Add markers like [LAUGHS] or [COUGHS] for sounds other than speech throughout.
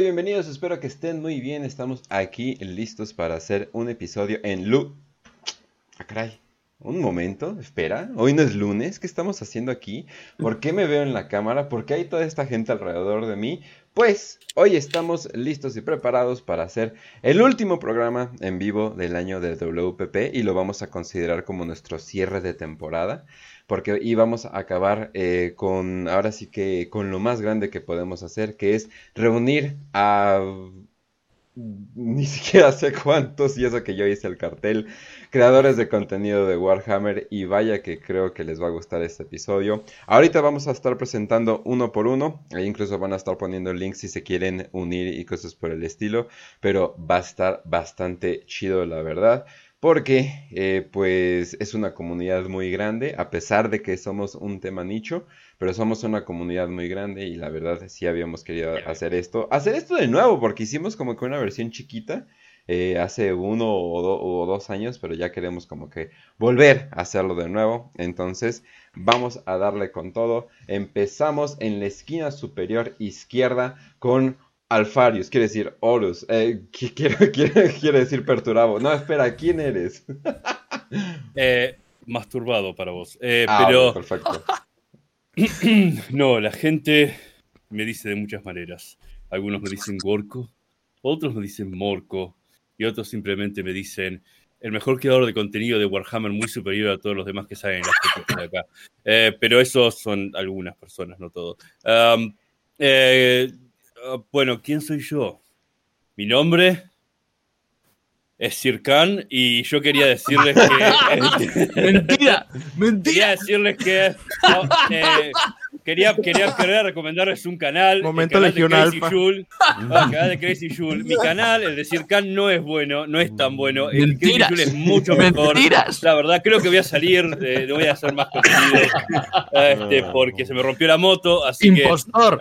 Bienvenidos, espero que estén muy bien. Estamos aquí listos para hacer un episodio en Lu. Ah. Un momento, espera. Hoy no es lunes. ¿Qué estamos haciendo aquí? ¿Por qué me veo en la cámara? ¿Por qué hay toda esta gente alrededor de mí? Pues hoy estamos listos y preparados para hacer el último programa en vivo del año del WPP y lo vamos a considerar como nuestro cierre de temporada porque íbamos a acabar eh, con, ahora sí que con lo más grande que podemos hacer, que es reunir a ni siquiera sé cuántos, y eso que yo hice el cartel, creadores de contenido de Warhammer, y vaya que creo que les va a gustar este episodio. Ahorita vamos a estar presentando uno por uno, ahí incluso van a estar poniendo links si se quieren unir y cosas por el estilo, pero va a estar bastante chido la verdad porque eh, pues es una comunidad muy grande, a pesar de que somos un tema nicho, pero somos una comunidad muy grande y la verdad sí habíamos querido hacer esto, hacer esto de nuevo, porque hicimos como que una versión chiquita eh, hace uno o, o, dos años, pero ya queremos como que volver a hacerlo de nuevo, entonces vamos a darle con todo, empezamos en la esquina superior izquierda con Alfarius, quiere decir Horus. Eh, quiere, [LAUGHS] quiere, decir perturbado. No, espera, ¿quién eres? [LAUGHS] eh, masturbado para vos. Ah, pero. Perfecto. [LAUGHS] no, la gente me dice de muchas maneras. Algunos me dicen Gorko, otros me dicen Morco, y otros simplemente me dicen el mejor creador de contenido de Warhammer muy superior a todos los demás que salen en las de acá. Eh, pero esos son algunas personas, no todos. eh, Ah, bueno, ¿quién soy yo? Mi nombre es Sirkan y yo quería decirles que. [LAUGHS] [LAUGHS] ¡Mentira! ¡Mentira! Quería decirles que. Eh, quería, quería, quería, recomendarles un canal. Momento el canal de Crazy Jule. [LAUGHS] Ah, el canal de Crazy Jule. Mi canal, el de Sirkan, no es bueno, no es tan bueno. El de Crazy Jule es mucho mejor. ¡Mentiras! La verdad, creo que voy a salir, eh, no voy a hacer más contenido. [LAUGHS] Este, porque se me rompió la moto, así ¡Impostor!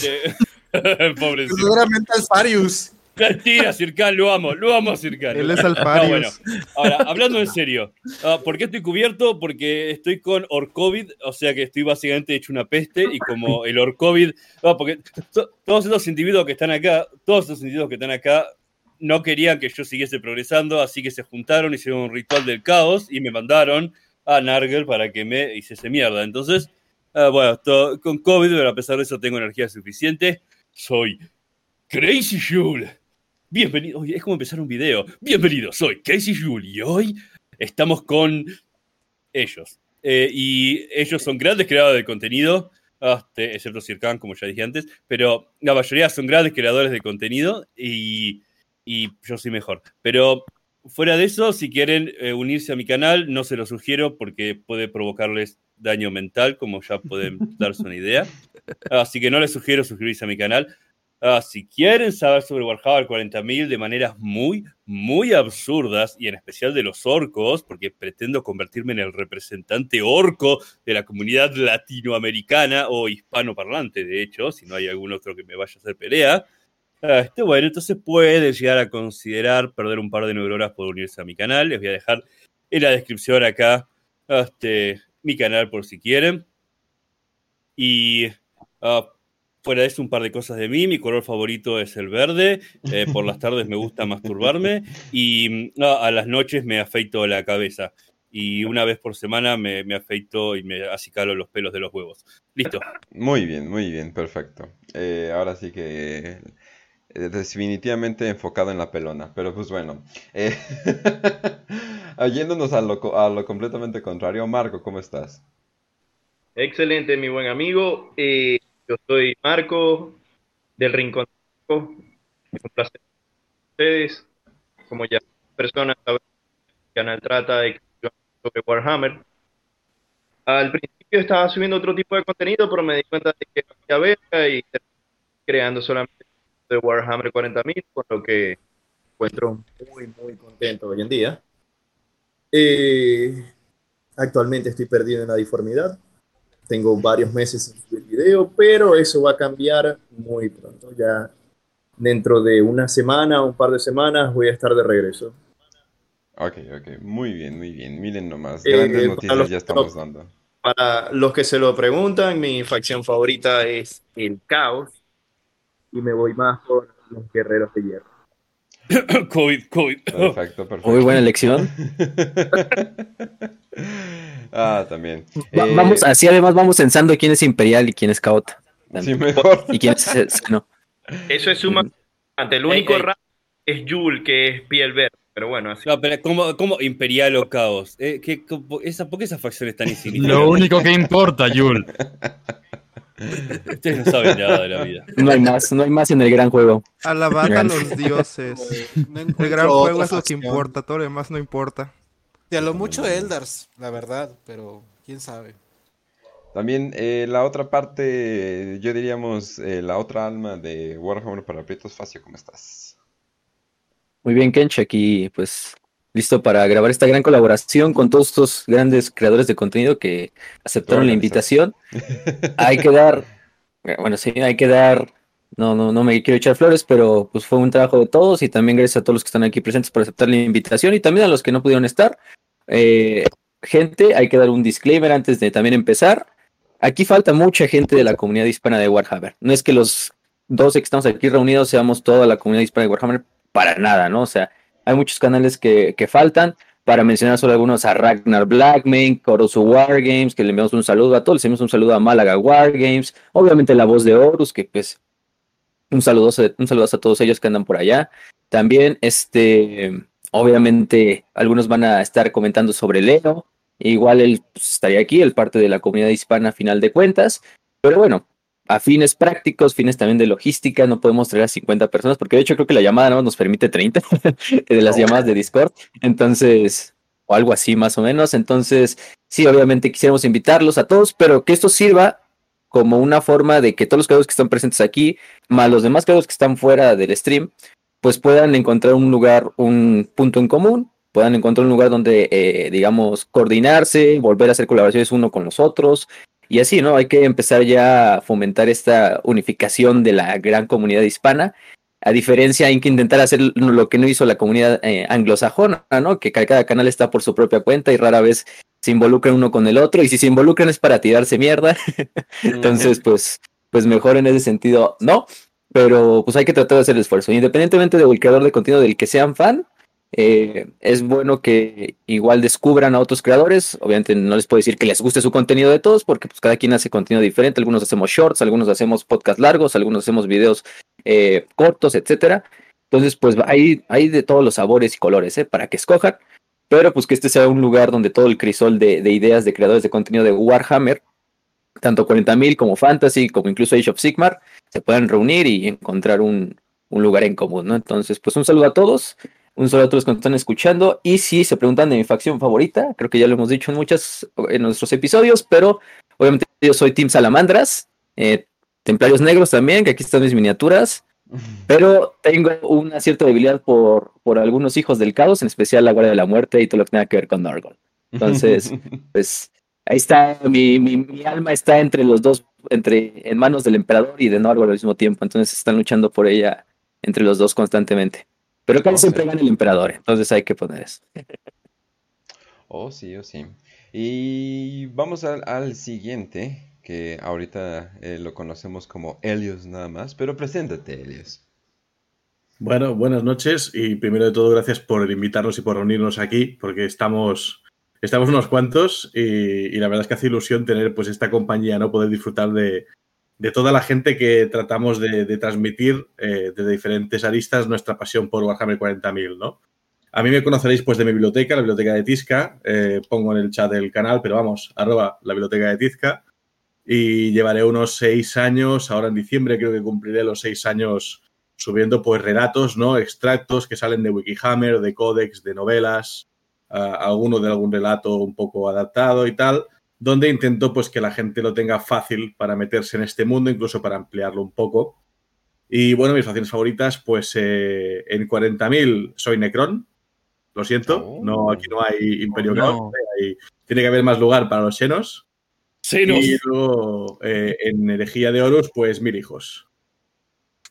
que. [LAUGHS] Pobrecito. Seguramente Alfarius. Mentira, Circal, lo amo, lo amo a Circal. Él es Alfarius. bueno, ahora, hablando en serio, uh, ¿por qué estoy cubierto? Porque estoy con Orcovid, o sea que estoy básicamente hecho una peste y como el Orcovid, uh, porque todos esos individuos que están acá, todos esos individuos que están acá no querían que yo siguiese progresando, así que se juntaron, hicieron un ritual del caos y me mandaron a Nargel para que me hiciese mierda. Entonces, uh, bueno, con COVID, pero a pesar de eso tengo energía suficiente soy Crazy Jule. Bienvenido, es como empezar un video. Bienvenido, soy Crazy Jule y hoy estamos con ellos. Eh, y ellos son grandes creadores de contenido, este, excepto Sirkan, como ya dije antes, pero la mayoría son grandes creadores de contenido y, yo soy mejor. Pero fuera de eso, si quieren eh, unirse a mi canal, no se lo sugiero porque puede provocarles daño mental, como ya pueden darse una idea. [LAUGHS] Así que no les sugiero suscribirse a mi canal. Ah, si quieren saber sobre Warhammer 40.000 de maneras muy, muy absurdas, y en especial de los orcos, porque pretendo convertirme en el representante orco de la comunidad latinoamericana o hispanoparlante, de hecho, si no hay algún otro que me vaya a hacer pelea, ah, este, bueno, entonces pueden llegar a considerar perder un par de neuronas por unirse a mi canal. Les voy a dejar en la descripción acá este, mi canal por si quieren. Y uh, fuera de eso, un par de cosas de mí. Mi color favorito es el verde. Eh, por las tardes me gusta masturbarme. Y uh, a las noches me afeito la cabeza. Y una vez por semana me, me afeito y me acicalo los pelos de los huevos. Listo. Muy bien, muy bien, perfecto. Eh, ahora sí que eh, definitivamente enfocado en la pelona, pero pues bueno. Eh, [LAUGHS] yéndonos a lo, a lo, completamente contrario, Marco, ¿cómo estás? Excelente, mi buen amigo. Eh, yo soy Marco del Rincón. Es un placer ustedes. Como ya personas saben, el canal trata de sobre Warhammer. Al principio estaba subiendo otro tipo de contenido, pero me di cuenta de que ya verga y creando solamente de Warhammer 40.000, por lo que encuentro muy, muy contento hoy en día. Eh, actualmente estoy perdido en la diformidad. Tengo varios meses sin subir video, pero eso va a cambiar muy pronto. Ya dentro de una semana, un par de semanas, voy a estar de regreso. Ok, ok, muy bien, muy bien. Miren nomás, eh, grandes noticias ya estamos dando. Para los que se lo preguntan, mi facción favorita es el caos y me voy más por los guerreros de hierro. [COUGHS] COVID, COVID. Perfecto, [COUGHS] perfecto. Muy buena elección. [LAUGHS] ah, también. Va- Eh, Vamos, así además vamos censando quién es imperial y quién es caota. Sí, mejor. Y quién es no. Eso es sumamente importante. El único Ey, ey. raro es Yul, que es piel verde. Pero bueno, así. No, pero ¿cómo, cómo imperial o caos? Eh, ¿qué- cómo- esa, ¿Por qué esa facción es tan [LAUGHS] insignificante? Lo único que importa, Yul. [LAUGHS] [LAUGHS] Ustedes no saben nada de la vida. No hay más, no hay más en el gran juego. Alabad a los dioses. No El gran juego es lo que importa, todo lo demás no importa. De a lo mucho Eldars, la verdad, pero quién sabe. También eh, la otra parte, yo diríamos, eh, la otra alma de Warhammer para Prietos Facio, ¿cómo estás? Muy bien, Kench, aquí pues listo para grabar esta gran colaboración con todos estos grandes creadores de contenido que aceptaron la invitación. Hay que dar, [LAUGHS] eh, bueno, sí, hay que dar, no, no, no me quiero echar flores, pero pues fue un trabajo de todos y también gracias a todos los que están aquí presentes por aceptar la invitación y también a los que no pudieron estar. Eh, gente, hay que dar un disclaimer antes de también empezar. Aquí falta mucha gente de la comunidad hispana de Warhammer. No es que los 12 que estamos aquí reunidos seamos toda la comunidad hispana de Warhammer, para nada, ¿no? O sea, hay muchos canales que, que faltan. Para mencionar solo algunos, a Ragnar Blackmane, Corosu Wargames, que le enviamos un saludo a todos, le enviamos un saludo a Málaga Wargames, obviamente la voz de Horus, que pues un saludo, un a todos ellos que andan por allá. También, este, obviamente, algunos van a estar comentando sobre Leo. Igual él pues, estaría aquí, el parte de la comunidad hispana a final de cuentas. Pero bueno, a fines prácticos, fines también de logística, no podemos traer a 50 personas, porque de hecho creo que la llamada no nos permite 30 [LAUGHS] de las llamadas de Discord. Entonces, o algo así más o menos. Entonces, sí, obviamente quisiéramos invitarlos a todos, pero que esto sirva como una forma de que todos los creadores que están presentes aquí, más los demás creadores que están fuera del stream, pues puedan encontrar un lugar, un punto en común, puedan encontrar un lugar donde, eh, digamos, coordinarse, volver a hacer colaboraciones uno con los otros. Y así, ¿no? Hay que empezar ya a fomentar esta unificación de la gran comunidad hispana. A diferencia, hay que intentar hacer lo que no hizo la comunidad eh, anglosajona, ¿no? Que cada canal está por su propia cuenta y rara vez se involucran uno con el otro. Y si se involucran es para tirarse mierda. [LAUGHS] Entonces, pues, pues mejor en ese sentido, no. Pero pues hay que tratar de hacer el esfuerzo. Independientemente del creador de contenido del que sean fan, eh, es bueno que igual descubran a otros creadores. Obviamente no les puedo decir que les guste su contenido de todos, porque pues cada quien hace contenido diferente. Algunos hacemos shorts, algunos hacemos podcast largos, algunos hacemos videos eh, cortos, etcétera. Entonces, pues hay, hay de todos los sabores y colores, ¿eh? Para que escojan. Pero pues que este sea un lugar donde todo el crisol de, de ideas de creadores de contenido de Warhammer, tanto 40.000 como Fantasy, como incluso Age of Sigmar, se puedan reunir y encontrar un, un lugar en común, ¿no? Entonces, pues un saludo a todos. Un saludo a todos los que nos están escuchando. Y si se preguntan de mi facción favorita, creo que ya lo hemos dicho en muchas en nuestros episodios, pero obviamente yo soy Team Salamandras, eh, Templarios Negros también, que aquí están mis miniaturas. [LAUGHS] Pero tengo una cierta debilidad por, por algunos hijos del caos, en especial la Guardia de la Muerte y todo lo que tenga que ver con Nargol. Entonces, [LAUGHS] pues ahí está, mi, mi, mi, alma está entre los dos, entre en manos del emperador y de Nargol al mismo tiempo. Entonces están luchando por ella entre los dos constantemente. Pero casi siempre gana el emperador, entonces hay que poner eso. Oh, sí, oh, sí. Y vamos al, al siguiente, que ahorita eh, lo conocemos como Helios nada más, pero preséntate, Helios. Bueno, buenas noches y primero de todo gracias por invitarnos y por reunirnos aquí, porque estamos, estamos unos cuantos y, y la verdad es que hace ilusión tener pues esta compañía, ¿no? Poder disfrutar de, de toda la gente que tratamos de, transmitir eh, desde diferentes aristas nuestra pasión por Warhammer 40.000, ¿no? A mí me conoceréis pues de mi biblioteca, la biblioteca de Tizca, eh, pongo en el chat del canal, pero vamos, arroba la biblioteca de Tizca, y llevaré unos seis años, ahora en diciembre creo que cumpliré los seis años subiendo pues relatos, ¿no? Extractos que salen de Wikihammer, de códex, de novelas, uh, alguno de algún relato un poco adaptado y tal, donde intento pues que la gente lo tenga fácil para meterse en este mundo, incluso para ampliarlo un poco. Y bueno, mis facciones favoritas, pues eh, en 40.000 soy Necron, lo siento, oh. no, aquí no hay Imperio no. hay, tiene que haber más lugar para los xenos. Xenos. Y luego eh, en Herejía de Horus, pues mil hijos.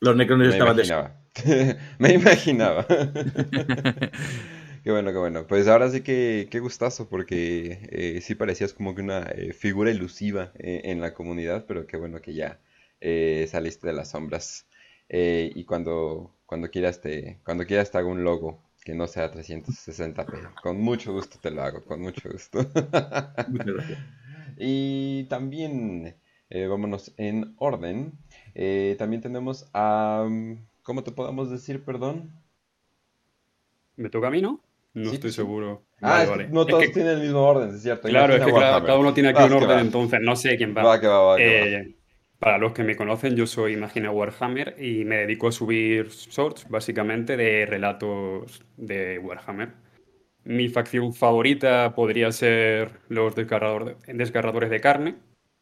Los Necrones Me estaban imaginaba. [LAUGHS] Me imaginaba. [LAUGHS] [LAUGHS] [LAUGHS] Qué bueno, qué bueno. Pues ahora sí que qué gustazo, porque eh, sí parecías como que una eh, figura elusiva eh, en la comunidad, pero qué bueno que ya saliste de las sombras. Eh, y cuando, cuando quieras te, cuando quieras te hago un logo que no sea 360p. Con mucho gusto te lo hago, con mucho gusto. [LAUGHS] Muchas gracias. Y también, eh, vámonos en orden. eh, también tenemos a... ¿Cómo te podemos decir, perdón? ¿Me toca a mí, no? No Sí, estoy seguro. Ah, Vale, es que vale. no Es todos que- tienen el mismo orden, es cierto. claro, es que cada, uno tiene aquí Vas un orden, entonces no sé quién va. Va que va, va que va. Eh, para los que me conocen, yo soy Imagina Warhammer y me dedico a subir shorts, básicamente, de relatos de Warhammer. Mi facción favorita podría ser los desgarrador- desgarradores de carne,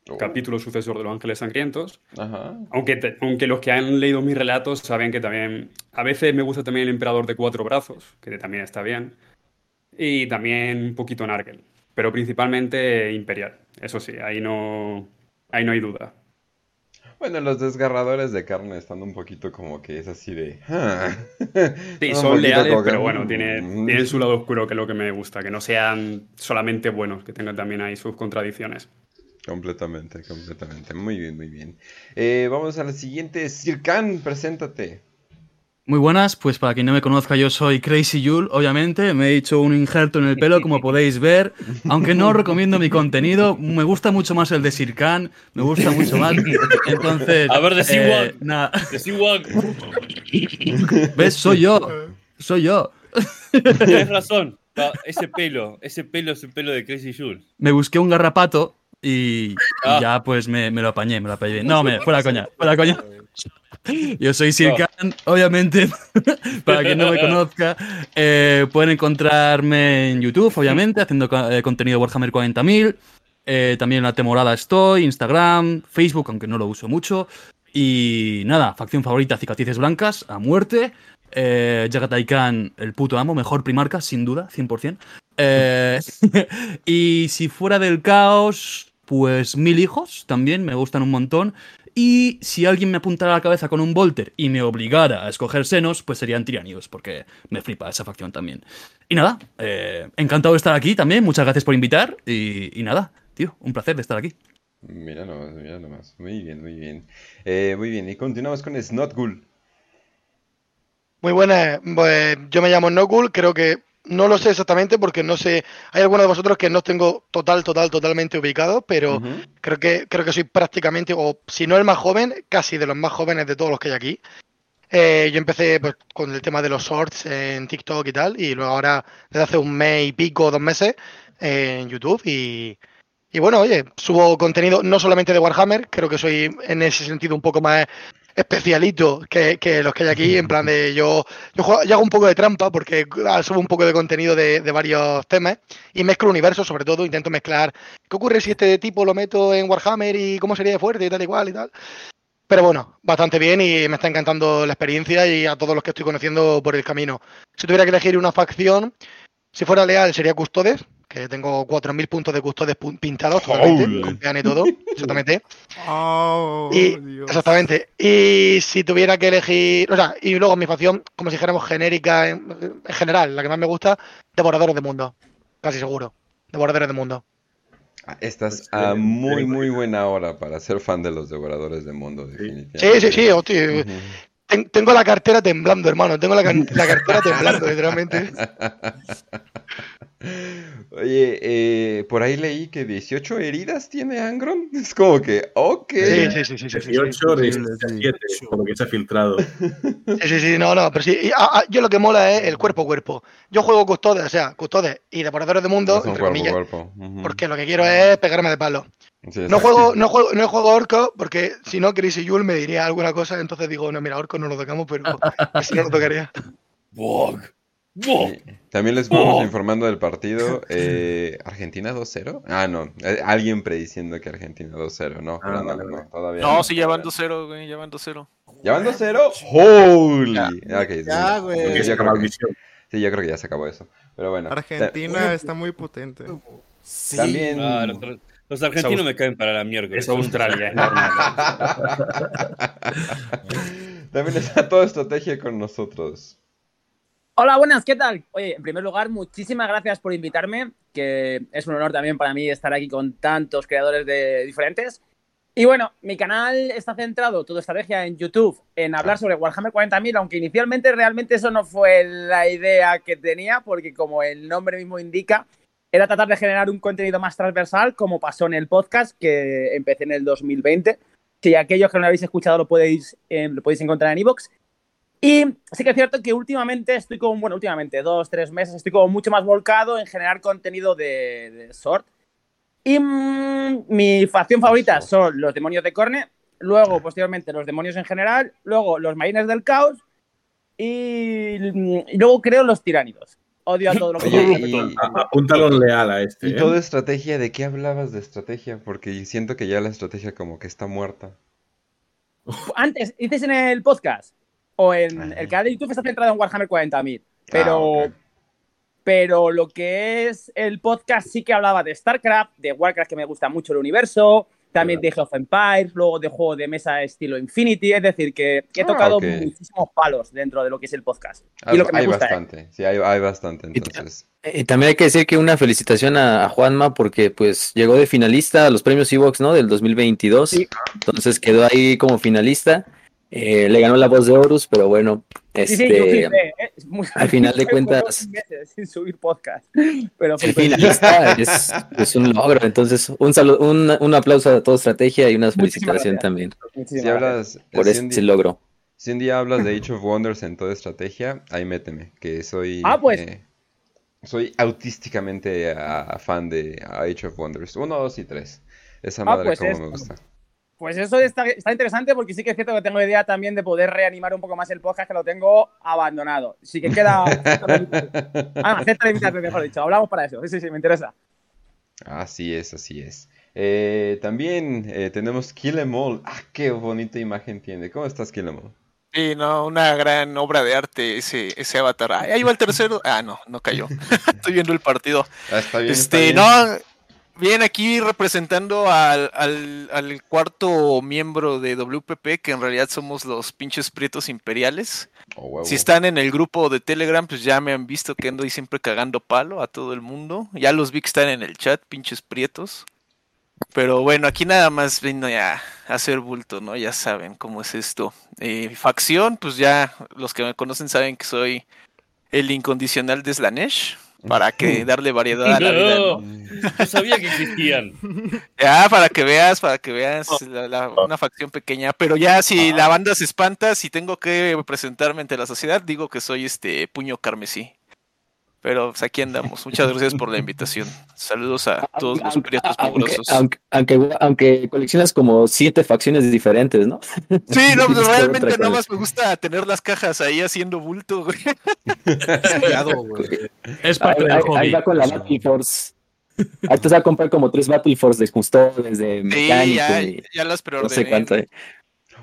Oh, capítulo sucesor de los Ángeles Sangrientos. Ajá. Aunque, te- aunque los que han leído mis relatos saben que también a veces me gusta también el Emperador de Cuatro Brazos, que también está bien. Y también un poquito Nargel, pero principalmente Imperial. Eso sí, ahí no, ahí no hay duda. Bueno, los desgarradores de carne están un poquito como que es así de... ah. Sí, [LAUGHS] son leales, que, pero bueno, mm, tiene, mm. tienen su lado oscuro, que es lo que me gusta, que no sean solamente buenos, que tengan también ahí sus contradicciones. Completamente, completamente. Muy bien, muy bien. Eh, vamos a la siguiente. Sirkan, preséntate. Muy buenas, pues para quien no me conozca, yo soy Crazy Yul, obviamente. Me he hecho un injerto en el pelo, como podéis ver. Aunque no os recomiendo mi contenido, me gusta mucho más el de Sirkan, me gusta mucho más. Entonces. A ver, decí eh. Decí Wag. ¿Ves? Soy yo. Soy yo. Tienes razón. Ese pelo, ese pelo es el pelo de Crazy Jules. Me busqué un garrapato y, y Ah. ya pues me, me lo apañé, me lo apañé. [LAUGHS] No, me, fuera coña, fuera coña. [LAUGHS] Yo soy Sirkan, obviamente, [LAUGHS] para quien no me conozca, eh, pueden encontrarme en YouTube, obviamente, haciendo eh, contenido Warhammer 40.000. Eh, también en la temporada estoy, Instagram, Facebook, aunque no lo uso mucho. Y nada, facción favorita, cicatrices blancas, a muerte. Eh, Jagatai Khan, el puto amo, mejor primarca, sin duda, 100%. Eh, y si fuera del caos, pues mil hijos también, me gustan un montón. Y si alguien me apuntara a la cabeza con un Volter y me obligara a escoger senos, pues serían tiranios, porque me flipa esa facción también. Y nada, eh, encantado de estar aquí también, muchas gracias por invitar. Y, y nada, tío, un placer de estar aquí. Mira nomás, mira nomás. Muy bien, muy bien. Eh, muy bien, y continuamos con Snotgul. Muy buenas, pues yo me llamo Nokul, creo que no lo sé exactamente porque no sé, hay algunos de vosotros que no tengo total, total, totalmente ubicados, pero creo que creo que soy prácticamente, o si no el más joven, casi de los más jóvenes de todos los que hay aquí. Eh, yo empecé pues, con el tema de los shorts en TikTok y tal, y luego ahora desde hace un mes y pico, dos meses, eh, en YouTube y, y bueno, oye, subo contenido no solamente de Warhammer, creo que soy en ese sentido un poco más especialito que, que los que hay aquí, en plan de yo, yo, juego- yo hago un poco de trampa porque subo un poco de contenido de, de varios temas y mezclo universos sobre todo, intento mezclar qué ocurre si este tipo lo meto en Warhammer y cómo sería de fuerte y tal y cual y tal. Pero bueno, bastante bien y me está encantando la experiencia y a todos los que estoy conociendo por el camino. Si tuviera que elegir una facción, si fuera leal sería Custodes, que tengo 4.000 puntos de Custodes pintados totalmente, peana y todo, [LAUGHS] exactamente. Oh, Y- Dios. Exactamente. Y si tuviera que elegir, o sea, y luego mi facción, como si dijéramos genérica en, en general, la que más me gusta, Devoradores de Mundo. Casi seguro. Devoradores de Mundo. Ah, Estás Pues, a muy, muy buena hora para ser fan de los devoradores de mundo, Sí, definitivamente. sí, sí, hostia. Ujú. Ten- tengo la cartera temblando, hermano. Tengo la, la cartera temblando, literalmente. [LAUGHS] Oye, eh, por ahí leí que 18 heridas tiene Angron. [LAUGHS] Es como que, ok. Sí, sí, sí, sí, sí, sí, sí. 18, Increíble, sí. 17, por lo que se ha filtrado. Sí, sí, sí, no, no, pero sí. y, ah, ah, yo lo que mola es el cuerpo a cuerpo. Yo juego custodes, o sea, custodes y devoradores de mundo, entre cuerpo comillas, cuerpo. Porque lo que quiero es pegarme de palo. Sí, No juego, no juego, no juego orco, porque si no, Chris y Yul me diría alguna cosa, entonces digo, no, mira, orco no lo tocamos, pero [LAUGHS] si no lo tocaría. Sí. También les vamos Oh. informando del partido. [LAUGHS] eh, ¿Argentina 2-0? Ah, no. eh, alguien prediciendo que Argentina 2-0. No, Ah, no, no, todavía No, no. sí, ya van 2-0, güey, ya van 2-0. ¿Ya van 2-0? ¡Holy! Ya. Sí. Ya, güey. Yo acaba creo que- sí, yo creo que ya se acabó eso. Pero bueno. Argentina está muy potente. Sí. También. Ah, los, los argentinos me caen para la miércoles. Es Australia. [LAUGHS] También está toda estrategia con nosotros. Hola, buenas, ¿qué tal? Oye, en primer lugar, muchísimas gracias por invitarme, que es un honor también para mí estar aquí con tantos creadores de diferentes. Y bueno, mi canal está centrado, toda estrategia en YouTube, en hablar sobre Warhammer 40.000, aunque inicialmente realmente eso no fue la idea que tenía, porque como el nombre mismo indica, era tratar de generar un contenido más transversal, como pasó en el podcast que empecé en el 2020. Si aquellos que no lo habéis escuchado lo podéis, eh, lo podéis encontrar en iVoox. Y sí que es cierto que últimamente estoy como, bueno, últimamente, dos, tres meses, estoy como mucho más volcado en generar contenido de, de sort. Y mm, mi facción favorita son los demonios de Corne, luego, posteriormente, los demonios en general, luego los marines del caos y, y luego creo los tiránidos. Odio a todo lo que yo Apúntalo leal a este. y ¿eh? toda estrategia, ¿de qué hablabas de estrategia? Porque siento que ya la estrategia como que está muerta. Antes, dices en el podcast o en el canal de YouTube está centrado en Warhammer 40.000, pero, Ah, ok. pero lo que es el podcast sí que hablaba de StarCraft, de Warcraft, que me gusta mucho el universo, también de Age of Empires, luego de juegos de mesa estilo Infinity, es decir, que he Ah, tocado muchísimos palos dentro de lo que es el podcast. Ah, y lo que me hay gusta bastante, sí, hay, hay bastante, entonces. Y también hay que decir que una felicitación a, a Juanma porque pues llegó de finalista a los premios Evox, ¿no? Del 2022. Entonces quedó ahí como finalista. Eh, le ganó la voz de Horus, pero bueno, Sí, sí, este, ¿eh? Muy- al final de [LAUGHS] cuentas- sin subir podcast, pero flipé. finalista es, es un logro. Entonces, un saludo, un, un aplauso a toda estrategia y una felicitación también Si hablas, por si di- logro. si un día hablas de Age of Wonders en toda estrategia, ahí méteme, que soy, Ah, pues. eh, soy autísticamente fan de Age of Wonders 1, 2 y 3. Esa Ah, madre pues como es- me gusta. Pues eso está, está interesante porque sí que es cierto que tengo idea también de poder reanimar un poco más el podcast que lo tengo abandonado. Sí que queda. [LAUGHS] ah, cierta limitación, mejor dicho. Hablamos para eso. Sí, sí, sí, me interesa. Así es, así es. Eh, también eh, tenemos Kill Em All. Ah, qué bonita imagen tiene. ¿Cómo estás, Kill Em All? Sí, no, una gran obra de arte ese, ese avatar. Ah, ahí va el tercero. Ah, no, no cayó. [LAUGHS] Estoy viendo el partido. Ah, está bien, está Este, bien. no, bien aquí representando al, al, al cuarto miembro de WPP, que en realidad somos los pinches prietos imperiales. Oh. Si están en el grupo de Telegram, pues ya me han visto que ando ahí siempre cagando palo a todo el mundo. Ya los vi que están en el chat, pinches prietos. Pero bueno, aquí nada más vino ya a hacer bulto, ¿no? Ya saben cómo es esto. Eh, facción, pues ya los que me conocen saben que soy el incondicional de Slanesh. Para que darle variedad a la vida, ¿no? No sabía que existían. Ya, para que veas, para que veas la- la- una facción pequeña. Pero ya si la banda se espanta, si tengo que presentarme ante la sociedad, digo que soy este puño carmesí. Pero pues aquí andamos. Muchas gracias por la invitación. Saludos a todos los prietos Aunque, mugrosos. aunque, aunque, aunque coleccionas como siete facciones diferentes, ¿no? Sí, no, pues, [LAUGHS] Otra realmente nada más me gusta tener las cajas ahí haciendo bulto, güey. Cuidado, [LAUGHS] güey. Es Ahí, parte del ahí- hobby. ahí va con la Battle Force. Ahí te vas a comprar como tres Battle Force de custodes, de Sí, mecánico ya, y ya las no preordené. sé cuánto. eh.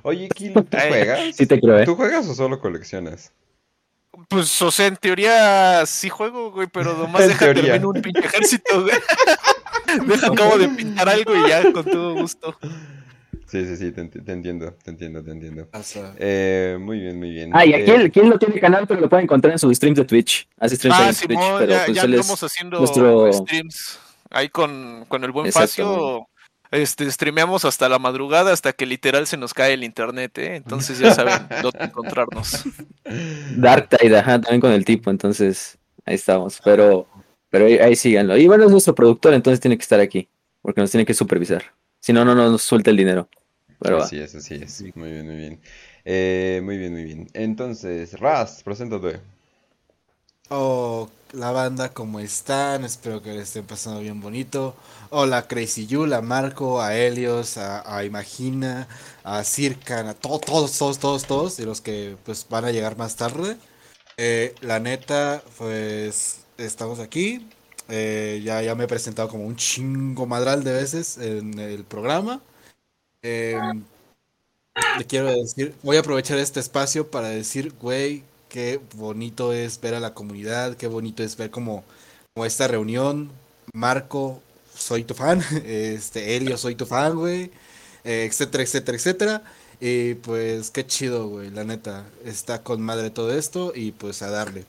Oye, Kill, ¿tú [LAUGHS] juegas? Sí te creo, ¿eh? ¿Tú juegas o solo coleccionas? Pues, o sea, en teoría sí juego, güey, pero [LAUGHS] nomás En deja teoría. termino un pinche ejército, güey. [LAUGHS] Deja acabo de pintar algo y ya, con todo gusto. Sí, sí, sí, te, te entiendo, te entiendo, te entiendo. Eh, muy bien, muy bien. Ah, y Eh, aquí él, ¿quién no tiene canal, pero lo puede encontrar en sus streams de Twitch. Hace streams Ah, en Twitch, Simón, pero ya, pues ya él es andamos haciendo nuestro... streams ahí con, con el buen Exacto, Facio. Este, streameamos hasta la madrugada, hasta que literal se nos cae el internet, ¿eh? Entonces ya saben [LAUGHS] dónde encontrarnos. Dark Tide, ajá, también con el tipo, entonces ahí estamos. Pero, pero ahí, ahí síganlo. Y bueno, es nuestro productor, entonces tiene que estar aquí, porque nos tiene que supervisar. Si no, no nos suelta el dinero. Pero va. Así es, así es. Muy bien, muy bien. Eh, muy bien, muy bien. Entonces, Raz, preséntate. Oh, la banda, ¿cómo están? Espero que le estén pasando bien bonito. Hola, Crazy Yul, a Marco, a Helios, a, Imagina, a Circan, a to- todos, todos, todos, todos, y los que pues van a llegar más tarde. Eh, la neta, pues estamos aquí. Eh, ya, ya me he presentado como un chingo madral de veces en el programa. Eh, le quiero decir, voy a aprovechar este espacio para decir, güey, qué bonito es ver a la comunidad, qué bonito es ver como, como esta reunión. Marco, soy tu fan, [LAUGHS] este, Helio, soy tu fan, güey, eh, etcétera, etcétera, etcétera. Y pues qué chido, güey, la neta, está con madre todo esto y pues a darle.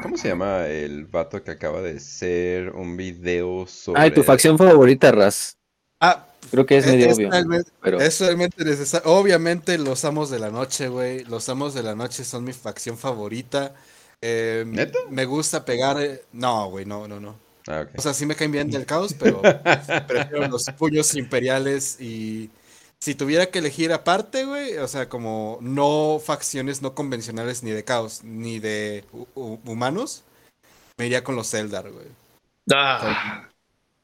¿Cómo se llama el vato que acaba de hacer un video sobre... Ay, tu facción favorita, Raz. Ah, Creo que es medio obvio. realmente, pero- es realmente necesario. Obviamente, los amos de la noche, güey. Los amos de la noche son mi facción favorita. Eh, ¿Neta? Me gusta pegar. eh, No, güey, no, no, no. Ah. O sea, sí me caen bien del caos, pero [LAUGHS] prefiero los puños imperiales y si tuviera que elegir aparte, güey, o sea, como no facciones no convencionales ni de caos ni de hu- hu- humanos, me iría con los Eldar, güey. Ah,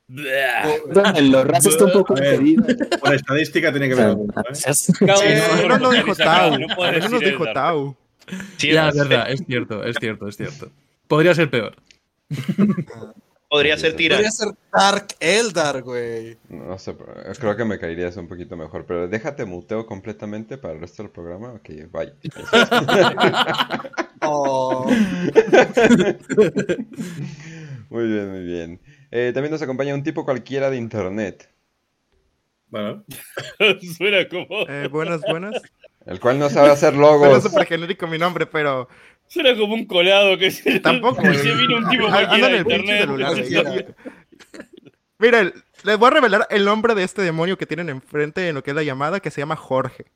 Los está un poco jodido. Por estadística tiene que ver algo. ¿eh? Eh, Sí, no no lo dijo Tau. no decir dijo. Tau. Ya, es verdad, es cierto, es cierto, es cierto. Podría ser peor. podría ser tirar. Podría ser Dark Eldar, güey. No sé, pero creo que me caerías un poquito mejor, pero déjate muteo completamente para el resto del programa. Ok, bye. Oh, Muy bien, muy bien. Eh, también nos acompaña un tipo cualquiera de internet, Bueno, [LAUGHS] Suena como. Eh, buenas, buenas. el cual no sabe hacer Suena logos. súper genérico mi nombre, pero Suena como un colado que se. tampoco. se vino un tipo Ah, cualquiera de internet. celular. Miren, les voy a revelar el nombre de este demonio que tienen enfrente en lo que es la llamada, que se llama Jorge.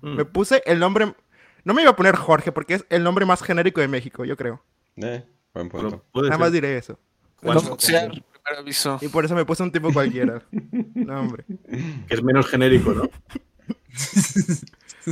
mm, Me puse el nombre. No me iba a poner Jorge porque es el nombre más genérico de México, yo creo. Eh, buen punto. Nada más diré eso. No boxear, primer aviso. Y por eso me puse un tipo cualquiera. No, hombre. que es menos genérico, ¿no?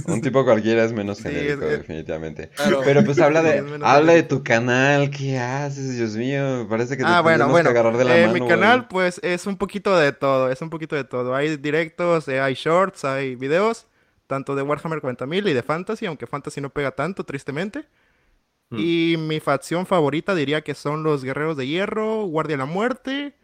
Un tipo cualquiera es menos Sí, genérico, es- es- definitivamente. Claro. Pero pues habla Sí, de, [LAUGHS] habla de tu canal, ¿qué haces? Dios mío, parece que te Ah, bueno, bueno. que agarrar de la Eh, mano. mi güey. canal, pues, es un poquito de todo. Es un poquito de todo. Hay directos, eh, hay shorts, hay videos, tanto de Warhammer 40.000 y de Fantasy, aunque Fantasy no pega tanto, tristemente. Mm. Y mi facción favorita diría que son los Guerreros de Hierro, Guardia de la Muerte.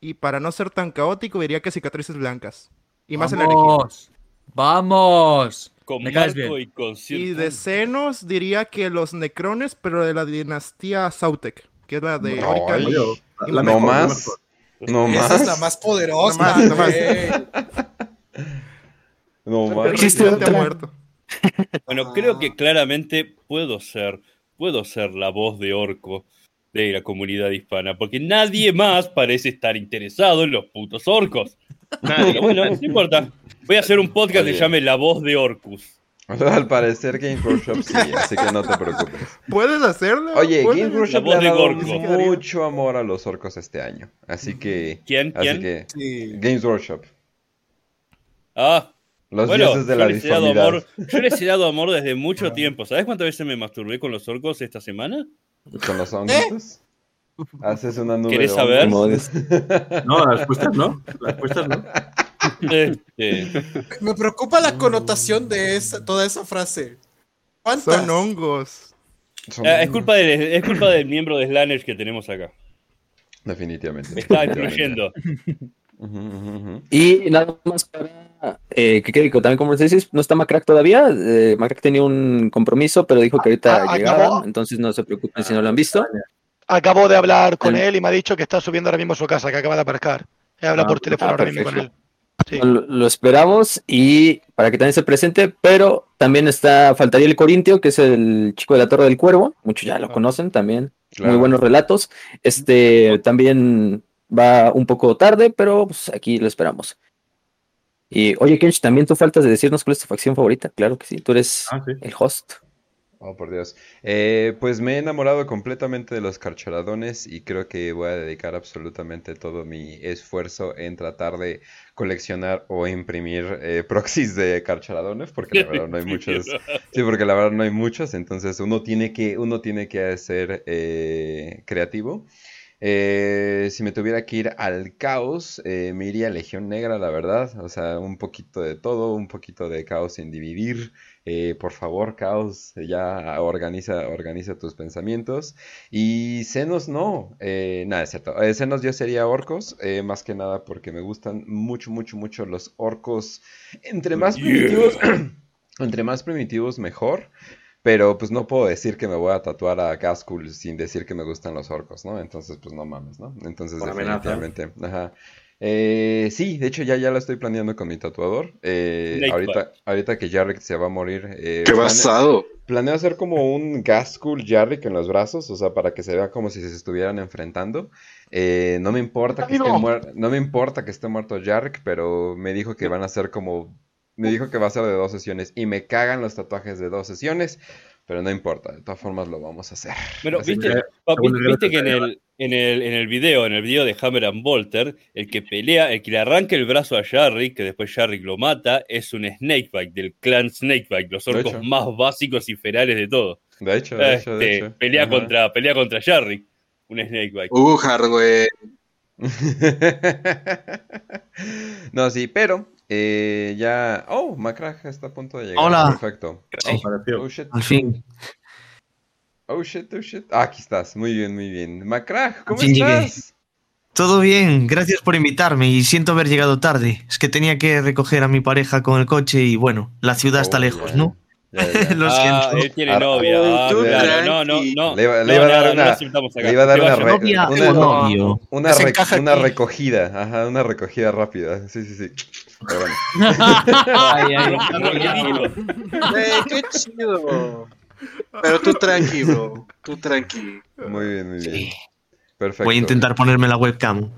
Y para no ser tan caótico, diría que Cicatrices Blancas. Y más en la Legión. ¡Vamos! ¡Vamos! Con Me caes Marco bien. y con Y de. Xenos diría que los Necrones, pero de la dinastía Sautek, que es la de Ay. Orican. Oye, y la No mejor, la más, no esa más, es la más poderosa, No más, no más. no más. Bueno, creo que claramente puedo ser, puedo ser la voz de Orco de la comunidad hispana, porque nadie más parece estar interesado en los putos orcos. Pero bueno, no importa. Voy a hacer un podcast que Oye. llame La Voz de Orcus. Al parecer Game Workshop sí, así que no te preocupes. ¿Puedes hacerlo? Oye, ¿Puedes? Game Workshop le ha dado mucho amor a los orcos este año, así que... ¿Quién? Así ¿Quién? que... Sí. Games Workshop. Ah, Los bueno, dioses de yo la les, he dado disformidad. amor, yo les he dado amor desde [LAUGHS] mucho tiempo. ¿Sabes cuántas veces me masturbé con los orcos esta semana? Con los honguitos. Haces una nube ¿Querés de saber? [LAUGHS] No, las respuestas no. Las respuestas no. Este, Me preocupa la connotación de esa, toda esa frase. ¿Cuántas? Son hongos. Son ah, es, culpa del, es culpa del miembro de Slanners que tenemos acá. Definitivamente. Me está definitivamente. Y nada más para eh, que quede también como decís, no está Macrack todavía. Eh, Macrack tenía un compromiso, pero dijo que ahorita Ah, llegaba, acabó. entonces no se preocupen si no lo han visto. Acabo de hablar con El- él y me ha dicho que está subiendo ahora mismo a su casa, que acaba de aparcar. He hablado Ah, por teléfono ah, ahora mismo con él. Sí. Lo, lo esperamos y para que también se presente, pero también está, faltaría el Corintio, que es el chico de la Torre del Cuervo, muchos ya lo conocen también, Claro. muy buenos relatos. Este también va un poco tarde, pero pues, aquí lo esperamos. Y oye, Kench, también tú faltas de decirnos cuál es tu facción favorita, claro que sí, tú eres Ah, sí. el host. Oh, por Dios. Eh, pues me he enamorado completamente de los carcharadones y creo que voy a dedicar absolutamente todo mi esfuerzo en tratar de coleccionar o imprimir eh, [LAUGHS] proxies de carcharadones, porque la verdad no hay [LAUGHS] muchos. Sí, porque la verdad no hay muchos, entonces uno tiene que, uno tiene que ser eh, creativo. Eh, si me tuviera que ir al caos, eh, me iría a Legión Negra, la verdad. O sea, un poquito de todo, un poquito de caos sin dividir. Eh, por favor, caos, ya organiza, organiza tus pensamientos. Y Senos no, nada, es cierto. Senos yo sería orcos, más que nada porque me gustan mucho, mucho, mucho los orcos. Entre más primitivos, [CLEARS THROAT] entre más primitivos mejor. Pero pues no puedo decir que me voy a tatuar a Gaskull sin decir que me gustan los orcos, ¿no? Entonces, pues no mames, ¿no? Entonces, Por definitivamente. Ajá. Eh, sí, de hecho ya, ya lo estoy planeando con mi tatuador. Eh, ahorita, ahorita que Jarrick se va a morir. eh, Qué basado. Planeo hacer como un Gaskull Jarrick en los brazos, o sea, para que se vea como si se estuvieran enfrentando. Eh, no me importa que esté no me importa que esté muerto Jarrick, pero me dijo que van a ser como, me dijo que va a ser de dos sesiones y me cagan los tatuajes de dos sesiones, pero no importa, de todas formas lo vamos a hacer. Pero Así viste, que- viste que en el, en, el, en el video, en el video de Hammer and Bolter, el que pelea, el que le arranca el brazo a Jarrick, que después Jarrick lo mata, es un Snakebite del clan Snakebite, los orcos más básicos y ferales de todo. De hecho, de hecho, de Este, hecho. pelea Ajá. contra, pelea contra Jarrick, un Snakebite. Uh, hardware. [LAUGHS] No, sí, pero eh, ya. Oh, Macrag está a punto de llegar. Hola. Perfecto. Sí, Apareció. Oh shit. al fin. Oh shit, oh shit. Ah, aquí estás. Muy bien, muy bien. Macrag, ¿cómo fin llegué. estás? Todo bien, gracias por invitarme y siento haber llegado tarde. Es que tenía que recoger a mi pareja con el coche y bueno, la ciudad está Oh, lejos, ¿no? ya, ya. [LAUGHS] Lo Ah, siento. él tiene Ah, novia. Ah, tú claro, no, no, no. Le iba, le no, iba a dar una, le iba a dar una, novia una, una, recogida, ajá, una recogida rápida. Sí, sí, sí. Pero bueno. [LAUGHS] Ay, ay, Eh, qué chido. Pero tú tranqui, bro. Tú tranqui. Muy bien, muy bien. Sí. Perfecto. Voy a intentar ponerme la webcam.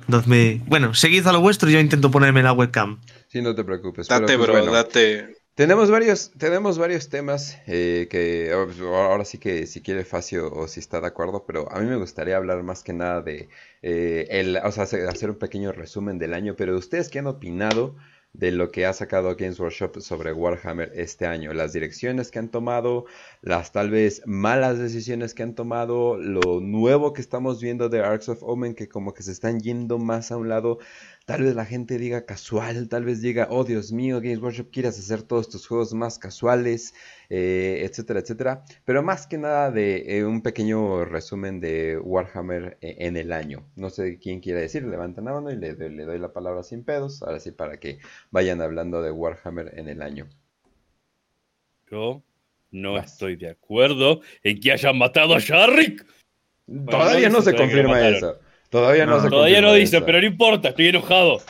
Bueno, seguid a lo vuestro y yo intento ponerme la webcam. Sí, no te preocupes. pero, Date, pues, bro, bueno. date. Tenemos varios, tenemos varios temas eh, que ahora sí que si quiere Facio o si está de acuerdo, pero a mí me gustaría hablar más que nada de eh, el, o sea, hacer hacer un pequeño resumen del año, pero ustedes qué han opinado de lo que ha sacado Games Workshop sobre Warhammer este año, las direcciones que han tomado, las tal vez malas decisiones que han tomado, lo nuevo que estamos viendo de Arcs of Omen que como que se están yendo más a un lado Tal vez la gente diga casual, tal vez diga, oh Dios mío, Games Workshop, quieres hacer todos tus juegos más casuales, eh, etcétera, etcétera. Pero más que nada de eh, un pequeño resumen de Warhammer eh, en el año. No sé quién quiere decir, levanten la mano y le, doy- le doy la palabra sin pedos. Ahora sí, para que vayan hablando de Warhammer en el año. Yo no Vas. estoy de acuerdo en que hayan matado a Jarrick. Todavía no se confirma eso. Todavía no, No, se Todavía no dice, eso. pero no importa, estoy enojado.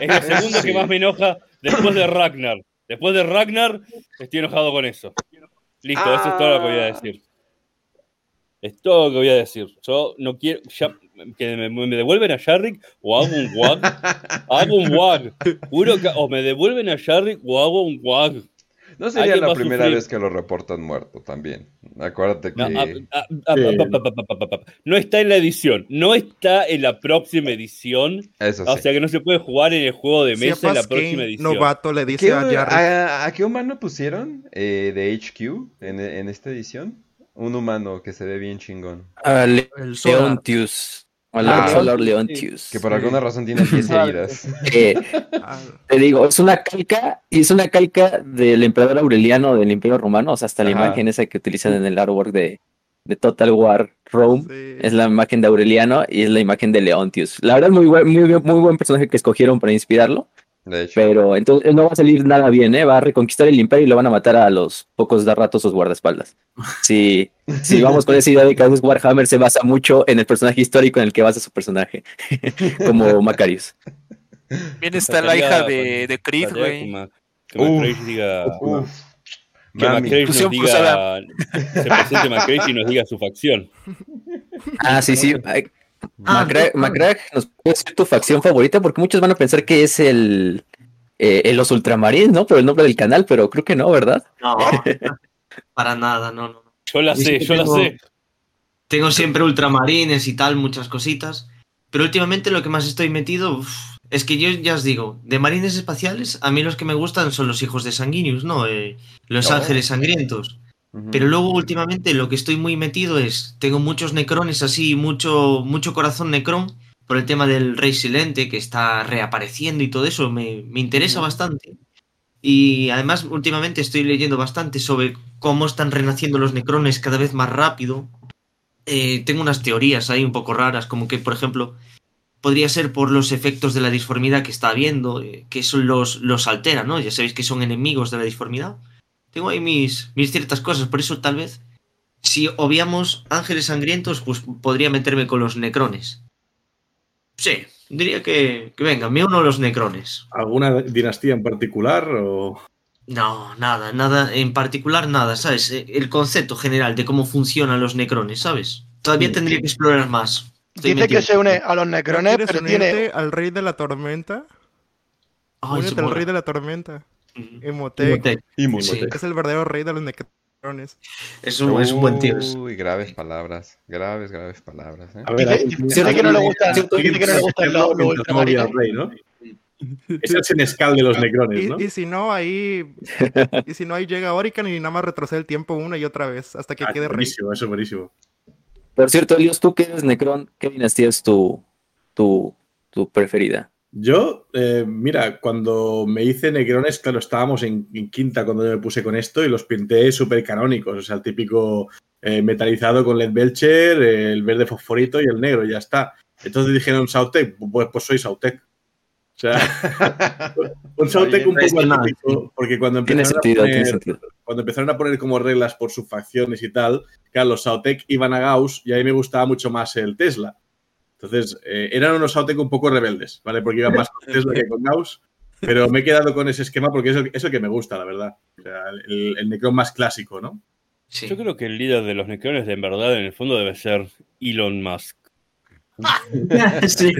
Es lo segundo [LAUGHS] que más me enoja después de Ragnar. Después de Ragnar, estoy enojado con eso. Listo, eso es todo lo que voy a decir. Es todo lo que voy a decir. Yo no quiero ya- que me, me devuelven a Jarrick o hago un wag. [LAUGHS] hago un wag. Juro que o me devuelven a Jarrick o hago un wag. No sería la primera vez que lo reportan muerto también. Acuérdate que... No, ah, ah, ah, ah, está en la edición, no está en la próxima edición. Eso O sea que no se puede jugar en el juego de mesa en la próxima edición. novato le ¿Qué, dice a a, a qué humano pusieron eh, de HQ en, en esta edición? Un humano que se ve bien chingón. A Solar. Leontius. A Ah, sí. Leontius. Que por alguna razón tiene 10 heridas. [LAUGHS] Eh, te digo, es una calca, y es una calca del emperador Aureliano del Imperio Romano, o sea, hasta la Ajá. imagen esa que utilizan en el artwork de, de Total War Rome. sí. Es la imagen de Aureliano y es la imagen de Leontius. La verdad, muy buen, muy buen personaje que escogieron para inspirarlo. De hecho. Pero entonces no va a salir nada bien, ¿eh? Va a reconquistar el imperio y lo van a matar a los pocos da ratos sus guardaespaldas. Si, si [LAUGHS] vamos con esa idea de que Warhammer se basa mucho en el personaje histórico en el que basa su personaje, [LAUGHS] como [LAUGHS] Macarius. Bien está la hija de, de Creed, güey. Que, Ma- que Uf. McCrage diga. Uf. Que. McCrage nos diga. cruzada. Se presente McCrage y nos diga su facción. Ah, sí, sí. Ah, Macrag, ¿nos puedes decir tu facción favorita? Porque muchos van a pensar que es el, eh, el los ultramarines, ¿no? Por el nombre del canal, pero creo que no, ¿verdad? No, [LAUGHS] para nada, no, no. Yo la sé, yo la tengo- sé. Tengo siempre ultramarines y tal, muchas cositas. Pero últimamente lo que más estoy metido uf, es que yo ya os digo, de marines espaciales, a mí los que me gustan son los hijos de Sanguinius, ¿no? Eh, los No. ángeles sangrientos. Pero luego últimamente lo que estoy muy metido es, tengo muchos necrones así, mucho, mucho corazón necrón, por el tema del rey silente que está reapareciendo y todo eso, me, me interesa bastante. Y además últimamente estoy leyendo bastante sobre cómo están renaciendo los necrones cada vez más rápido. Eh, tengo unas teorías ahí un poco raras, como que, por ejemplo, podría ser por los efectos de la disformidad que está habiendo, eh, que eso los, los altera, ¿no? Ya sabéis que son enemigos de la disformidad. Tengo ahí mis, mis ciertas cosas, por eso tal vez, si obviamos ángeles sangrientos, pues podría meterme con los necrones. Sí, diría que, que venga, me uno a los necrones. ¿Alguna dinastía en particular o...? No, nada, nada, en particular nada, ¿sabes? Eh, El concepto general de cómo funcionan los necrones, ¿sabes? Todavía tendría que explorar más. Estoy Dice que se une a los ¿No necrones, pero tiene. al rey de la tormenta? Ay, Únete al rey de la tormenta. Imhotep. Imhotep. Es el verdadero rey de los necrones. Es un, es un buen tío. Uy, graves palabras. Graves, graves palabras. ¿eh? A ver, dice que no le gusta- Cierto que no le gusta el lobo, el rey, ¿no? Es el senescal de los necrones, ¿no? Y, y si no, ahí. [LAUGHS] y si no, ahí llega Orican y nada más retrocede el tiempo una y otra vez hasta que Ah, quede rey. buenísimo, eso es buenísimo. Por cierto, Elios, tú que eres Necron, ¿qué dinastía es tu, tu, tu preferida? Yo, eh, mira, cuando me hice Necrones, claro, estábamos en, en quinta cuando yo me puse con esto y los pinté súper canónicos, o sea, el típico eh, metalizado con LED Belcher, el verde fosforito y el negro, y ya está. Entonces dijeron Sautec, pues, pues soy Sautec. O sea, [LAUGHS] un Sautec un poco atípico, porque cuando empezaron, a poner, cuando empezaron a poner como reglas por sus facciones y tal, claro, los Sautec iban a Gauss y a mí me gustaba mucho más el Tesla. Entonces, eh, eran unos Sautec un poco rebeldes, ¿vale? Porque iban más con Tesla que con Gauss. Pero me he quedado con ese esquema porque es el, es el que me gusta, la verdad. O sea, el, el Necron más clásico, ¿no? Sí. Yo creo que el líder de los necrones, en verdad, en el fondo debe ser Elon Musk. [LAUGHS] sí.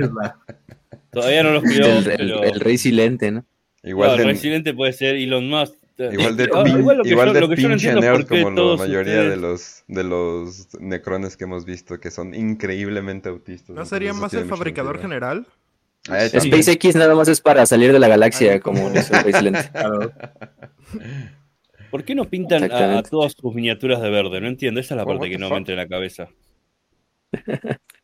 Todavía no lo El, creo, el- pero... el rey silente, ¿no? Igual Claro, de, Residente puede ser Elon Musk. Igual de, [LAUGHS] Ah, igual lo que igual yo- de lo que yo no pinche nerd como la mayoría de los, de los necrones que hemos visto, que son increíblemente autistas. ¿No sería más el fabricador sentido. general? Ah, eh. SpaceX nada más es para salir de la galaxia, como el rey silente. Claro. ¿Por qué no pintan a, todas sus miniaturas de verde? No entiendo, esa es la parte que no fuck? me entra en la cabeza. [LAUGHS]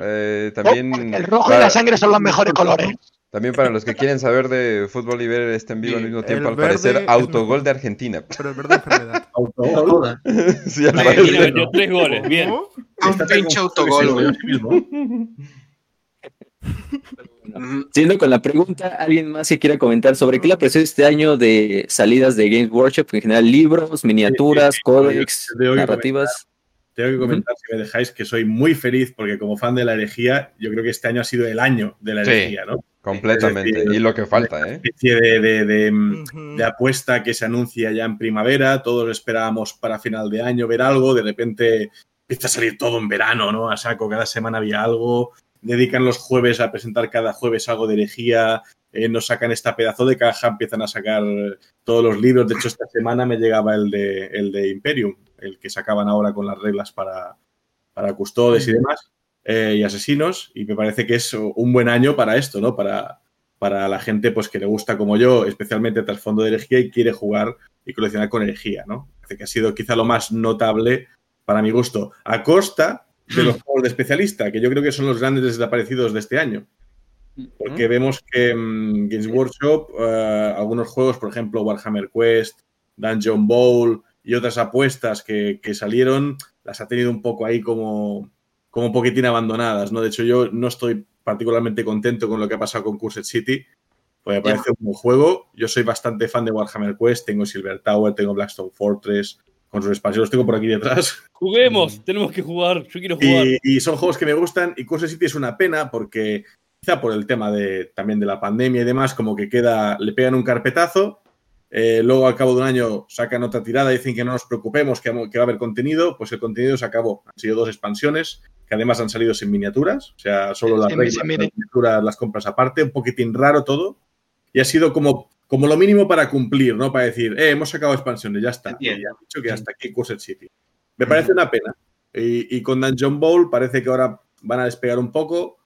Eh, también, Oh, el rojo y para, la sangre son los mejores colores. también para los que quieren saber de fútbol y ver este en vivo al Sí, mismo tiempo, al parecer, autogol de Argentina. Pero el verde enfermedad. [LAUGHS] Autogol. [LAUGHS] Sí, al tres goles, bien. ¿Cómo? Un pinche autogol. [LAUGHS] Siguiendo con la pregunta, ¿alguien más que quiera comentar sobre qué le apreció este año de salidas de Games Workshop? En general, libros, miniaturas, códex, Yo tengo que comentar, si me dejáis, que soy muy feliz porque como fan de la herejía, yo creo que este año ha sido el año de la Sí. herejía, ¿no? Completamente. Decir, Y lo que falta, ¿eh? especie de, de- de, mm, de apuesta que se anuncia ya en primavera. Todos esperábamos para final de año ver algo. De repente empieza a salir todo en verano, ¿no? A saco, cada semana había algo. Dedican los jueves a presentar cada jueves algo de herejía. eh, nos sacan esta pedazo de caja, empiezan a sacar todos los libros. De hecho, esta semana me llegaba el de, el de Imperium, el que sacaban ahora con las reglas para, para custodes y demás, eh, y asesinos. Y me parece que es un buen año para esto, ¿no? Para, para la gente pues, que le gusta como yo, especialmente trasfondo de herejía y quiere jugar y coleccionar con herejía, ¿no? Parece que ha sido quizá lo más notable para mi gusto, a costa de los [LAUGHS] juegos de especialista, que yo creo que son los grandes desaparecidos de este año. Porque vemos que mm, Games Workshop, eh, algunos juegos, por ejemplo, Warhammer Quest, Dungeon Bowl y otras apuestas que, que salieron, las ha tenido un poco ahí como, como un poquitín abandonadas, ¿no? De hecho, yo no estoy particularmente contento con lo que ha pasado con Cursed City, pues me parece un buen juego. Yo soy bastante fan de Warhammer Quest, tengo Silver Tower, tengo Blackstone Fortress, con sus expansiones, los tengo por aquí detrás. [LAUGHS] Juguemos, tenemos que jugar. Yo quiero jugar. Y, y son juegos que me gustan y Cursed City es una pena porque quizá por el tema de, también de la pandemia y demás, como que queda, le pegan un carpetazo, eh, luego al cabo de un año sacan otra tirada y dicen que no nos preocupemos, que, que va a haber contenido, pues el contenido se acabó. Han sido dos expansiones que además han salido sin miniaturas, o sea, solo las reglas, las mini- miniaturas las compras aparte, un poquitín raro todo. Y ha sido como, como lo mínimo para cumplir, ¿no? Para decir, eh, hemos sacado expansiones, ya está. Y han dicho que hasta aquí Cursed City. Me parece una pena. Y, y con Dungeon Bowl parece que ahora van a despegar un poco,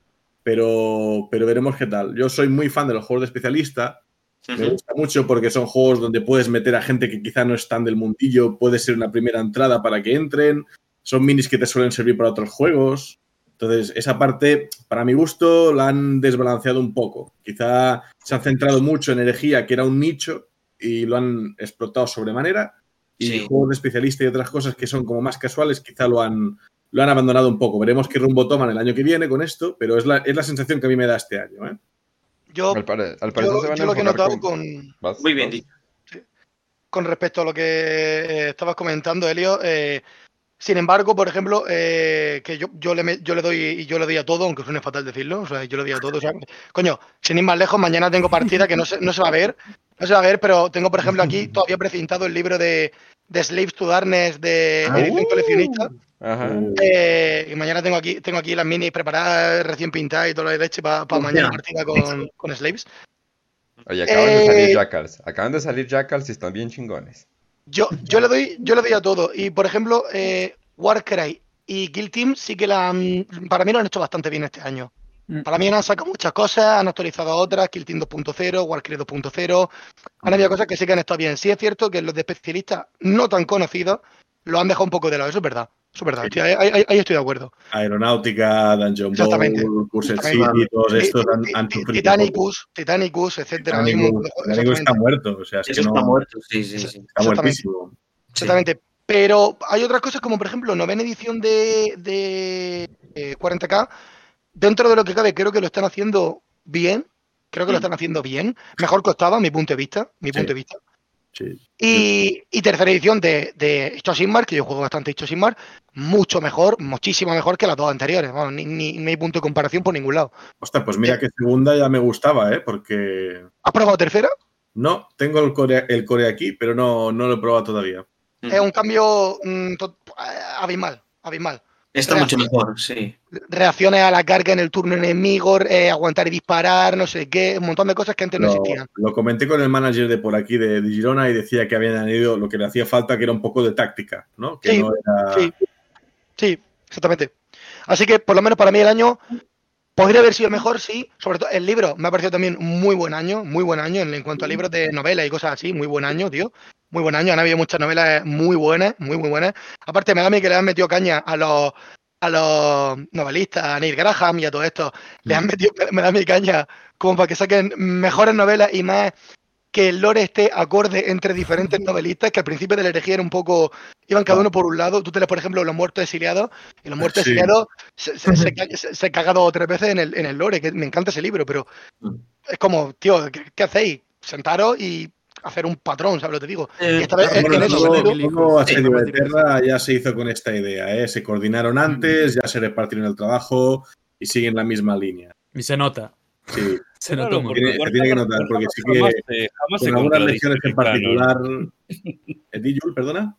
pero, pero veremos qué tal. Yo soy muy fan de los juegos de especialista. Me gusta mucho porque son juegos donde puedes meter a gente que quizá no es tan del mundillo, puede ser una primera entrada para que entren. Son minis que te suelen servir para otros juegos. Entonces, esa parte, para mi gusto, la han desbalanceado un poco. Quizá se han centrado mucho en herejía, que era un nicho, y lo han explotado sobremanera. Y Sí. juegos de especialista y otras cosas que son como más casuales, quizá lo han, lo han abandonado un poco. Veremos qué rumbo toman el año que viene con esto, pero es la, es la sensación que a mí me da este año. ¿eh? Yo, Al, pare- al parecer yo, se van a yo lo que he notado con... con, ¿Vas? Muy bien con respecto a lo que eh, estabas comentando, Elio. eh, sin embargo, por ejemplo, eh, que yo, yo, le, yo le doy y yo le doy a todo, aunque suene fatal decirlo, o sea, yo le doy a todo. O sea, coño, sin ir más lejos, mañana tengo partida que no se, no se va a ver, no se va a ver, pero tengo, por ejemplo, aquí todavía precintado el libro de, de Slaves to Darkness de Ah. edición coleccionista. Ajá. Eh, y mañana tengo aquí, tengo aquí las minis preparadas, recién pintadas y toda la leche para Hostia. mañana partida con, con Slaves. Oye, acaban de salir Eh, Jackals. Acaban de salir Jackals y están bien chingones. Yo, yo le doy, yo le doy a todo. Y por ejemplo, eh, Warcry y Kill Team sí que la han- para mí lo han hecho bastante bien este año. Para mí han sacado muchas cosas, han actualizado otras, Kill Team 2.0, Warcry 2.0. Han habido cosas que sí que han estado bien. Sí es cierto que los de especialistas no tan conocidos lo han dejado un poco de lado, eso es verdad. Eso es verdad, estoy- ahí, ahí- ahí estoy de acuerdo. Aeronáutica, Dungeon. Ball, Cursed. City, todos estos han. Titanicus, Titanicus, etcétera. Titanicus está muerto, o sea, es que Eso no. está muerto, sí, sí, sí. Está muertísimo. Exactamente. Pero hay otras cosas como, por ejemplo, novena edición de, de eh, 40K. Dentro de lo que cabe, creo que lo están haciendo bien. Creo que lo están haciendo bien. Mejor costaba, mi punto de vista. Mi punto de vista. Sí. Y, y tercera edición de, de Sigmar, que yo juego bastante Sigmar, mucho mejor, muchísimo mejor que las dos anteriores. Vamos, ni, ni- no hay punto de comparación por ningún lado. Ostras, pues mira que segunda ya me gustaba, ¿eh? Porque. ¿Has probado tercera? No, tengo el core, el core aquí, pero no, no lo he probado todavía. Es un cambio mm, to- abismal, abismal. Está mucho mejor, sí. reacciones a la carga en el turno enemigo, eh, aguantar y disparar, no sé qué, un montón de cosas que antes no existían. lo comenté con el manager de por aquí, de, de Girona, y decía que habían añadido lo que le hacía falta, que era un poco de táctica, ¿no? Que Sí, no era. sí, sí, exactamente. Así que por lo menos para mí el año podría haber sido mejor, sí. Sobre todo el libro me ha parecido también un muy buen año, muy buen año en, en cuanto a libros de novela y cosas así, muy buen año, tío. Muy buen año, han habido muchas novelas muy buenas, muy, muy buenas. Aparte, me da a mí que le han metido caña a los, a los novelistas, a Neil Graham y a todo esto. Le han metido, [LAUGHS] me da mi caña como para que saquen mejores novelas y más que el lore esté acorde entre diferentes [LAUGHS] novelistas, que al principio de la herejía era un poco, iban cada uno por un lado. Tú te lees, por ejemplo, Los Muertos Exiliados, y Los Muertos Sí. Exiliados se, se, se, [LAUGHS] se- se caga dos o tres veces en el, en el lore, que me encanta ese libro, pero es como, tío, ¿qué, qué hacéis? Sentaros y hacer un patrón, ¿sabes lo que te digo? esta vez, en sentido- Asedio de ya se hizo con esta idea, ¿eh? Se coordinaron antes, ya se repartieron el trabajo y siguen la misma línea. Y se nota. Sí. [LAUGHS] Se Claro, nota un porque Tiene, se tiene que notar, porque sí que jamás jamás con algunas legiones en canon. particular. ¿Eh, perdona?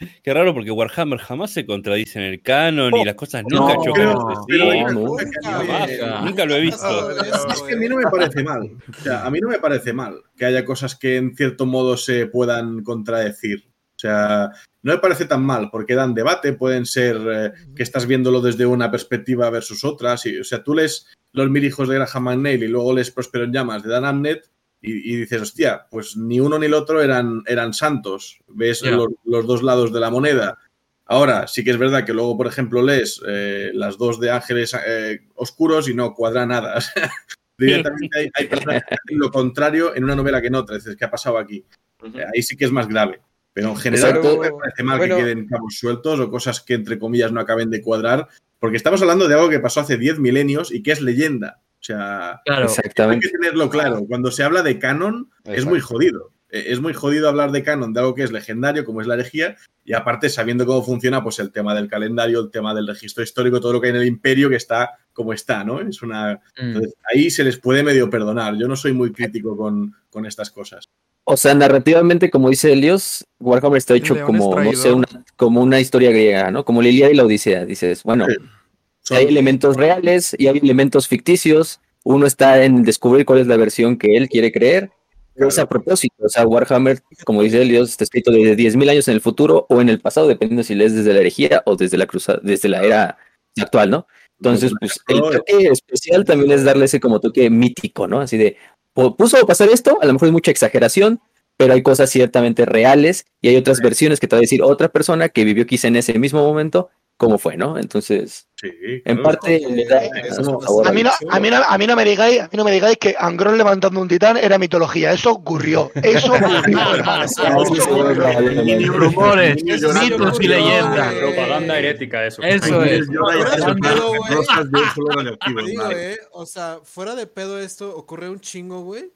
[LAUGHS] Qué raro porque Warhammer jamás se contradice en el canon y las cosas nunca no, chocan entre sí. una Nunca, lo he visto. Es que a mí no me parece mal. O sea, a mí no me parece mal que haya cosas que en cierto modo se puedan contradecir. O sea, no me parece tan mal porque dan debate, pueden ser eh, que estás viéndolo desde una perspectiva versus otras. Y, o sea, tú lees Los Mil Hijos de Graham McNeil y luego lees Próspero en Llamas de Dan Abnett y, y dices, hostia, pues ni uno ni el otro eran, eran santos. Ves los, los dos lados de la moneda. Ahora, sí que es verdad que luego, por ejemplo, lees eh, las dos de ángeles eh, oscuros y no cuadra nada. [LAUGHS] Directamente hay, hay personas que hacen lo contrario en una novela que en otra. Dices, ¿qué ha pasado aquí? Eh, Ahí sí que es más grave. Pero en general Exacto. no me parece mal Bueno. que queden cabos sueltos o cosas que, entre comillas, no acaben de cuadrar. Porque estamos hablando de algo que pasó hace 10 milenios y que es leyenda. O sea, Claro. hay que tenerlo claro. Cuando se habla de canon, es muy jodido. Eh, Es muy jodido hablar de canon, de algo que es legendario, como es la herejía, y aparte sabiendo cómo funciona, pues el tema del calendario, el tema del registro histórico, todo lo que hay en el imperio que está como está, ¿no? Es una. Mm. Entonces, ahí se les puede medio perdonar. Yo no soy muy crítico con, con estas cosas. O sea, narrativamente, como dice Elios, Warhammer está hecho como, no sé, una, como una historia griega, ¿no? Como la Ilíada y la Odisea. Dices, bueno, hay elementos reales y hay elementos ficticios. Uno está en descubrir cuál es la versión que él quiere creer. Pero es a propósito. O sea, Warhammer, como dice Elios, está escrito desde 10.000 años en el futuro o en el pasado, dependiendo si lees desde la herejía o desde la cruzada, desde la era actual, ¿no? Entonces, pues el toque especial también es darle ese como toque mítico, ¿no? Así de, pu- puso pasar esto, a lo mejor es mucha exageración, pero hay cosas ciertamente reales y hay otras versiones que te va a decir otra persona que vivió quizá en ese mismo momento, cómo fue, ¿no? Entonces, en parte le da un sabor A mí, no, a, mí no, a mí no me digáis, a mí no me digáis que Angron levantando un titán era mitología. Eso ocurrió. Eso ocurrió, hermano. Ni rumores, mitos y leyendas. Propaganda herética, eso. Eso es. Eh, o sea, fuera de pedo esto, ocurre un chingo, güey.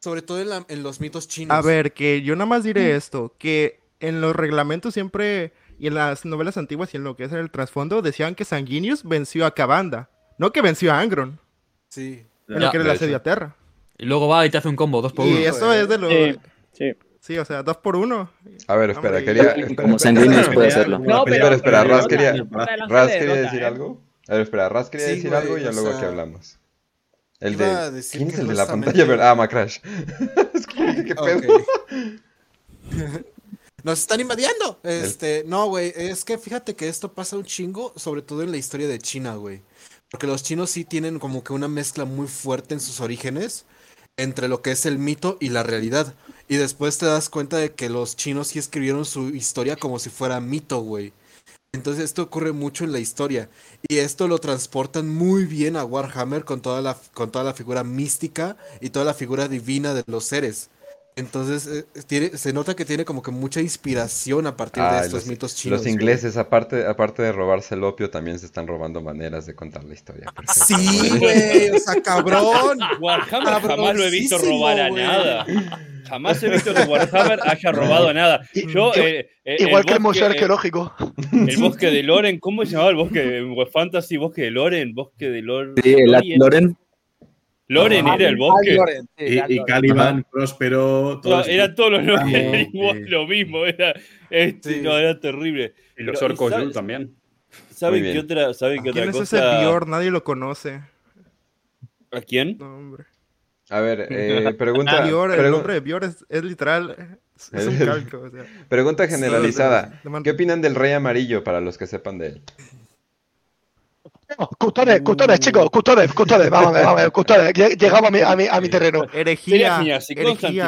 Sobre todo en, la- en los mitos chinos. A ver, que yo nada más diré esto, que en los reglamentos siempre, y en las novelas antiguas y en lo que es el trasfondo, decían que Sanguinius venció a Cabanda, no que venció a Angron, Sí. en Ya, lo que era la asedio a Terra. Y luego va y te hace un combo, dos por uno. Y eso es de los... Sí, sí. Sí, o sea, dos por uno. A ver, espera, Hombre, quería. y- espera, Como espera, Sanguinius puede hacerlo. No, pero- Espera, espera, pero Raz quería, Raz de quería decir ¿eh? algo. A ver, espera, Raz quería Sí, decir güey, algo y ya luego sea, aquí hablamos. El de. ¿Quién es que el de la pantalla? Ah, Macrash. [LAUGHS] es que qué pedo. [LAUGHS] Nos están invadiendo. Este, no, güey, es que fíjate que esto pasa un chingo, sobre todo en la historia de China, güey. Porque los chinos sí tienen como que una mezcla muy fuerte en sus orígenes entre lo que es el mito y la realidad. Y después te das cuenta de que los chinos sí escribieron su historia como si fuera mito, güey. Entonces esto ocurre mucho en la historia. Y esto lo transportan muy bien a Warhammer con toda la, con toda la figura mística y toda la figura divina de los seres. Entonces eh, tiene, se nota que tiene como que mucha inspiración a partir de Ay, estos los, mitos chinos. los güey. ingleses, aparte, aparte de robarse el opio, también se están robando maneras de contar la historia. Perfecto. Sí, güey, o sea, cabrón. [LAUGHS] Warhammer jamás lo he visto robar a güey. nada. Jamás he visto que Warhammer haya robado nada. Yo, eh, eh, Igual que el museo bosque- arqueológico. El bosque de Loren, ¿cómo se llamaba el bosque Web Fantasy? Bosque de Loren, bosque de Loren. Sí, el At Loren. Loren era el bosque. Y, y Caliban, Próspero, No, todos eran todos los Ah, igual, lo mismo, era, este, no, era terrible. Y los Pero, orcos ¿sabe- Yu también. ¿Saben qué otra, saben qué ¿Quién otra es ese cosa? Bior? Nadie lo conoce. ¿A quién? No, hombre. A ver, eh, [LAUGHS] pregunta. Bior, el nombre de Bior es, es literal, es, es un [LAUGHS] calco. O sea. Pregunta generalizada. ¿Qué opinan del Rey Amarillo para los que sepan de él? Custodes, custodes, chicos, custodes, custodes, vamos a ver, vamos a ver, custodes, lle- llegamos a mi, a mi, a mi terreno. Sería Herejía. si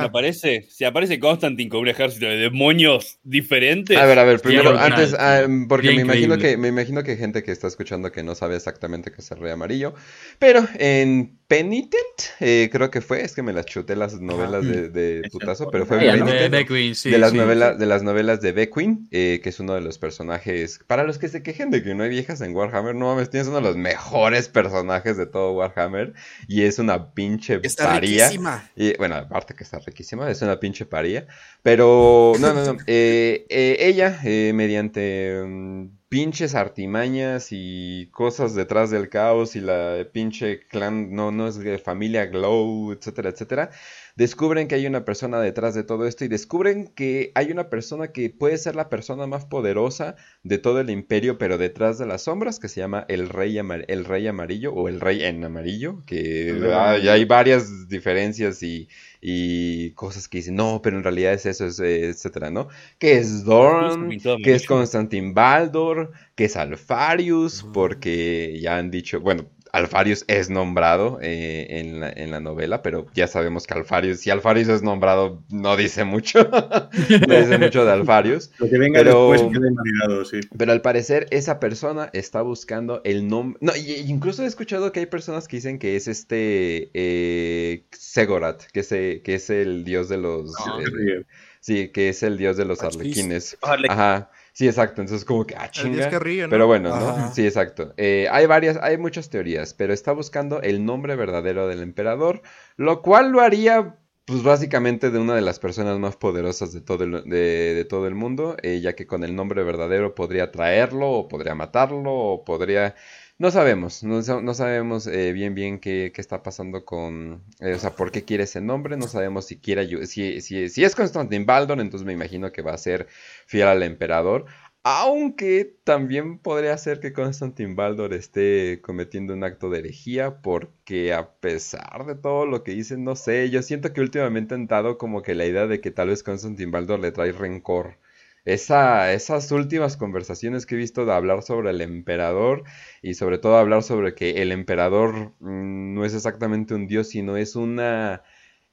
aparece, si aparece Constantine con un ejército de demonios diferentes. A ver, a ver, primero, antes, ah, porque me imagino que me imagino que hay gente que está escuchando que no sabe exactamente qué es el Rey Amarillo, pero en Penitent, eh, creo que fue, es que me las chuté las novelas de, de putazo, pero fue de Penitent, Beckwin, sí, de las sí, novelas, de las novelas de Beckwin, eh, que es uno de los personajes, para los que se quejen de que no hay viejas en Warhammer, no mames, tienes uno de los mejores personajes de todo Warhammer, y es una pinche Está paría. riquísima. Y bueno, aparte que está riquísima, es una pinche paría. Pero, no, no, no. [LAUGHS] eh, eh, ella, eh, mediante mm, pinches artimañas y cosas detrás del caos y la pinche clan, no, no es familia Glow, etcétera, etcétera, descubren que hay una persona detrás de todo esto y descubren que hay una persona que puede ser la persona más poderosa de todo el imperio, pero detrás de las sombras, que se llama el Rey, Amar- el Rey Amarillo o el Rey en Amarillo, que hay, Amarillo. hay varias diferencias y, y cosas que dicen, no, pero en realidad es eso, es, etcétera, ¿no? Que es Dorn, que es. Constantin Baldor, que es Alfarius, porque ya han dicho, bueno, Alfarius es nombrado eh, en, la, en la novela, pero ya sabemos que Alfarius, si Alfarius es nombrado, no dice mucho, [LAUGHS] no dice mucho de Alfarius. [LAUGHS] Lo que venga Pero- después queda invalidado, sí. Pero al parecer esa persona está buscando el nombre. No, incluso he escuchado que hay personas que dicen que es este eh, Segorat, que es, eh, que es el dios de los. No, eh, sí, que es el dios de los arlequines. Ajá. Sí, exacto. Entonces, como que, ah, chinga. que ríe, ¿no? Pero bueno. Sí, exacto. Eh, hay varias, hay muchas teorías, pero está buscando el nombre verdadero del emperador, lo cual lo haría, pues básicamente de una de las personas más poderosas de todo el, de, de todo el mundo, eh, ya que con el nombre verdadero podría traerlo, o podría matarlo, o podría... No sabemos, no, sa- no sabemos eh, bien bien qué, qué está pasando con, eh, o sea, por qué quiere ese nombre, no sabemos si quiere, si, si, si es Constantin Baldor, entonces me imagino que va a ser fiel al emperador, aunque también podría ser que Constantin Baldor esté cometiendo un acto de herejía, porque a pesar de todo lo que dicen, no sé, yo siento que últimamente han dado como que la idea de que tal vez Constantin Baldor le trae rencor. Esa, esas últimas conversaciones que he visto de hablar sobre el emperador y sobre todo hablar sobre que el emperador mm, no es exactamente un dios, sino es una,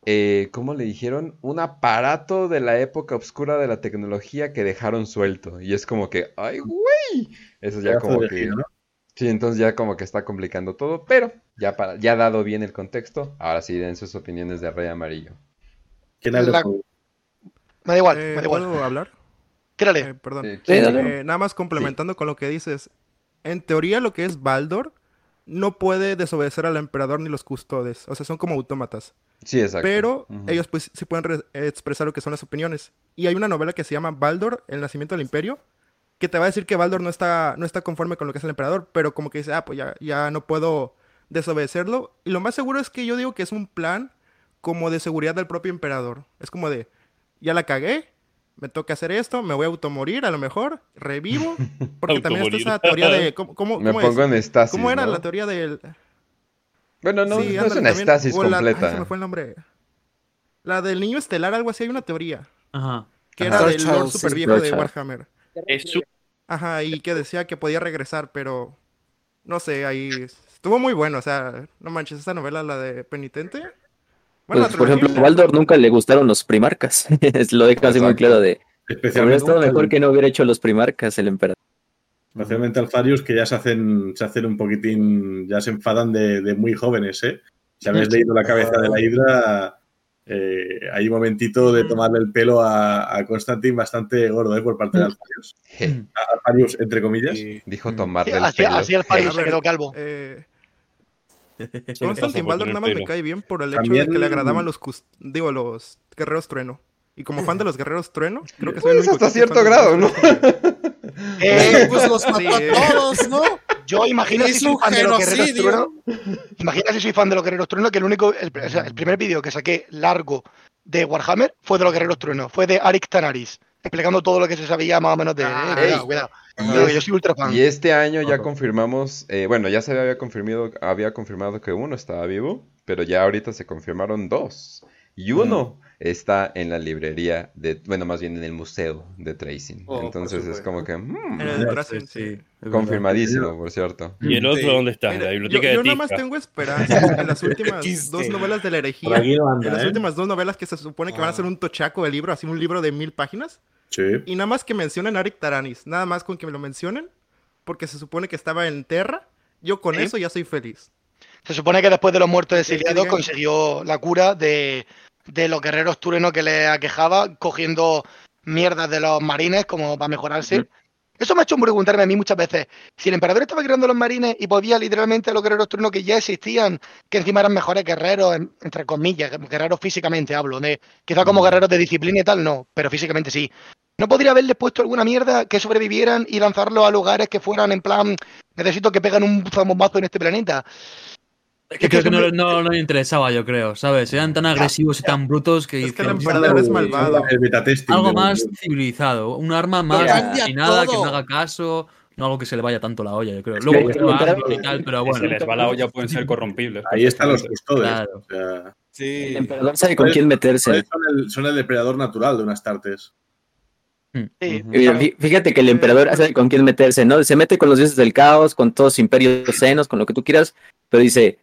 eh, ¿cómo le dijeron? Un aparato de la época oscura de la tecnología que dejaron suelto. Y es como que, ¡ay, güey! Eso ya como que... Sí, entonces ya como que está complicando todo, pero ya, para, ya dado bien el contexto, ahora sí den sus opiniones de Rey Amarillo. ¿Quién habla? La- por- Me da igual, Eh, me da igual. ¿Puedo hablar? Tírale. Eh, perdón. Eh, Sí. Eh, nada más complementando con lo que dices. En teoría, lo que es Baldor no puede desobedecer al emperador ni los custodes. O sea, son como autómatas. Sí, exacto. Pero ellos pues sí pueden re- expresar lo que son las opiniones. Y hay una novela que se llama Baldor, El nacimiento del imperio, que te va a decir que Baldor no está, no está conforme con lo que es el emperador, pero como que dice, ah, pues ya, ya no puedo desobedecerlo. Y lo más seguro es que yo digo que es un plan como de seguridad del propio emperador. Es como de, ya la cagué, me toca hacer esto, me voy a automorir a lo mejor, revivo, [LAUGHS] porque también está esa teoría de... ¿Cómo, cómo, Me cómo es? pongo en estasis, ¿Cómo era ¿no? la teoría del...? Bueno, no, Sí, no es una también. estasis O la- ay, completa. se me fue el nombre. La del niño estelar, algo así, hay una teoría. Ajá. Que Ajá. era del Lord super viejo de. Warhammer. Ajá, y que decía que podía regresar, pero no sé, ahí estuvo muy bueno, o sea, no manches, esta novela, la de Penitente. Bueno, Pues, por ejemplo, a Baldor nunca le gustaron los primarcas. [LAUGHS] lo deja así muy claro de. Especialmente, estado mejor que no hubiera hecho los primarcas el emperador. especialmente al Farius, que ya se hacen, se hacen un poquitín, ya se enfadan de, de muy jóvenes, ¿eh? Si habéis leído La cabeza de la hidra, eh, hay un momentito de tomarle el pelo a, a Constantine bastante gordo, ¿eh? Por parte de Alfarius. A- Alfarius, entre comillas. Dijo tomarle el Así, pelo. así el país A se quedó calvo. eh, [LAUGHS] Por Baldor nada más me cae bien por el hecho También- de que le agradaban los, digo, los guerreros trueno. Y como fan de los guerreros trueno, creo que soy el Pues único hasta cierto grado, ¿no? [LAUGHS] Eh, Pues los mató Sí, a todos, ¿no? yo imagino si soy fan de los guerreros trueno. Imagina si soy fan de los guerreros trueno que el único, el, o sea, el primer vídeo que saqué largo de Warhammer fue de los guerreros trueno, fue de Arik Tanaris, explicando todo lo que se sabía más o menos de. Ah, eh, cuidado. Y Cuidado, que es- yo soy ultra fan. Y este año ya Ajá. confirmamos, eh, bueno, ya se había confirmado, había confirmado que uno estaba vivo, pero ya ahorita se confirmaron dos. Y uno está en la librería de, bueno, más bien en el museo de Tracing. Oh, Entonces es como que, mm, En el Tracing, sí, confirmadísimo, por cierto. ¿Y el otro Sí. dónde está? En Mira, la yo, biblioteca yo de nada más tengo esperanza [LAUGHS] en las últimas dos novelas de la herejía. En las ¿eh? últimas dos novelas que se supone que van a ser un tochaco de libro, así un libro de mil páginas. Sí. Y nada más que mencionen a Arik Taranis, nada más con que me lo mencionen, porque se supone que estaba en Terra, yo con eso ya soy feliz. Se supone que después de los muertos que exiliados consiguió la cura de, de los guerreros turenos que le aquejaba, cogiendo mierdas de los marines como para mejorarse. Eso me ha hecho preguntarme a mí muchas veces si el emperador estaba creando los marines y podía literalmente a los guerreros turenos que ya existían, que encima eran mejores guerreros, en- entre comillas, guerreros físicamente hablo, de quizá como guerreros de disciplina y tal, no, pero físicamente sí. ¿No podría haberles puesto alguna mierda que sobrevivieran y lanzarlos a lugares que fueran en plan, necesito que pegan un bombazo en este planeta? Es que creo que no, no, no le interesaba, yo creo, ¿sabes? Eran tan agresivos y tan brutos que Es que el dicen, emperador es malvado. El algo más civilizado, un arma más Cambia y nada, que no haga caso, no algo que se le vaya tanto la olla, yo creo. Es Luego que que el se emperador- va y tal, pero bueno. se les va la olla pueden ser corrompibles. Ahí están los custodes. Claro. O sea, Sí. El emperador sabe con quién meterse. son, el, son el depredador natural de unas tartes. Sí, Fíjate que el emperador sabe con quién meterse, ¿no? Se mete con los dioses del caos, con todos los imperios senos, con lo que tú quieras, pero dice,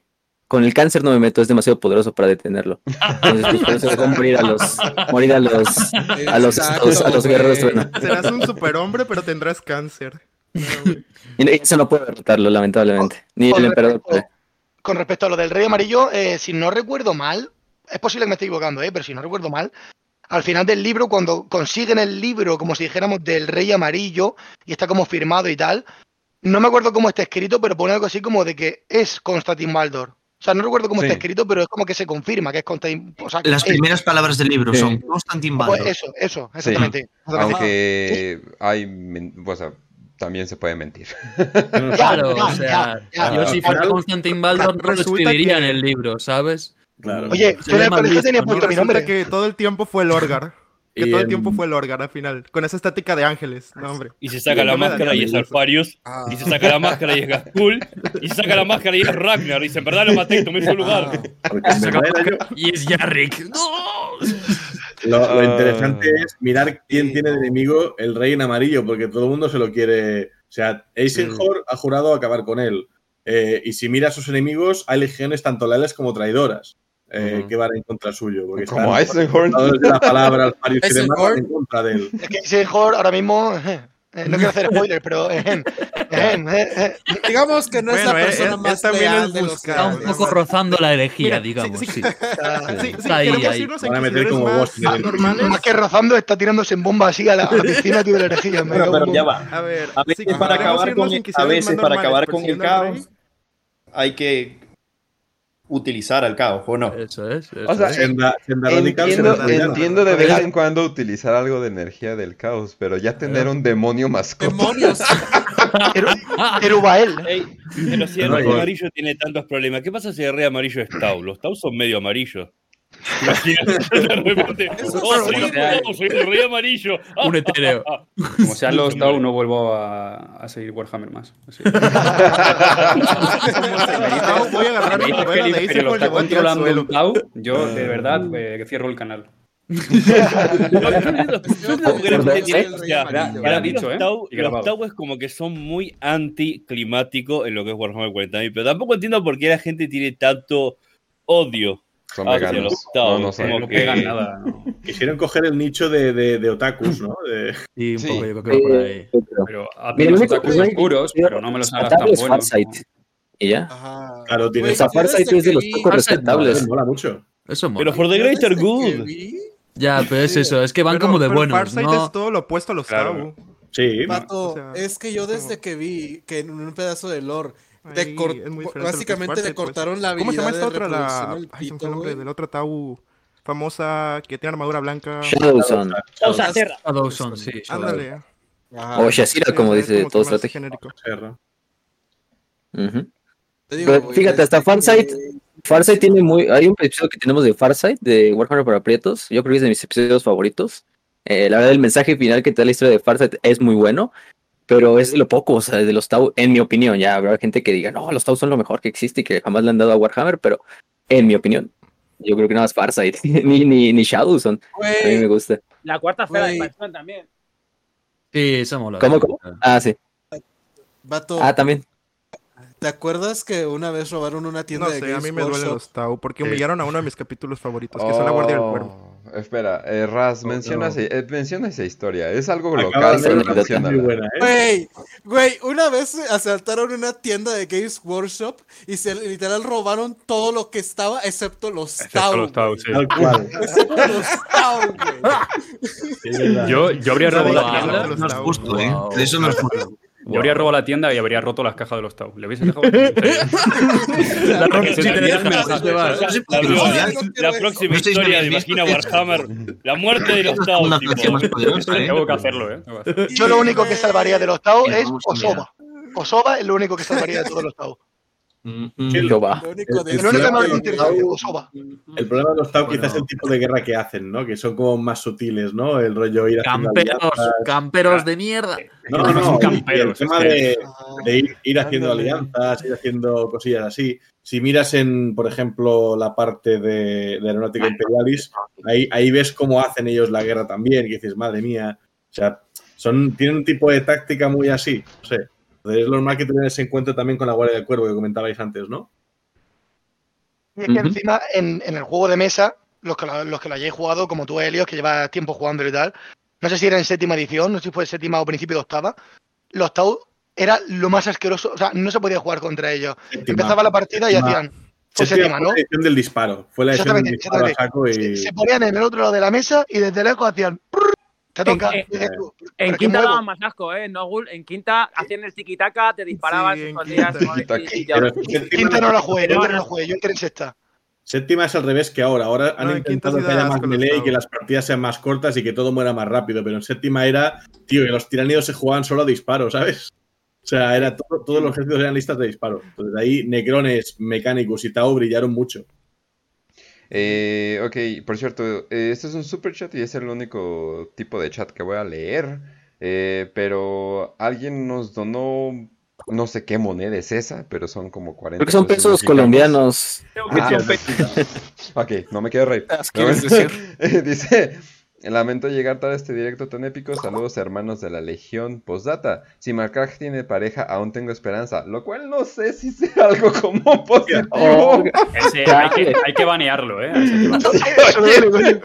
con el cáncer no me meto, es demasiado poderoso para detenerlo. Entonces, pues, por eso morir a los, morir a los, a los, Exacto, a los guerreros. Serás un superhombre, pero tendrás cáncer. Y eso no puede derrotarlo, lamentablemente. Ni el Con emperador respecto- puede. Con respecto a lo del Rey Amarillo, eh, si no recuerdo mal, es posible que me esté equivocando, eh, pero si no recuerdo mal, al final del libro, cuando consiguen el libro, como si dijéramos, del Rey Amarillo, y está como firmado y tal, no me acuerdo cómo está escrito, pero pone algo así como de que es Constantin Baldor. O sea, no recuerdo cómo Sí. está escrito, pero es como que se confirma que es Constantin. O sea, Las es- primeras palabras del libro Sí. son Constantin pues Baldor. eso, eso, Sí. exactamente. Aunque hay, o sea, también se puede mentir. Claro, o sea, ya, yo ya. si fuera Constantin Baldor no lo Resulta escribiría que- en el libro, ¿sabes? Claro. Oye, yo el mal colegio tenía ¿no? puesto mi nombre. que todo el tiempo fue el Orgar. Que Y todo el tiempo fue el Orgar al final. Con esa estática de ángeles. No, hombre. Y se saca la No máscara y es. Alfarius. Ah. Y se saca la máscara y es Gaskul. Y se saca la máscara y es Ragnar. Dice, en verdad lo maté y tomé su lugar. Yo- Y es Yarrick. Lo, lo Ah. interesante es mirar quién tiene de enemigo el rey en amarillo, porque todo el mundo se lo quiere. O sea, Eisenhower ha jurado acabar con él. Eh, y si mira a sus enemigos, hay legiones tanto leales como traidoras eh, Ujú. que van en contra suyo. Porque Como están Eisenhorn. de la palabra, Alfarius y demás, [LAUGHS] Eisenhorn. en contra de él. Es que Eisenhower ahora mismo. [LAUGHS] eh, eh, no quiero hacer spoiler, pero. eh, Digamos que no es Bueno, la eh, persona más leal es de los Está un poco rozando la herejía, Mira, digamos. sí, sí. sí. está- [LAUGHS] Sí, sí, Está ahí, ahí. Van a meter como más normales. Más que rozando, está tirándose en bomba así a la, a la piscina tío, de la herejía. Bueno, pero en ya va. A ver, A veces si para acabar con, a veces para acabar con el caos, hay que utilizar al caos, ¿o no? Eso es. O sea, Senda- Senda Radical, entiendo, Senda Radical. entiendo de vez en cuando utilizar algo de energía del caos, pero ya tener un demonio mascota. ¡Demonios! [LAUGHS] Erubael. Ey, pero si el No, amarillo tiene tantos problemas, ¿qué pasa si el rey amarillo es Tau? Los Tau son medio amarillos. [LAUGHS] Oh, soy, un Tau, soy el rey amarillo. [LAUGHS] Un etéreo. [LAUGHS] Como sean los Tau, no vuelvo a, a seguir Warhammer más. Así. Voy a agarrar Me mi novela que de el Imperio lo Ace está y tirar al controlando suelo. un Tau, yo de verdad eh, que cierro el canal. ¿Eh? sea, para mí los. Tau es como que son muy anticlimáticos en lo que es Warhammer 40.000, pero tampoco entiendo por qué la gente tiene tanto odio Son hacia veganos. No, no son. como No que- pegan nada. ¿no? [LAUGHS] Quisieron coger el nicho de, de, de otakus, ¿no? De- Sí, un Sí. poco yo creo que va por ahí. Eh, pero- Pero hazme Mira, lo los otakus único- oscuros, pero no me los hagas tan buenos. Farsight. Y ya. Ajá. Claro, tiene Güey, O sea, Farsight es de que los pocos respetables. mola mucho. Eso mola. Pero for the greater good. Ya, pero es eso, es que van Pero- como de pero buenos, Farsight ¿no? es todo lo opuesto a los Claro. Sí, Vato, O sea, es que yo es desde como- que vi que en un pedazo de lore Ahí básicamente le pues. cortaron la ¿Cómo se llama esta de otra? La... al Ay, se me fue pito, el nombre del otro Tau famosa que tiene armadura blanca. Shadowson. Shadowson, sí. Ándale. O Shazira, como dice como todo estrategia. genérico. Pero fíjate, hasta desde Farsight, Farsight tiene muy. Hay un episodio que tenemos de Farsight, de Warhammer para Prietos. Yo creo que es de mis episodios favoritos. Eh, la verdad, el mensaje final que te da la historia de Farsight es muy bueno, pero es de lo poco, o sea, de los Tau, en mi opinión. Ya habrá gente que diga, no, los Tau son lo mejor que existe y que jamás le han dado a Warhammer, pero en mi opinión, yo creo que nada más Farsight, [LAUGHS] ni, ni, ni Shadowson. A mí me gusta. La cuarta esfera de expansión también. Sí, eso mola. ¿Cómo, cómo? Ah, sí. vato, Ah, también. ¿te acuerdas que una vez robaron una tienda No de sé, a mí me duelen los Tau porque humillaron a uno de mis capítulos favoritos, que es la Guardia del Cuervo. Espera, eh, Raz, menciona, no. esa- eh, menciona esa historia. Es algo local, pero buena, ¿eh? Güey, güey, una vez asaltaron una tienda de Games Workshop y se literal robaron todo lo que estaba excepto los Excepto Tau. los Tau, güey. sí. Tal cual. Excepto los Tau, güey. Sí. Yo, yo habría robado la tienda. No es justo, ¿eh? Wow. Eso no es justo. Yo habría robado la tienda y habría roto las cajas de los Tau. ¿Le hubiese dejado? [LAUGHS] La próxima- historia de Imagina Warhammer. La muerte de los Tau. poderosa, ¿eh? Tengo que hacerlo, ¿eh? Tengo. Yo lo único que salvaría de los Tau es Osoba. Osoba es lo único que salvaría de todos los Tau. El- que problema los Tau Bueno. quizás es el tipo de guerra que hacen, ¿no? Que son como más sutiles, ¿no? El rollo ir haciendo Camperos, alianzas. camperos de mierda. No, no, no. Y el camperos, tema que- de, de ir, ir haciendo alianzas, ir haciendo cosillas así. Si miras en, por ejemplo, la parte de, de Aeronáutica Imperialis, ahí, ahí ves cómo hacen ellos la guerra también, y dices, madre mía. O sea, son, tienen un tipo de táctica muy así. No sé. Entonces es normal que tengan ese encuentro también con la Guardia del Cuervo que comentabais antes, ¿no? Y es que encima, en, en el juego de mesa, los que, lo, los que lo hayáis jugado, como tú, Helios, que llevas tiempo jugándolo y tal, no sé si era en séptima edición, no sé si fue séptima o principio de octava, los Tau era lo más asqueroso, o sea, no se podía jugar contra ellos. Séptima. Empezaba la partida y hacían, fue Séptima fue ¿no? la edición del disparo. Fue la edición del Exactamente, disparo y. Se ponían en el otro lado de la mesa y desde lejos hacían, toca. En- y ¿pero qué quinta daban más asco, ¿eh? No, Gul, en quinta hacían el tiquitaca, te disparaban, Sí, en quinta. y- y ya. Pero Quinta no la jugué, no ahora- la [LAUGHS] jugué, yo entré en sexta. séptima es al revés que ahora. Ahora han No, intentado que haya más melee y que las partidas sean más cortas y que todo muera más rápido. Pero en séptima era, tío, que los tiranidos se jugaban solo a disparo, ¿sabes? O sea, era todo- todos los ejércitos eran listas de disparo. Entonces ahí Necrones, Mecánicos y Tau brillaron mucho. Eh, ok, por cierto, eh, este es un super chat y es el único tipo de chat que voy a leer. Eh, pero alguien nos donó, no sé qué moneda es esa, pero son como 40 Creo que son pesos mexicanos. colombianos. Ah, ok, no me quedo rey. ¿Quieres decir? Dice, lamento llegar tarde a este directo tan épico. Saludos hermanos de la Legión. Postdata, si Marcaj tiene pareja, aún tengo esperanza. Lo cual no sé si sea algo como [LAUGHS] positivo. Oh, Ese hay, que, hay que banearlo, ¿eh? [LAUGHS]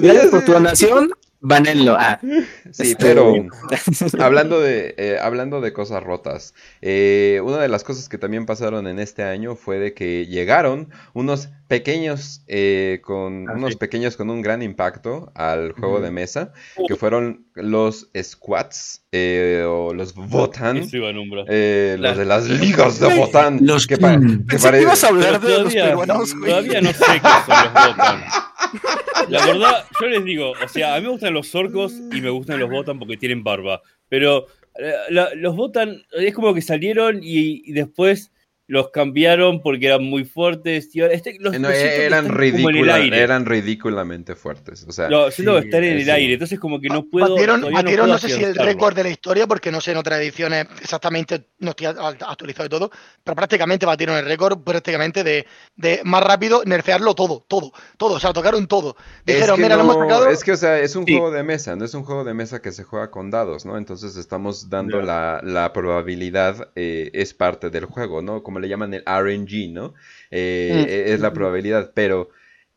Gracias por tu donación. Banenlo. Ah. [LAUGHS] Sí, Este- pero [LAUGHS] hablando de, eh, hablando de cosas rotas, eh, una de las cosas que también pasaron en este año fue de que llegaron unos pequeños, eh, con, Ah, unos sí. pequeños con un gran impacto al juego de mesa, que fueron los squats eh, o los a nombrar. eh, los de las ligas de Votan. Los que, pa- que que ibas a hablar de los todavía, peruanos, güey. todavía no sé qué son los botan. [LAUGHS] La verdad, yo les digo, o sea, a mí me gustan los orcos y me gustan los botan porque tienen barba. Pero eh, la- los botan es como que salieron y, y después los cambiaron porque eran muy fuertes. ahora- este- los- no, los siento que eran, ridícula- aire. eran ridículamente fuertes. O sea, No, siento que sí, están en el eso. aire, entonces como que no puedo. Batieron, todavía batieron puedo no sé si el récord de la historia, porque no sé en otras ediciones exactamente, no estoy actualizado de todo, pero prácticamente batieron el récord prácticamente de, de más rápido nerfearlo todo, todo, todo, o sea, tocaron todo. Es Dijeron, que mira, lo hemos no- sacado. es que, o sea, es un Sí. juego de mesa, no es un juego de mesa que se juega con dados, ¿no? Entonces estamos dando la, la probabilidad, eh, es parte del juego, ¿no? Como le llaman el RNG, ¿no? Eh, Mm. eh, Es la probabilidad, pero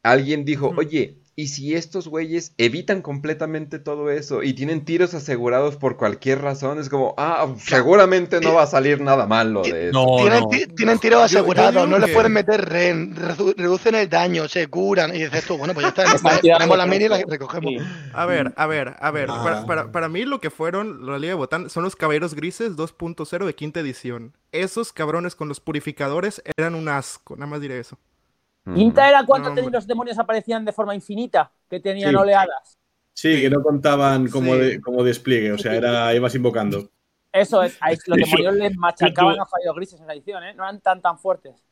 alguien dijo, oye, ¿y si estos güeyes evitan completamente todo eso y tienen tiros asegurados por cualquier razón? Es como, ah, seguramente no va a salir nada malo de eso. No, tienen, no. tienen tiros Yo- yo asegurados, no les que- pueden meter ren, redu- reducen el daño, se curan. Y dices tú, bueno, pues ya está, [LAUGHS] ponemos la mini y la recogemos. Sí. A ver, a ver, a ver. Para, Ah. para, para mí lo que fueron la Liga de Botán son los Caballeros Grises 2.0 de quinta edición. Esos cabrones con los purificadores eran un asco, nada más diré eso. Quinta era cuando No, los demonios aparecían de forma infinita, que tenían Sí. oleadas. Sí, que no contaban como, Sí. de- como despliegue, o sea, era ibas invocando. Eso es, ahí los demonios les machacaban a fallos grises en esa edición, ¿eh? No eran tan tan fuertes.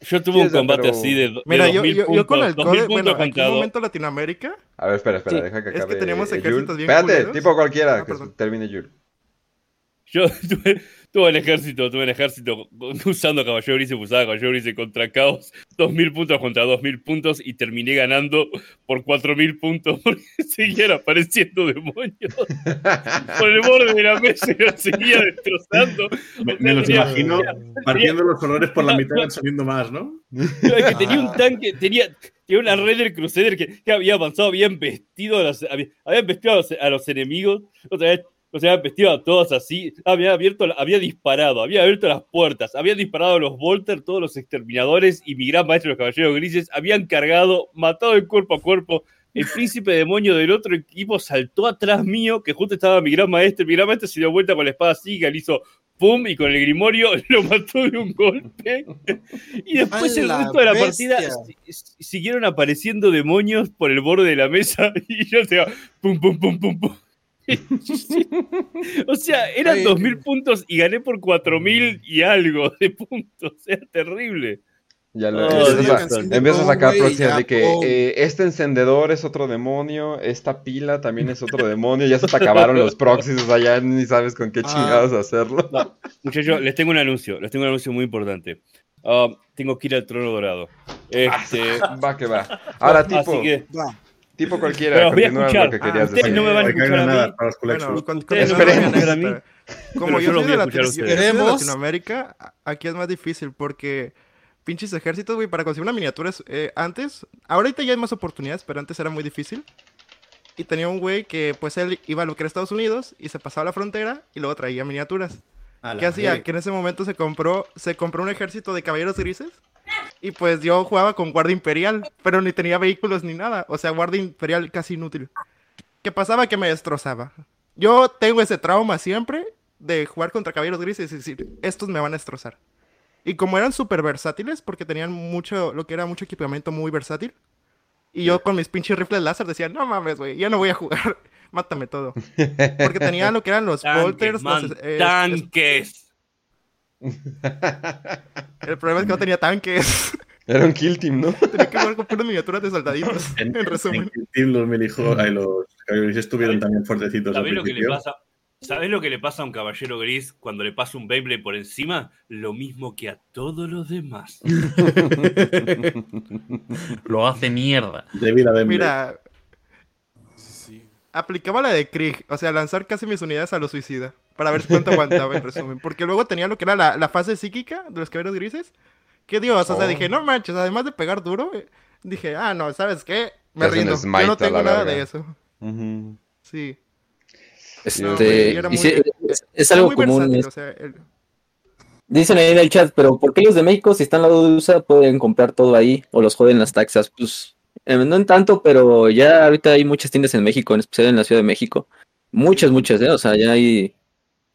Yo tuve Sí, un combate pero- así de, de Mira, yo, 2000 yo, yo con el code, 2000 bueno, aquí en dos. momento Latinoamérica, A ver, espera, espera, Sí. deja que Es que acabe. tenemos eh, ejércitos Yul. bien Espérate, culeros. tipo cualquiera, Ah, que termine Yul. Yo [LAUGHS] tuve, tuve el ejército, tuve el ejército [LAUGHS] usando caballero gris y usaba caballero gris contra caos, 2000 puntos contra 2000 puntos y terminé ganando por 4000 puntos [LAUGHS] porque seguían apareciendo demonios [LAUGHS] por el borde de la mesa y los seguía destrozando. Me, O sea, me los tenía- imagino partiendo los horrores por la mitad y saliendo más, ¿no? Que tenía un tanque, tenía, tenía una Raider Crusader que, que había avanzado, habían vestido a los, habían vestido a los, a los enemigos, o sea, o sea, vestido a todos así, había abierto, había disparado, había abierto las puertas, había disparado a los Volter, todos los exterminadores y mi gran maestro, los caballeros grises, habían cargado, matado de cuerpo a cuerpo. El príncipe demonio del otro equipo saltó atrás mío, que justo estaba mi gran maestro. Mi gran maestro se dio vuelta con la espada que le hizo pum, y con el grimorio [LAUGHS] lo mató de un golpe. Y después ¡A el resto de la partida bestia! siguieron apareciendo demonios por el borde de la mesa [LAUGHS] y yo decía pum, pum, pum, pum, pum. O sea, eran Ay, 2.000 puntos y gané por 4.000 y algo de puntos. Era terrible. Ya lo Oh, empiezas, a, sacar ya, de que pum. eh, este encendedor es otro demonio, esta pila también es otro demonio, ya se te acabaron los proxies, o sea, ya ni sabes con qué Ah. chingados hacerlo. No, muchachos, les tengo un anuncio, les tengo un anuncio muy importante. Ah, tengo que ir al trono dorado. Este, Va que va. Ahora, tipo, así que, Va. Tipo cualquiera, pero voy a escuchar. lo que querías Ustedes decir. no me van a escuchar a nada mí. para los Bueno, con- Ustedes con- no me van a con- escuchar a mí, Como yo yo soy de, yo de Latinoamérica, aquí es más difícil porque pinches ejércitos, güey, para conseguir una miniatura es- eh, antes, ahorita ya hay más oportunidades, pero antes era muy difícil. Y tenía un güey que pues él iba a lo que era Estados Unidos y se pasaba la frontera y luego traía miniaturas. ¿Qué hacía? Que en ese momento se compró, se compró un ejército de caballeros grises. Y pues yo jugaba con guardia imperial, pero ni tenía vehículos ni nada. O sea, guardia imperial casi inútil. ¿Qué pasaba? Que me destrozaba. Yo tengo ese trauma siempre de jugar contra caballeros grises y decir, estos me van a destrozar. Y como eran súper versátiles, porque tenían mucho, lo que era mucho equipamiento muy versátil. Y yo con mis pinches rifles láser decía, no mames, güey, ya no voy a jugar. [LAUGHS] Mátame todo. Porque tenía lo que eran los bolters, los, eh, tanques. El problema es que no tenía tanques. [LAUGHS] Era un kill team, ¿no? tenía que jugar con puras miniaturas de soldaditos. [LAUGHS] En, resumen. En Team los minijuegos, ay, los caballeros estuvieron también fuertecitos al ¿Sabés lo que le pasa? ¿Sabés lo que le pasa a un caballero gris cuando le pasa un Beyblade por encima? Lo mismo que a todos los demás. [LAUGHS] Lo hace mierda. De vida de Mira, Sí. aplicaba la de Krieg. O sea, lanzar casi mis unidades a lo suicida. Para ver cuánto aguantaba en resumen. Porque luego tenía lo que era la, la fase psíquica de los caballeros grises. Que Dios, o sea, Oh. dije, no manches, además de pegar duro, eh, dije, ah, no, ¿sabes qué? Me rindo. Yo no tengo nada de eso. Sí. Este, No, muy- es, algo muy común. versátil, es- o sea, el- Dicen ahí en el chat, pero ¿por qué los de México, si están al lado de USA, pueden comprar todo ahí o los joden las taxas? Pues eh, no en tanto, pero ya ahorita hay muchas tiendas en México, en especial en la Ciudad de México. Muchas, muchas, ¿eh? O sea, ya hay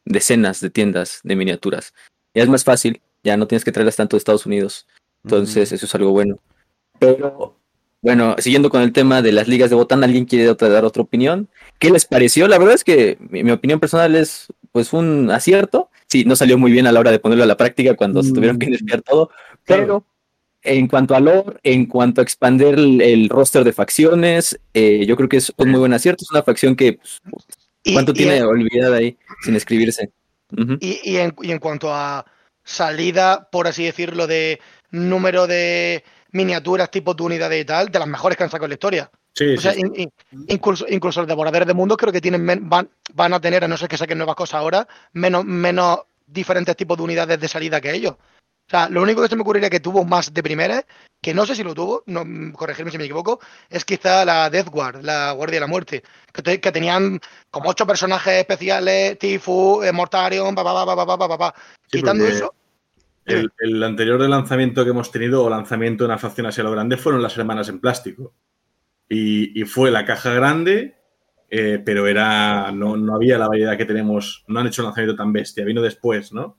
decenas de tiendas de miniaturas. Ya es más fácil, ya no tienes que traerlas tanto de Estados Unidos. Entonces, eso es algo bueno. Pero, bueno, siguiendo con el tema de las ligas de Botán, ¿alguien quiere otra- dar otra opinión? ¿Qué les pareció? La verdad es que mi, mi opinión personal es pues un acierto. Sí, no salió muy bien a la hora de ponerlo a la práctica cuando se tuvieron que desviar todo, pero en cuanto a lore, en cuanto a expander el, el roster de facciones, eh, yo creo que es un muy buen acierto. Es una facción que, pues, ¿cuánto y tiene en- olvidada ahí sin escribirse? Ujú. Y, y en, y en cuanto a salida, por así decirlo, de número de miniaturas, tipo de unidades y tal, de las mejores que han sacado en la historia. Sí, o sea, sí, in- in- incluso, incluso los devoradores de mundos creo que tienen men- van, van a tener, a no ser que saquen nuevas cosas ahora, menos, menos diferentes tipos de unidades de salida que ellos. O sea, lo único que se me ocurriría que tuvo más de primera, que no sé si lo tuvo, no, corregirme si me equivoco, es quizá la Death Guard, la Guardia de la Muerte, que, tenían como ocho personajes especiales, Tifu, eh, Mortarion, papá, papá, papá, papá, sí, quitando eso. El, el, anterior lanzamiento que hemos tenido, o lanzamiento de una facción hacia lo grande, fueron las hermanas en plástico. Y, fue la caja grande, eh, pero era no, no había la variedad que tenemos, no han hecho un lanzamiento tan bestia, vino después, ¿no?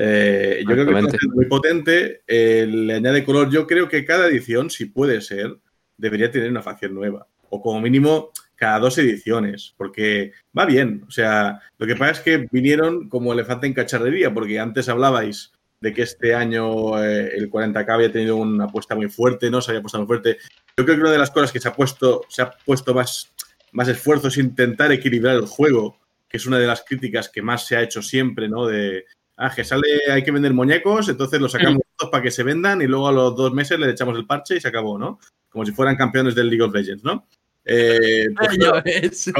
Eh, yo creo que Exactamente. es muy potente. eh, le añade color. Yo creo que cada edición, si puede ser, debería tener una facción nueva. O como mínimo cada dos ediciones, porque va bien. O sea, lo que pasa es que vinieron como elefante en cacharrería, porque antes hablabais de que este año eh, el 40K había tenido una apuesta muy fuerte, ¿no? Se había puesto muy fuerte. Yo creo que una de las cosas que se ha puesto, se ha puesto más, más esfuerzo es intentar equilibrar el juego, que es una de las críticas que más se ha hecho siempre, ¿no? De, ah, que sale, hay que vender muñecos, entonces los sacamos todos para que se vendan y luego a los dos meses le echamos el parche y se acabó, ¿no? Como si fueran campeones del League of Legends, ¿no? Eh, [LAUGHS] pues,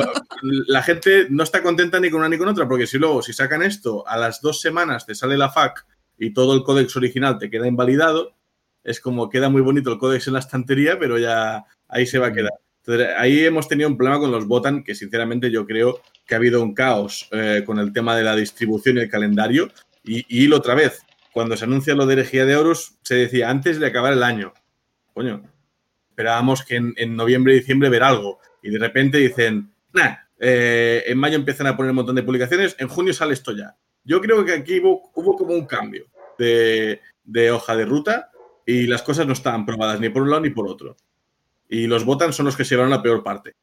la gente no está contenta ni con una ni con otra, porque si luego, si sacan esto, a las dos semanas te sale la FAQ y todo el códex original te queda invalidado, es como queda muy bonito el códex en la estantería, pero ya ahí se va a quedar. Entonces, ahí hemos tenido un problema con los Botan, que sinceramente yo creo que ha habido un caos eh, con el tema de la distribución y el calendario. Y, y otra vez, cuando se anuncia lo de herejía de Horus, se decía antes de acabar el año. Coño, esperábamos que en, en noviembre y diciembre ver algo. Y de repente dicen, eh, en mayo empiezan a poner un montón de publicaciones, en junio sale esto ya. Yo creo que aquí hubo, hubo como un cambio de, de hoja de ruta y las cosas no estaban probadas ni por un lado ni por otro. Y los Botan son los que se llevaron la peor parte.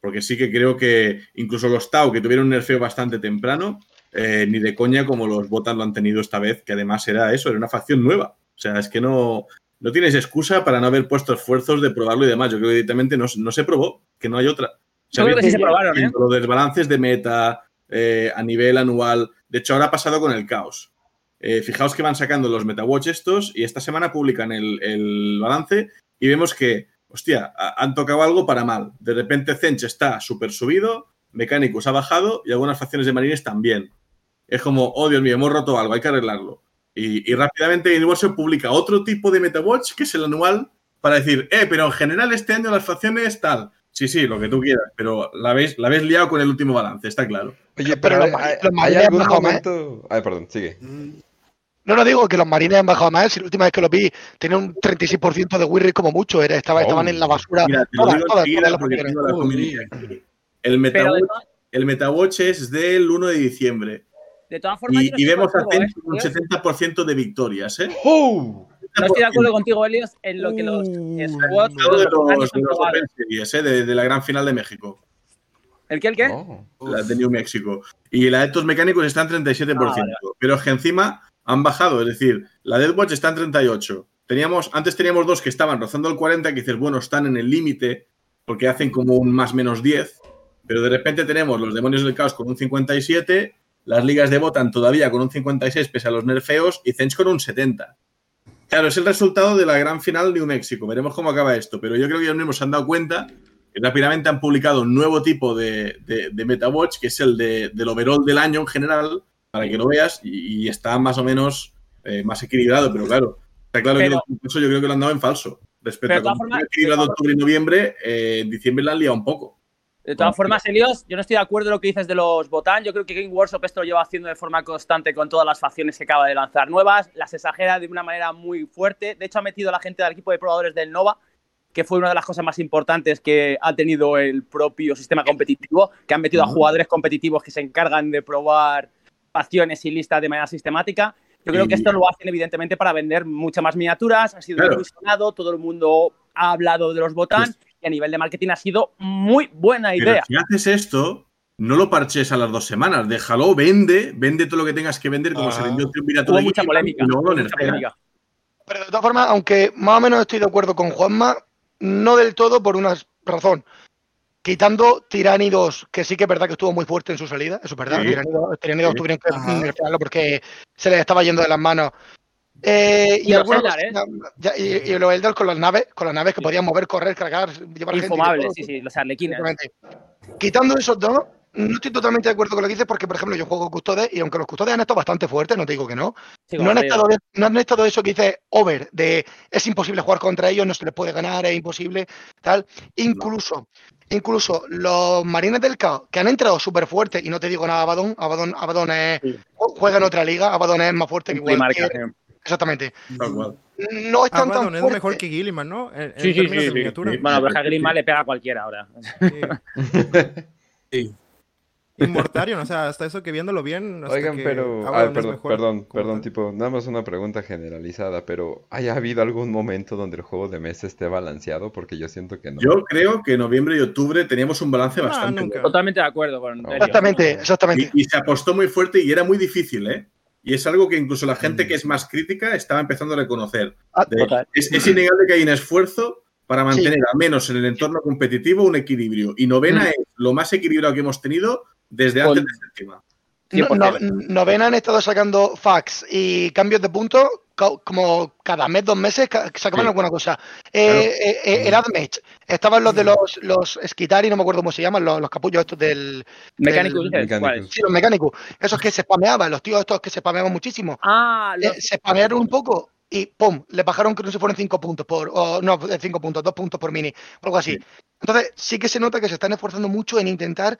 Porque sí que creo que incluso los Tau, que tuvieron un nerfeo bastante temprano, eh, ni de coña como los Botan lo han tenido esta vez, que además era eso, era una facción nueva. O sea, es que no, no tienes excusa para no haber puesto esfuerzos de probarlo y demás. Yo creo que directamente no, no se probó, que no hay otra. Yo creo que sí se probaron, ¿eh? Los desbalances de meta eh, a nivel anual. De hecho, ahora ha pasado con el caos. Eh, fijaos que van sacando los MetaWatch estos y esta semana publican el, el balance y vemos que, hostia, ha- han tocado algo para mal. De repente Zench está súper subido, Mechanicus ha bajado y algunas facciones de marines también. Es como, oh Dios mío, hemos roto algo, hay que arreglarlo. Y, y rápidamente Universal publica otro tipo de MetaWatch, que es el anual, para decir, eh, pero en general este año las facciones tal. Sí, sí, lo que tú quieras, pero la habéis, la habéis liado con el último balance, está claro. Oye, pero pero, los ¿hay, los hay marines algún han bajado más. momento...? Ay, perdón, sigue. No, no digo que los marines han bajado más. Si la última vez que los vi tenía un 36% de rate como mucho. Era, estaba, estaban en la basura. Mira, te lo Todas, digo todas, enseguida todas las porque primeras. tengo la Uy. community aquí. El MetaWatch, el MetaWatch es del 1 de diciembre. De todas formas, Y, no vemos a Zench ¿eh, con un tío? 70% de victorias, ¿eh? ¡Oh! No estoy de acuerdo contigo, Elios, en lo que los squads Hablo de los años los, de han los probado. Open Series, ¿eh? de, de la gran final de México, ¿El qué, el qué? Oh. la de New México. Y la de estos mecánicos está en 37%. Ah, vale. Pero es que encima han bajado, es decir, la Deathwatch está en 38%. Teníamos, antes teníamos dos que estaban rozando el 40, que dices, bueno, están en el límite, porque hacen como un más menos 10. Pero de repente tenemos los demonios del caos con un 57, las ligas de Botan todavía con un 56 pese a los nerfeos y Zench con un 70. Claro, es el resultado de la gran final New México. Veremos cómo acaba esto. Pero yo creo que ellos mismos se han dado cuenta que rápidamente han publicado un nuevo tipo de, de, de MetaWatch, que es el de- del overall del año en general, para que lo veas, y, y está más o menos eh, más equilibrado. Pero claro, está claro Pero- que eso yo creo que lo han dado en falso. Respecto a de cómo está equilibrado octubre y noviembre, eh, en diciembre la han liado un poco. De todas formas, Elios, yo no estoy de acuerdo en lo que dices de los Botán. Yo creo que Game Workshop esto lo lleva haciendo de forma constante con todas las facciones que acaba de lanzar nuevas. Las exagera de una manera muy fuerte. De hecho, ha metido a la gente del equipo de probadores del Nova, que fue una de las cosas más importantes que ha tenido el propio sistema competitivo, que han metido a jugadores competitivos que se encargan de probar facciones y listas de manera sistemática. Yo creo que esto lo hacen evidentemente para vender muchas más miniaturas, ha sido Claro. muy sonado, todo el mundo ha hablado de los Botán a nivel de marketing ha sido muy buena Pero idea. si haces esto, no lo parches a las dos semanas. Déjalo, vende, vende todo lo que tengas que vender, como se vendió de mucha polémica, y luego lo mucha polémica. Pero de todas formas, aunque más o menos estoy de acuerdo con Juanma, no del todo por una razón. Quitando Tyranny 2, que sí que es verdad que estuvo muy fuerte en su salida, eso es verdad. Sí. Tyranny 2, Tyranny 2 Sí. tuvieron que nerfearlo porque se les estaba yendo de las manos. Eh, y Y Eldar, ¿eh? cosas- ya, y, y los Eldar con las naves, con las naves que podían mover, correr, cargar, llevar gente sí, sí, los arlequines. Quitando esos dos, no estoy totalmente de acuerdo con lo que dices porque, por ejemplo, yo juego Custodes y aunque los Custodes han estado bastante fuertes, no te digo que no, Sí, no, han estado no han estado eso que dice over, de es imposible jugar contra ellos, no se les puede ganar, es imposible, tal. Incluso, incluso los marines del caos, que han entrado súper fuertes, y no te digo nada, Abaddon, Abaddon, Abaddon es, juega en otra liga, Abaddon es más fuerte que cualquier... Exactamente. Tal cual. No están Abaddon tan es mejor que Gilliman, ¿no? En, en Sí, sí, términos sí, sí. miniatura. Bueno, pero es que a Grima le pega a cualquiera ahora. Mortarion, o sea, hasta eso que viéndolo bien. hasta Oigan, que pero. Ah, es perdón, mejor. perdón, perdón, tipo, nada más una pregunta generalizada, pero ¿haya habido algún momento donde el juego de mesa esté balanceado? Porque yo siento que no. Yo creo que en noviembre y octubre teníamos un balance bastante bueno. Totalmente de acuerdo con. Exactamente, exactamente. Y, y se apostó muy fuerte y era muy difícil, ¿eh? Y es algo que incluso la gente que es más crítica estaba empezando a reconocer. Ah, De- es, es innegable que hay un esfuerzo para mantener, al menos en el entorno competitivo, un equilibrio. Y novena Mm. es lo más equilibrado que hemos tenido desde antes de séptima. No- no- novena han estado sacando fax y cambios de puntos co- como cada mes, dos meses, ca- sacaban Sí. alguna cosa. Eh, eh, eh, el Admech, estaban los de los, los Skitari, no me acuerdo cómo se llaman, los, los capullos estos del... Mecánicos, ¿cuáles? Sí, los mecánicos. Esos que se spameaban, los tíos estos que se spameaban muchísimo. Ah, Eh, se spamearon un poco y ¡pum! Le bajaron que no se fueron cinco puntos por... o, no, eh, cinco puntos, dos puntos por mini, algo así. Entonces sí que se nota que se están esforzando mucho en intentar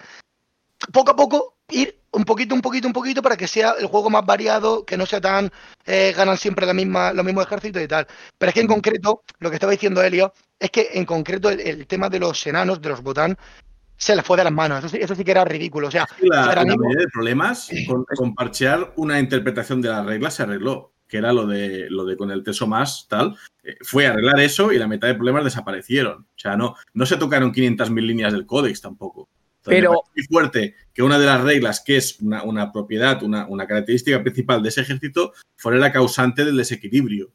poco a poco ir un poquito, un poquito, un poquito para que sea el juego más variado, que no sea tan eh, ganan siempre la misma, los mismos ejércitos y tal. Pero es que en concreto, lo que estaba diciendo Helio, es que en concreto el, el tema de los enanos, de los botán, se les fue de las manos. Eso sí, eso sí que era ridículo. O sea, la, la mismo- mayoría de problemas con, con parchear una interpretación de las reglas se arregló, que era lo de lo de con el teso más tal. eh, fue arreglar eso y la mitad de problemas desaparecieron. O sea, no, no se tocaron 500.000 líneas del códex tampoco. Pero- muy fuerte que una de las reglas, que es una, una propiedad, una, una característica principal de ese ejército, fuera la causante del desequilibrio.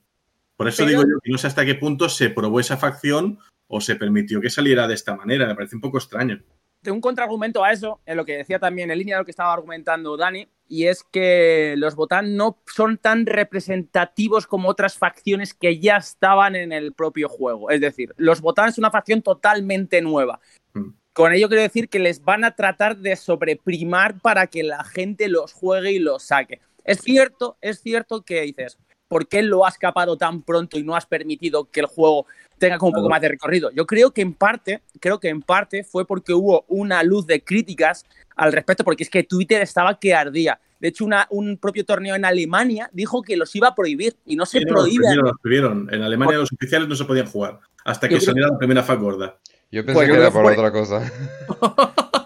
Por eso Pero- digo yo que no sé hasta qué punto se probó esa facción o se permitió que saliera de esta manera. Me parece un poco extraño. Tengo un contraargumento a eso, en lo que decía también en línea de lo que estaba argumentando Dani, y es que los Botán no son tan representativos como otras facciones que ya estaban en el propio juego. Es decir, los Botán es una facción totalmente nueva. Mm. Con ello quiero decir que les van a tratar de sobreprimar para que la gente los juegue y los saque. Es cierto, es cierto que dices, ¿por qué lo has capado tan pronto y no has permitido que el juego tenga como un poco más de recorrido? Yo creo que en parte, creo que en parte fue porque hubo una luz de críticas al respecto, porque es que Twitter estaba que ardía. De hecho, una- un propio torneo en Alemania dijo que los iba a prohibir y no se Sí, prohíben. prohibieron, los prohibieron. En Alemania los oficiales no se podían jugar hasta que saliera la primera FAC gorda. Yo pensé Pues yo que era por fue- otra cosa. [LAUGHS]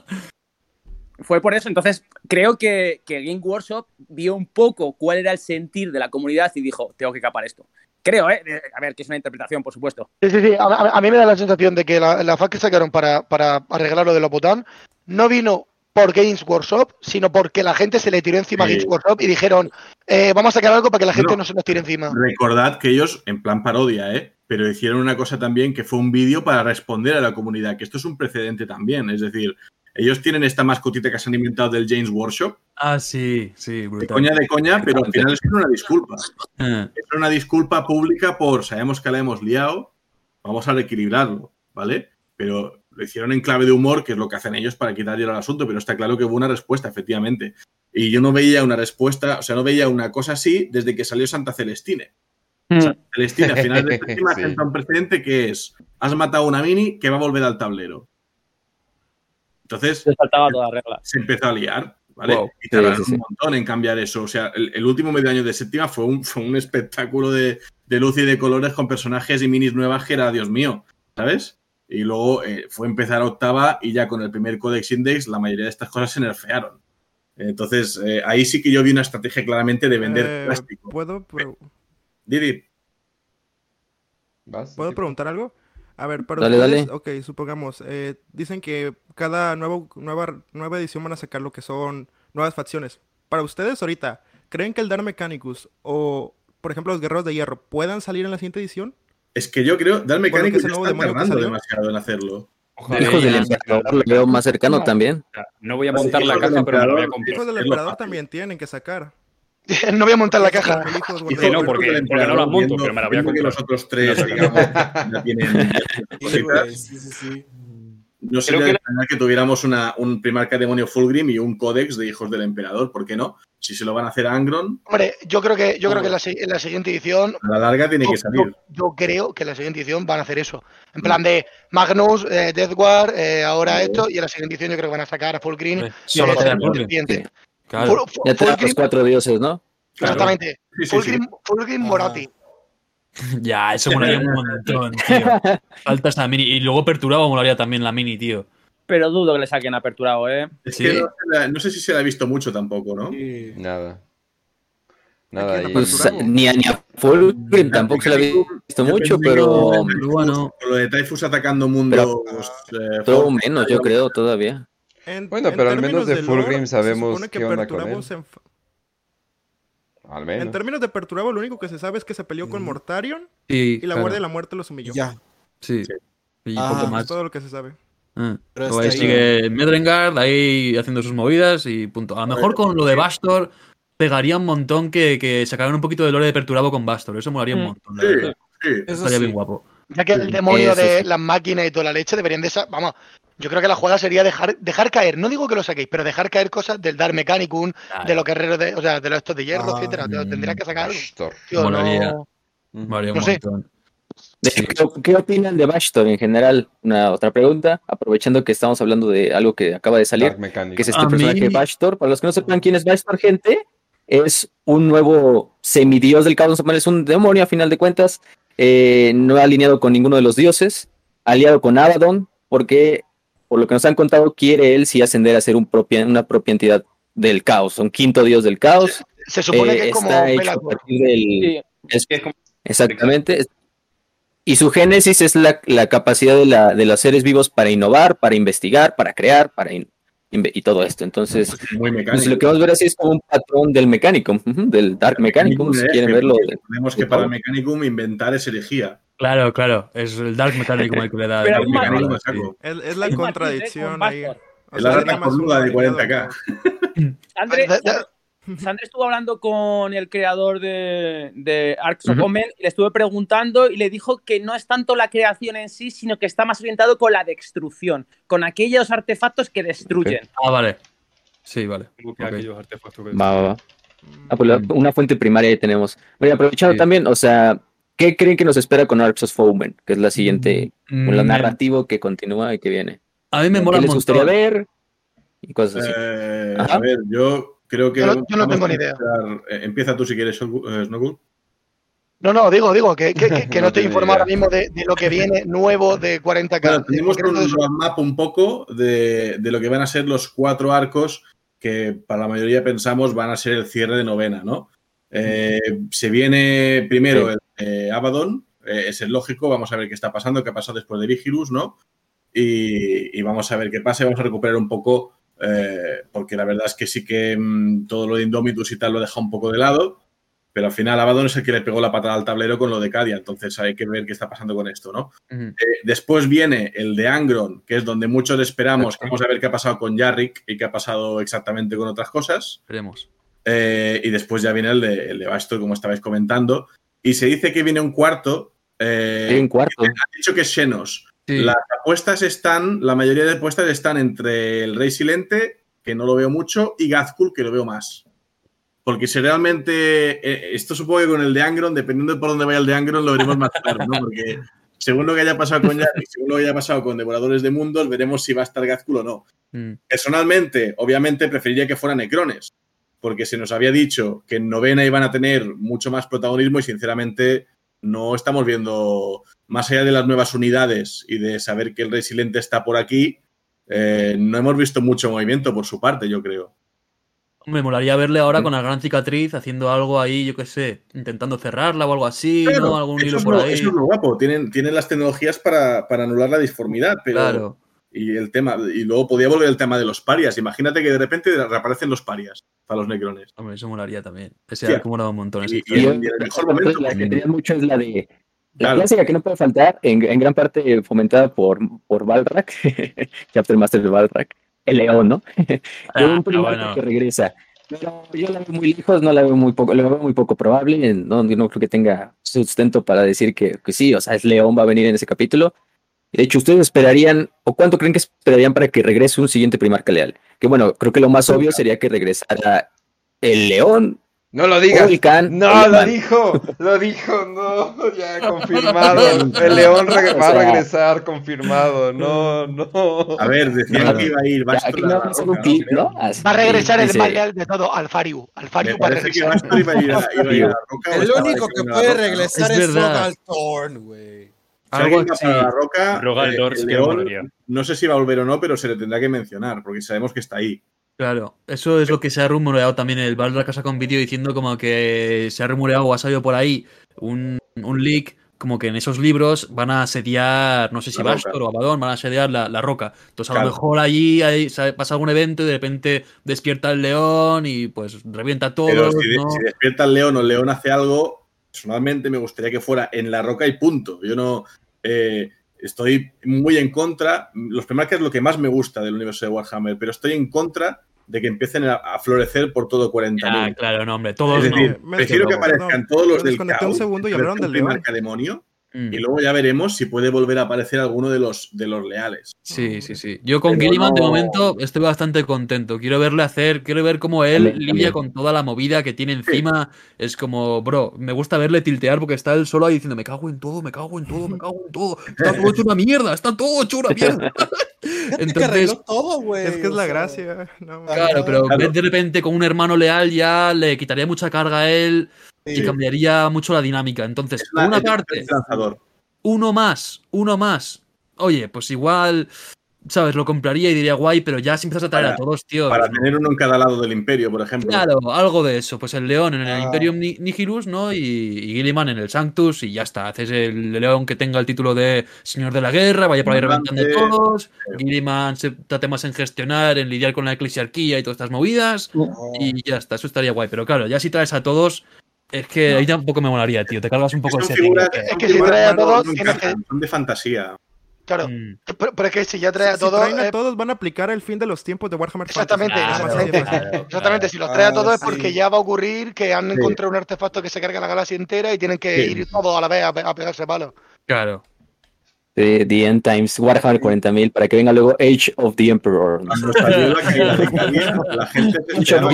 Fue por eso. Entonces, creo que, que Game Workshop vio un poco cuál era el sentir de la comunidad y dijo, tengo que capar esto. Creo, ¿eh? A ver, que es una interpretación, por supuesto. Sí, sí, sí. A, mí me da la sensación de que la, la fac que sacaron para, para arreglar lo de los botán no vino por Games Workshop, sino porque la gente se le tiró encima a. Games Workshop y dijeron, eh, vamos a sacar algo para que la gente No. no, se nos tire encima. Recordad que ellos, en plan parodia, ¿eh? pero hicieron una cosa también que fue un vídeo para responder a la comunidad, que esto es un precedente también. Es decir, ellos tienen esta mascotita que se han inventado del James Workshop, Ah, sí, sí, de brutal. coña de coña, pero al final es una disculpa. Ah, Es una disculpa pública por sabemos que la hemos liado, vamos a reequilibrarlo, ¿vale? Pero lo hicieron en clave de humor, que es lo que hacen ellos para quitar hielo al asunto, pero está claro que hubo una respuesta, efectivamente. Y yo no veía una respuesta, o sea, no veía una cosa así desde que salió Santa Celestine. Santa Celestine, al final de [LAUGHS] séptima, Sí. sienta este, un precedente que es, has matado a una mini que va a volver al tablero. ¿Vale? Pero lo hicieron en clave de humor, que es lo que hacen ellos para quitar hielo al asunto, pero está claro que hubo una respuesta, efectivamente. Y yo no veía una cosa así desde que salió Santa Celestine. Al final de séptima, sienta un precedente que es, has matado a una mini que va a volver al tablero. Entonces, Se saltaba toda regla. se empezó a liar, ¿vale? Wow. Y tardaron Sí, sí, sí. un montón en cambiar eso. O sea, el, el último medio año de séptima fue un, fue un espectáculo de, de luz y de colores con personajes y minis nuevas que era, Dios mío, ¿sabes? Y luego eh, fue empezar a octava y ya con el primer Codex Index la mayoría de estas cosas se nerfearon. Entonces, eh, ahí sí que yo vi una estrategia claramente de vender Eh, plástico. ¿Puedo, pre- Didi, ¿Vas? ¿Puedo preguntar algo? A ver, para Dale, ustedes, dale. ok, supongamos, eh, dicen que cada nuevo, nueva, nueva edición van a sacar lo que son nuevas facciones. Para ustedes ahorita, ¿creen que el Dark Mechanicus o, por ejemplo, los Guerreros de Hierro puedan salir en la siguiente edición? Es que yo creo, Dar Bueno, que Mecánico es ya el nuevo está tardando demasiado en hacerlo. Ojalá Hijos del emperador lo veo más cercano No. también. No voy a montar la caja, pero la voy a emperador, comprar. Hijos del lo Emperador también tienen que sacar. [LAUGHS] No voy a montar la caja. Sí, no, porque- porque no emperador, monto, viendo- pero me la voy a comprar. los otros tres, digamos, tienen [LAUGHS] Sí, sí, sí. No sería que la- que tuviéramos una, un primarca demonio Fulgrim y un códex de hijos del emperador, ¿por qué no? Si se lo van a hacer a Angron, Hombre, yo creo que, yo creo que en la, si- en la siguiente edición a la larga tiene Yo, que salir. yo- yo creo que en la siguiente edición van a hacer eso. En plan de Magnus, eh, Death Guard, eh, ahora esto, y en la siguiente edición yo creo que van a sacar a Full Green. Solo. Claro. Full- Full- Ya te Full los Green- cuatro dioses, ¿no? Exactamente. Sí, sí, Full sí. Green, Full Green Ajá. Morati. [LAUGHS] Ya, eso molaría un montón, tío. [LAUGHS] Falta esta mini. Y luego Perturabo molaría también la mini, tío. Pero dudo que le saquen aperturado, ¿eh? Es Sí. que no, la- sé si se la ha visto mucho tampoco, ¿no? Sí. Nada. Nada Pues, ni, a, ni a tampoco se lo he visto mucho, pero con lo de Pero bueno. Con lo de Typhus atacando mundos. eh, todo menos, yo creo, todavía. En- Bueno, en pero al términos menos de lore, Fulgrim se sabemos supone que qué onda con él. se enf- Al En menos. términos de Perturabo, lo único que se sabe es que se peleó con Mortarion Sí, y la claro. Guardia de la Muerte los humilló. Ya. Sí. Y Ah, poco Es más. todo lo que se sabe. Ah. Pero hasta ahí sigue Medrengard ahí haciendo sus movidas y punto. A lo mejor con lo de Bastor pegaría un montón que, que sacaran un poquito de lore de Perturabo con Bastor. Eso molaría un Mm. montón, Sí, verdad. sí. Eso Estaría sí. bien guapo. Ya que el demonio Eso de sí. las máquinas y toda la leche deberían de esa. Vamos, yo creo que la jugada sería dejar, dejar caer. No digo que lo saquéis, pero dejar caer cosas del Dark Mechanicum, de los guerreros de. O sea, de los estos de hierro, Ah, etcétera. Te- Tendrían que sacar algo. Tío, Molaría. no- Molaría un No sé. ¿Qué, qué opinan de Bastor en general? Una otra pregunta, aprovechando que estamos hablando de algo que acaba de salir, que es este A personaje mí- Bastor. Para los que no sepan quién es Bastor, gente, es un nuevo semidios del caos, es un demonio a final de cuentas, eh, no alineado con ninguno de los dioses, aliado con Abaddon, porque por lo que nos han contado, quiere él sí ascender a ser un propia, una propia entidad del caos, un quinto dios del caos. Se supone Eh, que es como está hecho a partir del, Sí. es- Es como- Exactamente. Y su génesis es la, la capacidad de, la, de los seres vivos para innovar, para investigar, para crear, para y todo esto. Entonces, Muy pues, mecánico. lo que vamos a ver así es como un patrón del Mechanicum, del Dark Mechanicum, si quieren verlo. Que para el Mechanicum inventar es herejía. Claro, claro. Es el Dark Mechanicum el que le da. Pero Mechanicum, sí. Es, es la contradicción con ahí. Más cornuda uno de alineado 40K. con- Sandre estuvo hablando con el creador de, de Arcs of. Omen y le estuve preguntando y le dijo que no es tanto la creación en sí, sino que está más orientado con la destrucción, con aquellos artefactos que destruyen. Ah, vale. Sí, vale. como que Ok. aquellos artefactos que- Va, va, va. Ah, pues la- una fuente primaria ahí tenemos. Pero aprovechando Sí. también, o sea, ¿qué creen que nos espera con Arcs of Foeman? Que es la siguiente, Mm, con lo me- narrativo que continúa y que viene. A mí me ¿Qué mola un les gustaría ver? Y cosas así. Eh, a ver, yo creo que. Yo no- yo no vamos tengo ni idea. empezar- eh, empieza tú si quieres, eh, Snowball. No, no, digo, digo, que, que- que- [LAUGHS] No estoy informado ahora mismo de, de lo que viene nuevo de 40K. Bueno, tenemos un roadmap un poco de, de lo que van a ser los cuatro arcos que para la mayoría pensamos van a ser el cierre de novena, ¿no? Eh, se viene primero Sí. el eh, Abaddon, eh, es el lógico, vamos a ver qué está pasando, qué ha pasado después de Vigilus, ¿no? Y, y vamos a ver qué pasa y vamos a recuperar un poco, eh, porque la verdad es que sí que mm, todo lo de Indomitus y tal lo deja un poco de lado, pero al final Abaddon es el que le pegó la patada al tablero con lo de Cadia, entonces hay que ver qué está pasando con esto, ¿no? Eh, después viene el de Angron, que es donde muchos esperamos. que Vamos a ver qué ha pasado con Yarrick y qué ha pasado exactamente con otras cosas. Veremos. Eh, y después ya viene el de, el de Bastor, como estabais comentando. Y se dice que viene un cuarto. eh, Hay un cuarto. Han dicho que es Xenos. Sí. Las apuestas están, la mayoría de apuestas están entre el Rey Silente, que no lo veo mucho, y Gazkul, que lo veo más. Porque si realmente, eh, esto supongo que con el de Angron, dependiendo de por dónde vaya el de Angron, lo veremos más claro, ¿no? Porque según lo que haya pasado con según lo que haya pasado con Devoradores de Mundos, veremos si va a estar Gazkul o no. Mm. Personalmente, obviamente, preferiría que fueran Necrones, porque se nos había dicho que en novena iban a tener mucho más protagonismo y sinceramente no estamos viendo, más allá de las nuevas unidades y de saber que el Rey Silente está por aquí, eh, no hemos visto mucho movimiento por su parte, yo creo. Me molaría verle ahora con la gran cicatriz haciendo algo ahí, yo qué sé, intentando cerrarla o algo así, Claro, ¿no? Algún hilo es por lo- ahí. Eso es lo guapo, tienen, tienen las tecnologías para, para anular la disformidad, pero... Claro. Y el tema, y luego podía volver el tema de los parias. Imagínate que de repente reaparecen los parias para los necrones. Hombre, eso molaría también. Ese Hostia. ha acumulado un montón. Y- y en- y el mejor momento, La que tenían mucho es la de. La Claro. clásica que no puede faltar, en, en gran parte fomentada por, por Balrak, [LAUGHS] Chapter Master de Balrak, el león, ¿no? [LAUGHS] De un Ah, primarca bueno. que regresa. Pero yo la veo muy lejos, no la veo muy poco, la veo muy poco probable, no, yo no creo que tenga sustento para decir que, que sí, o sea, es León, va a venir en ese capítulo. De hecho, ¿ustedes esperarían, o cuánto creen que esperarían para que regrese un siguiente primarca leal? Que bueno, creo que lo más obvio sería que regresara el León. No lo digas. o el Can, No, el lo dijo, lo dijo, no, ya [LAUGHS] confirmado. El león va a regresar, confirmado. No, no. A ver, decían Claro. que iba a ir Ya, aquí no va a ser roca, un clip, ¿no? ¿no? Así, Va a regresar el dice- leal de todo, Alfariu. Alfariu va a que regresar. Bastor iba a ir a, [LAUGHS] iba a, ir a la roca. o El único que puede roca, ¿no? regresar Es es, verdad. Rogal Thorn, güey. Si Algo así. la roca, Rogal eh, Dors, León, no sé si va a volver o no, pero se le tendrá que mencionar, porque sabemos que está ahí. Claro, eso es lo que se ha rumoreado también. El Baldur ha sacado un vídeo diciendo como que se ha rumoreado o ha salido por ahí un, un leak, como que en esos libros van a asediar, no sé si. Bastor o Abaddon, van a asediar la, la roca. Entonces a Claro. lo mejor allí hay- sa- pasa algún evento y de repente despierta el león y pues revienta a Pero si, si despierta el león o el león hace algo, personalmente me gustaría que fuera en la roca y punto. Yo no eh, estoy muy en contra. Los primarcas es lo que más me gusta del universo de Warhammer, pero estoy en contra de que empiecen a, a florecer por todo 40.000. Ah, claro, no, hombre, todos es decir, prefiero que aparezcan todos los del un segundo y hablaron del demonio, Mm. y luego ya veremos si puede volver a aparecer alguno de los, de los leales. Sí, sí, sí. Yo con Pero Gilliman de momento estoy bastante contento. Quiero verle hacer, quiero ver cómo él También, lidia también. con toda la movida que tiene encima. Es como, bro, me gusta verle tiltear porque está él solo ahí diciendo, me cago en todo, me cago en todo, me cago en todo. Está todo hecho una mierda, está todo hecho una mierda. [LAUGHS] [LAUGHS] Que Entonces, arregló todo, güey. Es que es la gracia. no, claro, pero Claro. de repente con un hermano leal ya le quitaría mucha carga a él y cambiaría mucho la dinámica. Entonces, Es por una parte, uno más, uno más. Oye, pues igual, ¿sabes? Lo compraría y diría guay, pero ya si empiezas a traer Para- a todos, tío. Para ¿no? tener uno en cada lado del imperio, por ejemplo. Claro, algo de eso. Pues el león en el Ah. Imperium Ni- Nihilus, ¿no? Y, y Gilliman en el Sanctus, y ya está. Haces el león que tenga el título de Señor de la Guerra, vaya por ahí Comandante. reventando todos. Gilliman se trate más en gestionar, en lidiar con la eclesiarquía y todas estas movidas. Y ya está, eso estaría guay. Pero claro, ya si traes a todos, es que ahí tampoco me molaría, tío. Te cargas un poco setting. figuras, ¿no? Es que si trae a no- no todos, son de fantasía. Claro, Mm. pero, pero es que si ya trae a Si todos. traen a eh, todos van a aplicar el fin de los tiempos de Warhammer Exactamente. Claro, claro, Exactamente, claro. si los trae a Ah, todos es sí. porque ya va a ocurrir que han Sí. encontrado un artefacto que se carga la galaxia entera y tienen que Sí. ir todos a la vez a, pe- a pegarse palos. Claro. De The End Times, Warhammer 40.000, para que venga luego Age of the Emperor. Cuando salió la [LAUGHS] caída de Cadia, la gente se esperaba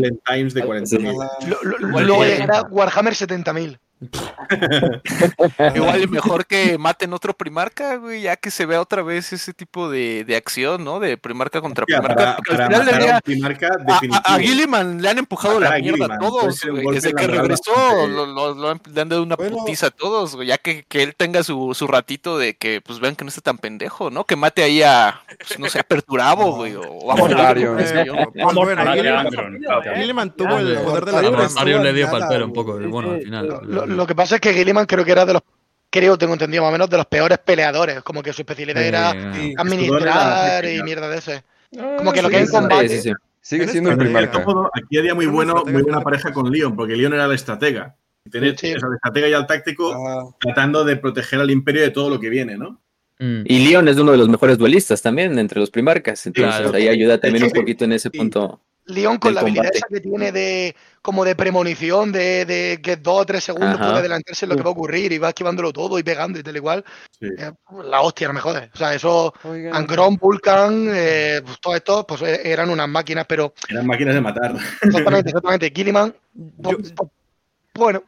que Times de 40.000. Lo- lo- Luego llegará Warhammer 70.000. [LAUGHS] Igual y mejor que maten otro primarca, güey, ya que se vea otra vez ese tipo de, de acción, ¿no? De primarca contra primarca. para, al para final a día, un primarca a, definitivo. a- a Gilliman le han empujado la mierda Gilliman, a todos, güey. golpe Desde que regresó, lo, lo- lo han- le han dado una Bueno. putiza a todos, güey, ya que, que él tenga su, su ratito de que, pues vean que no está tan pendejo, ¿no? Que mate ahí a, pues, no sé, a Perturabo, [LAUGHS] güey, o, o a yo. Eh, pues Gilliman- tuvo el poder de la es- Mario le dio pelo un poco. Bueno, al final. Lo, lo que pasa es que Gilliman creo que era de los, creo, tengo entendido más o menos, de los peores peleadores. Como que su especialidad era Sí. administrar y mierda de ese. Ah, Como que lo que en sí, combate. Sí, sí, sí. Sigue siendo cierto modo, aquí haría muy bueno, muy buena pareja con Leon, porque Leon era el estratega. Y Tener el estratega y al táctico Ah, tratando de proteger al imperio de todo lo que viene, ¿no? Mm. Y Leon es uno de los mejores duelistas también entre los primarcas. Entonces Claro. ahí ayuda también un poquito en ese punto. León con la habilidad combate. esa que tiene de como de premonición, de, de que dos o tres segundos Ajá. puede adelantarse lo que va a ocurrir y va esquivándolo todo y pegando y tal igual. Sí. Eh, la hostia, no me jodes. O sea, eso, Oigan. Angron, Vulcan, eh, pues todo esto, pues eh, eran unas máquinas, pero Eran máquinas de matar. exactamente, exactamente. Gilliman, Yo- pues, pues, bueno,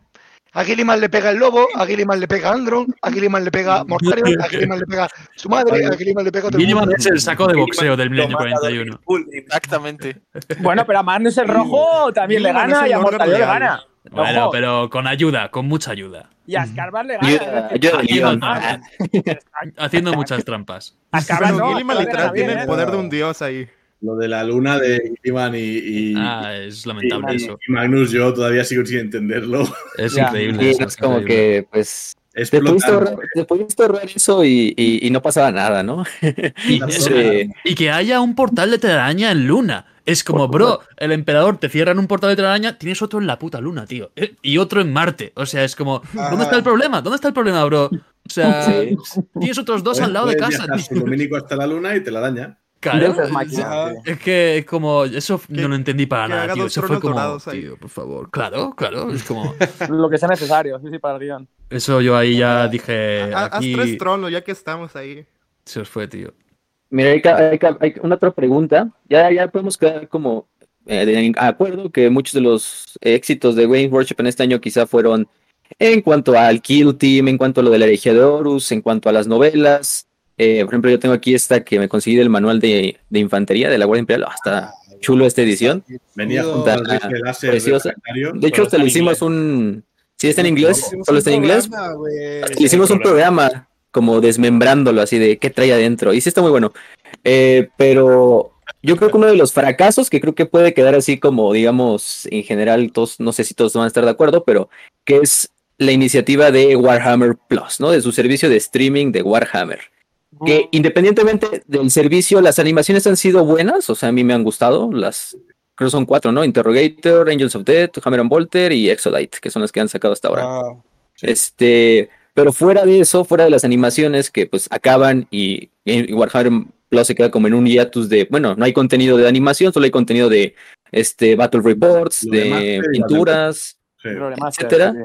A Gilliman le pega el lobo, a Gilliman le pega Andron, a Gilliman le pega Mortarion, a Gilliman le pega su madre, a Gilliman le pega el Gilliman es el saco de boxeo del milenio 41. Exactamente. [LAUGHS] Bueno, pero a Magnus el rojo también le gana y a Mortarion le gana. Bueno, pero con ayuda, con mucha ayuda. Y a Scarbar le gana. Es decir, ayuda, Haciendo, muchas trampas. Pero Gilliman literal tiene el ¿eh? poder de un dios ahí. Lo de la luna de Gilliman y, y, Ah, es lamentable y- eso. y Magnus, yo todavía sigo sin entenderlo. Es Ya. increíble. Y eso, es como increíble. que, pues, te pudiste, ahorrar, te pudiste ahorrar eso y, y- y no pasaba nada, ¿no? [LAUGHS] Y, [LAUGHS] Sí. y que haya un portal de telaraña en Luna. Es como, bro, el emperador te cierran un portal de telaraña, tienes otro en la puta Luna, tío. Eh, Y otro en Marte. O sea, es como, ¿dónde está el problema? ¿Dónde está el problema, bro? O sea, [LAUGHS] Sí. tienes otros dos al lado de casa. viajar tío. hasta la luna y te la daña. Claro, es máquina, es- es que es como, eso no lo entendí para nada, tío. Eso fue como, dorados tío, por favor. Claro, claro. Es como, [LAUGHS] Lo que sea necesario, sí, sí, para el guion. eso yo ahí ya dije, Ha- Haz tres tronos, ya que estamos ahí. se os fue, tío. Mira, hay, hay hay una otra pregunta. Ya, ya podemos quedar como eh, de acuerdo que muchos de los éxitos de Wayne Worship en este año quizá fueron en cuanto al Kill Team, en cuanto a lo de la herejía de Horus, en cuanto a las novelas. Eh, por ejemplo, yo tengo aquí esta que me conseguí del manual de, de infantería de la Guardia Imperial. Ah, está chulo esta edición. Venía láser preciosa. De hecho, hasta le en hicimos inglés. un... Sí, está en inglés, Hicimos solo está en inglés. Le hicimos un programa como desmembrándolo así de qué trae adentro. Y sí está muy bueno. Eh, pero yo creo que uno de los fracasos que creo que puede quedar así como, digamos, en general, todos, no sé si todos van a estar de acuerdo, pero que es la iniciativa de Warhammer Plus, ¿no? De su servicio de streaming de Warhammer. Que independientemente del servicio, las animaciones han sido buenas, o sea, a mí me han gustado, las creo son cuatro, ¿no? Interrogator, Angels of Death, Hammer and Bolter y Exodite, que son las que han sacado hasta ahora. Ah, Este, pero fuera de eso, fuera de las animaciones que pues acaban y, y Warhammer Plus se queda como en un hiatus de, bueno, no hay contenido de animación, solo hay contenido de este Battle Reports, Lo de pinturas, Sí. Etcétera. sí.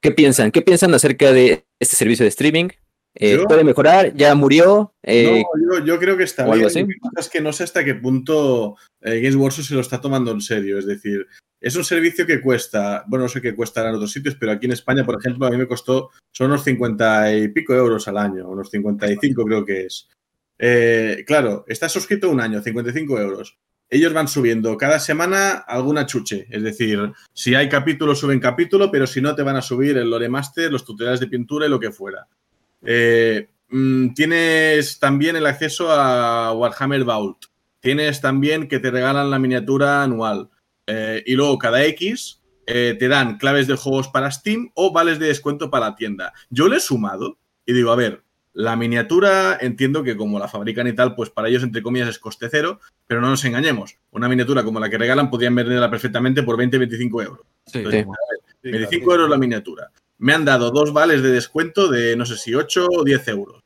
¿Qué piensan? ¿Qué piensan acerca de este servicio de streaming? Eh, ¿Puede mejorar? ¿Ya murió? Eh, No, yo, yo creo que está algo bien. así. Lo que pasa es que no sé hasta qué punto eh, Games Workshop se lo está tomando en serio. Es decir, es un servicio que cuesta, bueno, no sé qué cuestará en otros sitios, pero aquí en España, por ejemplo, a mí me costó, son unos 50 y pico euros al año, unos 55 creo que es. Eh, claro, estás suscrito un año, 55 euros. Ellos van subiendo cada semana alguna chuche. Es decir, si hay capítulo, suben capítulo, pero si no, te van a subir el Lore Master, los tutoriales de pintura y lo que fuera. Eh, mm, tienes también el acceso a Warhammer Vault. Tienes también que te regalan la miniatura anual. Eh, y luego cada X eh, te dan claves de juegos para Steam o vales de descuento para la tienda. Yo le he sumado y digo, a ver, la miniatura entiendo que como la fabrican y tal, pues para ellos entre comillas es coste cero, pero no nos engañemos. Una miniatura como la que regalan podrían venderla perfectamente por 20-25 euros. Sí. Entonces, Sí. a ver, sí, 25 claro. euros la miniatura. Me han dado dos vales de descuento de no sé si 8 o 10 euros.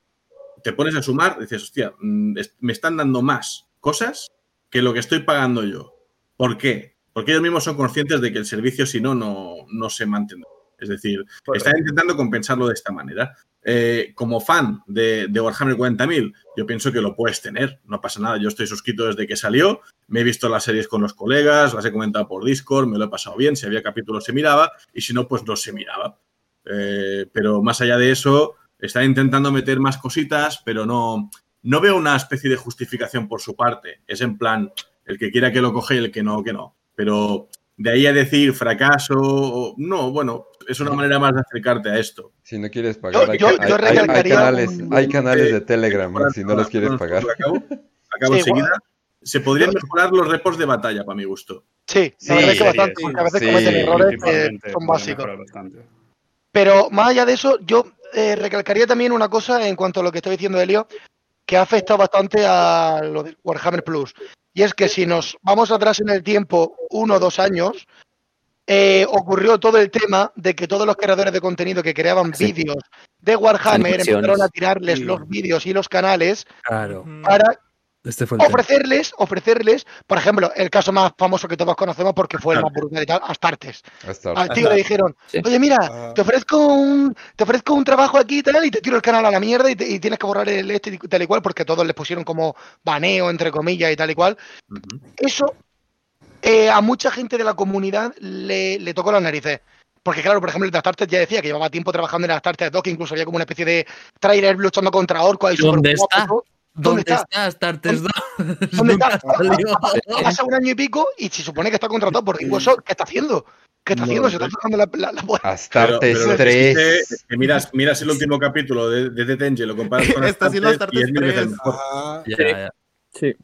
Te pones a sumar, dices, hostia, mm, me están dando más cosas que lo que estoy pagando yo. ¿Por qué? Porque ellos mismos son conscientes de que el servicio, si no, no, no se mantendrá. Es decir, están intentando compensarlo de esta manera. Eh, como fan de, de Warhammer 40.000, yo pienso que lo puedes tener, no pasa nada. Yo estoy suscrito desde que salió, me he visto las series con los colegas, las he comentado por Discord, me lo he pasado bien, si había capítulos se miraba y si no, pues no se miraba. Eh, pero más allá de eso, están intentando meter más cositas, pero no, no veo una especie de justificación por su parte. Es en plan, el que quiera que lo coge y el que no, que no. Pero de ahí a decir fracaso, no, bueno, es una manera más de acercarte a esto. Si no quieres pagar, Yo- hay, yo- hay- yo hay- hay recalcaría canales, un- hay canales eh, de Telegram, si no los quieres pagar. Acabo, acabo Sí, enseguida. Se podrían mejorar los repos de batalla, para mi gusto. Sí, Sí, la verdad es que bastante, sí. porque a veces Sí, cometen errores que son básicos. Pero más allá de eso, yo eh, recalcaría también una cosa en cuanto a lo que está diciendo Elio, que ha afectado bastante a lo de Warhammer Plus. Y es que si nos vamos atrás en el tiempo, uno o dos años, eh, ocurrió todo el tema de que todos los creadores de contenido que creaban Sí. vídeos de Warhammer empezaron a tirarles Sí. los vídeos y los canales Claro. Para Este fue el tema. ofrecerles, ofrecerles, por ejemplo, el caso más famoso que todos conocemos porque fue el más brutal y tal, Astartes. Al tío le dijeron, Sí. oye, mira, Ah. te ofrezco un, te ofrezco un trabajo aquí y tal, y te tiro el canal a la mierda y, te- y tienes que borrar el este y tal y cual, porque todos les pusieron como baneo, entre comillas, y tal y cual. Eso eh, a mucha gente de la comunidad le, le tocó las narices. Porque claro, por ejemplo, el de Astartes ya decía que llevaba tiempo trabajando en el Astartes 2, que incluso había como una especie de trailer luchando contra Orco ahí ¿Dónde superguapo, está? ¿Dónde, está? está Astartes 2? ¿Dónde [LAUGHS] está? Nunca salió. Ha pasado un año y pico y se supone que está contratado por Ringo. ¿Qué está haciendo? ¿Qué está No, haciendo? Se está tocando la, la, la puerta. Astartes Pero- pero 3. es que- que miras, miras el último capítulo de, de Detenje, lo comparas con [LAUGHS] Está haciendo Astartes y es Astartes mil veces 3. mejor. Ah, Ya, ya. Sí.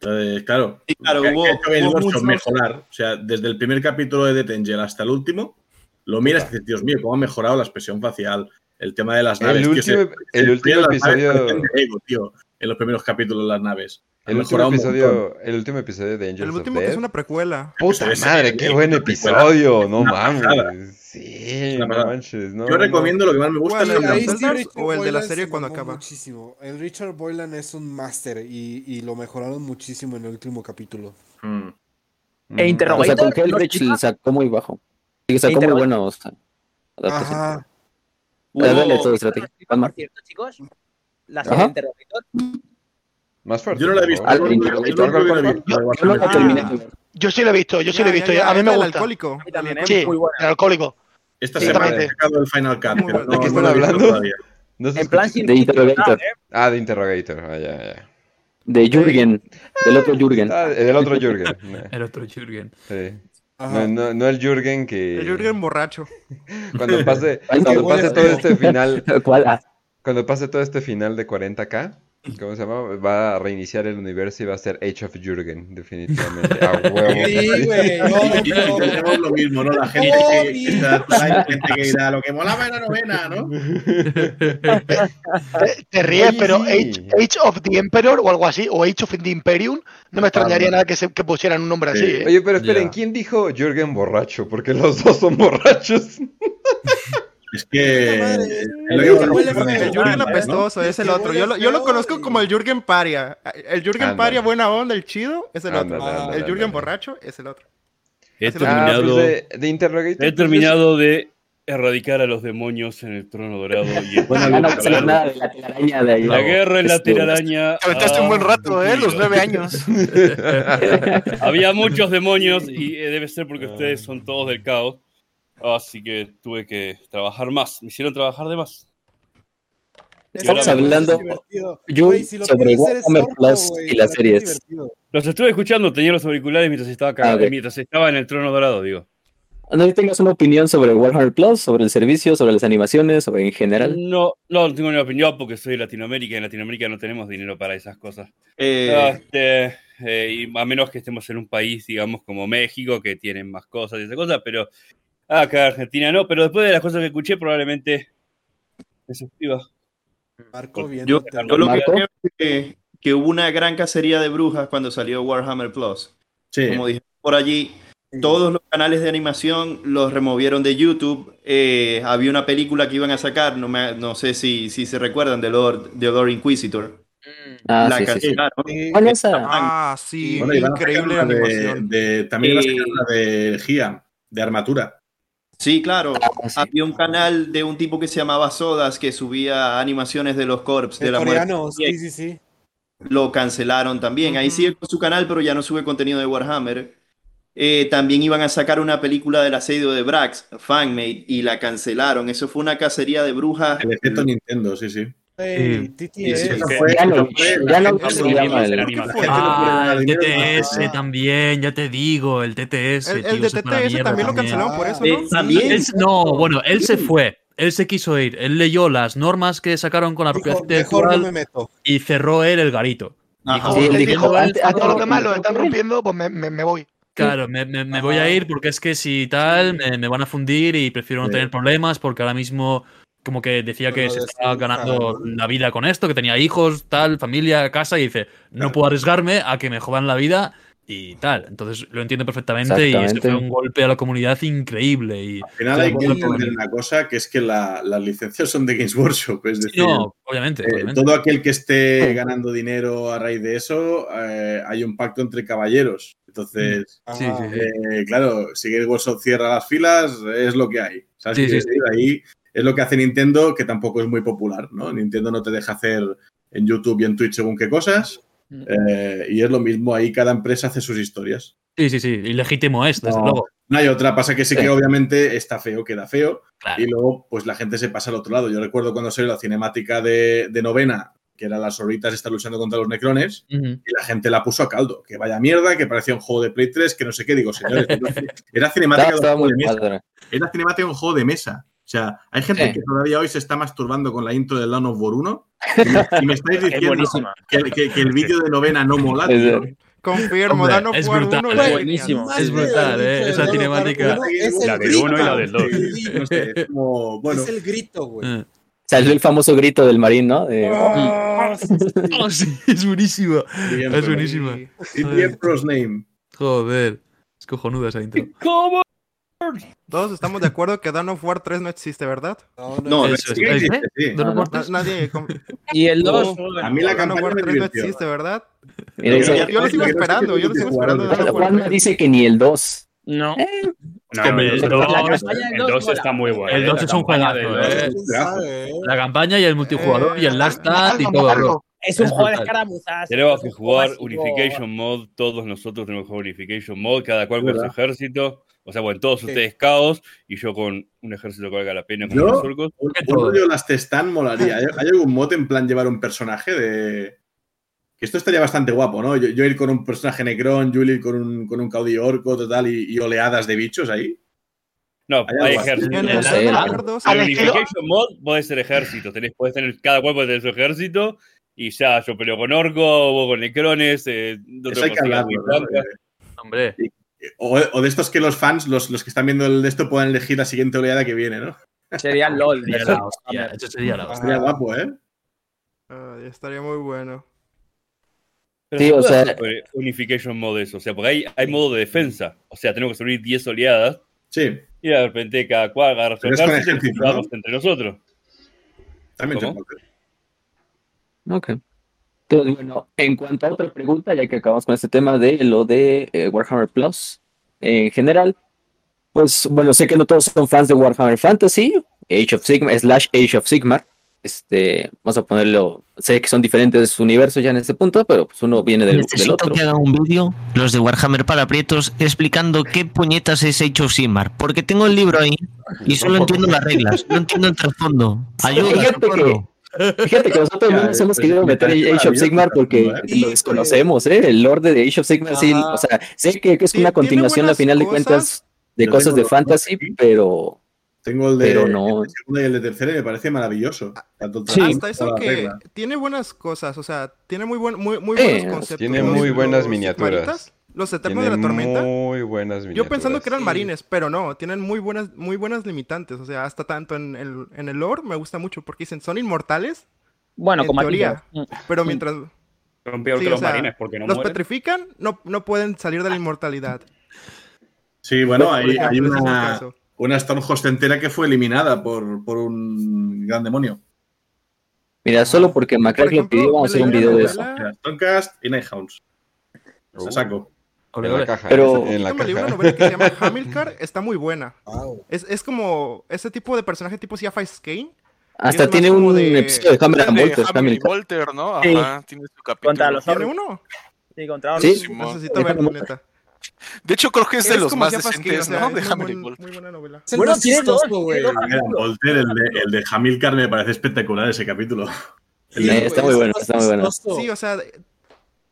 Entonces, claro, Sí, claro, ¿qué- hubo- hubo Workshop? muchos- mejorar. O sea, desde el primer capítulo de Detention hasta el último, lo miras y dices, Dios mío, cómo ha mejorado la expresión facial, el tema de las El naves. tío, último- se- el se último las naves episodio- Lego, tío, en los primeros capítulos de las naves. El último, episodio, el último episodio de Angels El of último que es una precuela. Puta madre, qué buen episodio, no mames. Sí, no manches. No, Yo no. recomiendo lo que más me gusta. ¿Cuál, es el de sí, o el de la Boylan serie se cuando acaba? Muchísimo. El Richard Boylan es un máster y, y lo mejoraron muchísimo en el último capítulo. Mm. E O sea, con sacó muy bajo. Sí, sacó muy Interrogator. buenos adaptaciones. Ajá. Estrategia. Chicos, la de Interrogator. Más fuerte. Yo no la he visto. Ah, yo la. Ah. Sí lo he visto, yo sí lo he Ya, visto. ya, ya, a mí me gusta. alcohólico. También, ¿eh? Sí, el alcohólico. Esta semana he sacado el Final Cut. Pero no- ¿De qué están hablando? todavía. No En plan sin De Interrogator. ¿eh? Ah, de Interrogator. Ah, ya, ya. De Jürgen. Del otro Jürgen. Ah, del otro Jürgen. [LAUGHS] El otro Jürgen. Sí. No, no, no el Jürgen que. El Jürgen borracho. [LAUGHS] Cuando pase, cuando pase todo este final, [LAUGHS] ¿Cuál? Ah, cuando pase todo este final de 40k, ¿cómo se llama? Va a reiniciar el universo y va a ser Age of Jürgen, definitivamente. A [LAUGHS] huevo. Sí, güey. No, no. lo mismo, ¿no? La gente que, que está gente que dirá lo que molaba era novena, ¿no? [LAUGHS] Te, te ríes, Oye, pero sí. Age, Age of the Emperor o algo así, o Age of the Imperium, no me extrañaría nada que, se, que pusieran un nombre así. ¿eh? Oye, pero esperen, Ya. ¿quién dijo Jürgen borracho? Porque los dos son borrachos. [LAUGHS] Es que. El Jürgen ¿no? apestoso es el otro. Yo lo, yo conozco como el Jürgen Paria. El Jürgen. Paria, buena onda, el chido, es el otro. Ah, El Jürgen borracho es el otro. He lo- Ah, terminado, pues de, he terminado de erradicar a los demonios en el trono dorado y [LAUGHS] Bueno, no pasa nada de la telaraña de ahí. la guerra en la Este, telaraña. Te aventaste un buen rato, ¿eh? Los nueve años. [LAUGHS] Había muchos demonios y eh, debe ser porque ustedes son todos del caos. Así que tuve que trabajar más. Me hicieron trabajar de más. Estamos hablando. Yo si sobre Warhammer Plus y las series. divertido. Los estuve escuchando, tenía los auriculares mientras estaba cagado, Ah, ok. mientras estaba en el trono dorado, digo. ¿No sé si tengas una opinión sobre Warhammer Plus, sobre el servicio, sobre las animaciones, sobre en general? No, no tengo ni opinión porque soy de Latinoamérica y en Latinoamérica no tenemos dinero para esas cosas. Eh, Ah, este, eh, y a menos que estemos en un país, digamos, como México, que tienen más cosas y esas cosas, pero acá en Argentina no. Pero después de las cosas que escuché, probablemente me suscriba. Marco bien. yo, yo lo que creo es que, que hubo una gran cacería de brujas cuando salió Warhammer Plus. Sí. Como dije por allí, todos los canales de animación los removieron de YouTube. Eh, había una película que iban a sacar, no, me- no sé si, si se recuerdan, de Lord, de Lord Inquisitor. Ah, la sí, sí, sí. cancelaron. ¿Cuál es esa? Ah, sí, Bueno, increíble la de, animación. de- también van a Eh, sacar una de Gia, de armatura. Sí, claro. Ah, sí. Había un canal de un tipo que se llamaba Sodas que subía animaciones de los corps de la muerte. coreano, sí, sí, sí. Lo cancelaron también. Ahí sigue con su canal, pero ya no sube contenido de Warhammer. Eh, también iban a sacar una película del asedio de Brax, Fanmade, y la cancelaron. Eso fue una cacería de brujas. El efecto Nintendo, sí, sí. Ey, Titi, Sí, sí. Eso que- fue- Ya Ah, el dinero, TTS Ah. también, ya te digo, el TTS. El, tío, de TTS también lo cancelaron por eso, ¿no? también. Él no, bueno, él se fue. Él se quiso ir. Él leyó las normas que sacaron con la propiedad mejor no intelectual me meto. y cerró él el garito. Dijo, Sí, dijo, a los lo demás los comentó están rompiendo, pues me, me- me voy. Claro, me, me- me voy a ir porque es que si tal, me, me van a fundir y prefiero no Sí. tener problemas porque ahora mismo como que decía que se estaba ganando la vida con esto, que tenía hijos, tal, familia, casa y dice, no puedo arriesgarme a que me jodan la vida y tal. Entonces lo entiendo perfectamente y este fue un golpe a la comunidad increíble y Al final hay que entender una cosa, que es que la- las licencias son de Games Workshop, es decir, no, obviamente, eh, obviamente. todo aquel que esté ganando dinero a raíz de eso, eh, hay un pacto entre caballeros. Entonces, Sí, Ajá. sí, sí. eh, claro, si Games Workshop cierra las filas, es lo que hay. ¿Sabes Sí, qué sí, quiero decir? Ahí es lo que hace Nintendo, que tampoco es muy popular, ¿no? Nintendo no te deja hacer en YouTube y en Twitch según qué cosas. Mm. eh, y es lo mismo, ahí cada empresa hace sus historias. Sí, sí, sí, ilegítimo es, desde No. luego. No hay otra, pasa que sí que obviamente está feo, queda feo. Claro. Y luego, pues la gente se pasa al otro lado. Yo recuerdo cuando salió la cinemática de, de novena, que era las horritas está luchando contra los necrones, y la gente la puso a caldo. Que vaya mierda, que parecía un juego de Play 3, que no sé qué. Digo, señores, [LAUGHS] era cinemática de un Estaba juego muy de mesa. Era cinemática de un juego de mesa. O sea, hay gente Sí. que todavía hoy se está masturbando con la intro del Dawn of War 1 [LAUGHS] y me, y me estáis diciendo buenísima. que, que- que el vídeo de novena no mola. Es tío. Confirmo, Hombre, Dano es War brutal, 1 es es buenísimo. Es brutal, ¿eh? Esa cinemática. La del uno y la del dos. No sé, es como, bueno, Es el grito, güey. Eh. Salió el famoso grito del marín, ¿no? De- [LAUGHS] Oh, sí, es buenísimo. bien, Es buenísima. Y Name. Joder. Es cojonuda esa intro. ¿Cómo? Todos estamos de acuerdo que Dawn of War 3 no existe, ¿verdad? No, No, no Eso es. existe, ¿Eh? sí. ¿Dawn of War Na- 3? nadie. [LAUGHS] Y el 2. A mí la Dawn of War me 3 no existe, ¿verdad? Mira, dice- Yo lo sigo esperando, yo lo sigo esperando. Juanma 3. dice que ni el 2. No. No, Hombre, el el 2 dos- la campaña del dos mola. está muy bueno. El eh, 2 la es un juegazo. ¿eh? ¿Quién sabe, eh? La campaña y el multijugador y el last tat y todo, bro. Es un Es juego de escaramuzas. Tenemos que jugar. Unification Mode, todos nosotros tenemos que jugar Unification Mode, cada cual con su ejército. O sea, bueno, todos ustedes caos y yo con un ejército que valga la pena con Yo, los surcos. un, rollo Last Stand molaría. ¿Hay, hay algún mod en plan llevar un personaje de. Que esto estaría bastante guapo, ¿no? Yo, yo ir con un personaje Necron, Julie ir con un, con un caudillo orco, total, y, y oleadas de bichos ahí. No, Hay hay. En No el sé, Dawn la- of War 2 En Al estilo- Unification Mode puede ser ejército. Tenés, podés tener, cada cual puede tener su ejército. Y ya, yo peleo con orco, vos con necrones, eh, otro Eso hay que hablarlo, ¿no? blanca. Hombre. O, o de estos que los fans, los, los que están viendo el de esto, puedan elegir la siguiente oleada que viene, ¿no? Sería LOL. Sería la hostia. Eso sería la hostia. Estaría guapo, ¿eh? Ah, estaría muy bueno. Pero Sí, o sea- Unification Mode eso. O sea, porque hay, hay modo de defensa. O sea, tenemos que subir 10 oleadas. Sí, Y de repente cada cual agarra su ejército y entre nosotros. también ¿Cómo? Ok. Entonces, bueno, en cuanto a otra pregunta, ya que acabamos con este tema de lo de eh, Warhammer Plus, en general, pues bueno, sé que no todos son fans de Warhammer Fantasy, Age of Sigmar, slash Age of Sigmar. Este, vamos a ponerlo, sé que son diferentes universos ya en este punto, pero pues uno viene del, del Necesito otro. que hagan un vídeo, los de Warhammer para prietos, explicando qué puñetas es Age of Sigmar. Porque tengo el libro ahí y solo entiendo las reglas, no entiendo el trasfondo. Ayuda, Fíjate que nosotros no nos hemos pues, querido me meter en Age of Sigmar porque lo desconocemos, ¿eh? El lore de Age of Sigmar, sí, o sea, sé que, es una continuación al buenas final de cuentas de Yo cosas de fantasy, pero Tengo el de, Pero no. el de segunda y el de tercera y me parece maravilloso. Tanto Sí. Hasta eso que regla. tiene buenas cosas, o sea, tiene muy, buen, muy, muy buenos conceptos. tiene muy buenas miniaturas. Sigmaritas, Los Eternos de la Tormenta. muy buenas miniaturas. Yo pensando que eran Sí. marines, pero no, tienen muy buenas, muy buenas limitantes. O sea, hasta tanto en el, en el lore me gusta mucho porque dicen, son inmortales, Bueno, En como teoría. aquí. [LAUGHS] pero mientras Son peor Sí, que los sea, marines porque no los mueren. petrifican, no, no pueden salir de la inmortalidad. Sí, bueno, hay, ejemplo, una, una Stormhost entera que fue eliminada por, por un gran demonio. mira, solo porque Por Macrack lo pidió, vamos a hacer un video de eso. Stormcast y Nighthounds. Uh, A saco. En la caja. Pero- en la leí una caja. novela que se llama Hamilcar, está muy buena. Wow. Es, es como ese tipo de personaje tipo Siafa Skane. Hasta tiene un de- episodio de Hammer and De Volter, Hammer y Hamilcar. Volter, ¿no? Sí. Ajá, tiene su capítulo. Contra los ¿Tiene uno? Sí, contra Sí. orcos. Simón. Necesito verlo, neta. De hecho, creo que es de los más decentes, ¿no? De Hammer buen-. Muy buena novela. Bueno, tiene dos, güey. Volter, el de, el de Hamilcar me parece espectacular ese capítulo. Eh, está muy bueno, está muy bueno. Sí, o sea,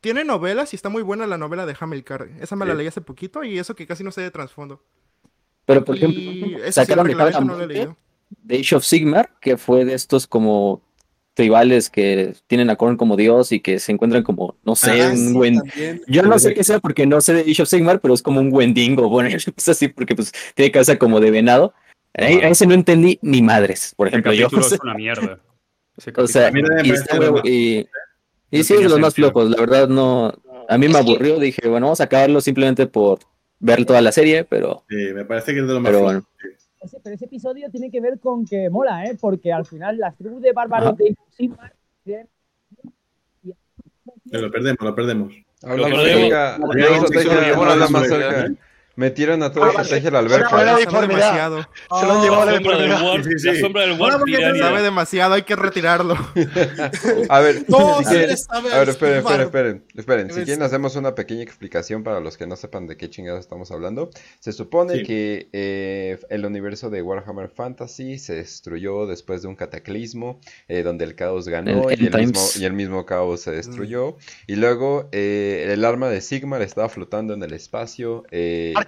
tiene novelas y está muy buena la novela de Hamilcar. Esa me la Sí. leí hace poquito y eso que casi no sé de trasfondo. Pero por Y ejemplo, sí, sacaron reglamento and no leído. de Age of Sigmar, que fue de estos como tribales que tienen a Korn como dios y que se encuentran como, no sé, Ah, un sí, buen... también. Yo no sé qué sea porque no sé de Age of Sigmar, pero es como un Wendigo. [LAUGHS] Bueno, es así porque pues tiene cabeza como de venado. A ese no entendí ni madres, por ejemplo. Yo, es una mierda. Ese o sea, y, está y, y No sí, es de los más flojos. La verdad, no. A mí me aburrió. Dije, bueno, vamos a acabarlo simplemente por ver toda la serie, pero, Sí, me parece que es de lo más pero bueno. Ese- pero ese episodio tiene que ver con que mola, ¿eh? Porque al final las tribus de bárbaros Ajá. de Sigmar tienen- Lo perdemos, lo perdemos. Habla Lo más perdemos. cerca. Lo Diego, perdemos, deja- lo llevó habla la más soledad. cerca. Metieron a toda Ah, la vale. estrategia a la Se alberca. Sabe deformidad. demasiado. Se lo han llevado a la La sombra del deformidad. War, Sí, sí, la sí. sombra del tiránida. Sabe demasiado, hay que retirarlo. [LAUGHS] A ver, No, si sí quieren- sabe a ver, esperen, esperen, esperen, esperen. Si quieren hacemos una pequeña explicación para los que no sepan de qué chingados estamos hablando. Se supone Sí. que eh, el universo de Warhammer Fantasy se destruyó después de un cataclismo eh, donde el caos ganó El y, el mismo, Times. y el mismo caos se destruyó. Y luego eh, el arma de Sigmar estaba flotando en el espacio eh, Archaon.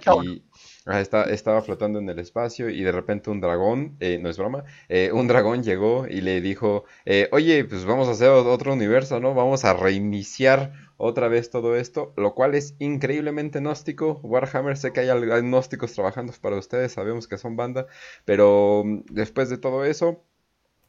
Estaba flotando en el espacio y de repente un dragón, eh, no es broma, eh, un dragón llegó y le dijo, eh, oye, pues vamos a hacer otro universo, ¿no? Vamos a reiniciar otra vez todo esto, lo cual es increíblemente gnóstico. Warhammer, sé que hay gnósticos trabajando para ustedes, sabemos que son banda, pero mm, después de todo eso,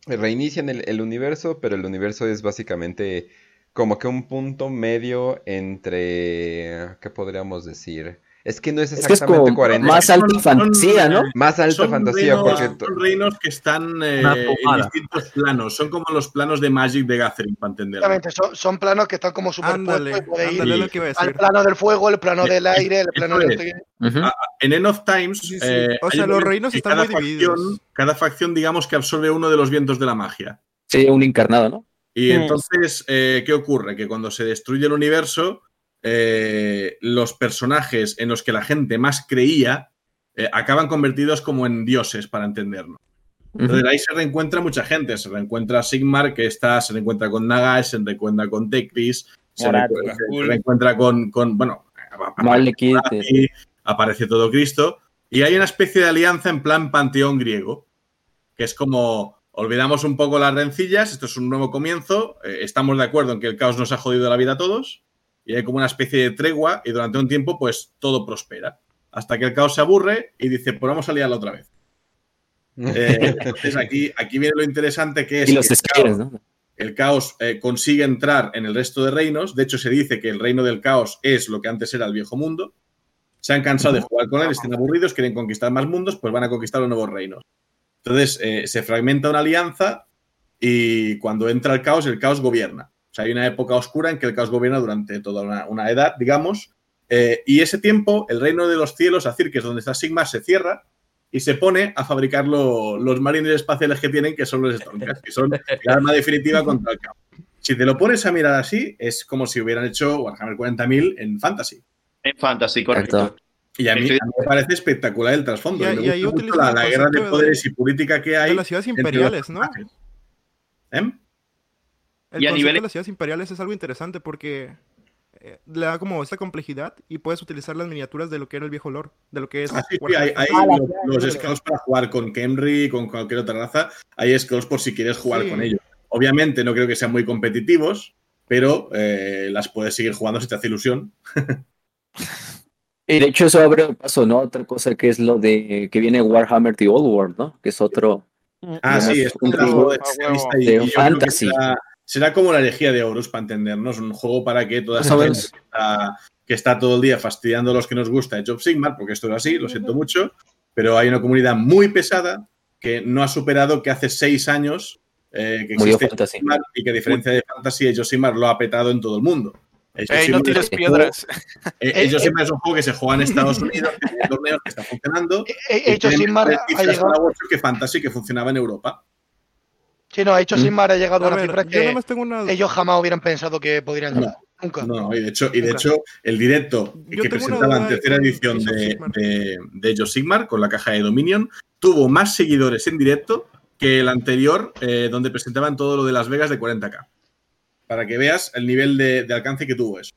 reinician el, el universo, pero el universo es básicamente como que un punto medio entre, ¿qué podríamos decir? Es que no es Es que es exactamente como 40. más alta Son- fantasía, ¿no? eh, Más alta son fantasía, reinos- porque... to- Son reinos que están eh, en distintos planos. Son como los planos de Magic de Gathering, para entenderlo. Exactamente, son, son planos que están como superpuestos Ándale, y puede ir ándale, es lo que iba a al plano del fuego, el plano del aire, el plano del... es. Ujú. Ah, En End of Times, Sí, sí. eh, O sea, los reinos están cada muy facción- divididos. Cada facción, digamos, que absorbe uno de los vientos de la magia. Sí, un encarnado, ¿no? Y entonces, eh, ¿qué ocurre? Que cuando se destruye el universo, eh, los personajes en los que la gente más creía eh, acaban convertidos como en dioses, para entenderlo. Ujú. Entonces ahí se reencuentra mucha gente. Se reencuentra Sigmar, que está, se reencuentra con Nagash, se reencuentra con Tekris, se, reencuentra- se reencuentra con, con, bueno, aparece todo Cristo. Y hay una especie de alianza en plan panteón griego, que es como olvidamos un poco las rencillas, esto es un nuevo comienzo, eh, estamos de acuerdo en que el caos nos ha jodido la vida a todos, y hay como una especie de tregua, y durante un tiempo, pues todo prospera. Hasta que el caos se aburre y dice, pues vamos a liarla otra vez. [LAUGHS] Eh, entonces aquí, aquí viene lo interesante que es Y los que el caos- ¿no? el caos eh, consigue entrar en el resto de reinos. De hecho, se dice que el reino del caos es lo que antes era el viejo mundo. Se han cansado de jugar con él, están aburridos, quieren conquistar más mundos, pues van a conquistar los nuevos reinos. Entonces, eh, se fragmenta una alianza y cuando entra el caos, el caos gobierna. O sea, hay una época oscura en que el caos gobierna durante toda una, una edad, digamos. eh, y ese tiempo, el reino de los cielos, Azir, que es donde está Sigma, se cierra y se pone a fabricar lo- los marines espaciales que tienen, que son los Stormcast, que son la arma definitiva [LAUGHS] contra el caos. Si te lo pones a mirar así, es como si hubieran hecho Warhammer 40.000 en Fantasy. En Fantasy, correcto. Y a mí, a me parece espectacular el trasfondo. Y y la, el la guerra de poderes de- y política que hay. De las ciudades imperiales, ¿no? ¿Eh? El Y a nivel- de las ciudades imperiales es algo interesante porque eh, le da como esta complejidad y puedes utilizar las miniaturas de lo que era el viejo lore, de lo que es Ah, sí, sí, hay, hay Fantasy. los, los scrolls para jugar con Kemri, con cualquier otra raza. Hay scrolls por si quieres jugar Sí. con ellos. Obviamente no creo que sean muy competitivos, pero eh, las puedes seguir jugando si te hace ilusión. [LAUGHS] Y de hecho eso abre el paso, ¿no? Otra cosa que es lo de que viene Warhammer The Old World, ¿no? Que es otro... Ah, digamos, sí, es un juego de extremista y, de que fantasy. Será como la herejía de Horus, para entendernos. Un juego para que toda esa gente que está, que está todo el día fastidiando a los que nos gusta Age of Sigmar, porque esto es así, lo siento mucho, pero hay una comunidad muy pesada que no ha superado que hace seis años eh, que Murió existe. Sigmar y que a diferencia de Fantasy, of Sigmar lo ha petado en todo el mundo. Ey, no tires piedras. of Sigmar es un juego que se juega en Estados Unidos, que tiene torneos que está funcionando. [LAUGHS] Ha cifras llegado. para Warhammer que Fantasy que funcionaba en Europa. Sí, no, Hecho Mm. sin mar ha llegado a, A una ver, cifra yo que tengo una... ellos jamás hubieran pensado que podrían No. llegar. Nunca. No, no, y de hecho, y de hecho el directo Yo que tengo una presentaba en duda tercera edición de, Sigmar. de, de Sigmar con la caja de Dominion tuvo más seguidores en directo que el anterior, eh, donde presentaban todo lo de Las Vegas de 40k. Para que veas el nivel de, de alcance que tuvo eso.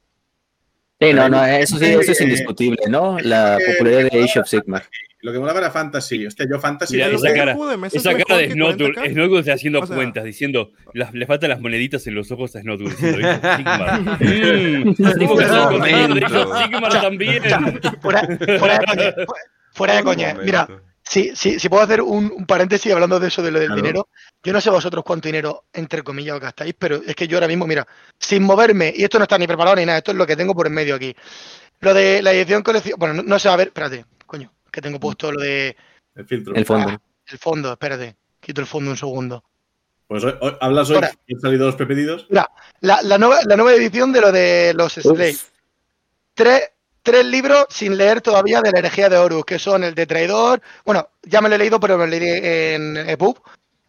Sí, no, no, eso sí, eso es indiscutible, ¿no? La popularidad de Age of Sigmar. Lo que molaba era Fantasy. Hostia, yo Fantasy. Mira, esa que- cara, esa es cara de mejor que Snodul, 40K. Snodul está haciendo O sea- cuentas, diciendo, las- le faltan las moneditas en los ojos a "Hijo, [LAUGHS] Sigmar. Mm, Sigmar también. Fuera, fuera de coña. [LAUGHS] fu- Fuera de coña. Mira, si, si, si puedo hacer un, un paréntesis hablando de eso, de lo del Claro. dinero. Yo no sé vosotros cuánto dinero, entre comillas, gastáis, pero es que yo ahora mismo, mira, sin moverme, y esto no está ni preparado ni nada, esto es lo que tengo por en medio aquí. Lo de la edición colección. Bueno, no, no sé, a ver, espérate, que tengo puesto lo de El filtro. El fondo. el fondo, espérate, quito el fondo un segundo. Pues hoy- hoy- hablas hoy Ahora. que han salido los prepedidos. Mira, la, la nueva, la nueva edición de lo de los Slaves. Tres tres libros sin leer todavía de la herejía de Horus, que son el de Traidor. Bueno, ya me lo he leído, pero me lo leí en EPUB.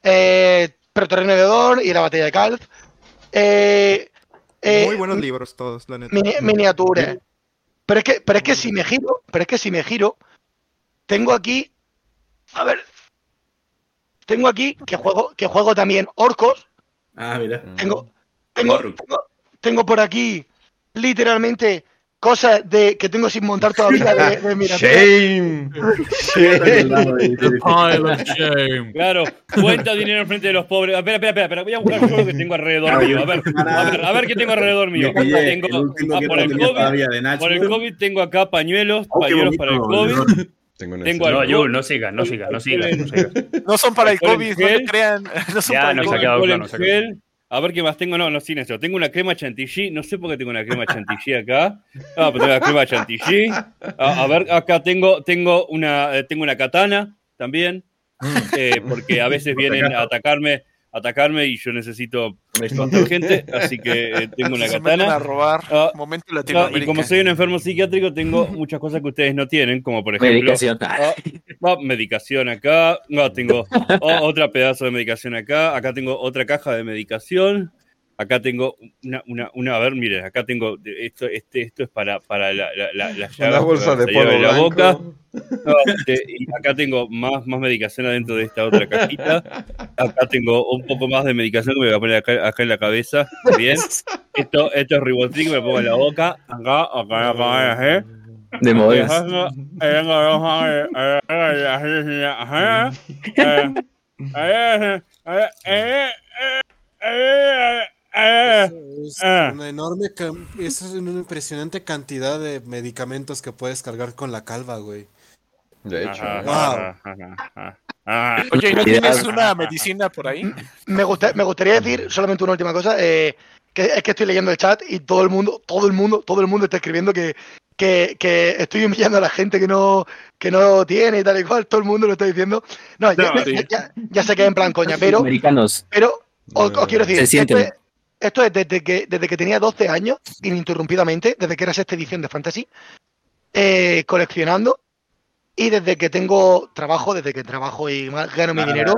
Eh, Pretorino de Odor y la batalla de Calf. Eh, eh, Muy buenos libros todos, la neta. mini- miniaturas. Pero es que, pero es que si me giro, pero es que si me giro, tengo aquí, a ver, tengo aquí que juego, que juego también orcos. Ah, mira. Tengo, tengo, tengo, tengo por aquí literalmente cosas de que tengo sin montar todavía de, de miniaturas. Shame. The [LAUGHS] [LAUGHS] pile of shame. Claro, cuenta dinero en frente de los pobres. Espera, espera, espera, espera, voy a buscar lo que tengo alrededor mío. A ver, [LAUGHS] a ver, a ver qué tengo alrededor mío. Tengo, ah, que por, el COVID, por el COVID tengo acá pañuelos, Oh, pañuelos bonito, para el ¿no? COVID. Tengo una Tengo No, Yul, no sigas, no sigas, no sigas. No sigas. No son para el COVID, no le crean. No son Ya, para el ha COVID. quedado claro, ha quedado. A ver qué más tengo. No, no, sin eso. Tengo una crema chantilly. No sé por qué tengo una crema chantilly acá. Ah, pues tengo la crema chantilly. A, a ver, acá tengo, tengo, una, eh, tengo una katana también. [LAUGHS] eh, porque a veces vienen a atacarme, atacarme y yo necesito [LAUGHS] matar gente. Así que eh, tengo una Se meten a katana. robar. Ah, Momento Latinoamérica. y como soy un enfermo psiquiátrico, tengo [LAUGHS] muchas cosas que ustedes no tienen, como por ejemplo. Medicación. ah, medicación acá. No, tengo otra pedazo de medicación acá. Acá tengo otra caja de medicación. Acá tengo una, una, una a ver, miren, acá tengo esto, este, esto es para, para la, la, la, la llaga bolsa de polvo en la blanco. boca. No, este, y acá tengo más, más medicación adentro de esta otra cajita. Acá tengo un poco más de medicación que me voy a poner acá, acá en la cabeza. Bien. Esto, esto es Ribotril que me pongo en la boca. Acá, acá, acá, ¿eh? De modas. Es Ah. una enorme, eso es una impresionante cantidad de medicamentos que puedes cargar con la calva, güey. De hecho. Ajá, ajá, ajá, ajá. Oye, ¿y no tienes una medicina por ahí? Me, gusta- me gustaría decir solamente una última cosa, eh, que es que estoy leyendo el chat y todo el mundo, todo el mundo, todo el mundo está escribiendo que, que, que estoy humillando a la gente que no, que no tiene y tal y cual, todo el mundo lo está diciendo. No, ya, No, ya- sí. ya- ya sé que es en plan coña, pero, Americanos. pero os, os quiero decir, Se sienten. es, esto es desde que, desde que tenía 12 años, ininterrumpidamente, desde que era sexta edición de Fantasy, eh, coleccionando, y desde que tengo trabajo, desde que trabajo y gano mi dinero,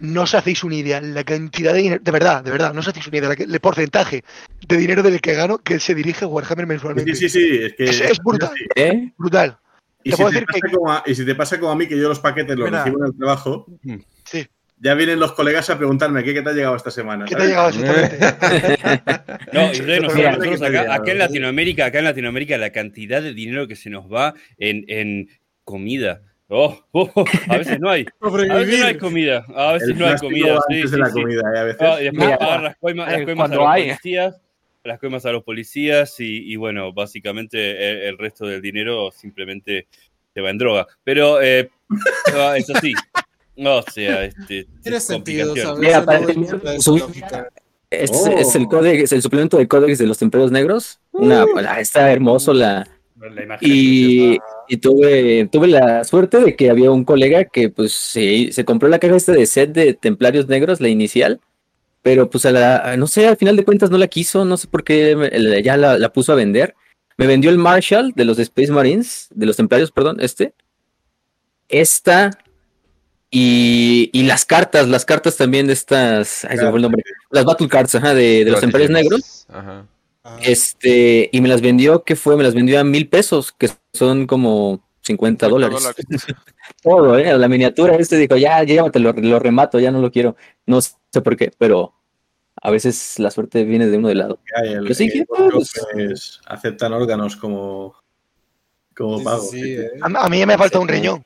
no os hacéis una idea la cantidad de dinero, de verdad, de verdad, no os hacéis una idea el porcentaje de dinero del que gano que se dirige a Warhammer mensualmente. Sí, sí, sí. Es, que, Es, es brutal, ¿Eh? brutal. Y Te si puedo te, decir pasa que- como a, y si te pasa como a mí, que yo los paquetes los Mira. recibo en el trabajo, Sí. Ya vienen los colegas a preguntarme qué, qué te ha llegado esta semana. ¿Qué te ha llegado exactamente? [LAUGHS] No, y no Mira, nosotros acá, acá en Latinoamérica, acá en Latinoamérica, la cantidad de dinero que se nos va en, en comida. Oh, oh, oh, a veces no hay. [LAUGHS] A veces no hay comida. A veces El no hay comida. Sí, sí, la sí. ¿eh? a veces. Ah, y después Mira, las coimas, las eh, coimas a los hay. policías, las coimas a los policías y, y bueno, básicamente el, el resto del dinero simplemente se va en droga. Pero eh, [LAUGHS] ah, es así. No, o sea, este, Tiene sentido, Oh. es el códex, es el suplemento del códex de los templarios negros. Una, ah, está hermoso la. Y, y tuve, tuve la suerte de que había un colega que pues se, se compró la caja esta de set de templarios negros, la inicial, pero pues a la, no sé, al final de cuentas no la quiso, no sé por qué me- ya la, la puso a vender. Me vendió el Marshall de los Space Marines, de los templarios, perdón, este. Esta y, y las cartas, las cartas también de estas, ay, se me fue el nombre, las Battle Cards, ajá, de, de los templarios negros. Ajá. Este, y me las vendió, ¿qué fue? Me las vendió a mil pesos, que son como 50 dólares. Todo, ¿eh? La miniatura, este dijo, ya, ya llévatelo, lo, lo remato, ya no lo quiero. No sé por qué, pero a veces la suerte viene de uno de lado. Hay el- sí pues, aceptan órganos como, como Sí, pago. sí, sí, eh. A, a mí me falta un riñón.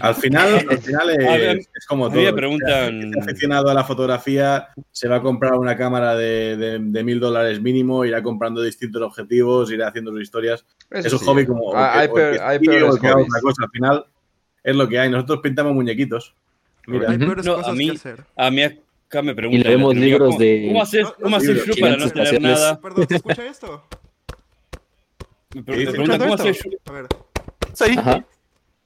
Al final, al [LAUGHS] final es, A ver, es como a todo. me preguntan- El que esté aficionado a la fotografía se va a comprar una cámara de, mil dólares mínimo, irá comprando distintos objetivos, irá haciendo sus historias. Eso es un sí. hobby como. Ah, o que- hay o o cosa. Al final es lo que hay. Nosotros pintamos muñequitos. Mira, Hay peores No, a cosas mí- que hacer. A mí acá me preguntan. Y leemos libros ¿cómo- de- ¿Cómo haces, No, cómo no, haces libros para no tener nada? Perdón, ¿se escucha esto? [LAUGHS] Me preguntan, ¿cómo ¿Escuchando haces? A ver. Sí. Ajá.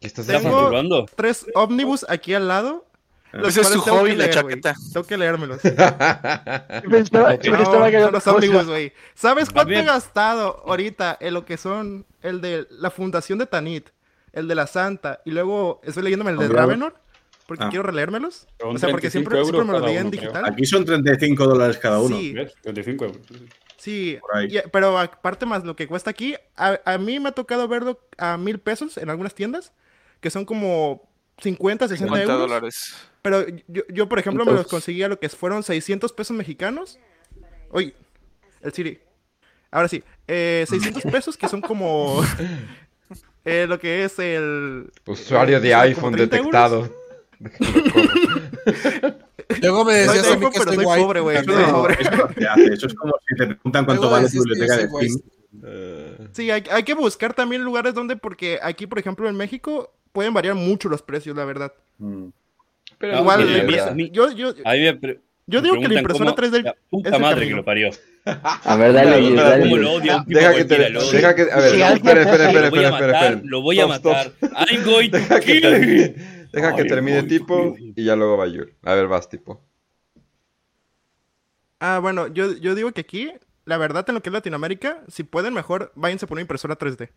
¿Qué estás ¿Estás Tengo-? Tres ómnibus aquí al lado Los Ese es su hobby, la leer, chaqueta. Tengo que leérmelos. [LAUGHS] Pensaba- No, que era son los ómnibus, güey. ¿Sabes cuánto he gastado ahorita en lo que son el de la fundación de Tanit, el de la Santa, y luego estoy leyéndome el de Hombre, Ravenor? Porque ah. quiero releérmelos. O sea, porque 35 siempre, siempre me lo cada leía en digital. Aquí son 35 dólares cada uno. Sí. ¿Ves? 35 euros. Sí, y- pero aparte más lo que cuesta aquí, a, a mí me ha tocado verlo a mil pesos en algunas tiendas, que son como 50, 60 50 euros. dólares. Pero yo, yo, por ejemplo, me los Entonces- conseguía lo que fueron 600 pesos mexicanos. Oye, el Siri. Ahora sí, eh, 600 pesos que son como [LAUGHS] eh, lo que es el... Usuario de ¿son como iPhone 30 euros? detectado. [LAUGHS] Luego me No decías de a mí iPhone, que pero estoy soy guay. pobre, güey. No se hace. Eso es como si te preguntan cuánto vale tu biblioteca de. Steam. Eh, Sí, hay, hay que buscar también lugares donde, porque aquí, por ejemplo, en México, pueden variar mucho los precios, la verdad. Mm. pero No, Igual, mira, mí- yo, yo, A mí me pre- yo me digo que la impresora cómo- 3D La es puta el madre que lo parió. A ver, dale, dale, ¿Cómo Yul. lo odio a un tipo Deja que cualquiera? te- Lo odio. deja que- a ver, espera, espera, espera, Lo voy a espera, espera, matar, espera. lo voy a Stop, stop. matar. I'm [LAUGHS] going to Deja que kill termine, deja que tipo y ya luego va Yul. A ver, vas tipo. Ah, bueno, yo, yo digo que aquí, la verdad, en lo que es Latinoamérica, si pueden mejor, váyanse por una impresora 3D.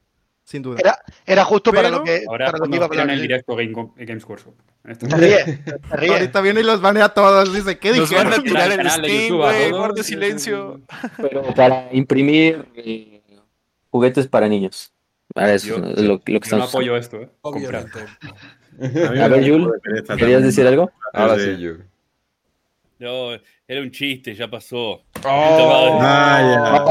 Sin duda. Era, era justo para Pero- lo que, Ahora para lo que cuando iba a hablar. el directo Game, Games Workshop. En Te ríes, te ríes. Ahorita viene y los banea a todos. Dice, ¿qué Nos van dijeron? a tirar el Steam, güey. Guarda silencio. Pero para imprimir eh, juguetes para niños. Para eso Yo- es lo, lo que Yo no estamos apoyo esto, ¿eh? Obviamente. A A ver, Yul, ¿Querías decir algo? Ahora sí, Yul. No, era un chiste, ya pasó. Oh. Ah,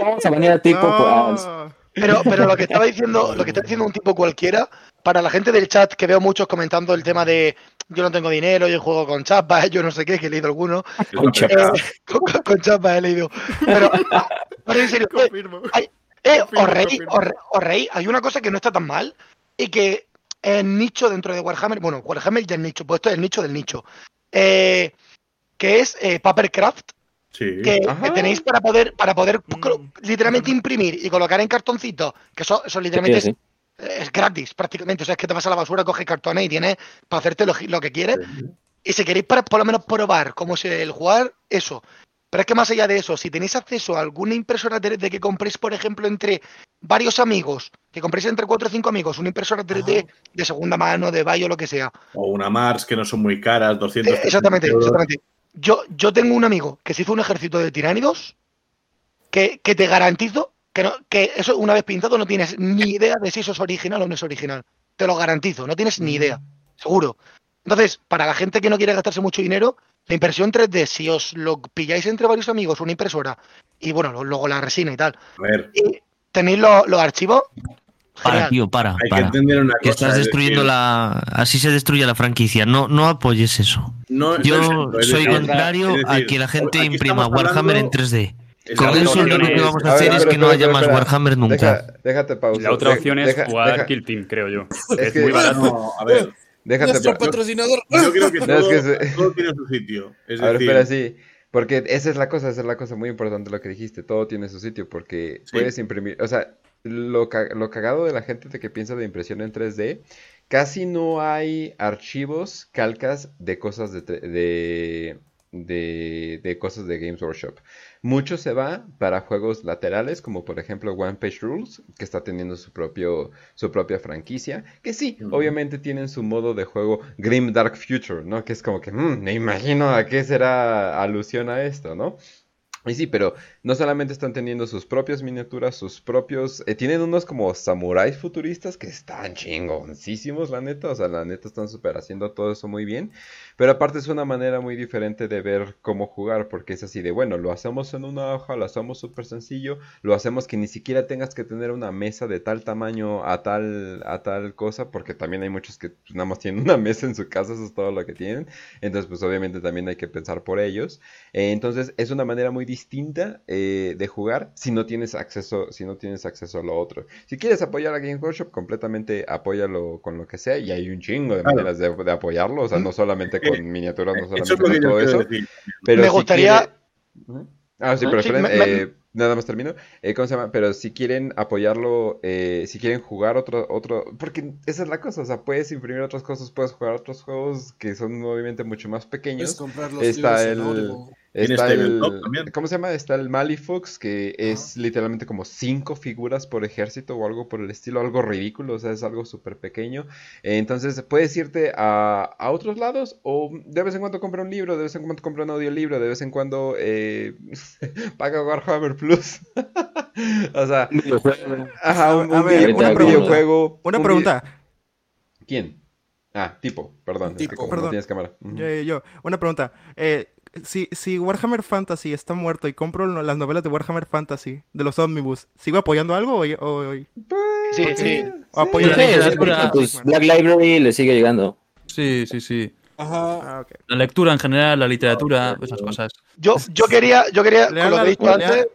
Vamos a banear a tipo. No. Pero, pero lo que estaba diciendo, lo que está diciendo un tipo cualquiera, para la gente del chat que veo muchos comentando el tema de yo no tengo dinero, yo juego con chapas, [LAUGHS] yo no sé qué, que he leído alguno. [LAUGHS] Con Eh, [LAUGHS] con, con- con chapas he leído. Pero, ahora en serio, eh, Confirmo. hay- eh, Confirmo, os reí, confirmo. os re- os reí. Hay una cosa que no está tan mal y que es nicho dentro de Warhammer. Bueno, Warhammer ya es nicho, pues esto es el nicho del nicho. Eh, que es eh, Papercraft, Sí. que, tenéis para poder, para poder Mm. literalmente imprimir y colocar en cartoncitos, que eso, eso literalmente Sí, sí. Es, es gratis prácticamente. O sea, es que te vas a la basura, coges cartones y tienes para hacerte lo, lo que quieres. Y si queréis para, por lo menos probar cómo es el jugar, eso. Pero es que más allá de eso, si tenéis acceso a alguna impresora 3D que compréis, por ejemplo, entre varios amigos, que compréis entre 4 o 5 amigos, una impresora 3D de segunda mano, de Bayo, lo que sea. O una Mars que no son muy caras, 200 Eh, exactamente, euros. exactamente. Yo, yo tengo un amigo que se hizo un ejército de tiránidos que, que te garantizo que, no, que eso una vez pintado no tienes ni idea de si eso es original o no es original. Te lo garantizo, no tienes ni idea, seguro. Entonces, para la gente que no quiere gastarse mucho dinero, la impresión 3D, si os lo pilláis entre varios amigos, una impresora, y bueno, luego la resina y tal, A ver, y tenéis los, los archivos, Para, genial. tío, para, hay que para. entender una Que cosa. estás es destruyendo decir, la... Así se destruye la franquicia. No, no apoyes eso. no- no Yo es soy contrario a que la gente imprima Warhammer en hablando- 3D. Estamos Con eso lo único que vamos a ver, hacer es espera, que no espera, haya más espera. Warhammer nunca. Deja- déjate pausa. La otra opción es deja- jugar deja- Kill Team, creo yo. Es Es, que- muy barato. No, a ver, Déjate Nuestro pa- patrocinador. yo creo que [LAUGHS] No, todo, es que se- todo tiene su sitio. Es A ver, espera, sí. Porque esa es la cosa, esa es la cosa muy importante lo que dijiste. Todo tiene su sitio porque Sí. puedes imprimir. O sea, lo, ca- lo cagado de la gente de que piensa de impresión en 3D, casi no hay archivos, calcas de cosas de, tre- de, de, de cosas de Games Workshop. Mucho se va para juegos laterales, como por ejemplo One Page Rules, que está teniendo su propio su propia franquicia, que sí, obviamente tienen su modo de juego Grim Dark Future, ¿no? Que es como que, "Mm, me imagino a qué será alusión a esto, ¿no? Y sí, pero no solamente están teniendo sus propias miniaturas, sus propios... eh, tienen unos como samuráis futuristas que están chingoncísimos, la neta. O sea, la neta están súper haciendo todo eso muy bien. Pero aparte es una manera muy diferente de ver cómo jugar, porque es así de, bueno, lo hacemos en una hoja, lo hacemos súper sencillo, lo hacemos que ni siquiera tengas que tener una mesa de tal tamaño a tal, a tal cosa, porque también hay muchos que pues, nada más tienen una mesa en su casa, eso es todo lo que tienen. Entonces, pues obviamente también hay que pensar por ellos. Eh, entonces, es una manera muy distinta eh, de jugar si no tienes acceso, si no tienes acceso a lo otro. Si quieres apoyar a Game Workshop, completamente apóyalo con lo que sea, y hay un chingo de Claro. maneras de, de apoyarlo, o sea, no solamente con miniaturas, no solamente con todo eso. Pero Me si gustaría- quiere-. Ah, sí, pero Sí, esperen, me- me- eh, nada más termino. Eh, ¿Cómo se llama? Pero si quieren apoyarlo, eh, si quieren jugar otro, otro, porque esa es la cosa, o sea, puedes imprimir otras cosas, puedes jugar otros juegos que son obviamente mucho más pequeños. Puedes comprar los Está libros en el, Audible. Está Tienes el. ¿cómo se llama? Está el Malifaux, que es literalmente como cinco figuras por ejército o algo por el estilo, algo ridículo, o sea, es algo súper pequeño. Entonces, puedes irte a, a otros lados o de vez en cuando compra un libro, de vez en cuando compra un audiolibro, de vez en cuando eh, [LAUGHS] paga Warhammer Plus. [LAUGHS] o sea, ajá, un, ver, una videojuego. Una un pregunta. ¿Quién? Ah, tipo, perdón, es que Tipo. como no Perdón. tienes cámara. Ujú. Yo, yo, una pregunta. Eh, si, si Warhammer Fantasy está muerto y compro las novelas de Warhammer Fantasy, de los Omnibus, ¿sigo apoyando algo o, o- o- Sí, sí. o apoyo Sí, la sí, literatura? sí, Pues Black Library le sigue llegando. Sí, sí, sí. Ajá. Ah. La lectura en general, la literatura, esas cosas. Yo, yo quería, yo quería, con lo que he dicho antes,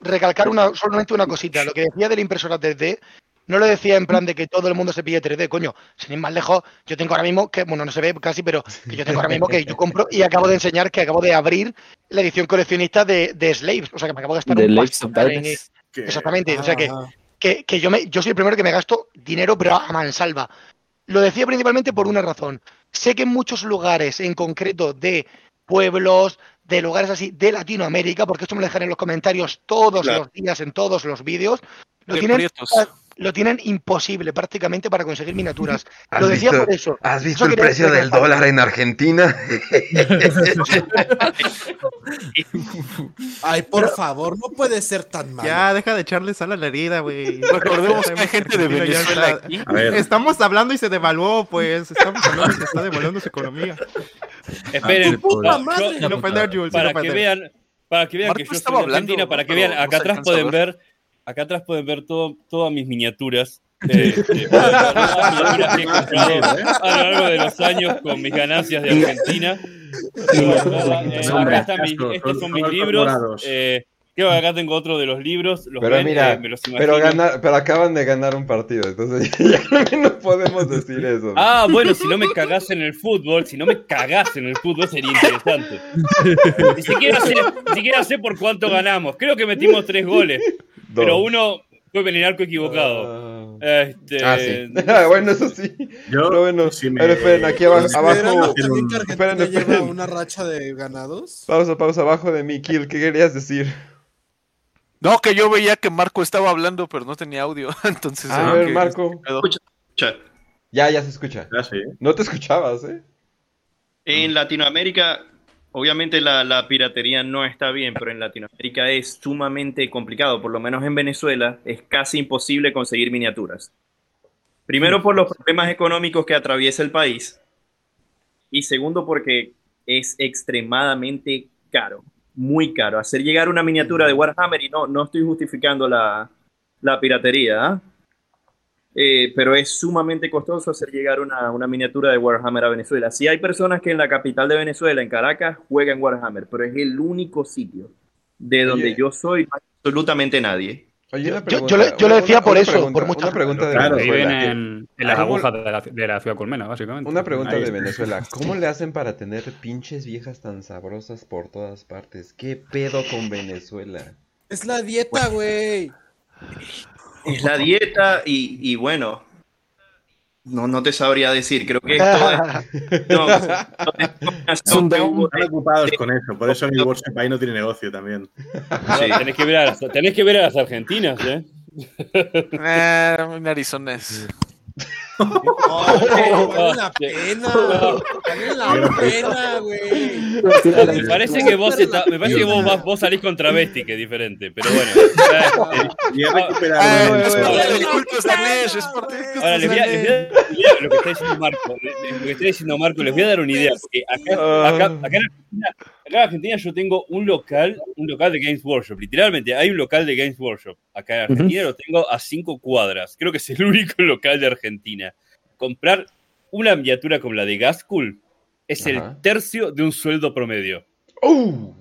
recalcar una, solamente una cosita. Lo que decía de la impresora 3D, no lo decía en plan de que todo el mundo se pille 3D, coño. Sin ir más lejos, yo tengo ahora mismo, que bueno, no se ve casi, pero que yo tengo ahora mismo que yo compro y acabo de enseñar que acabo de abrir la edición coleccionista de, de Slaves. O sea, que me acabo de gastar The un Lives of en- Exactamente, o sea que, que, que yo, me, yo soy el primero que me gasto dinero, pero a mansalva. Lo decía principalmente por una razón. Sé que en muchos lugares, en concreto de pueblos, de lugares así, de Latinoamérica, porque esto me lo dejan en los comentarios todos Claro. los días, en todos los vídeos, lo De tienen, prietos. Lo tienen imposible prácticamente para conseguir miniaturas. [LAUGHS] ¿Has Lo decía visto- por eso. ¿Has visto Eso el precio del dólar en Argentina? [LAUGHS] Ay, por favor, no puede ser tan malo. Ya, deja de echarle sal a la herida, güey. Recordemos [LAUGHS] que hay gente de Venezuela aquí. Estamos hablando y se devaluó, pues. Estamos hablando y se está devaluando su economía. Esperen, puta ah, para que vean, para que vean que yo estaba hablando, Argentina, para que vean, acá atrás pueden ver. Acá atrás pueden ver todo, todas mis miniaturas. eh, eh, pueden ver todas las [LAUGHS] miniaturas que he comprado a lo largo de los años con mis ganancias de Argentina. Eh, acá están mis, estos son mis libros. eh, creo que acá tengo otro de los libros. Los Pero ven, mira, eh, me los pero, imagino. gana- pero acaban de ganar un partido, entonces [LAUGHS] ya [LAUGHS] no podemos decir eso. Ah, bueno, si no me cagás en el fútbol, si no me cagás en el fútbol sería interesante. Ni siquiera sé, ni siquiera sé por cuánto ganamos. Creo que metimos tres goles, Dos. pero uno fue en el arco equivocado. Este, Ah, sí. [LAUGHS] bueno, eso sí. yo, Pero bueno, si me- pero esperen, aquí aba- ¿Consideran abajo. Argentina Esperen, esperen. una racha de ganados? Pausa, pausa, abajo de mi kill. ¿Qué querías decir? No, que yo veía que Marco estaba hablando, pero no tenía audio. [LAUGHS] Entonces, A eh, ver, que- Marco. Escucha, Ya, ya se escucha. Ah, sí. No te escuchabas, ¿eh? En Latinoamérica, obviamente la, la piratería no está bien, pero en Latinoamérica es sumamente complicado. Por lo menos en Venezuela es casi imposible conseguir miniaturas. Primero por los problemas económicos que atraviesa el país y segundo porque es extremadamente caro, muy caro. Hacer llegar una miniatura de Warhammer y no, no estoy justificando la, la piratería, ¿ah? Eh, pero es sumamente costoso hacer llegar una, una miniatura de Warhammer a Venezuela. Sí hay personas que en la capital de Venezuela, en Caracas, juegan Warhammer, pero es el único sitio de donde Oye. yo soy no hay absolutamente nadie. Oye, Yo- le- yo una- lo decía una- por una eso, pregunta- por muchas Una pregunta de Claro, Viven Venezuela. en, en las ¿Cómo- agujas de la, de la ciudad colmena, básicamente. Una pregunta Ahí de está. Venezuela. [LAUGHS] ¿Cómo le hacen para tener pinches viejas tan sabrosas por todas partes? ¿Qué pedo con Venezuela? Es la dieta, güey. Es la dieta y, y bueno, no, no te sabría decir, creo que [LAUGHS] esto es... no, no te- un que hubo- Están ocupados con eso. Por eso mi bolsa de país no tiene negocio también. sí. tenés, que ver a las, tenés que ver a las argentinas, ¿eh? Eh, en [LAUGHS] La pena. La pena, güey. Me parece que vos, está- me parece que vos, vas- vos salís con travesti, que es diferente, pero bueno. [LAUGHS] Ahora les voy, a, les voy a dar una idea de lo que está diciendo Marco. de- de Lo que está diciendo Marco, les voy a dar una idea. Porque acá, acá, acá en Argentina, acá en Argentina yo tengo un local, un local de Games Workshop. Literalmente, hay un local de Games Workshop. Acá en Argentina lo tengo a cinco cuadras. Creo que es el [LAUGHS] único local de Argentina. Comprar una miniatura como la de Gaskull es Ajá. el tercio de un sueldo promedio. ¡Uh!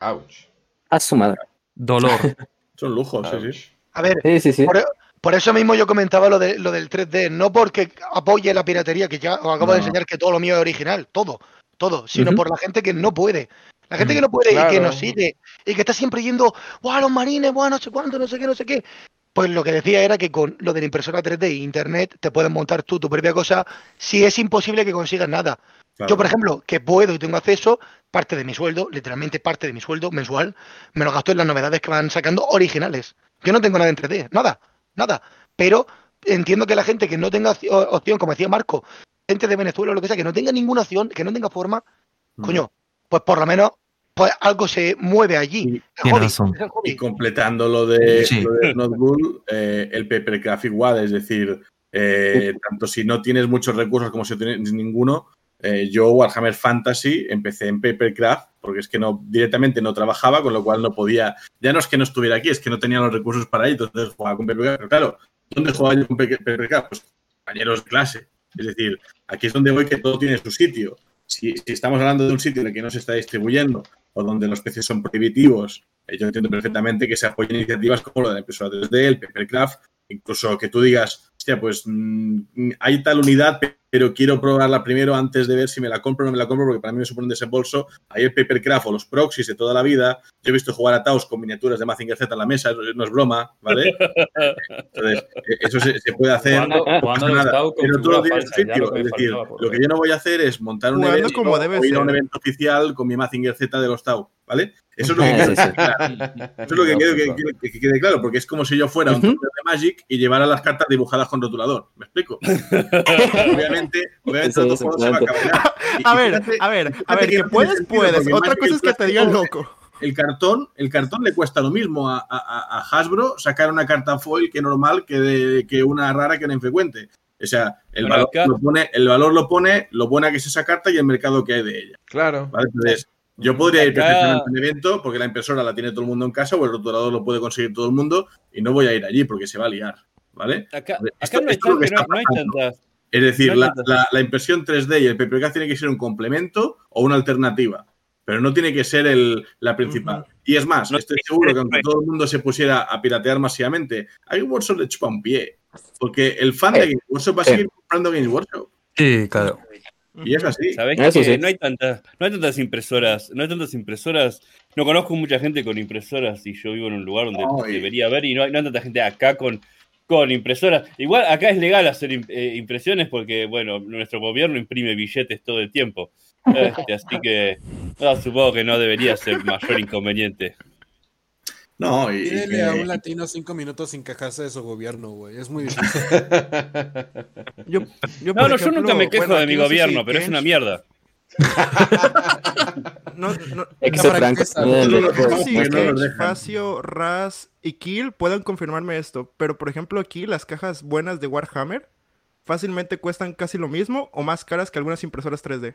¡Ouch! A su madre. Dolor. [LAUGHS] Son lujos, sí, ouch. sí. A ver, Sí, sí, sí. por, por eso mismo yo comentaba lo, de, lo del 3D, no porque apoye la piratería, que ya os acabo de enseñar que todo lo mío es original, todo, todo, sino por la gente que no puede. La gente que no puede y que nos sigue y que está siempre yendo, ¡guau, los marines, guau, no sé cuánto, no sé qué, no sé qué! Pues lo que decía era que con lo de la impresora 3D e internet te puedes montar tú tu propia cosa si es imposible que consigas nada. Claro. Yo, por ejemplo, que puedo y tengo acceso, parte de mi sueldo, literalmente parte de mi sueldo mensual, me lo gasto en las novedades que van sacando originales. Yo no tengo nada en 3D, nada, nada. Pero entiendo que la gente que no tenga opci- opción, como decía Marco, gente de Venezuela o lo que sea, que no tenga ninguna opción, que no tenga forma, Mm. coño, pues por lo menos pues algo se mueve allí. El Tienes hobby, razón. es el hobby. Y completando lo de, Sí. lo de eh, el papercraft igual, es decir, eh, tanto si no tienes muchos recursos como si tienes ninguno, eh, yo Warhammer Fantasy empecé en papercraft porque es que no directamente no trabajaba, con lo cual no podía, ya no es que no estuviera aquí, es que no tenía los recursos para ello, entonces jugaba con papercraft. Pero claro, ¿dónde jugaba yo con papercraft? Pues compañeros de clase. Es decir, aquí es donde voy que todo tiene su sitio. Si, si estamos hablando de un sitio en el que no se está distribuyendo o donde los precios son prohibitivos, eh, yo entiendo perfectamente que se apoyen iniciativas como la de la impresora 3D, el Papercraft, incluso que tú digas, hostia, pues mm, hay tal unidad, pero quiero probarla primero antes de ver si me la compro o no me la compro, porque para mí me supone un desembolso. Hay el Papercraft o los proxies de toda la vida. Yo he visto jugar a Taos con miniaturas de Mazinger Z en la mesa, no es broma, ¿vale? [LAUGHS] Entonces, eh, eso se, se puede hacer. Jugando- no nada, pero todo figura tiene su falsa, ya sitio. lo que Es decir, lo que yo no voy a hacer es montar un evento como debe o ir a un evento oficial con mi Mazinger Z de los Tau, ¿vale? Eso es lo que [LAUGHS] quiero sí. que quede claro. Eso es lo que quiero que, que- que quede claro, porque es como si yo fuera un torneo de Magic y llevara las cartas dibujadas con rotulador. ¿Me explico? [LAUGHS] obviamente, obviamente juego se va a ver, fíjate- a ver, a ver, que puedes, puedes. Otra cosa es que te digan loco. El cartón, el cartón le cuesta lo mismo a, a- a- a Hasbro sacar una carta foil que normal que, de- que una rara que una infrecuente. O sea, el valor, lo pone, el valor lo pone lo buena que es esa carta y el mercado que hay de ella. Claro. ¿vale? Entonces, yo podría ir perfectamente a un evento porque la impresora la tiene todo el mundo en casa o el rotulador lo puede conseguir todo el mundo y no voy a ir allí porque se va a liar. ¿Vale? Acá, Esto- acá no, hay esto no, tantas. Es decir, la, tantas- la- la impresión 3D y el PPK tiene que ser un complemento o una alternativa, pero no tiene que ser el, la principal. Y es más, No estoy seguro que aunque todo el mundo se pusiera a piratear masivamente, hay un workshop de chupa un pie. Porque el fan de Games Workshop va a eh. seguir comprando Games Workshop. Sí, claro. Y es así. ¿Sabés Eso que sí. no hay tantas, no hay tantas impresoras, no hay tantas impresoras, no conozco mucha gente con impresoras y yo vivo en un lugar donde debería haber y no hay, no hay tanta gente acá con, con impresoras. Igual acá es legal hacer eh, impresiones porque, bueno, nuestro gobierno imprime billetes todo el tiempo. Este, así que no, supongo que no debería ser mayor inconveniente. No, y, que- a un latino cinco minutos sin quejarse de su gobierno, güey. Es muy difícil. [LAUGHS] Yo, yo, No, no, yo nunca me quejo bueno, de mi gobierno, pero es una mierda. [LAUGHS] No, no, Para franco. Raz y Kill puedan confirmarme esto, pero por ejemplo aquí las cajas buenas de Warhammer fácilmente cuestan casi lo mismo o más caras que algunas impresoras 3D.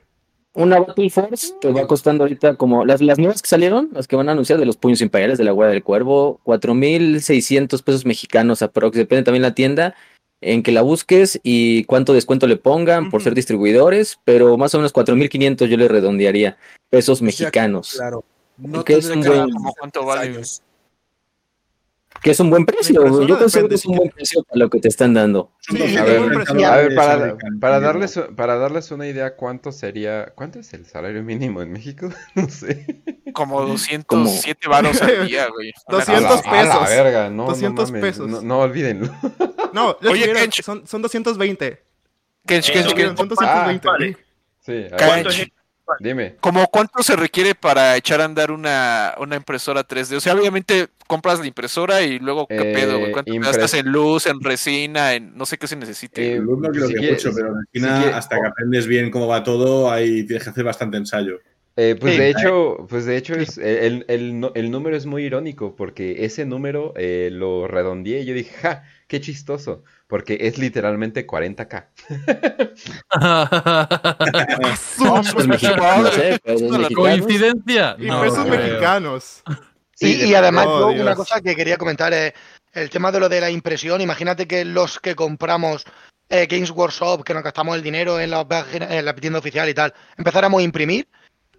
Una Battle Force te va costando ahorita como las, las nuevas que salieron, las que van a anunciar de los puños imperiales de la Guardia del Cuervo, 4.600 pesos mexicanos aprox. Depende también la tienda en que la busques y cuánto descuento le pongan por ser distribuidores, pero más o menos 4.500 yo le redondearía pesos mexicanos, Claro. No Que es un que buen- dar ¿Cómo cuánto vale? Que es un buen precio. Yo considero que es un buen precio para lo que te están dando. Sí, A ver, a para, darles, para darles una idea, ¿cuánto sería, cuánto es el salario mínimo en México? [LAUGHS] No sé. Como 207 varos al día, güey. Una 200 cosa así. A la pesos. verga, no, 200 no mames, pesos. No, no olvídenlo. [LAUGHS] No, Oye, Kench. son, son 220. Kench, Eh, Kench, son Kench, 220. vale. Sí. Dime. ¿Cómo cuánto se requiere para echar a andar una, una impresora 3D? O sea, obviamente compras la impresora y luego, ¿qué Eh, pedo, güey? ¿Cuánto impres- gastas en luz, en resina, en no sé qué se necesite? Eh, El luz no creo si que quieres- mucho, pero en si China, quieres- hasta que aprendes bien cómo va todo, ahí tienes que hacer bastante ensayo. Eh, pues Sí. de hecho, pues de hecho es, el, el, número es muy irónico porque ese número eh, lo redondeé y yo dije, ja, qué chistoso, porque es literalmente 40k. [LAUGHS] Pesos mexicanos, ¿eh? Pesos mexicanos. ¿Coincidencia? Y pesos mexicanos. Sí, y, de- y además, oh, yo una cosa que quería comentar es el tema de lo de la impresión. Imagínate que los que compramos eh, Games Workshop, que nos gastamos el dinero en la, en la tienda oficial y tal, empezáramos a imprimir.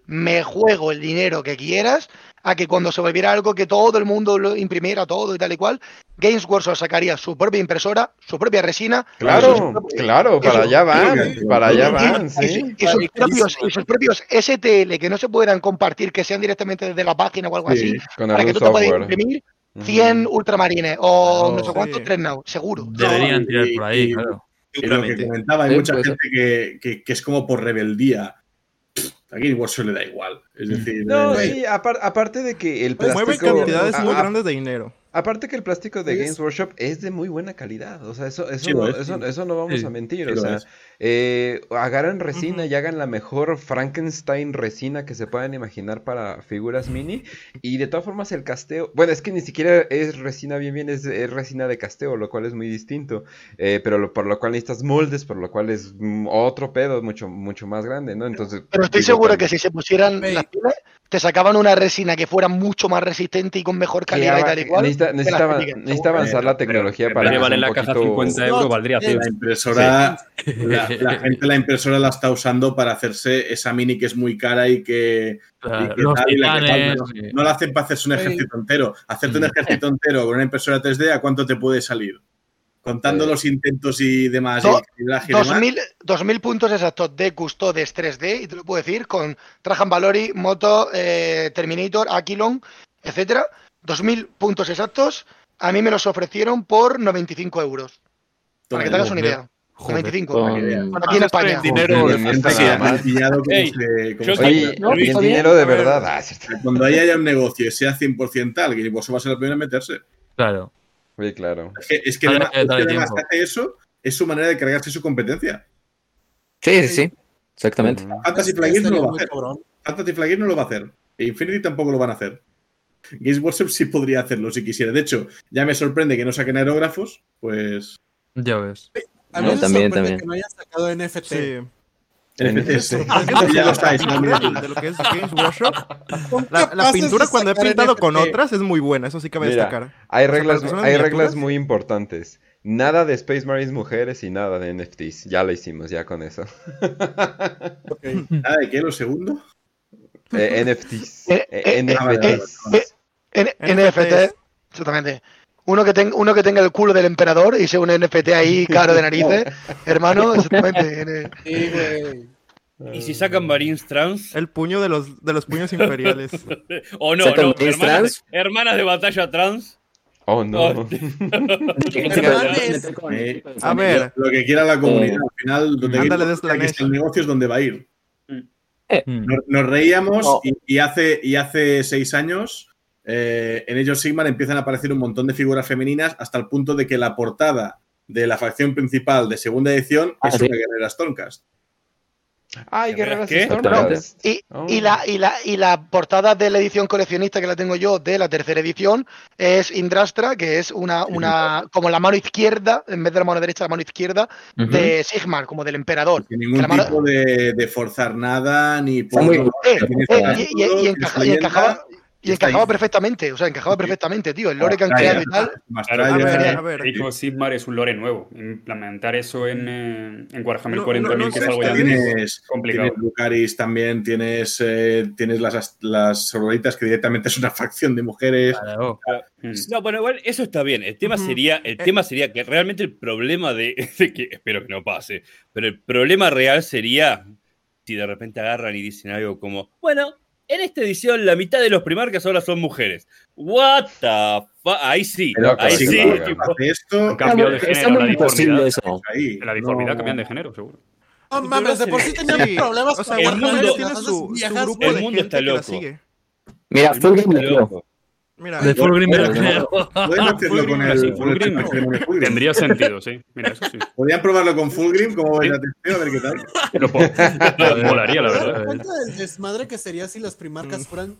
Me juego el dinero que quieras a que cuando se volviera algo que todo el mundo lo imprimiera todo y tal y cual, Games Workshop sacaría su propia impresora, su propia resina. Claro, claro, para allá van, para allá van, y, sí. y sus propios, y sus propios STL que no se puedan compartir, que sean directamente desde la página o algo Sí, así, con para que tú te puedas imprimir 100 ultramarines o No, no sé cuántos sí. 3 now, seguro. Deberían tirar y- por ahí, y- claro. Y lo que comentaba, hay Sí, mucha gente que, que- que es como por rebeldía. A Game Workshop le da igual. Es decir, No, eh, sí, apar- aparte de que el Mueve plástico... cantidades muy a- grandes de dinero. Aparte que el plástico de Games es- Workshop es de muy buena calidad, o sea, eso, eso, Sí no, es, eso, sí. eso no vamos Sí, a mentir, sí o sea, eh, agarran resina y hagan la mejor Frankenstein resina que se puedan imaginar para figuras mini, y de todas formas el casteo, bueno, es que ni siquiera es resina bien bien, es, es resina de casteo, lo cual es muy distinto, eh, pero lo- por lo cual necesitas moldes, por lo cual es mm, otro pedo mucho, mucho más grande, ¿no? Entonces, Pero estoy digo, seguro pero- que si se pusieran Ey. las pilas, te sacaban una resina que fuera mucho más resistente y con mejor calidad y tal y cual. necesita, necesita, avanzar la Pero- tecnología para de que valer sea la un caja poquito- 50 euros, valdría 100. la impresora, la, la [LAUGHS] gente la impresora la está usando para hacerse esa mini que es muy cara y que, Claro, y que los tal, y la que no, sí. no la hacen para hacerse un ejército entero. Hacerte un ejército entero con una impresora 3D, ¿a cuánto te puede salir? Contando Eh. los intentos y demás, Do- y demás. 2000, 2000 puntos exactos de Custodes 3D, y te lo puedo decir, con Trajan Valori, Moto, eh, Terminator, Aquilon, etcétera. 2000 puntos exactos, a mí me los ofrecieron por 95 euros. Para que te hagas una idea. Joder. 95. Con- Aquí en España. dinero el bien. dinero de verdad. Cuando ahí haya un negocio y sea 100% tal, que vos va a ser el primero en meterse. Claro. Sí, claro. Es que, es que Dale, además, es que hace eso, es su manera de cargarse su competencia. Sí, sí, sí. Exactamente. Fantasy Flight no lo va a hacer. cabrón. Fantasy Flight no lo va a hacer. E Infinity tampoco lo van a hacer. Games Workshop sí podría hacerlo si quisiera. De hecho, ya me sorprende que no saquen aerógrafos, pues. Ya ves. A mí No, me también, sorprende también. que no hayan sacado NFT. Sí. NFTs. Sorprende [LAUGHS] ya lo la estáis, pintura ¿no? de lo que es Games Workshop. Son La, la capaces pintura de cuando he pintado con otras es muy buena, eso sí cabe Mira, destacar. Hay O sea, reglas, hay las reglas muy importantes. Nada de Space Marines mujeres y nada de NFTs. Ya lo hicimos, ya con eso. [LAUGHS] Ok. Ah, ¿de qué? ¿Lo segundo? Eh, NFTs. Eh, eh, eh, NFTs. En, NFTs. NFT, exactamente. Uno que, tenga, uno que tenga el culo del emperador y sea un NFT ahí caro de narices, [LAUGHS] hermano, exactamente. Sí, güey. ¿Y si sacan Marines trans? El puño de los, de los puños imperiales. [LAUGHS] ¿O no? ¿Sacan no Marines hermanas, trans? hermanas de batalla trans. Oh, no. Oh. [LAUGHS] A ver. Lo que quiera la comunidad. Al final, donde Ándale, Workshop quiera que el negocio es donde va a ir. Mm. Nos, nos reíamos No. y, y hace, y hace seis años eh, en ellos Sigmar empiezan a aparecer un montón de figuras femeninas hasta el punto de que la portada de la facción principal de segunda edición Ah, es sí. una guerrera Stormcast. Ay, ¿Guerreras? Stormcast. Y, Oh. y, la, y, la, y la portada de la edición coleccionista que la tengo yo de la tercera edición es Indrastra, que es una, una como la mano izquierda, en vez de la mano derecha, la mano izquierda de Sigmar, como del emperador. Sin ningún mano- tipo de, de forzar nada, ni muy por- Eh, eh, y, encaja- encajaba, y encajaba ahí. perfectamente, o sea, encajaba perfectamente, tío. El lore que han creado y tal. más Claro. A ver, a ver. Of Sigmar es un lore nuevo. Implementar eso en, eh, en Warhammer No, 40.000, no, no que es algo ya Tienes, complicado. tienes Lucaris también, tienes, eh, tienes las, las sororitas que directamente es una facción de mujeres. Claro. Mm. No, bueno, igual eso está bien. El tema sería, el Eh. tema sería que realmente el problema de, [LAUGHS] de que espero que no pase, pero el problema real sería si de repente agarran y dicen algo como, bueno, en esta edición la mitad de los primarcas ahora son mujeres. What the fuck? Ahí sí, Pero ahí sí, sí. tipo, esto, Han cambiado de género, la imposible diformidad. eso. ahí. La diformidad No. cambian de género, seguro. No mames, de por sí tenían Sí, problemas o sea, el mundo- tiene su, su grupo el de mundo gente está que la loco. sigue. Mira, lo loco. Mira, De Fulgrim me lo Pero creo. Pueden hacerlo con el, Sí. Tendría sentido, sí. Mira, eso sí. Podrían probarlo con Fulgrim, como vais a testeo, a ver qué tal. Po- [LAUGHS] [LAUGHS] Molaría, la ¿Te verdad. cuenta del desmadre que sería si las primarcas fueran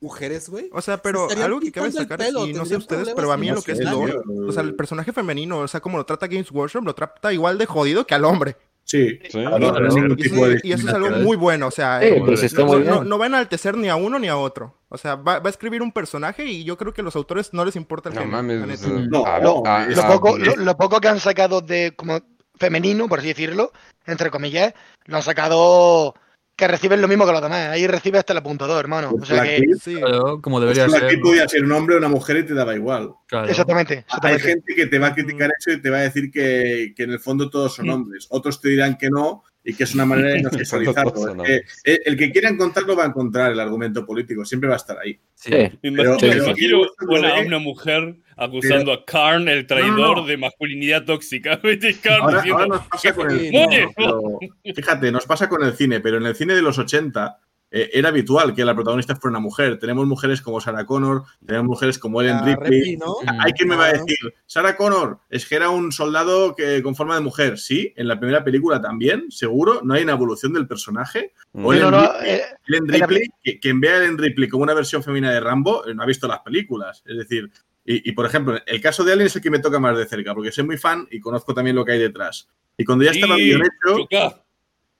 mujeres, güey? O sea, pero algo que cabe destacar, pelo, y no sé ustedes, pero a mí en lo que es lore, o sea, el personaje femenino, o sea, como lo trata Games Workshop, lo trata igual de jodido que al hombre. Sí, Sí. no, no, Claro. ningún Y eso, tipo de y eso es algo muy bueno, o sea, Sí, eh, pues está no, muy no- bien. no va a enaltecer ni a uno ni a otro. O sea, va, va a escribir un personaje y yo creo que a los autores no les importa el No mames. a- a- Lo poco, lo, lo poco que han sacado de como femenino, por así decirlo, entre comillas, lo han sacado que reciben lo mismo que los demás. Ahí recibes hasta el apuntador, hermano. O sea que. Claro, como debería ser. aquí podía ser un hombre o una mujer y te daba igual. Claro. Exactamente, Hay gente que te va a criticar eso y te va a decir que, que en el fondo todos son hombres. Otros te dirán que no y que es una manera de no sexualizarlo. Es que, el que quiera encontrarlo va a encontrar el argumento político, siempre va a estar ahí. Sí. Pero- Imagino, pero- una mujer acusando a Karn, el traidor No, no. de masculinidad tóxica. [LAUGHS] Karn Ahora, diciendo, ahora nos pasa [LAUGHS] con el "Oye, cine. pero- fíjate, nos pasa con el cine, pero en el cine de los 80 eh, era habitual que la protagonista fuera una mujer. Tenemos mujeres como Sarah Connor, tenemos mujeres como Ellen Ripley. Hay quien me va a decir, Sarah Connor, es que era un soldado que con forma de mujer. Sí, en la primera película también, seguro. No hay una evolución del personaje. O Sí, Ellen no, no, Ripley, eh, Ellen Ripley, que- quien vea a Ellen Ripley como una versión femenina de Rambo, eh, no ha visto las películas. Es decir, y, y, por ejemplo, el caso de Alien es el que me toca más de cerca, porque soy muy fan y conozco también lo que hay detrás. Y cuando ya estaba el "Sí, guion hecho, choca".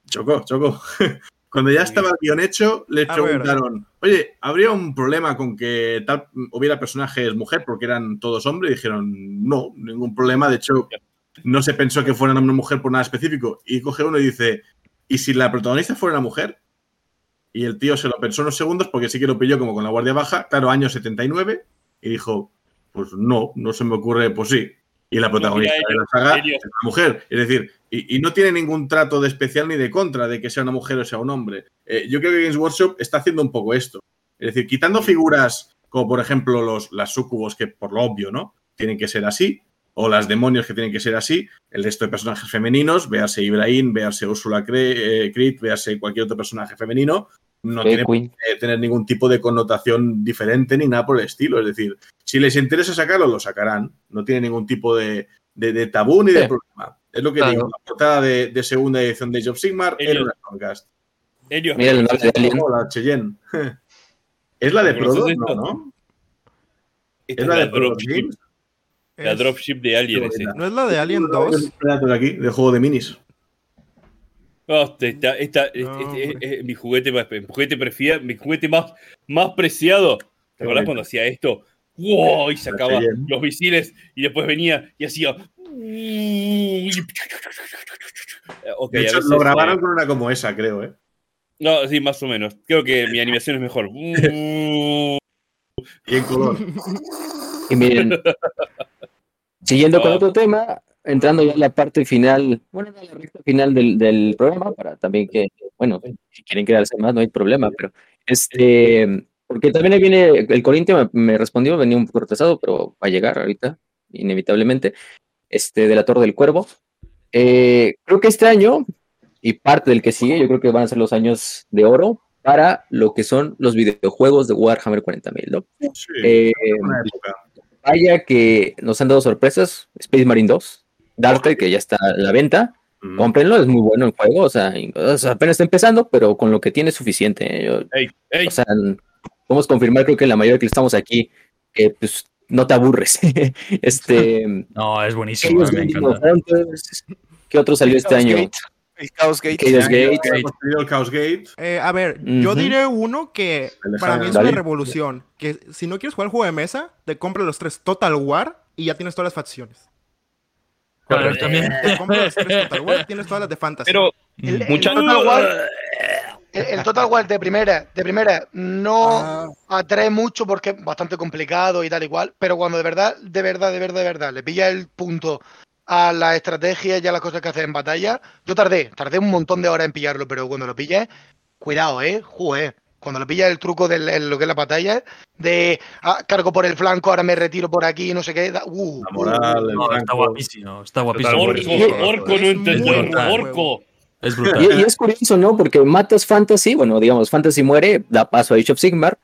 chocó, chocó. [LAUGHS] Cuando ya estaba el guion hecho, A ver. preguntaron, oye, ¿habría un problema con que tal hubiera personajes mujer porque eran todos hombres? Y dijeron, no, ningún problema. De hecho, no se pensó que fueran hombre o mujer por nada específico. Y coge uno y dice, ¿y si la protagonista fuera una mujer? Y el tío se lo pensó unos segundos porque sí que lo pilló como con la guardia baja, claro, año 79, y dijo, pues no, no se me ocurre, pues sí. Y la protagonista de la saga es una mujer. Es decir, y, y no tiene ningún trato de especial ni de contra de que sea una mujer o sea un hombre. Eh, yo creo que Games Workshop está haciendo un poco esto. Es decir, quitando figuras como por ejemplo los, las sucubos, que por lo obvio, ¿no? Tienen que ser así, o las demonios que tienen que ser así, el resto de personajes femeninos, véase Ibrahim, véase Ursula Cre- eh, Creed, véase cualquier otro personaje femenino, no tiene Queen. eh, tener ningún tipo de connotación diferente ni nada por el estilo. Es decir, si les interesa sacarlo, lo sacarán. No tiene ningún tipo de, de- de tabú ni de problema. Es lo que Claro. digo. La portada de, de segunda edición de Age of Sigmar era una Stormcast. Ellos, Mira de. Oh, la Cheyenne. [LAUGHS] es la de Prodo, no, es- la de Prodo la dropship de Alien. ¿No es la de Alien 2? Predator aquí, de juego de minis. Oh, esta, esta- No, este- hombre. es mi juguete mi juguete mi juguete más, más preciado. ¿Te acordás cuando hacía esto? ¡Wow! Y sacaba los misiles y después venía y hacía. De hecho, lo grabaron eh, con una como esa, creo, ¿eh? No, sí, más o menos. Creo que mi animación es mejor. [LAUGHS] Y en color. [LAUGHS] Y miren, [LAUGHS] siguiendo con Ah. otro tema, entrando ya a la parte final, bueno, la recta final del, del programa, para también que, bueno, si quieren quedarse más, no hay problema, pero este, porque también ahí viene, el Corintio me, me respondió, venía un poco retrasado, pero va a llegar ahorita, inevitablemente, este, de la Torre del Cuervo. Eh, creo que este año, y parte del que sigue, yo creo que van a ser los años de oro para lo que son los videojuegos de Warhammer 40.000, ¿no? Sí, Eh. Vaya que nos han dado sorpresas. Space Marine 2, Darte, que ya está a la venta. Mm. Cómprenlo, es muy bueno el juego. O sea, y- o sea, apenas está empezando, pero con lo que tiene es suficiente. ¿eh? Yo- ey, ey, o sea, podemos confirmar, creo que la mayoría que estamos aquí, que pues no te aburres. [LAUGHS] este. No, es buenísimo, me encanta. ¿Qué otro salió este año? Gate. El Chaos Gate. Chaos el Chaos Gate. Eh, a ver, yo diré uno que para mí es una revolución. Que si no quieres jugar el juego de mesa, te compras los tres Total War y ya tienes todas las facciones. Claro, también. [LAUGHS] Te compras los tres Total War y tienes todas las de Fantasy. Pero, El, el Mucha- Total War, el, el Total War de primera, de primera no Ah, atrae mucho porque es bastante complicado y tal igual, pero cuando de verdad, de verdad, de verdad, de verdad, le pilla el punto a la estrategia y a las cosas que hace en batalla, yo tardé, tardé un montón de horas en pillarlo, pero cuando lo pillé, cuidado, eh, jugué. Cuando lo pilla el truco de lo que es la batalla, de ah, cargo por el flanco, ahora me retiro por aquí, no sé qué, da- uh, La moral, No, está guapísimo, está guapísimo. Orco, orco, no buen orco. Es Y, brutal. y es curioso, ¿no? Porque matas Fantasy, bueno, digamos, Fantasy muere, da paso a Age of Sigmar,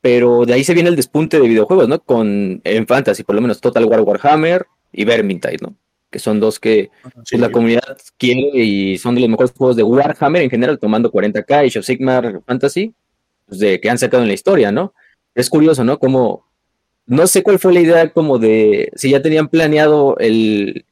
pero de ahí se viene el despunte de videojuegos, ¿no? Con en Fantasy, por lo menos Total War Warhammer y Vermintide, ¿no? Que son dos que Sí, pues, la comunidad quiere y son de los mejores juegos de Warhammer en general, tomando 40k, Age of Sigmar, Fantasy, pues, de, que han sacado en la historia, ¿no? Es curioso, ¿no? Como, no sé cuál fue la idea como de, si ya tenían planeado el,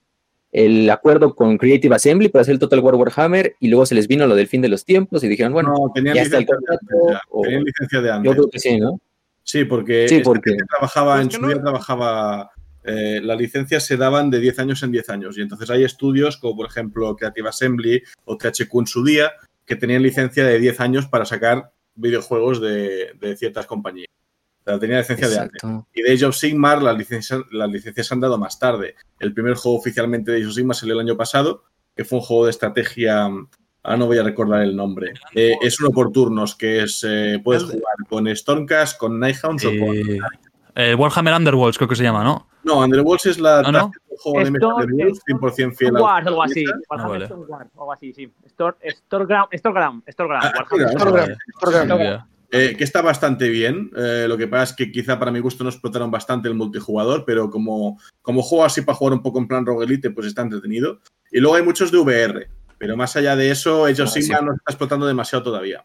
el acuerdo con Creative Assembly para hacer el Total War Warhammer y luego se les vino lo del fin de los tiempos y dijeron, bueno, no, tenían ya está el licencia de contrato, antes. ya, o- Tenían licencia de yo antes. creo que sí, ¿no? Sí, porque, Sí, porque- trabajaba, Pues en su no- día trabajaba, eh, las licencias se daban de 10 años en 10 años. Y entonces hay estudios como, por ejemplo, Creative Assembly o THQ en su día, que tenían licencia de 10 años para sacar videojuegos de, de ciertas compañías. O sea, tenía licencia de antes. Y de Age of Sigmar las licencias, las licencias se han dado más tarde. El primer juego oficialmente de Age of Sigmar salió el año pasado, que fue un juego de estrategia, ahora no voy a recordar el nombre. Eh, es uno por turnos, que es eh, puedes jugar con Stormcast, con Nighthounds o con... Eh, Warhammer Underworlds creo que se llama, ¿no? No, Underworlds es la ¿Ah, no? un juego de mesa Esto- de Wolves 100% fiel a Wars, algo así. Warhammer vale. Stoneground, algo así, sí. Store, Storeground, Storeground, Storeground. Ah, Warhammer Storeground, Storeground. Storeground. Eh, que está bastante bien. Eh, lo que pasa es que quizá para mi gusto no explotaron bastante el multijugador, pero como, como juego así para jugar un poco en plan roguelite, pues está entretenido. Y luego hay muchos de VR, pero más allá de eso, ellos Ah, sí. no está explotando demasiado todavía.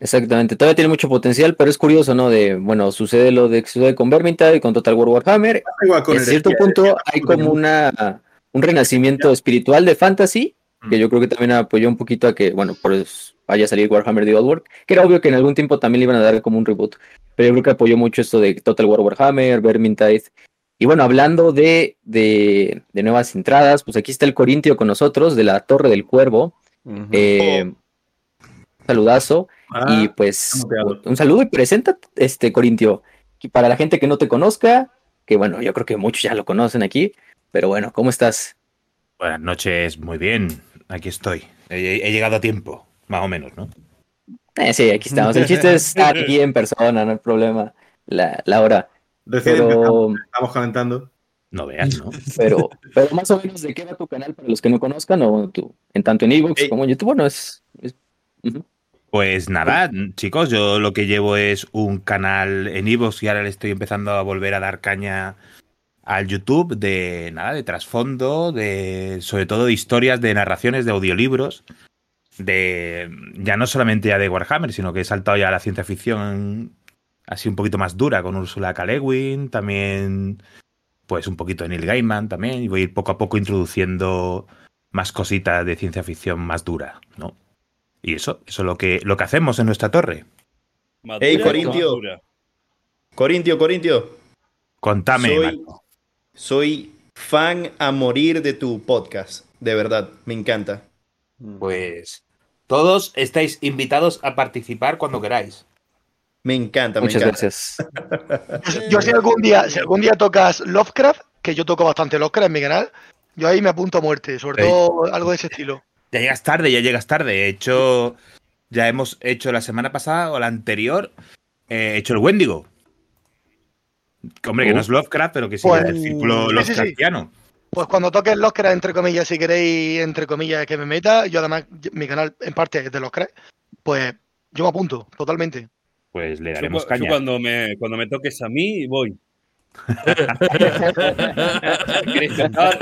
Exactamente, todavía tiene mucho potencial, pero es curioso, ¿no? De, bueno, sucede lo de que sucede con Vermintide y con Total War Warhammer. En cierto punto hay como una un renacimiento espiritual de fantasy, que yo creo que también apoyó un poquito a que, bueno, por eso vaya a salir Warhammer The Old World, que era obvio que en algún tiempo también le iban a dar como un reboot, pero yo creo que apoyó mucho esto de Total War Warhammer, Vermintide. Y bueno, hablando de, de, de nuevas entradas, pues aquí está el Corintio con nosotros, de la Torre del Cuervo. Eh, saludazo. Ah, y pues un saludo y presenta este Corintio. Para la gente que no te conozca, que bueno, yo creo que muchos ya lo conocen aquí, pero bueno, ¿cómo estás? Buenas noches, muy bien. Aquí estoy. He, he llegado a tiempo, más o menos, ¿no? Eh, sí, aquí estamos. El chiste es estar aquí en persona, no hay problema. La, la hora. Pero, estamos calentando. No veas, ¿no? pero, pero más o menos de qué va tu canal para los que no conozcan, o tú, en tanto en Evox como en YouTube, bueno, es. Pues nada, chicos, yo lo que llevo es un canal en Evox y ahora le estoy empezando a volver a dar caña al YouTube de nada, de trasfondo, de sobre todo de historias, de narraciones, de audiolibros, de ya no solamente ya de Warhammer, sino que he saltado ya a la ciencia ficción así un poquito más dura con Ursula K. Le Guin, también pues un poquito de Neil Gaiman también, y voy a ir poco a poco introduciendo más cositas de ciencia ficción más dura, ¿no? Y eso, eso es lo que, lo que hacemos en nuestra torre. Hey, Corintio. Corintio, Corintio. Contame, Soy, Marco. soy fan a morir de tu podcast. De verdad, me encanta. Pues todos estáis invitados a participar cuando queráis. Me encanta, me Muchas encanta. gracias. [LAUGHS] Yo si algún día, si algún día tocas Lovecraft, que yo toco bastante Lovecraft en mi canal, yo ahí me apunto a muerte, sobre todo algo de ese estilo. Ya llegas tarde, ya llegas tarde. He hecho. Ya hemos hecho la semana pasada o la anterior. eh, He hecho el Wendigo. Hombre, que no es Lovecraft, pero que sí Pues, es del círculo sí, sí, sí. Lovecraftiano. Pues cuando toques Lovecraft, entre comillas, si queréis, entre comillas, que me meta, yo además, mi canal en parte es de Lovecraft, pues yo me apunto, totalmente. Pues le daremos yo caña. cuando, me, cuando me toques a mí, voy. [LAUGHS]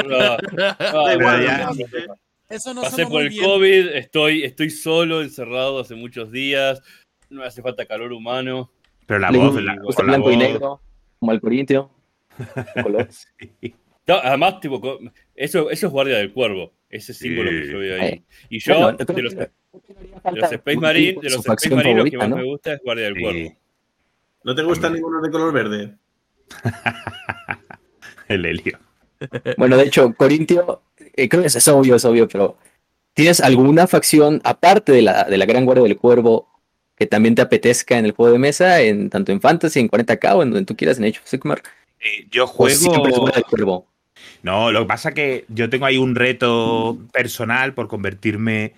Pero bueno, ya- no, no, no. Eso no Pasé por muy el bien. COVID, estoy, estoy solo, encerrado hace muchos días. No me hace falta calor humano. Pero la voz, la, con la blanco y voz- negro, como el Corintio. [LAUGHS] Color. No, además, tipo, eso, eso es Guardia del Cuervo, ese símbolo que yo veo ahí. Eh, Y yo, bueno, de los, que de los Space Marine, de los Space Marine, lo que más ¿no? me gusta es Guardia del Cuervo. ¿No te gusta ninguno de color verde? [LAUGHS] El helio. Bueno, de hecho, Corintio, eh, creo que es obvio, es obvio, pero ¿tienes alguna facción aparte de la, de la Gran Guardia del Cuervo que también te apetezca en el juego de mesa, en tanto en Fantasy, en 40k o en donde tú quieras en Age of Sigmar? Eh, Yo ¿O siempre es juego. Del Cuervo? No, lo que pasa que yo tengo ahí un reto personal por convertirme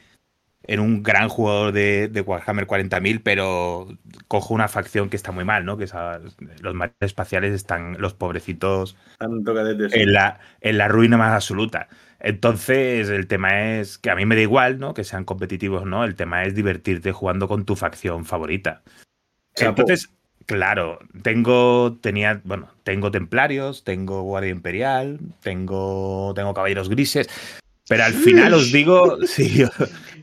en un gran jugador de, de Warhammer 40.000, pero cojo una facción que está muy mal, ¿no? Que esas- los marines espaciales están, los pobrecitos, en la, en la ruina más absoluta. Entonces, el tema es que a mí me da igual, ¿no? Que sean competitivos, ¿no? El tema es divertirte jugando con tu facción favorita. Chapo. Entonces, claro, tengo, tenía, bueno, tengo templarios, tengo guardia imperial, tengo, tengo caballeros grises, pero al final os digo, [LAUGHS] sí,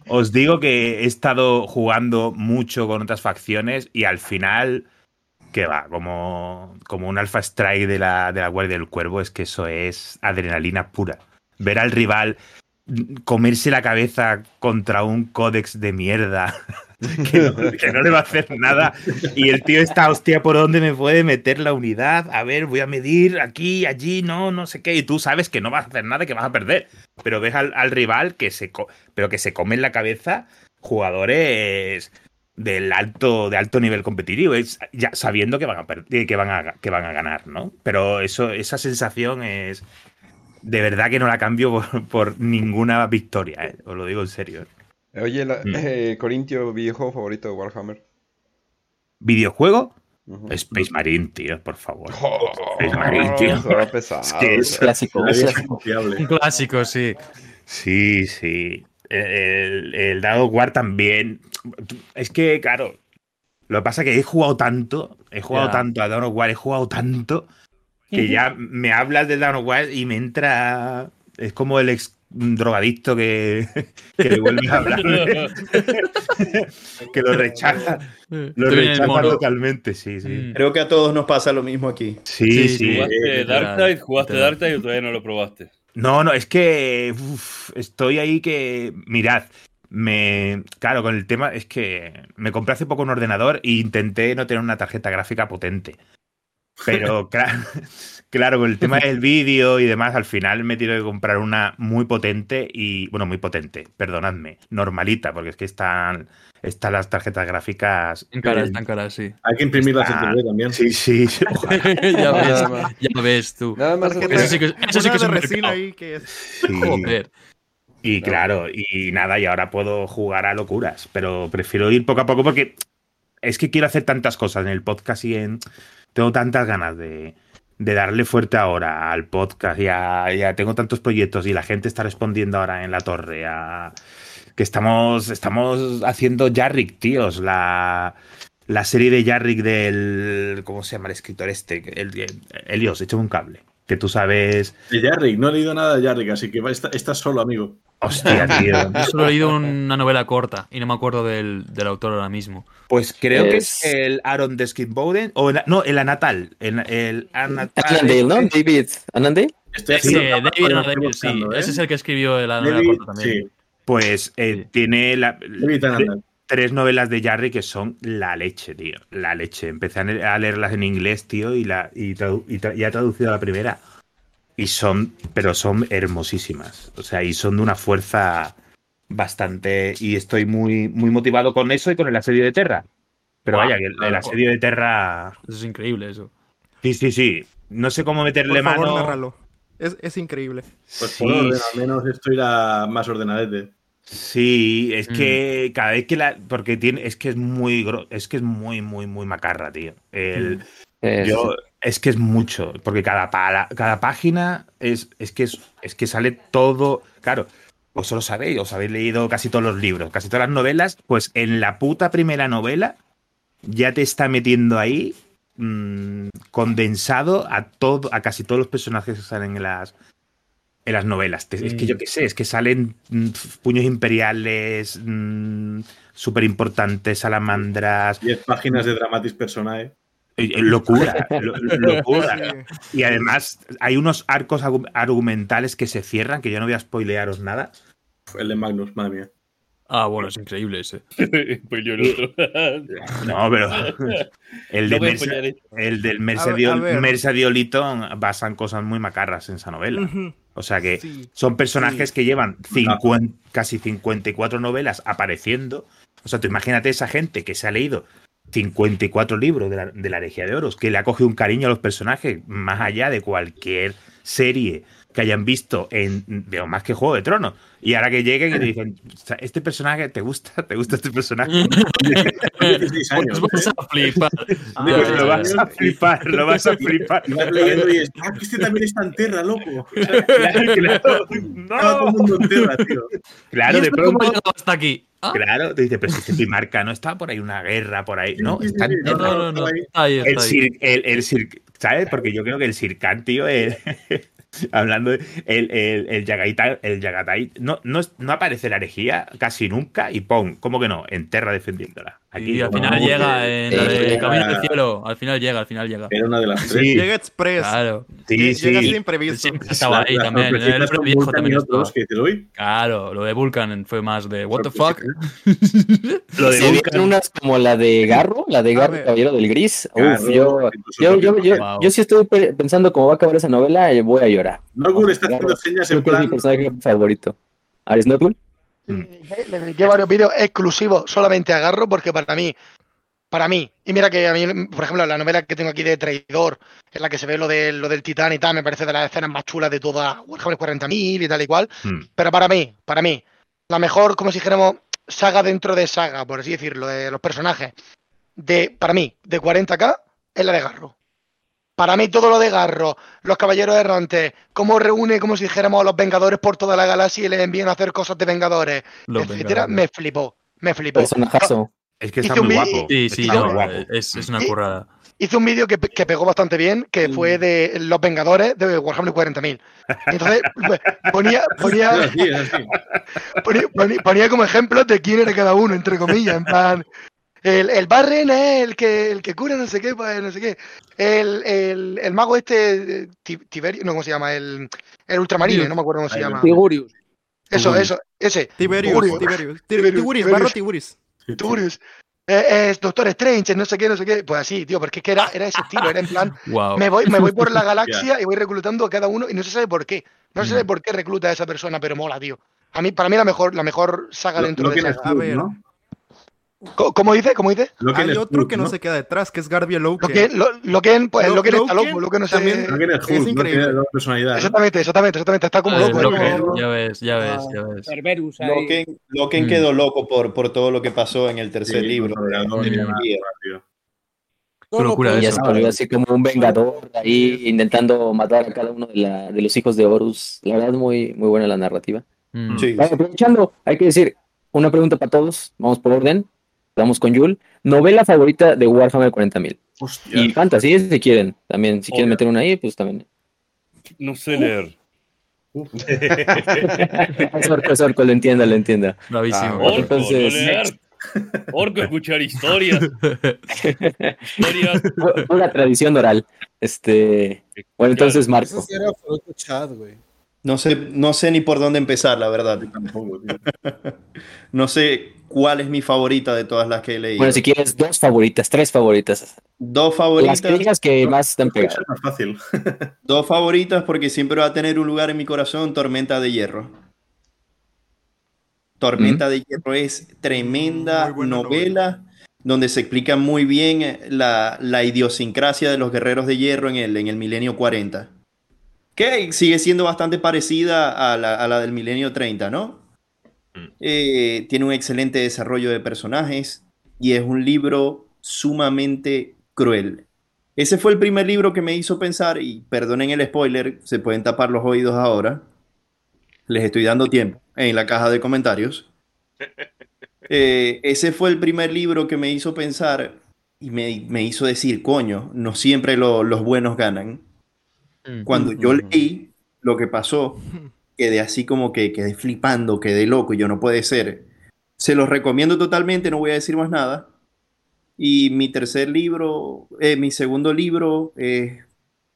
os digo que he estado jugando mucho con otras facciones y al final, que va, como, como un alfa strike de la, de la Guardia del Cuervo, es que eso es adrenalina pura. Ver al rival comerse la cabeza contra un códex de mierda [LAUGHS] que no, le va a hacer nada y el tío está, hostia, ¿por dónde me puede meter la unidad? A ver, voy a medir aquí, allí, no, no sé qué, y tú sabes que no vas a hacer nada, que vas a perder, pero ves al, al rival que se, pero que se come en la cabeza jugadores del alto, de alto nivel competitivo, sabiendo que van a que van a, que van a ganar, ¿no? Pero eso, esa sensación es de verdad que no la cambio por, por ninguna victoria, ¿eh? os lo digo en serio. ¿eh? Oye, la, Mm. eh, Corintio, videojuego favorito de Warhammer. ¿Videojuego? Ujú. Space Marine, tío, por favor. Oh, Space Marine, tío. pesado. Es que es Clásico, es. Un clásico, sí. Sí, sí. El, el Dado War también. Es que, claro, lo que pasa es que he jugado tanto, he jugado tanto a Dawn of War, he jugado tanto, que ya me hablas de of War y me entra. Es como el ex drogadicto que, [LAUGHS] que le vuelve a hablar. [LAUGHS] que lo rechaza. Lo rechaza totalmente, sí, sí. Mm. Creo que a todos nos pasa lo mismo aquí. Sí, Sí, sí. ¿Jugaste eh, Darktide? ¿Jugaste. Darktide o todavía no lo probaste? No, no, es que uf, estoy ahí que, mirad, me, claro, con el tema es que me compré hace poco un ordenador e intenté no tener una tarjeta gráfica potente. Pero [LAUGHS] claro, claro, con el tema del vídeo y demás, al final me he tenido que comprar una muy potente y, bueno, muy potente, perdonadme, normalita, porque es que están, están las tarjetas gráficas. En cara, está en cara, sí. Hay que imprimir la Está- CTV también. Sí, sí, [LAUGHS] ya, ves, Nada más. ya ves tú. Nada más Eso sí que, eso sí que es de un mercado. ahí que es. Sí. Joder. Y claro, y nada, y ahora puedo jugar a locuras, pero prefiero ir poco a poco porque es que quiero hacer tantas cosas en el podcast y en... Tengo tantas ganas de, de darle fuerte ahora al podcast y a, y a- tengo tantos proyectos y la gente está respondiendo ahora en la torre a que estamos, estamos haciendo Jarrick, tíos, la, la serie de Jarrick del... ¿Cómo se llama el escritor este? El, el, Elios, échame un cable. Que tú sabes... De Jarrick, no he leído nada de Jarrick, así que va- está- estás solo, amigo. Hostia, [LAUGHS] tío. Yo solo he leído una novela corta y no me acuerdo del, del autor ahora mismo. Pues creo que es el Aaron Deskin Bowden, o el- no, el Anatal. El, el Anatal. Annandale, ¿no? David Annandale. Estoy Sí, haciendo David Annandale, estoy sí. buscando, ¿eh? Ese es el que escribió la novela David, corta también. sí, Pues eh, Sí. tiene la- tres novelas de Jarry que son la leche, tío. La leche. Empecé a le- a leerlas en inglés, tío, y, la, y, tradu- y tra- y he traducido la primera. Y son, pero son hermosísimas. O sea, y son de una fuerza bastante. Y estoy muy, muy motivado con eso y con el asedio de Terra. Pero vaya, el, asedio de Terra. Eso es increíble, eso. Sí, sí, sí. No sé cómo meterle Por favor, mano. Es, es increíble. Pues Sí, por sí. al menos esto irá más ordenadete. Sí, es Mm. que cada vez que la. Porque tiene. Es que es muy. gro- Es que es muy, muy, muy macarra, tío. El, Eh, yo, es que es mucho. Porque cada, cada página es, es que es, es que sale todo. Claro. Vosotros sabéis, os habéis leído casi todos los libros, casi todas las novelas. Pues en la puta primera novela ya te está metiendo ahí mm, condensado a todo, a casi todos los personajes que salen en las, en las novelas. Es que yo qué sé, es que salen mm, puños imperiales súper importantes, salamandras, 10 páginas de Dramatis Personae. Eh, eh, locura, lo- locura. Y además hay unos arcos argumentales que se cierran, que yo no voy a spoilearos nada. El de Magnus, madre mía. Ah, bueno, es increíble ese. [LAUGHS] El otro. No, pero [LAUGHS] el, No de esto. el del A ver, Mercedio, a ver. Mercedio Lytton basan cosas muy macarras en esa novela. O sea que Sí. son personajes Sí. que llevan 50 casi 54 novelas apareciendo. O sea, tú imagínate esa gente que se ha leído 54 libros de la, de la herejía de oros, que le ha cogido un cariño a los personajes más allá de cualquier serie que hayan visto en veo más que Juego de Tronos. Y ahora que lleguen y te dicen, "O sea, este personaje, ¿te gusta? ¿Te gusta este personaje? 16 años. [LAUGHS] Pues vas a flipar. Ah, Pues ya, lo vas a flipar, lo vas a flipar. Y vas leyendo y es, ah, que este también está en Terra, loco. [LAUGHS] Claro, claro. el mundo en Terra, tío. Claro, ¿Y de esto cómo ha pronto. llegado hasta aquí? Ah, Claro, te dice, pero si es que tu marca no está por ahí una guerra, por ahí. No, está en no, no, no, no. Está ahí, El, cir- el, el cir- ¿sabes? Porque yo creo que el Circan, tío, el- [LAUGHS] [LAUGHS] hablando de, el, el, el Yagatai, el Yagatai no, no, no aparece la herejía casi nunca y pon, ¿cómo que no? En Terra defendiéndola. Aquí Y al final llega en la de eh, Camino del ah. Cielo. Al final llega, al final llega. Era una de las tres. Sí, Llega Express. Claro. sí, Lle- sí. Llega de imprevisto. Siempre estaba ahí Las también. El viejo también otros que Claro, lo de Vulcan fue más de what the fuck. Lo de Se Vulcan- unas como la de Garro, la de Garro. Caballero del Gris. Uf, Garro, yo, incluso yo, yo, yo, Wow. yo sí estoy pe- pensando cómo va a acabar esa novela, eh, voy a llorar. Norgul está haciendo señas en que es mi plan. personaje favorito. ¿Aris Norgul? Le le dediqué varios vídeos exclusivos solamente a Garro porque para mí, para mí, y mira que a mí, por ejemplo, la novela que tengo aquí de Traidor, en la que se ve lo, de, lo del titán y tal, me parece de las escenas más chulas de toda Warhammer 40.000 y tal y cual. Mm. Pero para mí, para mí, la mejor, como si dijéramos, saga dentro de saga, por así decirlo, de los personajes, de, para mí, de 40k, es la de Garro. Para mí todo lo de Garro, los caballeros errantes, cómo reúne, como si dijéramos, a los Vengadores por toda la galaxia y les envían a hacer cosas de Vengadores, Los etcétera, Vengadores. me flipó, me flipó. Personajazo. Es que Hice está un muy guapo. Sí, sí, Está no, muy guapo. es, es una currada. Hizo un vídeo que, pe- que pegó bastante bien, que fue de los Vengadores de Warhammer 40.000. Entonces pues, ponía, ponía, [LAUGHS] [LAUGHS] ponía, ponía- ponía como ejemplos de quién era cada uno, entre comillas, en plan. El, el Barren es el que, el que cura no sé qué, pues no sé qué. El, el, el mago este, Ti- Tiberio, no, ¿cómo se llama? El, el ultramarine, no me acuerdo cómo se llama. Tigurius. Eso, eso, ese. Tiberius, Tiberius. Tiberius. Tiberius, Tiburius, barro Tiburius. Tiberius. Eh, es Doctor Strange, no sé qué, no sé qué. Pues así, tío, porque es que era, era ese estilo, era en plan, Wow. me voy, me voy por la [LAUGHS] galaxia y voy reclutando a cada uno y no se sabe por qué. No se sabe por qué recluta a esa persona, pero mola, tío. A mí, para mí la mejor, la mejor saga Lo- dentro lo de que esa. eres A tú, ver. ¿no? ¿Cómo dice? ¿Cómo dice? Lo que Hay otro tú, que no se queda detrás, que es Garvey Lo Loken. que, lo, lo que, pues, Lo- lo que está Loken loco, lo que no sé. también- Lo que eres Es Hulk, no increíble. tiene personalidad. ¿no? Exactamente, exactamente, exactamente. Está como loco. lo ¿no? que- Como- Ya ves, ya ves, ya ves. Cerberus ahí. Loken, Loken Mm. quedó loco por, por todo lo que pasó en el Sí, tercer libro. demás, de- tío. Qué locura Y ya eso. se volvió así como un vengador ahí intentando matar a cada uno de, la- de los hijos de Horus. La verdad, muy, muy buena la narrativa. Mm. Sí, Vale, aprovechando, hay que decir una pregunta para todos. Vamos por orden. Vamos con Yul. Novela favorita de Warhammer 40.000. Hostia. Y fantasy, si quieren. También, si quieren meter una ahí, pues también. No sé leer. [LAUGHS] Es orco, es orco, lo entienda, lo entienda. Bravísimo. Ah, Orco, Entonces- no leer. Orco, escuchar historias. [LAUGHS] Historias. Una tradición oral. Este. Bueno, entonces, Eso Marco. sí era fruto chat, güey. No sé, no sé ni por dónde empezar, la verdad. [LAUGHS] No sé cuál es mi favorita de todas las que he leído. Bueno, si quieres, dos favoritas, tres favoritas. Dos Las favoritas. que digas que más te han Puede pegado. ser más fácil. [LAUGHS] Dos favoritas porque siempre va a tener un lugar en mi corazón, Tormenta de Hierro. Tormenta de Hierro es tremenda buena novela donde se explica muy bien eh, la, la idiosincrasia de los guerreros de hierro en el, en el milenio 40. Que sigue siendo bastante parecida a la, a la del milenio 30, ¿no? Eh, tiene un excelente desarrollo de personajes y es un libro sumamente cruel. Ese fue el primer libro que me hizo pensar, y perdonen el spoiler, se pueden tapar los oídos ahora. Les estoy dando tiempo en la caja de comentarios. [LAUGHS] Eh, ese fue el primer libro que me hizo pensar y me, me hizo decir, coño, no siempre lo- los buenos ganan. Cuando yo leí lo que pasó, [LAUGHS] quedé así como que quedé flipando, quedé loco, y yo no puede ser. Se los recomiendo totalmente, no voy a decir más nada. Y mi tercer libro, eh, mi segundo libro es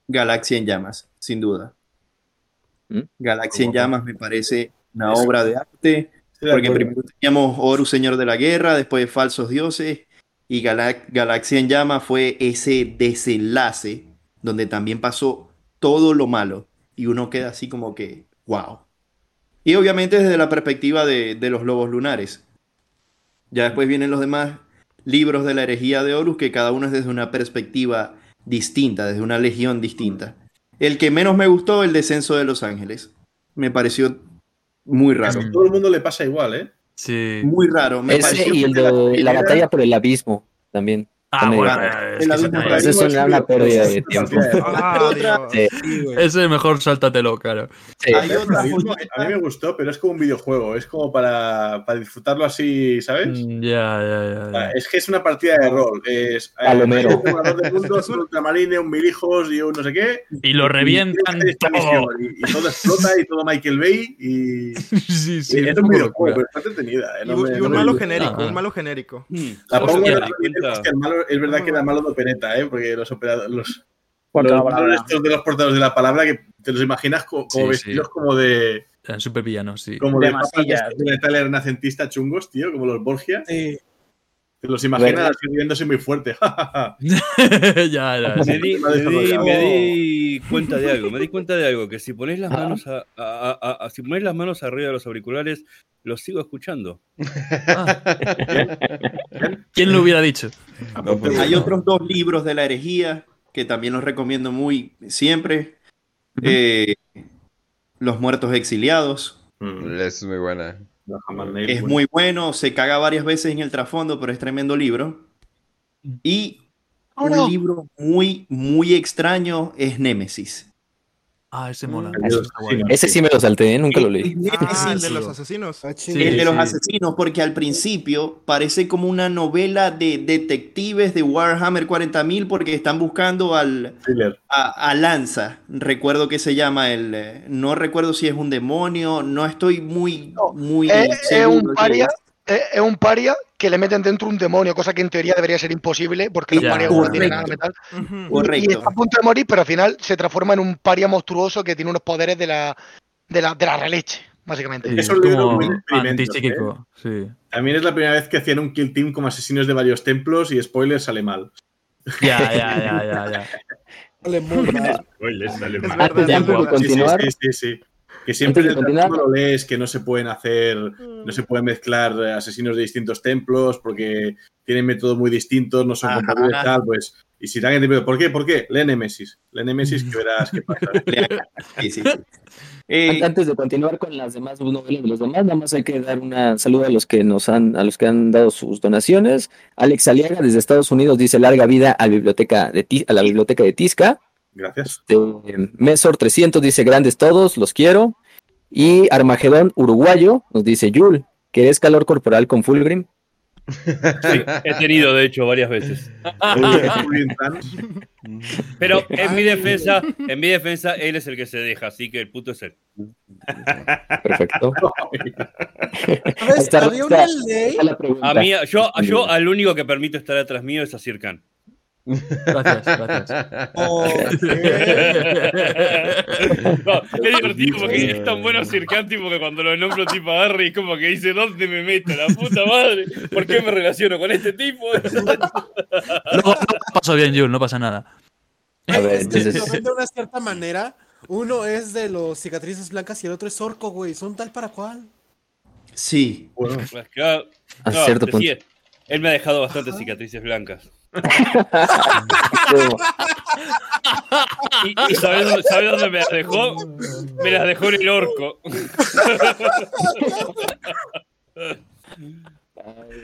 Galaxia en Llamas, sin duda. ¿Mm? Galaxia en Llamas me parece una Eso. obra de arte, porque primero teníamos Horus, Señor de la Guerra, después Falsos Dioses, y Galax- Galaxia en Llamas fue ese desenlace donde también pasó todo lo malo, y uno queda así como que, wow. Y obviamente desde la perspectiva de, de los lobos lunares. Ya después vienen los demás libros de la herejía de Horus, que cada uno es desde una perspectiva distinta, desde una legión distinta. El que menos me gustó, el descenso de los ángeles. Me pareció muy raro. A todo el mundo le pasa igual, ¿eh? Sí. Muy raro. Me Ese pareció y el de la batalla por el abismo también. Ah, bueno, es que Esa es una, pérdida de tiempo. Ah, [LAUGHS] Dios. Sí. Ese mejor sáltatelo, claro. Sí. Hay otra A mí, me gustó, pero es como un videojuego. Es como para, para disfrutarlo así, ¿sabes? Mm, Ya, ya, ya, ya. Es que es una partida de rol. Es eh, Palomero. un jugador de mundos, un ultramarine, un mil hijos y un no sé qué. Y lo revientan esta todo. misión, Y, y todo explota y todo Michael Bay. Y, [LAUGHS] Sí, sí, y es un videojuego, pero está entretenida. ¿eh? Y, No un- me- y no un malo genérico, Ah. un malo genérico. La pongo hostia, el malo- es verdad que era malo de opereta, ¿eh? porque los operadores, los, los estos de los portadores de la palabra que te los imaginas co- como, Sí, vestidos sí. como de Eran súper villanos, sí. como De de de renacentista chungos, tío, como los Borgia. Sí. Te los imaginas riéndose muy fuerte. [LAUGHS] [LAUGHS] ya, ya. Me di, me, di, desarrollado. me di cuenta de algo, me di cuenta de algo, que si pones las Ah. manos a, a- a- a- si pones las manos arriba de los auriculares, los sigo escuchando. ¿Quién lo hubiera dicho? No, pues, Hay otros dos libros de la herejía que también los recomiendo muy siempre. Eh, Los muertos exiliados. Mm, es muy buena. Es bueno. muy bueno, se caga varias veces en el trasfondo, pero es tremendo libro. Y un libro muy, muy extraño es Némesis. Ah, ese mola. Ese sí me lo salté, ¿eh? nunca lo leí. Ah, el de los asesinos. Sí, el de los sí. asesinos, porque al principio parece como una novela de detectives de Warhammer 40.000 porque están buscando al, a, a Lanza, recuerdo que se llama el, eh, no recuerdo si es un demonio, no estoy muy, muy Es, es seguro un paria, es, un paria que le meten dentro un demonio, cosa que en teoría debería ser imposible, porque los parias no tienen nada metal. Y, Correcto. y está a punto de morir, pero al final se transforma en un paria monstruoso que tiene unos poderes de la, de la, de la releche, básicamente. Sí, Es como muy experimento, antipsíquico. Sí. También es la primera vez que hacían un kill team como asesinos de varios templos y spoiler sale mal. Ya, ya, ya, ya, ya. Sale muy [LAUGHS] mal. Spoiler sale mal. Antes de continuar, Sí, sí, sí, sí. Que siempre en el trasfondo lees que no se pueden hacer, no se pueden mezclar asesinos de distintos templos porque tienen métodos muy distintos, no son Ajá. compatibles tal, pues. Y si alguien te pregunta, ¿por qué? ¿Por qué? Lee Nemesis. Lee Nemesis que verás qué pasa. [LAUGHS] Sí, sí, sí. [LAUGHS] Eh, An- Antes de continuar con las demás novelas de los demás, nada más hay que dar una saludo a los que nos han, a los que han dado sus donaciones. Alex Aliaga desde Estados Unidos dice larga vida a, biblioteca de a la biblioteca de Tisca. Gracias. Este, Mesor 300 dice grandes todos, los quiero. Y Armagedón Uruguayo nos dice Yul, ¿querés calor corporal con Fulgrim? Sí, he tenido, de hecho, varias veces. Pero en mi defensa, en mi defensa, él es el que se deja, así que el puto es él. Perfecto. [LAUGHS] Había una ley. A mí, yo, yo al único que permito estar atrás mío es a Sirkan. Gracias, gracias. Oh, [LAUGHS] No, es divertido porque es tan bueno Sirkan tipo que cuando lo nombro tipo agarra y como que dice ¿Dónde me meto? La puta madre. ¿Por qué me relaciono con este tipo? [LAUGHS] Luego no pasó bien, Jul, no pasa nada. A ver, es que entonces- ven de una cierta manera. Uno es de los cicatrices blancas y el otro es orco, güey. Son tal para cual. sí. Bueno, Pues, claro, A no, cierto punto. él me ha dejado bastantes cicatrices blancas. ¿Y, y sabes, dónde, sabes dónde me las dejó? Me las dejó en el orco.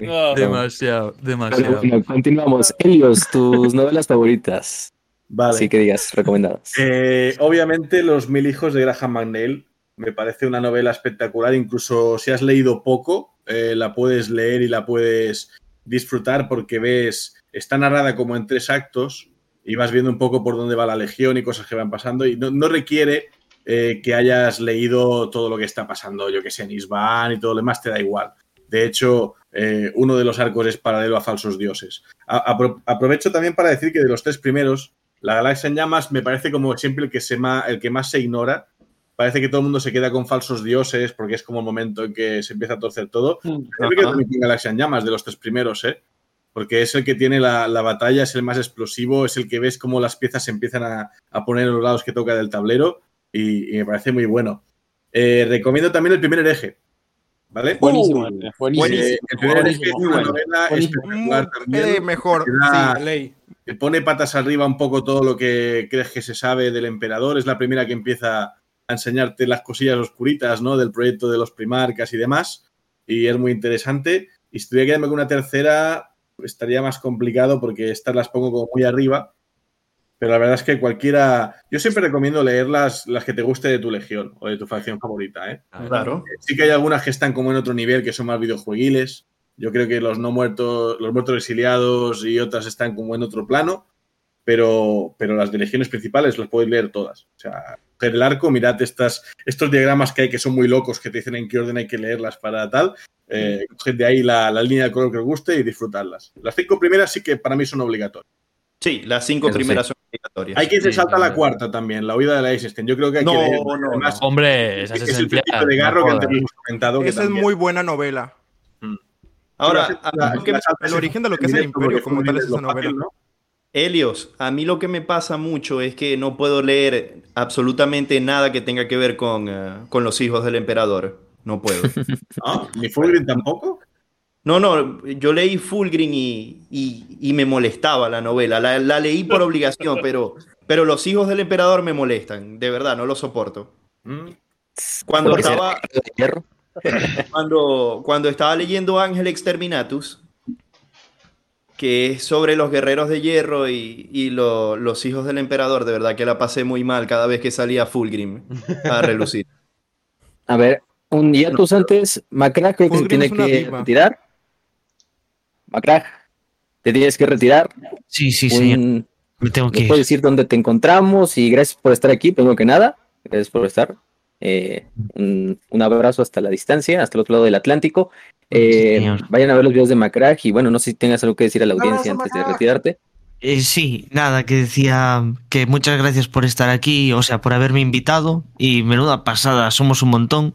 No, Demasiado, demasiado. bueno, continuamos. Helios, tus novelas favoritas. vale. Así que digas, recomendadas. Eh, obviamente, Los Mil Hijos de Graham McNeil me parece una novela espectacular. Incluso si has leído poco, eh, la puedes leer y la puedes disfrutar porque ves, está narrada como en tres actos y vas viendo un poco por dónde va la legión y cosas que van pasando. Y no, no requiere eh, que hayas leído todo lo que está pasando, yo que sé, en Isban y todo lo demás, te da igual. De hecho, eh, uno de los arcos es paralelo a Falsos Dioses. A- apro- aprovecho también para decir que de los tres primeros, la Galaxia en Llamas me parece como siempre el que, se ma- el que más se ignora. Parece que todo el mundo se queda con falsos dioses porque es como el momento en que se empieza a torcer todo. También con Galaxia en Llamas de los tres primeros, ¿eh? Porque es el que tiene la, la batalla, es el más explosivo, es el que ves cómo las piezas se empiezan a, a poner en los lados que toca del tablero y, y me parece muy bueno. Eh, recomiendo también el primer hereje, ¿vale? Buenísimo, Uh, buenísimo. eh, el primer hereje es una novela espectacular también. Eh, mejor, que da- sí, ley. que pone patas arriba un poco todo lo que crees que se sabe del emperador. Es la primera que empieza a enseñarte las cosillas oscuritas, ¿no? Del proyecto de los primarcas y demás. Y es muy interesante. Y si tuviera que quedarme con una tercera, estaría más complicado porque estas las pongo como muy arriba. Pero la verdad es que cualquiera. Yo siempre recomiendo leer las, las que te guste de tu legión o de tu facción favorita, ¿eh? Claro. Sí que hay algunas que están como en otro nivel, que son más videojueguiles. Yo creo que los no muertos, los muertos exiliados y otras están como en otro plano, pero, pero las de legiones principales las podéis leer todas. O sea, el arco, mirad estas, estos diagramas que hay que son muy locos, que te dicen en qué orden hay que leerlas para tal. Eh, coged de ahí la, la línea de color que os guste y disfrutarlas. Las cinco primeras sí que para mí son obligatorias. Sí, las cinco Eso primeras sí. son obligatorias. Hay quien se Sí, salta la también. cuarta también, la huida de la Eisenstein. Yo creo que hay No, que leerla. no, no. Además, Hombre, esa es es el principio de no Garro que antes hemos comentado. que Esa es también- muy buena novela. Ahora, a mí lo que me- El origen de lo que es el imperio como tal es esa novela. Helios, a mí lo que me pasa mucho es que no puedo leer absolutamente nada que tenga que ver con, eh, con los hijos del emperador. No puedo. ¿No? [LAUGHS] ¿Ni Fulgrim tampoco? No, no, yo leí Fulgrim y, y- y me molestaba la novela. La, la leí por [LAUGHS] obligación, pero, pero los hijos del emperador me molestan. De verdad, no lo soporto. Cuando Porque será estaba, [LAUGHS] cuando, cuando estaba leyendo Ángel Exterminatus, que es sobre los guerreros de hierro y, y lo- los hijos del emperador, de verdad que la pasé muy mal cada vez que salía Fulgrim a relucir. [LAUGHS] A ver, un hiatus antes. Macrack creo que se tiene que retirar. Macrack, te tienes que retirar. Sí, sí, señor. Me tengo ¿Nos que ir. puedes decir dónde te encontramos? Y gracias por estar aquí, primero que nada. Gracias por estar. Eh, un, un abrazo hasta la distancia, hasta el otro lado del Atlántico. Eh, vayan a ver los videos de Macrack y bueno, no sé si tengas algo que decir a la audiencia antes de retirarte. Eh, sí, nada, que decía que muchas gracias por estar aquí, o sea, por haberme invitado y menuda pasada, somos un montón.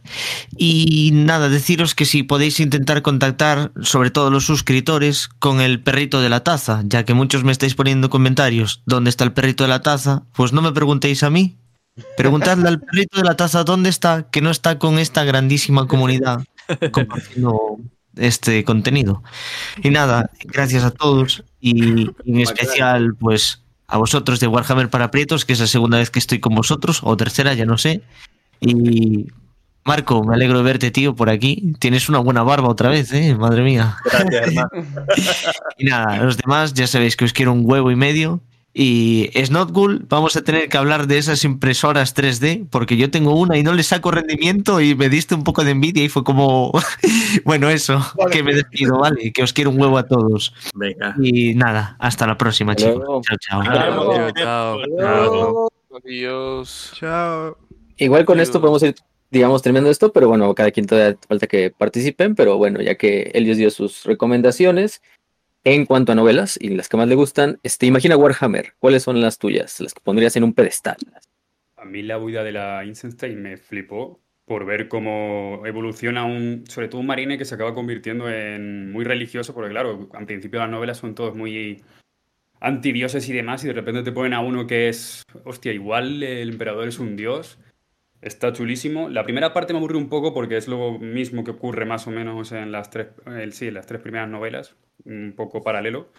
Y nada, deciros que si podéis intentar contactar, sobre todo los suscriptores, con el perrito de la taza, ya que muchos me estáis poniendo comentarios, ¿dónde está el perrito de la taza? Pues no me preguntéis a mí, preguntadle al perrito de la taza dónde está, que no está con esta grandísima comunidad [LAUGHS] compartiendo este contenido. Y nada, gracias a todos y en especial pues a vosotros de Warhammer para Prietos, que es la segunda vez que estoy con vosotros, o tercera, ya no sé. Y Marco, me alegro de verte, tío, por aquí. Tienes una buena barba otra vez, ¿eh? Madre mía. Gracias. [LAUGHS] Y nada, los demás ya sabéis que os quiero un huevo y medio. Y Snotgul, vamos a tener que hablar de esas impresoras 3D, porque yo tengo una y no le saco rendimiento y me diste un poco de envidia y fue como, [LAUGHS] bueno, eso, que me despido, ¿vale? Que os quiero un huevo a todos. Venga. Y nada, hasta la próxima, chicos. Chao, chao. Chao. Adiós. Chao. Igual con esto podemos ir, digamos, terminando esto, pero bueno, cada quien todavía falta que participen, pero bueno, ya que Elios dio sus recomendaciones en cuanto a novelas y las que más le gustan, este, imagina Warhammer, ¿cuáles son las tuyas? Las que pondrías en un pedestal. A mí la huida de la Incenstein me flipó por ver cómo evoluciona un, sobre todo un marine que se acaba convirtiendo en muy religioso, porque claro, al principio las novelas son todos muy antidioses y demás, y de repente te ponen a uno que es, hostia, igual el emperador es un dios. Está chulísimo. La primera parte me aburre un poco porque es lo mismo que ocurre más o menos en las tres, el- sí, en las tres primeras novelas, un poco paralelo.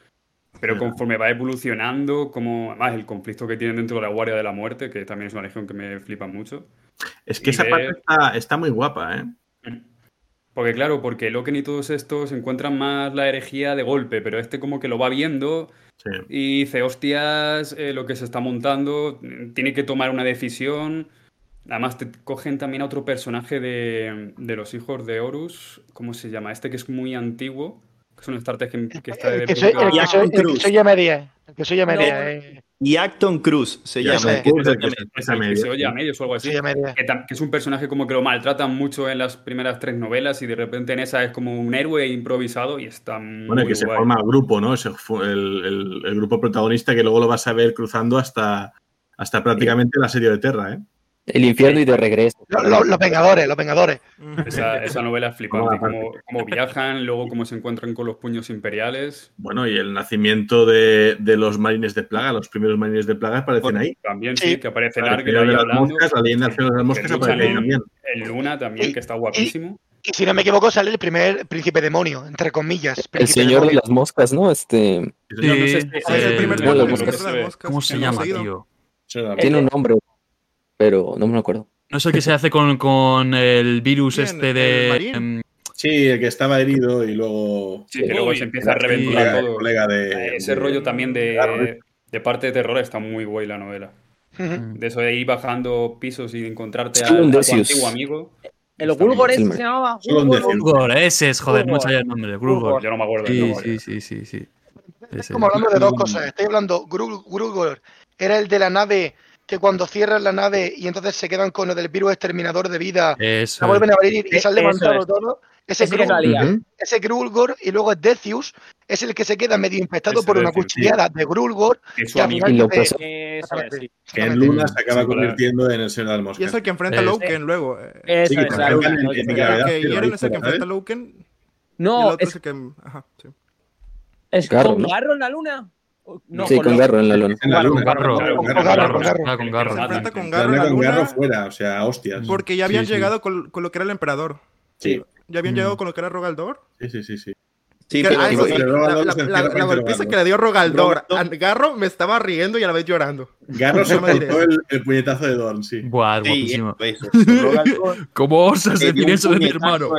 Pero conforme va evolucionando, como además el conflicto que tienen dentro de la Guardia de la Muerte, que también es una legión que me flipa mucho. Es que Y esa parte está, está muy guapa, ¿eh? Porque claro, porque Loken y todos estos encuentran más la herejía de golpe, pero este como que lo va viendo y dice, hostias, eh, lo que se está montando, mm, tiene que tomar una decisión. Además te cogen también a otro personaje de, de los hijos de Horus, ¿cómo se llama? Este que es muy antiguo, que es un Starter que, que está de El que soy, el que soy, el que soy M10. El que soy M10. eh. Y Acton Cruz se llama. sé. que- Es que se oye a medios o algo así. Sí. Que, es un personaje como que lo maltratan mucho en las primeras tres novelas y de repente en esa es como un héroe improvisado y está muy Bueno, y que se forma el grupo, ¿no? El, el- el grupo protagonista que luego lo vas a ver cruzando hasta, hasta prácticamente la serie de Terra, ¿eh? El infierno y de regreso. Lo- lo- Los Vengadores, los Vengadores. Esa, esa novela es flipante, cómo, cómo viajan, luego cómo se encuentran con los puños imperiales. Bueno, y el nacimiento de, de los marines de plaga, los primeros marines de plaga aparecen ahí. También sí, que aparece Claro, Nargel el ahí de las hablando. moscas, la leyenda de las moscas aparece ahí también. En Luna también, que está guapísimo. Y si no me equivoco, sale el primer príncipe demonio, entre comillas. El señor de las moscas, ¿no? Este. no sé si- es el primer ¿cómo las demonio, moscas? el señor de las moscas, ¿Cómo se el llama, tío? Tiene un nombre, pero no me acuerdo. No sé qué se hace con, con el virus ¿Quién? este ¿El de. em, Sí, el que estaba herido y luego. Sí, que luego se empieza a reventar colega- todo. colega de- Ese de- rollo también de, de parte de terror está muy guay la novela. De eso de ir bajando pisos y de encontrarte a, a tu antiguo amigo. El el ese se llamaba. Grulgor, ese es, joder, no sabía el nombre. Grulgor. Yo no me acuerdo. Sí, sí, sí, sí, sí. Ese. Como hablando de dos cosas. Estoy hablando, Grulgor era el de la nave que cuando cierran la nave y entonces se quedan con lo del virus exterminador de vida, Eso la vuelven a abrir y Eh, se han levantado es. todo. Ese. Ujú. ese Grulgor y luego Decius es el que se queda medio infectado Ese por una cuchillada de Grulgor Que es su amigo. Y es. Que en. Luna se acaba Sí, convirtiendo en el Señor de las Y es el que enfrenta a Es- Loken luego. Eso Sí, que es. ahí es el que enfrenta a. Loken. Y No, es, es el que. Ajá, sí. es Garro, con. Garro en la luna. No, sí, con Garro en la luna. En la luna. Garro, con Garro, con Garro, con Se Garro. enfrenta con Se Garro en la fuera, o sea, hostias. Porque ya habían Sí, sí. llegado con, con lo que era el emperador. Sí, Ya habían Mm. llegado con lo que era Rogaldor. sí, sí, sí. sí. Sí, Que- pero, ah, eso sí, pero la, la- se golpiza que le dio Rogaldor a Garro me estaba riendo y a la vez llorando. Garro [LAUGHS] soportó eso. el, el puñetazo de Dorn, sí. Buah, sí, guapísimo. eso, eso. [LAUGHS] Rogaldor ¿Cómo osas decir eso de mi hermano?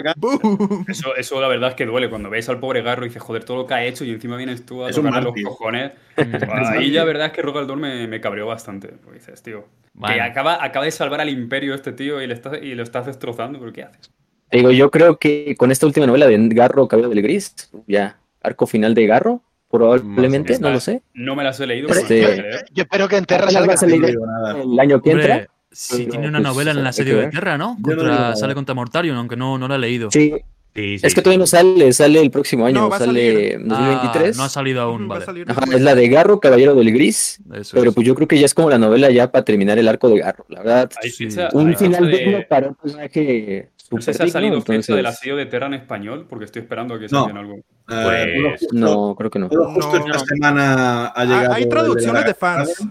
Eso, eso la verdad es que duele. Cuando veis al pobre Garro y dices, joder, todo lo que ha hecho y encima vienes tú a tocarle los cojones. Mm. Ahí la verdad es que Rogaldor me, me cabreó bastante. Porque dices, tío, que Bueno. acaba, acaba de salvar al imperio este tío y, le estás, y lo estás destrozando, pero ¿qué haces? Digo, yo creo que con esta última novela de Garro, Cabello del Gris, ya, arco final de Garro, probablemente, Más no lo sé. No me las he leído, Este-. Yo espero que en Terra Apenas salga. el año que entra. Hombre, pero, tiene una pues, novela en que asedio de. Terra, ¿no? Contra, sale contra Mortarion, aunque no, no la he leído. Sí, Sí, sí, es que sí. todavía no sale, sale el próximo año, No, va a sale salir. en 2023. Ah, no ha salido aún, vale. Ajá, es la de Garro, Caballero del Gris, Eso pero es. pues yo creo que ya es como la novela ya para terminar el arco de Garro, la verdad. Sí. Un final de- digno para un personaje No sé súper si ha salido fecha del asedio de Terra en español, porque estoy esperando a que No. saquen algo. Eh, Pues- No, creo que no. justo No. esta semana ha llegado. Hay traducciones de fans.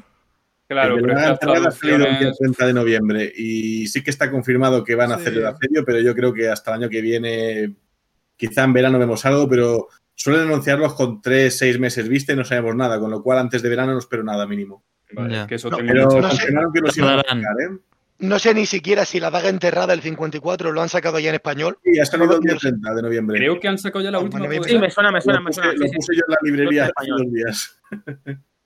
Claro, el de pero la salido el día traducciones... 30 de noviembre y sí que está confirmado que van a Sí. hacer el asedio, pero yo creo que hasta el año que viene, quizá en verano vemos algo, pero suelen anunciarlos con 3, 6 meses vista y no sabemos nada, con lo cual antes de verano no espero nada mínimo. Vale, que eso No, Pero mucho- no sé. que los iban a sacar, ¿eh? No sé ni siquiera si la daga enterrada del 54 lo han sacado ya en español. Y ha salido el No, día no sé. 30 de noviembre. Creo que han sacado ya la última. vale, ¿puede Sí, me suena, me suena, lo me puse, suena. lo sí, sí. puse yo en la librería Lo hace español. dos días.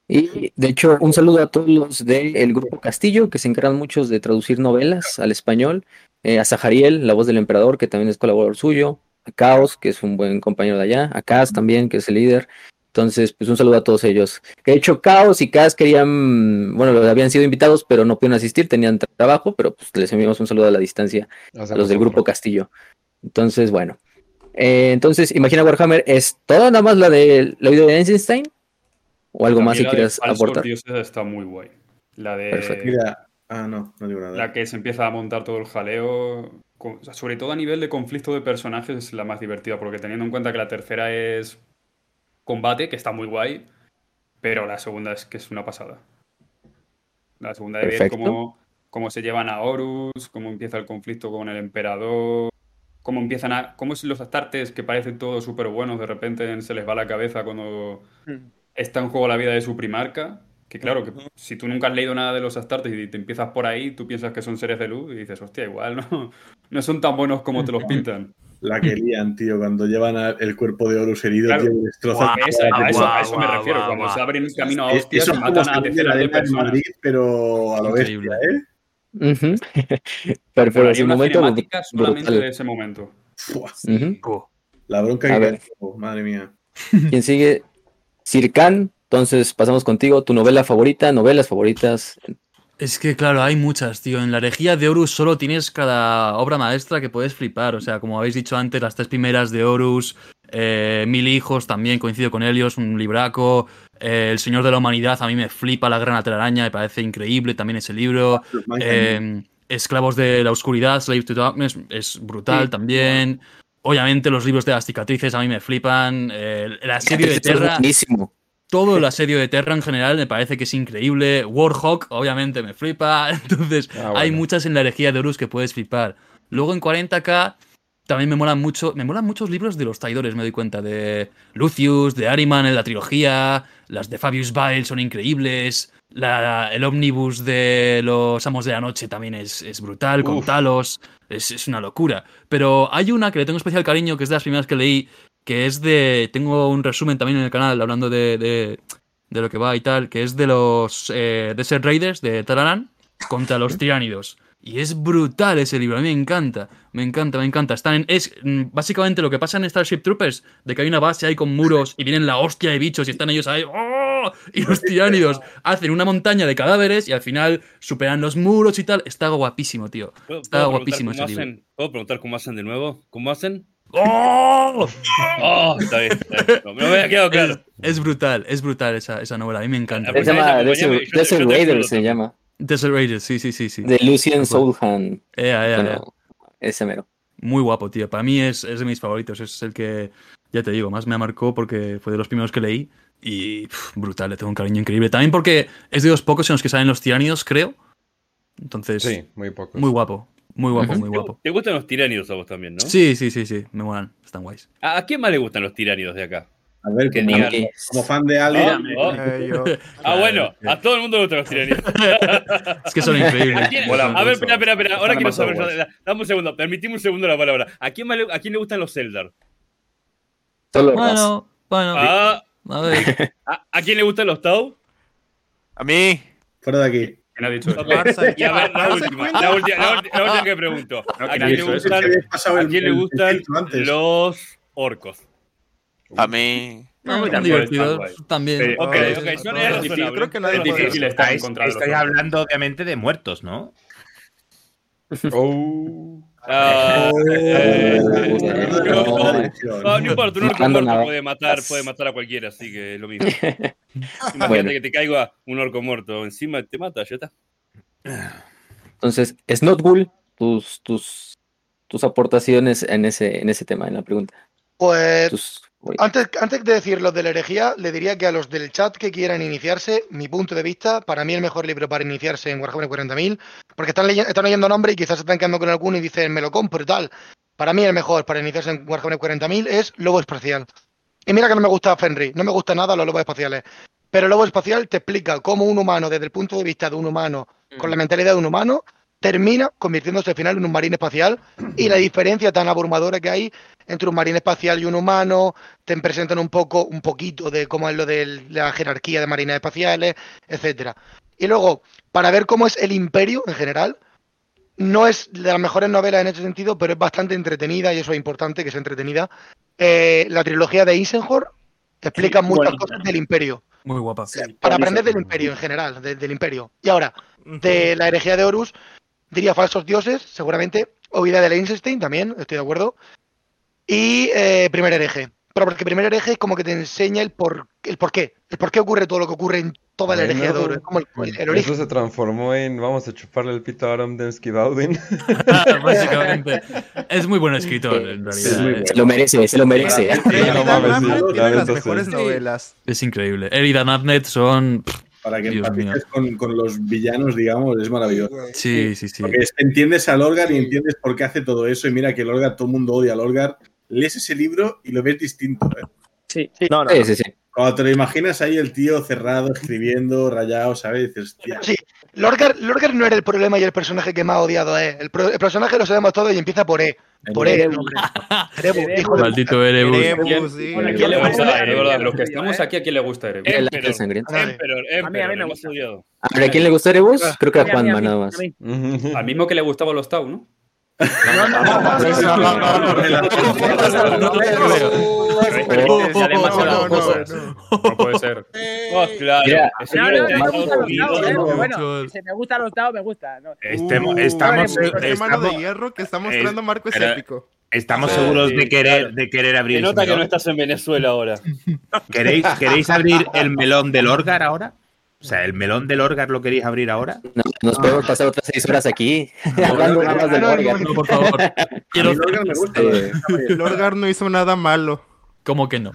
Y de hecho, un saludo a todos los del Grupo Castillo, que se encargan muchos de traducir novelas al español. Eh, a Zahariel, la voz del emperador, que también es colaborador suyo. A Caos, que es un buen compañero de allá. A Kaz también, que es el líder. Entonces, pues un saludo a todos ellos. Que de hecho, Caos y Kaz querían, bueno, habían sido invitados, pero no pudieron asistir, tenían tra- trabajo, pero pues les enviamos un saludo a la distancia O sea, a los del Grupo Castillo. Entonces, bueno. Eh, entonces, imagina Warhammer, ¿es toda nada más la de la vida de Einstein? ¿O algo más También que la de quieras aportar? Dioses está muy guay. La de. Perfecto. Mira, ah, no, no digo nada. La que se empieza a montar todo el jaleo. con- o sea, sobre todo a nivel de conflicto de personajes es la más divertida, porque teniendo en cuenta que la tercera es combate, que está muy guay, pero la segunda es que es una pasada. La segunda de ver cómo, cómo se llevan a Horus, cómo empieza el conflicto con el emperador, cómo empiezan a. cómo es los astartes que parecen todos súper buenos, de repente se les va la cabeza cuando está en juego la vida de su primarca. Que claro, que si tú nunca has leído nada de los Astartes y te empiezas por ahí, tú piensas que son seres de luz y dices, hostia, igual no, [LAUGHS] no son tan buenos como te los [LAUGHS] pintan. La que lían, tío, cuando llevan a- el cuerpo de Horus herido, Claro. tío, y destrozan. A, esa- a eso, a eso me refiero, guau, cuando se abren un camino a hostias y matan a salir de la decenas de personas. Madrid, pero a lo bestia, Increíble. ¿eh? Ujú. [LAUGHS] Perfecto, Molaría es un una momento solamente de ese momento. Fua, Ujú. La bronca que ver. cae, madre mía. ¿Quién sigue? Sirkan. Entonces pasamos contigo. Tu novela favorita, novelas favoritas. Es que, claro, hay muchas, tío. En la herejía de Horus solo tienes cada obra maestra que puedes flipar. O sea, como habéis dicho antes, las tres primeras de Horus, eh, Mil Hijos también, coincido con Helios, un libraco. eh, el Señor de la Humanidad, a mí me flipa la gran telaraña, me parece increíble también ese libro. Eh, Esclavos de la Oscuridad, Slave to Darkness, es brutal también. Obviamente los libros de las cicatrices a mí me flipan. eh, el asedio de es Terra. buenísimo. Todo el asedio de Terra en general me parece que es increíble. Warhawk, obviamente, me flipa. [LAUGHS] Entonces, Ah, hay muchas en la herejía de Horus que puedes flipar. Luego en 40k también me molan mucho. Me molan muchos libros de los traidores, me doy cuenta. De Lucius, de Ariman en la trilogía. Las de Fabius Bile son increíbles. La- el ómnibus de los Amos de la Noche también es, es brutal, con. Talos. Es, es una locura. Pero hay una que le tengo especial cariño, que es de las primeras que leí, que es de. Tengo un resumen también en el canal hablando de, de, de lo que va y tal, que es de los eh, Desert Raiders de Talaran contra los tiránidos. Y es brutal ese libro, a mí me encanta, me encanta, me encanta. Están en, es mm, básicamente lo que pasa en Starship Troopers, de que hay una base ahí con muros y vienen la hostia de bichos y están ellos ahí, ¡oh! y los tiránidos hacen una montaña de cadáveres y al final superan los muros y tal. Está guapísimo, tío. ¿Puedo, Está puedo guapísimo ese cómo libro. hacen? ¿Puedo preguntar cómo hacen de nuevo? ¿Cómo hacen? ¡Oh! [LAUGHS] Oh, está bien. está bien. No, me había quedado claro. Es, es brutal, es brutal esa, esa novela, a mí me encanta. Se llama Desert, acompáñame, yo te- Desert yo te Raider, ayudo se llama. Desert Raiders, sí, sí, sí, sí. De cual. Soulhan. Ea, ea, ea. Bueno, ese mero. Muy guapo, tío. Para mí es, es de mis favoritos. Es el que, ya te digo, más me marcó porque fue de los primeros que leí. Y brutal, le tengo un cariño increíble. También porque es de los pocos en los que salen los tiránidos, creo. Entonces, Sí, muy pocos. muy guapo. Muy guapo, muy guapo. ¿Te gustan los tiránidos a vos también, no? Sí, sí, sí, sí. Me molan. Están guays. ¿A a quién más le gustan los tiránidos de acá? A ver, Que como, digan- como fan de. Oh, oh. Eh, yo- Ah, bueno, a todo el mundo le gustan los tiránidos. [LAUGHS] Es que son increíbles. ¿A, ver, espera, espera, espera. Ahora quiero saber. Dame un segundo, permitime un segundo la palabra. ¿A quién, más le, a quién le gustan los Zelda? Solo Bueno, bueno. Ah, A ver. [LAUGHS] ¿a, a quién le gustan los Tau? A mí. Fuera de aquí. ¿Quién ha dicho eso? Barça- Y a ver, la última, la última, la última, la última que pregunto. No, ¿A ¿quién gustan, a el- quién le gustan los orcos? A mí. No, muy guay. también. Ok, ok, ok, es difícil. Yo creo que nadie Es difícil estar en Estáis, contra hablando, obviamente, de muertos, ¿no? Oh. Ah, eh, No, no, importa, un orco muerto puede matar, puede matar a cualquiera, así que es lo mismo. Imagínate Bueno. que te caiga un orco muerto encima, te mata, ya está. Entonces, Snotbull, tus, tus, tus aportaciones en ese, en ese tema, en la pregunta. Pues Tus-. Antes, antes de decir lo de la herejía, le diría que a los del chat que quieran iniciarse, mi punto de vista, para mí el mejor libro para iniciarse en Warhammer 40.000, porque están, leyendo, están leyendo nombre y quizás se están quedando con alguno y dicen, me lo compro y tal. Para mí el mejor para iniciarse en Warhammer 40.000 es Lobo Espacial. Y mira que no me gusta Fenry, no me gusta nada los lobos espaciales. Pero el lobo espacial te explica cómo un humano, desde el punto de vista de un humano, con la mentalidad de un humano, termina convirtiéndose al final en un marín espacial y la [CLEARS THROAT] diferencia tan abrumadora que hay entre un marín espacial y un humano, te presentan un poco, un poquito de cómo es lo de la jerarquía de marines espaciales, etcétera. Y luego, para ver cómo es el imperio en general, no es de las mejores novelas en ese sentido, pero es bastante entretenida y eso es importante que sea entretenida. Eh, la trilogía de Eisenhower explica Sí, muchas cosas del imperio Muy guapa. para aprender del imperio en general, de- del imperio. Y ahora, de la herejía de Horus, diría falsos dioses, seguramente. Oida de Einstein también, estoy de acuerdo. Y eh, primer hereje. Pero porque primer hereje es como que te enseña el por, el por qué. El por qué ocurre todo lo que ocurre en toda la herejía de no. Horus. Es como el, el- el Eso origen. se transformó en vamos a chuparle el pito a Aram Dembski Bowden. [LAUGHS] Básicamente. Es muy buen escritor, en realidad. eh. Se lo merece, se lo merece. Las mejores novelas. Es increíble. Él y Dan Abnett son. Para que empatices con, con los villanos, digamos, es maravilloso. Sí, sí, sí. Porque es- entiendes a Lorgar y entiendes por qué hace todo eso. Y mira que Lorgar, todo el mundo odia a Lorgar. Lees ese libro y lo ves distinto. ¿eh? Sí. No, no. Sí, sí, sí. Cuando te lo imaginas ahí el tío cerrado, escribiendo, rayado, ¿sabes? Dices, hostia. Sí, Lorgar, Lorgar no era el problema y el personaje que más ha odiado es. El, pro- el personaje lo sabemos todo y empieza por E. Por E. Erebus. Erebus, Maldito Erebus. Erebus, ¿A quién le gusta? bueno, los que estamos aquí, ¿a quién le gusta Erebus? El ángel sangriento. Emperor, A mí- a mí Emperor, me gusta. odiado. A ver, ¿a quién le gusta Erebus? Creo que a Juanma nada más. Al mismo que le gustaban los Tau, ¿no? No, no, no, no puede ser. Claro. Si me gusta los dados, me gusta. Estamos de hierro que está mostrando Marco es. Estamos seguros de querer, de querer abrir. Se nota que no estás en Venezuela ahora. ¿Queréis, ¿Queréis abrir el melón del Orgar ahora? O sea, ¿el melón del Orgar lo queréis abrir ahora? No, nos podemos pasar otras seis horas aquí [LAUGHS] hablando nada más del Morgan. No, por favor. [LAUGHS] Quiero. Mí Lorgar me gusta. Eh, Lorgar no hizo nada malo. ¿Cómo que no?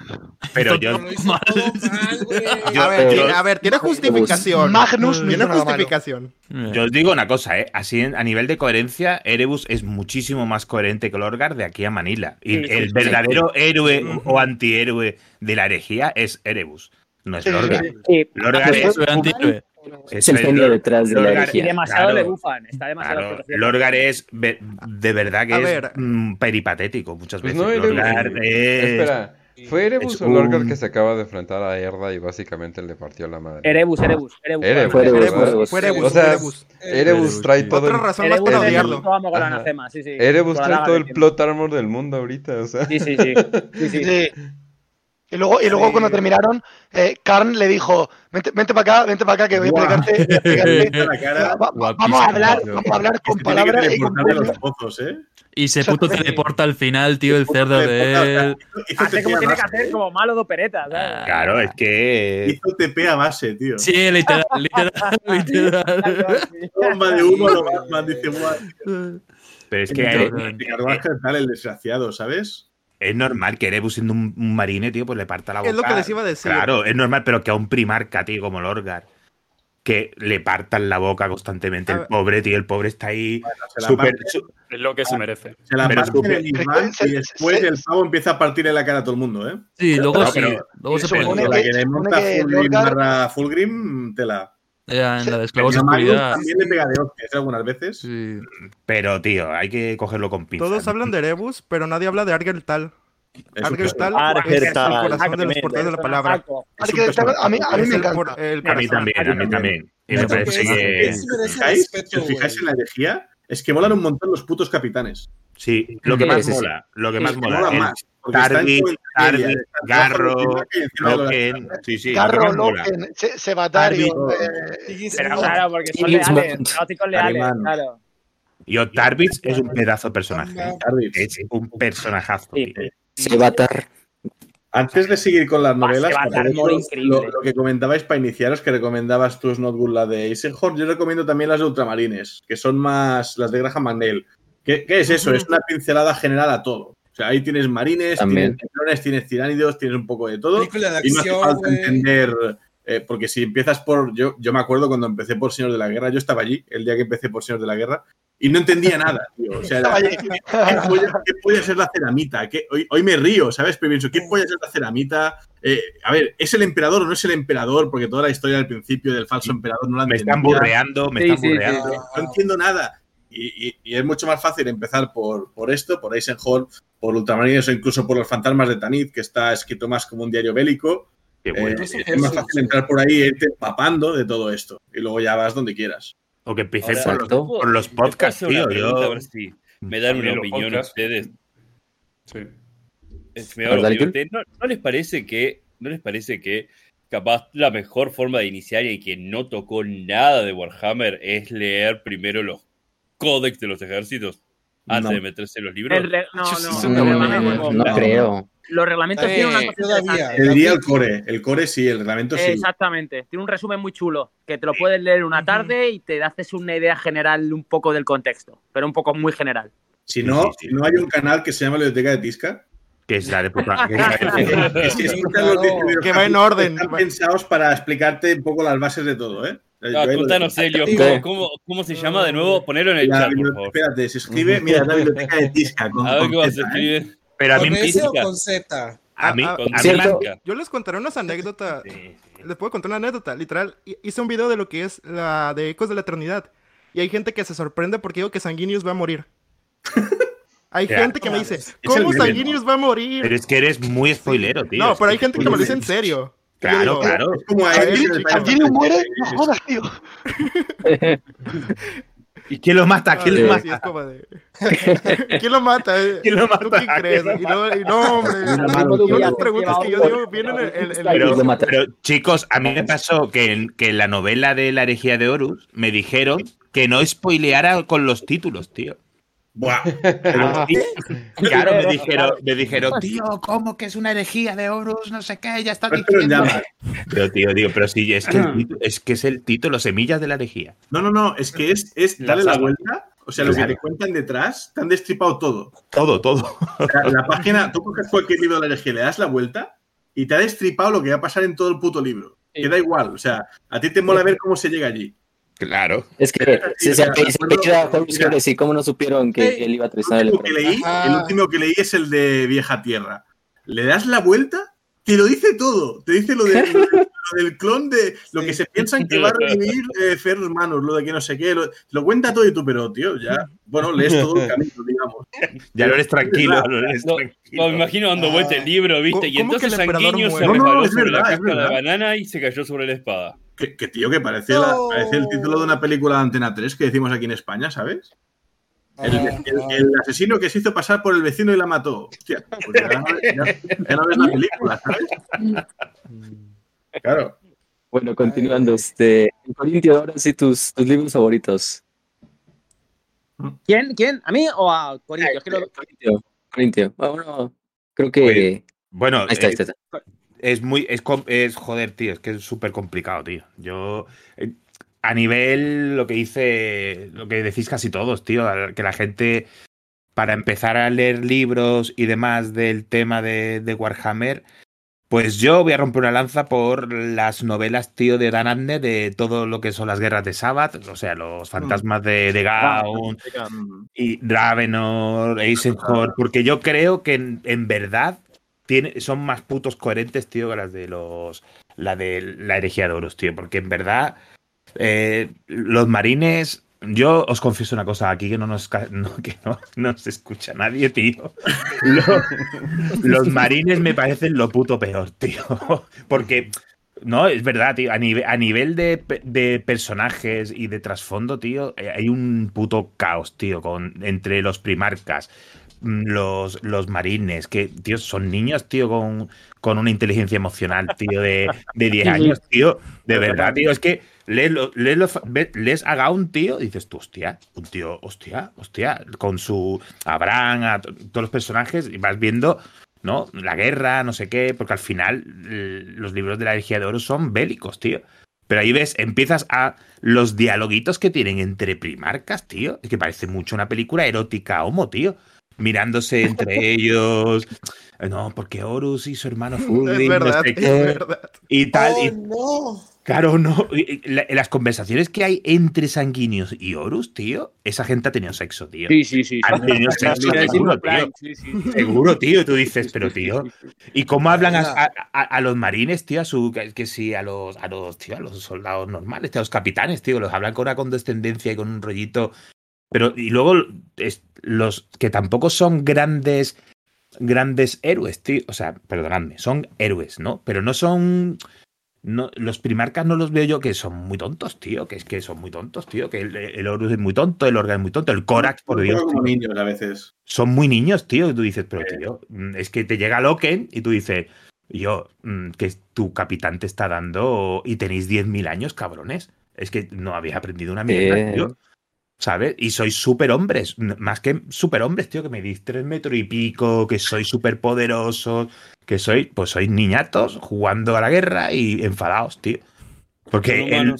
Pero yo, mal, [LAUGHS] a ver, tiene, a ver, tiene justificación. Magnus no tiene malo. justificación. yo os digo una cosa, ¿eh? Así a nivel de coherencia, Erebus es muchísimo más coherente que Lorgar de aquí a Manila. Y Sí, el sí. verdadero héroe o antihéroe de la herejía es Erebus, no es Sí, Lorgar. Sí, Lorgar Es es, un antihéroe. es el genio detrás de la Lorgar- y herejía. demasiado Claro. le bufan. Está demasiado Claro. Lorgar es de verdad que A es ver. mm, peripatético muchas Pues veces. no, Erebus. Lorgar es... Espera, ¿fue Erebus o Lorgar un- que se acaba de enfrentar a Erda y básicamente le partió la madre? Erebus, Erebus, Erebus. Erebus, Fue Erebus, Erebus. Fue Erebus, O sea, Erebus. Erebus trae todo Otra el, razón más Erebus para odiarlo. Erebus trae todo el plot armor del mundo ahorita, o sea. Sí, sí, sí. sí, sí. [LAUGHS] Sí. Y luego, y luego cuando terminaron, eh, Karn le dijo, vente, vente para acá, vente para acá, que voy a explicarte. [LAUGHS] Va- va- vamos a hablar, vamos a hablar con que palabras y con los pozos, ¿eh? Y se puto teleporta al final, tío, el cerdo de él. Hace como tiene que hacer como malo de opereta. ¿sabes? Claro, es que. Hizo TP a base, tío. Sí, literal, [LAUGHS] literal, literal. Bomba de humo, lo Batman dice. [LAUGHS] Pero es que eh, Ricardo Ángel tal, el desgraciado, ¿sabes? Es normal que Erebus siendo un, un marine, tío, pues le parta la boca. Es lo que les iba a decir. Claro, es normal, pero que a un primarca, tío, como Lorgar, que le partan la boca constantemente. El pobre, tío, el pobre está ahí se la súper. parte- su- Es lo que se merece. Se la Pero parte el Isban y después el pavo empieza a partirle la cara a todo el mundo, ¿eh? Sí, luego No, sí. pero- Luego se pone. La que- le monta que Fulgrim Lorgar- barra Fulgrim, tela. Ya, en la de esclavos de oscuridad. también le pega de hostias ¿eh? algunas veces. Sí. Pero, tío, hay que cogerlo con pinzas. Todos hablan de Erebus, pero nadie habla de Argertal. Es un Argertal es el corazón de los portadores de la palabra. A mí, a mí me encanta. A mí también, a mí también. Y me parece que. Si fijáis, en la herejía, es que molan un montón los putos capitanes. Sí, lo que Sí, más sí, sí. mola, lo que Es más mola. mola más, Garro, Loken. Sí, sí, que Garro. Loken, Se- Sebatario. Eh, claro, porque son leales, leales, claro. Yo, es un pedazo de personaje. Es un personajazo, Sí. tío. Se va a atar. Antes de seguir con las novelas, lo, que comentabais para iniciaros, que recomendabas tú, Snotgood, la de Eisenhorn, yo recomiendo también las de Ultramarines, que son más las de Graham McNeil. ¿Qué, qué es eso? Es una pincelada general a todo. O sea, ahí tienes marines, También. tienes drones, tienes tiránidos, tienes un poco de todo. De Y no hace falta entender, eh, porque si empiezas por. Yo, yo me acuerdo cuando empecé por Señor de la Guerra, yo estaba allí el día que empecé por Señor de la Guerra y no entendía [LAUGHS] nada, tío. O sea, Estaba era- allí. ¿qué qué polla es la ceramita? ¿Qué- hoy, hoy me río, ¿sabes? Pero pienso, ¿qué polla es la ceramita? Eh, a ver, ¿es el emperador o no es el emperador? Porque toda la historia del principio del falso emperador no la Me están burreando, me Sí, están sí, sí, burreando. sí. No entiendo nada. Y, y- y es mucho más fácil empezar por, por esto, por Eisenhower, por Ultramarines o incluso por los fantasmas de Tanith, que está escrito más como un diario bélico. Qué Eh, bueno. es más fácil entrar por ahí e irte papando de todo esto. Y luego ya vas donde quieras. O que Ahora, por por los ¿me puedo podcasts, tío. pregunta? A Yo... ver si me dan También una los opinión podcasts. ustedes. Sí. Eh, me opinión ustedes, ¿No, no les parece que, no les parece que capaz la mejor forma de iniciar y que no tocó nada de Warhammer es leer primero los códex de los ejércitos antes No. de meterse en los libros? El re- no, no, creo. Los reglamentos Eh, tienen una cosa todavía. interesante. Te diría el core. El core sí, el reglamento sí. Exactamente. Tiene un resumen muy chulo que te lo puedes leer una tarde y te haces una idea general un poco del contexto, pero un poco muy general. Si no, Sí, sí, sí. si no hay un canal que se llama la Biblioteca de Tisca. Que es la [LAUGHS] de puta. Que va en orden. Están pensados para explicarte un poco las bases de todo, ¿eh? Lo contanos, dejo. Elio, Sí. ¿cómo, cómo, cómo se llama de nuevo? Ponelo en el La chat, por biblioteca- favor. espérate, se escribe, [LAUGHS] mira, la biblioteca de Tisca. Con, A ver a Z, ¿eh? escribir. Pero a mí ¿Con me S o Tisca. con Z? A mí, a mí me- Yo les contaré unas anécdotas. Sí, sí. Les puedo contar una anécdota. Literal, hi- hice un video de lo que es la de Ecos de la Eternidad. Y hay gente que se sorprende porque digo que Sanguinius va a morir. Hay gente que me dice, ¿cómo Sanguinius va a morir? Pero es que eres muy spoilero, tío. no, pero hay gente que me lo dice en serio. Claro, digo, claro. Es como a ¿Sanguíneo muere? No jodas, tío. [LAUGHS] ¿Y quién lo mata? ¿Quién Ay, lo sí, mata? [LAUGHS] ¿Quién lo mata? eh? ¿Quién lo ¿Tú quién mata? crees? Y no, y no, hombre. Unas tío. preguntas que yo digo vienen en, la Pero, lo mata. pero, chicos, a mí me pasó que en, que en la novela de la herejía de Horus me dijeron que no spoileara con los títulos, tío. Buah. [LAUGHS] Pero, tío, claro, me dijeron, claro. me dijeron, tío, ¿cómo que es una herejía de Horus? No sé qué, ya está Pues, diciendo. Pero, tío, digo, pero sí, es que, el [CLEARS THROAT] es que es el título, Semillas de la herejía. No, no, no, es que es, es La darle la vuelta. O sea, lo que Claro. te cuentan detrás, te han destripado todo. Todo, todo. O sea, la página, tú coges cualquier libro de la herejía, le das la vuelta y te ha destripado lo que va a pasar en todo el puto libro. Que da igual, o sea, a ti te mola ver cómo se llega allí. Claro. Es que se, se, apellida Horus Heresy, ¿cómo no supieron que él iba a traicionar el que leí, el último que leí es el de Vieja Tierra. Le das la vuelta, te lo dice todo. Te dice lo, de- lo de- lo del clon de lo que se piensan que va a revivir eh, Ferrus Manus, lo de que no sé qué. Lo, lo cuenta todo y tú, pero tío, ya, bueno, lees todo el camino, digamos. Ya lo eres tranquilo, lo eres tranquilo. no, me imagino dando Ah. vuelta el libro, ¿viste? ¿Cómo- Y que entonces Sanguíneo se? No, no, resbaló es sobre verdad, la casca de la verdad. banana y se cayó sobre la espada. Que, que, tío, que parece, la- No. parece el título de una película de Antena 3 que decimos aquí en España, ¿sabes? El, el- el asesino que se hizo pasar por el vecino y la mató. Hostia, pues ya, ya- ya no ves la película, ¿sabes? Claro. Bueno, continuando, este, Corintio, ahora sí tus, tus libros favoritos. ¿Quién? ¿Quién? ¿A mí o a Corintio? Es que lo- Corintio, Corintio. Ah, Bueno, creo que. Bueno, Ahí está, ahí eh, está. Es muy. Es, es joder, tío. Es que es súper complicado, tío. Yo. eh, a nivel. Lo que hice. Lo que decís casi todos, tío. Que la gente. Para empezar a leer libros y demás del tema de, de Warhammer. Pues yo voy a romper una lanza por las novelas, tío, de Dan Abnett, de todo lo que son las guerras de Sabbath, o sea, los fantasmas de, de Gaun, y Dravenor, Eisenhower, porque yo creo que en, en verdad son más putos coherentes, tío, que las de los. La de la herejía de Horus, tío. Porque en verdad. eh, los marines. Yo os confieso una cosa aquí que no nos, que no, no se escucha nadie, tío. Lo- los marines me parecen lo puto peor, tío. Porque. No, es verdad, tío. A nivel, a nivel de, de personajes y de trasfondo, tío, eh, hay un puto caos, tío, con, entre los primarcas, los, los marines, que, tío, son niños, tío, con, con una inteligencia emocional, tío, de, de 10 años, tío. De verdad, tío, es que lees, lees, lees a Gaun, tío, y dices tú, hostia, un tío, hostia, hostia, con su Abraham, a to- todos los personajes, y vas viendo, ¿no? La guerra, no sé qué, porque al final los libros de la herejía de oro son bélicos, tío. Pero ahí ves, empiezas a los dialoguitos que tienen entre primarcas, tío. Es que parece mucho una película erótica homo, tío. Mirándose entre [LAUGHS] ellos. No, porque Horus y su hermano Fulgrim, no sé es qué, verdad. Y tal. y- no. Claro, no. las conversaciones que hay entre sanguíneos y Horus, tío, esa gente ha tenido sexo, tío. Sí, sí, sí. Han tenido sexo, seguro, tío. sí, sí, sí. Seguro, tío. Y tú dices, pero tío. ¿Y cómo hablan a, a- a- a los marines, tío? A su, que, que sí, a los, a los, tío, a los soldados normales, tío, a los capitanes, tío. Los hablan con una condescendencia y con un rollito. Pero, y luego es- los que tampoco son grandes, grandes héroes, tío. O sea, perdonadme, son héroes, ¿no? Pero no son. No, los primarcas no los veo yo que son muy tontos, tío. Que es que son muy tontos, tío. Que el, el Horus es muy tonto, el Orga es muy tonto, el Corax, por Dios. tío niños a veces. son muy niños, tío. Y tú dices, pero tío, mm, es que te llega Loken y tú dices, yo, mm, que tu capitán te está dando y tenéis 10.000 años, cabrones. Es que no habéis aprendido una mierda, Eh. tío. ¿Sabes? Y sois super hombres, más que super hombres, tío, que medís tres metros y pico, que sois súper poderosos, que sois, pues sois niñatos jugando a la guerra y enfadados, tío. Porque el-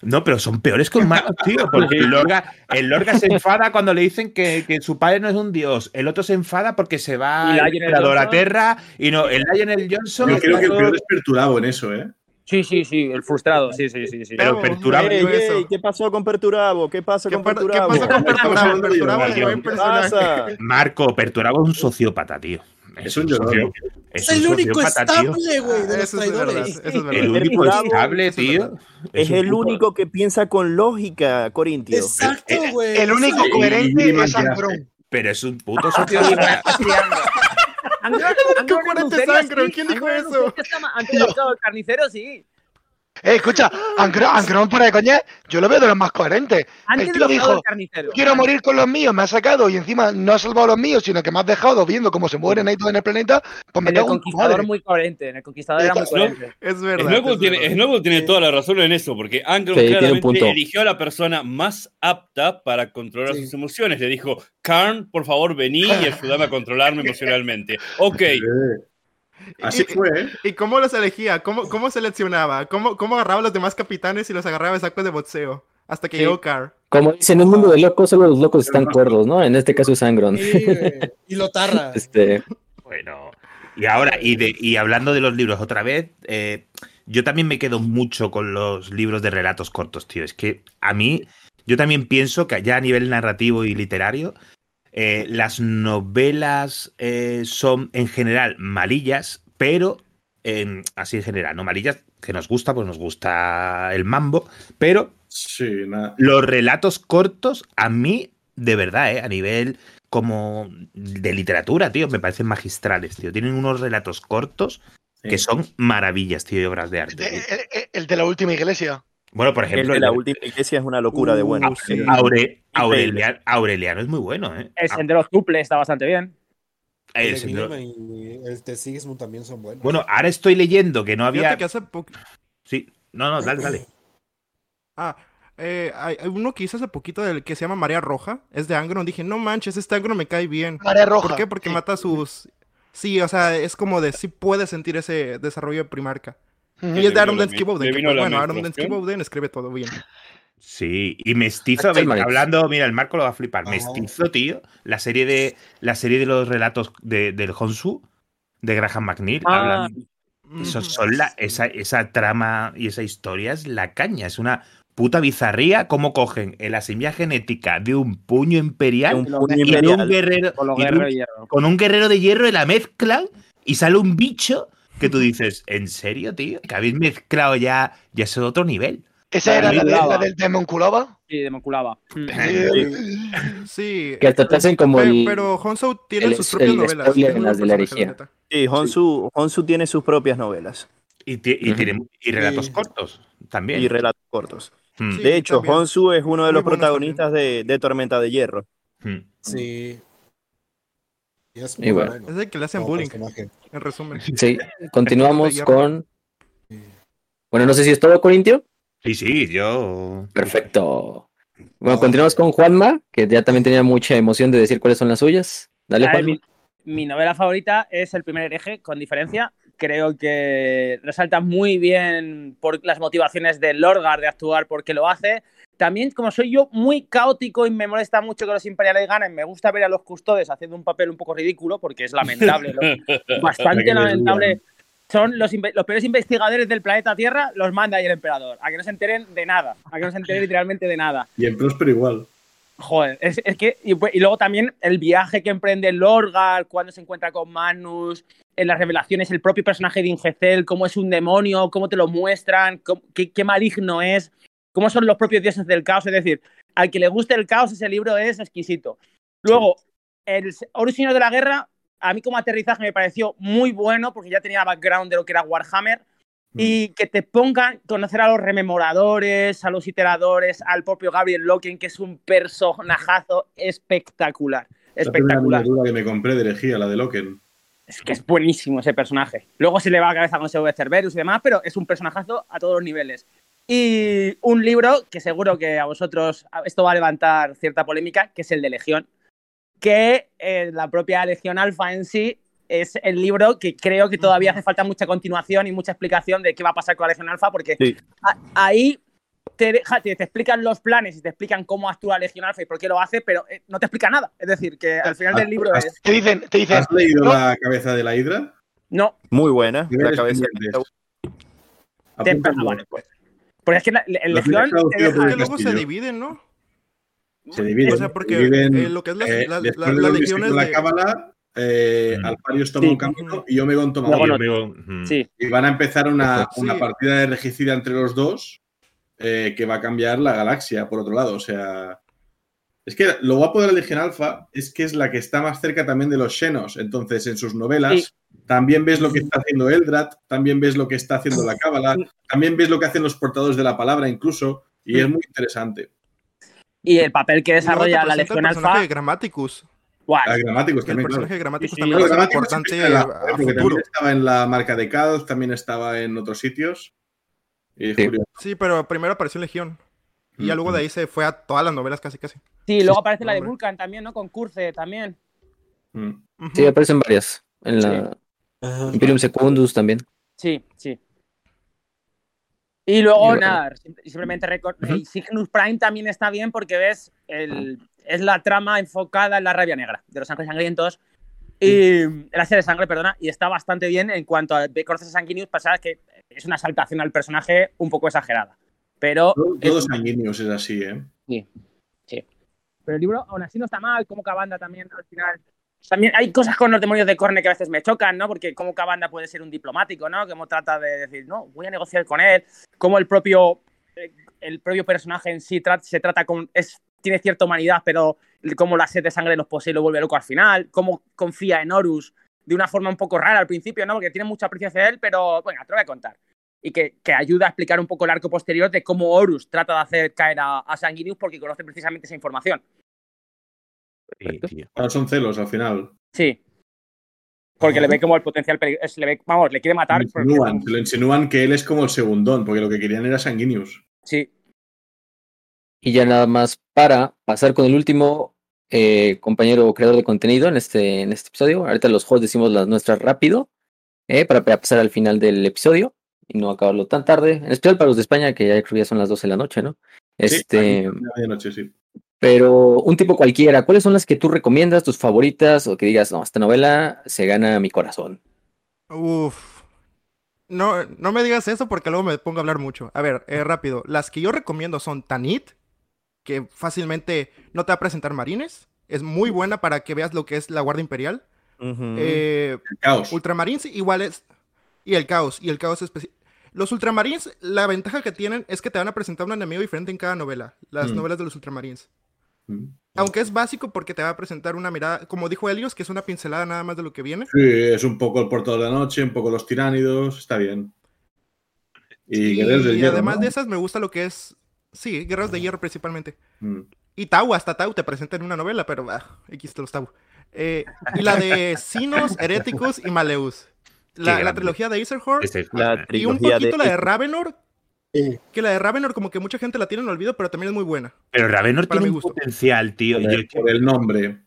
no, pero son peores que humanos, tío. Porque [LAUGHS] el Lorga, el Lorga se enfada cuando le dicen que, que su padre no es un dios. El otro se enfada porque se va Lionel emperador a tierra. Y no, el Lionel Johnson. Yo creo que el peor es Perturabo en eso, ¿eh? Sí, sí, sí, el frustrado, sí, sí, sí. sí. Pero Perturabo. Ey, ey. ¿Qué pasó con Perturabo? ¿Qué pasa ¿Qué, con par- ¿Qué Perturabo? pasa con Perturabo? Perturabo es Leonardo. buen ¿Qué personaje. pasa? Marco, Perturabo es un sociópata, tío. Es un llorón. Es el único sociópata, estable, güey, de los es verdad, traidores. El único Perturabo, estable, tío. Es un el único que piensa con lógica, Corintio. Exacto, güey. El único coherente es. Sangrón. Pero es un puto sociópata. [LAUGHS] Coherente [LAUGHS] en Luceria, Sangro, sí. ¿quién dijo eso? Antes del carnicero, sí. Eh, escucha, Angrón, Angrón para de coña, yo lo veo de los más coherentes. Antes El de tío los dijo, carnicero. quiero morir con los míos, me has sacado y encima no has salvado a los míos, sino que me has dejado viendo cómo se mueren ahí todos en el planeta, pues me En el conquistador madre. muy coherente, en el conquistador era muy No, coherente. Es verdad. Snowball es tiene, verdad. Snowball tiene toda la razón en eso, porque Angron Sí, claramente punto. eligió a la persona más apta para controlar sus emociones. Le dijo, Karn, por favor, vení y ayúdame a controlarme emocionalmente. Ok, Así Y- fue, ¿eh? ¿Y cómo los elegía? ¿Cómo, cómo seleccionaba? ¿Cómo, ¿Cómo agarraba a los demás capitanes y los agarraba de sacos de boxeo? Hasta que Sí. llegó Carr. Como dicen, en un mundo de locos, solo los locos están cuerdos, ¿no? En este caso es Angron. Sí. [LAUGHS] Y lo tarra. Este, Bueno, y ahora, y, de, y hablando de los libros otra vez, eh, yo también me quedo mucho con los libros de relatos cortos, tío. Es que a mí, yo también pienso que ya a nivel narrativo y literario, eh, las novelas eh, son en general malillas, pero en- así en general, no malillas, que nos gusta, pues nos gusta el mambo, pero Sí, los relatos cortos, a mí, de verdad, ¿eh? a nivel como de literatura, tío, me parecen magistrales, tío. Tienen unos relatos cortos que son maravillas, tío, y obras de arte. tío. El, el- el de la última iglesia. Bueno, por El ejemplo, de la el- última iglesia es una locura de bueno. Sí. Aure- Aureliano, Aureliano es muy bueno, ¿eh? El sendero tuple está bastante bien. El El sendero- y el de Sigismund también son buenos. Bueno, ahora estoy leyendo que no había. Que hace. Sí, no, no, dale, dale. Ah, eh, hay, uno que hice hace poquito del que se llama Marea Roja. Es de Angron. Dije, no manches, este Angron me cae bien. Marea Roja, ¿Por qué? Porque mata sus. Sí, o sea, es como de sí puedes sentir ese desarrollo de Primarca. Y es de Aaron Densky Bowden. que, bueno, Aaron Densky. Bowden escribe todo bien. Sí, y mestizo, ven, hablando, mira, el Marco lo va a flipar. Ah. Mestizo, tío, la serie de la serie de los relatos de, del Honsu, de Graham McNeil, Ah. hablan- eso son la, esa, esa trama y esa historia es la caña, es una puta bizarría cómo cogen en la semilla genética de un puño imperial Un puño y imperial. un guerrero Con y un- de hierro. con un guerrero de hierro y la mezclan y sale un bicho que tú dices, ¿en serio, tío? Que habéis mezclado ya, ya es otro nivel. ¿Esa era la, de- Demonculaba. la del Demon Kulova? Sí, de Monculaba. Sí. Que hasta te hacen como Pero, el. pero Honsou tiene el- sus propias el novelas. tiene las de la herejía. Sí, Honsu, Honsu tiene sus propias novelas Y, y tiene y relatos Sí. cortos también. y relatos cortos. Mm, Sí, De hecho, también. Honsu es uno de Muy los protagonistas de, de Tormenta de Hierro. mm. Sí. Y es Y muy bueno. bueno. Es el que le hacen como bullying, personaje. en resumen. Sí, continuamos [LAUGHS] con. Bueno, no sé si es todo, Corintio. Sí, sí, yo. Perfecto. Bueno, continuamos con Juanma, que ya también tenía mucha emoción de decir cuáles son las suyas. Dale, A ver, Juanma. mi, mi novela favorita es El primer hereje, con diferencia. Creo que resalta muy bien por las motivaciones de Lorgar de actuar porque lo hace. También, como soy yo muy caótico y me molesta mucho que los imperiales ganen, me gusta ver a los custodes haciendo un papel un poco ridículo porque es lamentable, lo- [LAUGHS] bastante lamentable. Son los, los peores investigadores del planeta Tierra, los manda ahí el emperador, a que no se enteren de nada, a que no se enteren literalmente de nada. Y en Próspero igual. Joder, es, es que. Y, pues- y luego también el viaje que emprende Lorgar cuando se encuentra con Magnus, en las revelaciones, el propio personaje de Ingecel, cómo es un demonio, cómo te lo muestran, cómo- qué, qué maligno es, cómo son los propios dioses del caos. Es decir, al que le guste el caos, ese libro es exquisito. Luego, el Original de la Guerra, a mí como aterrizaje me pareció muy bueno porque ya tenía background de lo que era Warhammer. Y que te pongan conocer a los rememoradores, a los iteradores, al propio Gabriel Loken, que es un personajazo espectacular. Espectacular. miniatura que me compré de herejía, la de Loken. Es que es buenísimo ese personaje. Luego se le va la cabeza con ese de Cerberus y demás, pero es un personajazo a todos los niveles. Y un libro que seguro que a vosotros esto va a levantar cierta polémica, que es el de Legión. Que eh, la propia Legión Alfa en sí es el libro que creo que todavía hace falta mucha continuación y mucha explicación de qué va a pasar con la Legión Alfa, porque Sí. a- ahí te, deja- te, te explican los planes y te explican cómo actúa Legión Alfa y por qué lo hace, pero eh, no te explica nada. Es decir, que al final del libro ¿Has, es. Te dicen, te dicen, has leído no. la cabeza de la hidra? No, Muy buena. La cabeza. te- ah, vale, pues. Porque es que la, la- el Legión Es luego se dividen, ¿no? Se dividen. O sea, porque, dividen, eh, lo que es la- eh, la- la- de legiones escrito la de- cábala, eh, Mm. Alparius toma Sí. un camino y Omegon toma otro. no- Luego, mm. Sí, Y van a empezar una, Sí. una partida de regicida entre los dos eh, que va a cambiar la galaxia, por otro lado. O sea. Es que lo guapo de la Legión Alpha es que es la que está más cerca también de los Xenos. Entonces, en sus novelas también ves lo que está haciendo Eldrat, también ves lo que está haciendo la Cábala, también ves lo que hacen los portadores de la palabra, incluso. Y es muy interesante. y el papel que desarrolla la el Legión personaje Alfa. de Grammaticus. guau, A gramáticos Que el también, personaje claro. de Grammaticus Sí, también es gramáticos importante la- a porque futuro. también estaba en la marca de Cad, también estaba en otros sitios. Y. Sí, pero primero apareció Legión. Y ya luego de ahí se fue a todas las novelas casi casi. Sí, luego aparece la de. Vulcan también, ¿no? Con Curce también. Mm. Sí, aparecen varias. En la. Imperium Secundus también. Sí, sí. Y luego, Y- nada, sim- simplemente recor- Ujú. y Cygnus Prime también está bien porque ves, el, es la trama enfocada en la rabia negra de los ángeles sangrientos. Y la serie de sangre, perdona, y está bastante bien en cuanto a ve- conoces a Sanguinius, pasa que es una saltación al personaje un poco exagerada. Pero, Todo, es- todo sanguíneos es así, ¿eh? sí, sí. Pero el libro aún así no está mal, como Cabanda también al final. También hay cosas con los demonios de Corne que a veces me chocan, ¿no? Porque como Cabanda puede ser un diplomático, ¿no? Como trata de decir, no, voy a negociar con él. Como el propio, eh, el propio personaje en sí tra- se trata con. Es, tiene cierta humanidad, pero como la sed de sangre los posee y lo vuelve loco al final. Cómo confía en Horus de una forma un poco rara al principio, ¿no? Porque tiene mucha aprecio hacia él, pero bueno, te lo voy a contar. Y que, que ayuda a explicar un poco el arco posterior de cómo Horus trata de hacer caer a, a Sanguinius porque conoce precisamente esa información. Ahora son celos al final. Sí. Porque le ve como el potencial peligro- es- le ve, vamos, le quiere matar. Le porque- insinúan, se lo insinúan que él es como el segundón, porque lo que querían era Sanguinius. Sí. Y ya nada más para pasar con el último eh, compañero creador de contenido en este, en este episodio. Ahorita los juegos decimos las nuestras rápido, eh, para, para pasar al final del episodio y no acabarlo tan tarde. En especial para los de España, que ya creo que ya son las 12 de la noche, ¿no? Este, Sí, medianoche, sí. pero un tipo cualquiera, ¿cuáles son las que tú recomiendas, tus favoritas, o que digas, no, esta novela se gana mi corazón? Uf. No, no me digas eso porque luego me pongo a hablar mucho. A ver, eh, rápido. Las que yo recomiendo son Tanit, que fácilmente no te va a presentar marines. Es muy buena para que veas lo que es la Guardia Imperial. Eh, Caos. Ultramarines iguales. Y el caos. Y el caos especial. Los Ultramarines, la ventaja que tienen es que te van a presentar un enemigo diferente en cada novela. Las Mm. novelas de los Ultramarines. Mm. Aunque es básico porque te va a presentar una mirada, como dijo Helios, que es una pincelada nada más de lo que viene. Sí, es un poco el puerto de la noche, un poco los tiránidos, está bien. Y, Guerreros del Y Hierro, además ¿no? de esas me gusta lo que es, sí, Guerreros de Hierro principalmente. Mm. Y Tau, hasta Tau te presenta en una novela, pero ah, X los Tau. Eh, y la de Sinos, Hereticus y Maleus. La, trilogía de La más- Y un poquito la de. Ravenor. Que la de Ravenor como que mucha gente la tiene en olvido, pero también es muy buena. Pero Ravenor Para tiene mi un gusto. potencial, tío. Por Yo- el, por el nombre.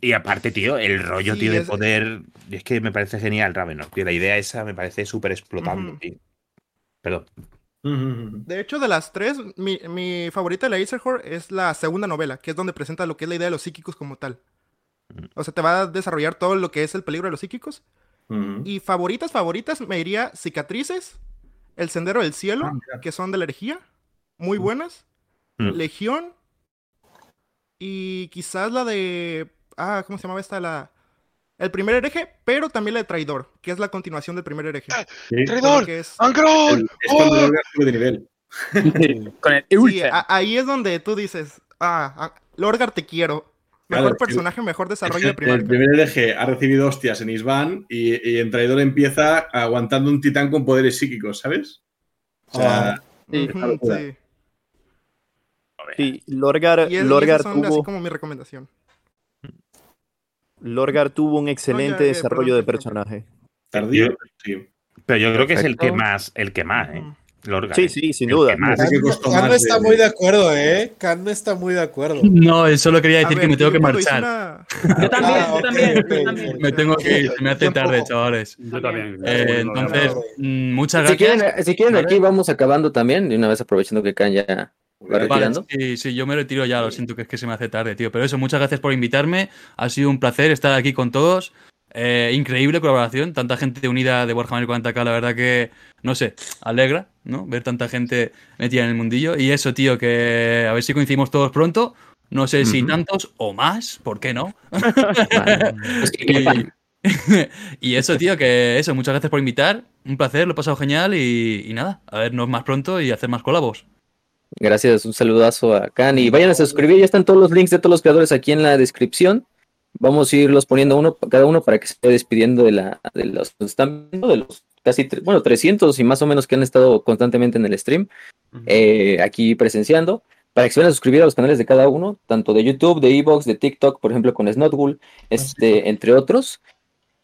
y aparte, tío, el rollo, Sí, tío, de es- poder. Es que me parece genial, Ravenor, tío. La idea esa me parece súper explotando, tío. Perdón. Mm. De hecho, de las tres, mi, mi favorita de la Aetherhorn es la segunda novela, que es donde presenta lo que es la idea de los psíquicos como tal. O sea, te va a desarrollar todo lo que es el peligro de los psíquicos. Y favoritas, favoritas, me diría Cicatrices, El Sendero del Cielo, Ah, que son de la herejía, muy buenas. Legión. Y quizás la de. Ah, ¿cómo se llamaba esta? La. El primer hereje, pero también la de Traidor, que es la continuación del primer hereje. Sí. ¡Traidor! Que es- ¡Oh! De nivel. Con el Sí, ahí es donde tú dices, ah, ah, Lorgar te quiero. Mejor Claro, personaje, mejor desarrollo Es de primarca. El primer LG ha recibido hostias en Isban y, y en Traidor empieza aguantando un titán con poderes psíquicos, ¿sabes? O sea, locura. sí. Sí, Lorgar, Y, es- Lorgar son así tuvo, como mi recomendación. Lorgar tuvo un excelente eh, desarrollo perdón, de personaje. tardío, sí. Pero yo creo que es el que más, el que más, ¿eh? Sí, sí, sin duda. Can no está de- muy de acuerdo, ¿eh? Can no está muy de acuerdo. [LAUGHS] No, él solo quería decir ver, que me tengo que marchar. una- [LAUGHS] Yo también, Ah, yo ok, también, yo también. Me tengo que ir, se me hace tarde, chavales. Yo también. Eh, entonces, mm, muchas Si gracias. quieren, si quieren aquí vamos acabando también, de una vez aprovechando que Can ya va Vale, retirando. sí, sí, yo me retiro ya, lo siento que es que se me hace tarde, tío. Pero eso, muchas gracias por invitarme. Ha sido un placer estar aquí con todos. Eh, increíble colaboración, tanta gente unida de Warhammer 40k, la verdad que, no sé, alegra, ¿no? Ver tanta gente metida en el mundillo. Y eso, tío, que a ver si coincidimos todos pronto. No sé si tantos o más, ¿por qué no? Vale. [LAUGHS] Pues que quepan. y, [LAUGHS] y eso, tío, que eso, muchas gracias por invitar. Un placer, lo he pasado genial y, y nada, a vernos más pronto y hacer más colabos. Gracias, un saludazo a Can y vayan a suscribir, ya están todos los links de todos los creadores aquí en la descripción. Vamos a irlos poniendo uno cada uno para que se vaya despidiendo de la de los viendo, de los casi bueno, 300 y más o menos que han estado constantemente en el stream eh, aquí presenciando para que se vayan a suscribir a los canales de cada uno, tanto de YouTube, de Evox, de TikTok, por ejemplo con Snotbull, este, entre otros.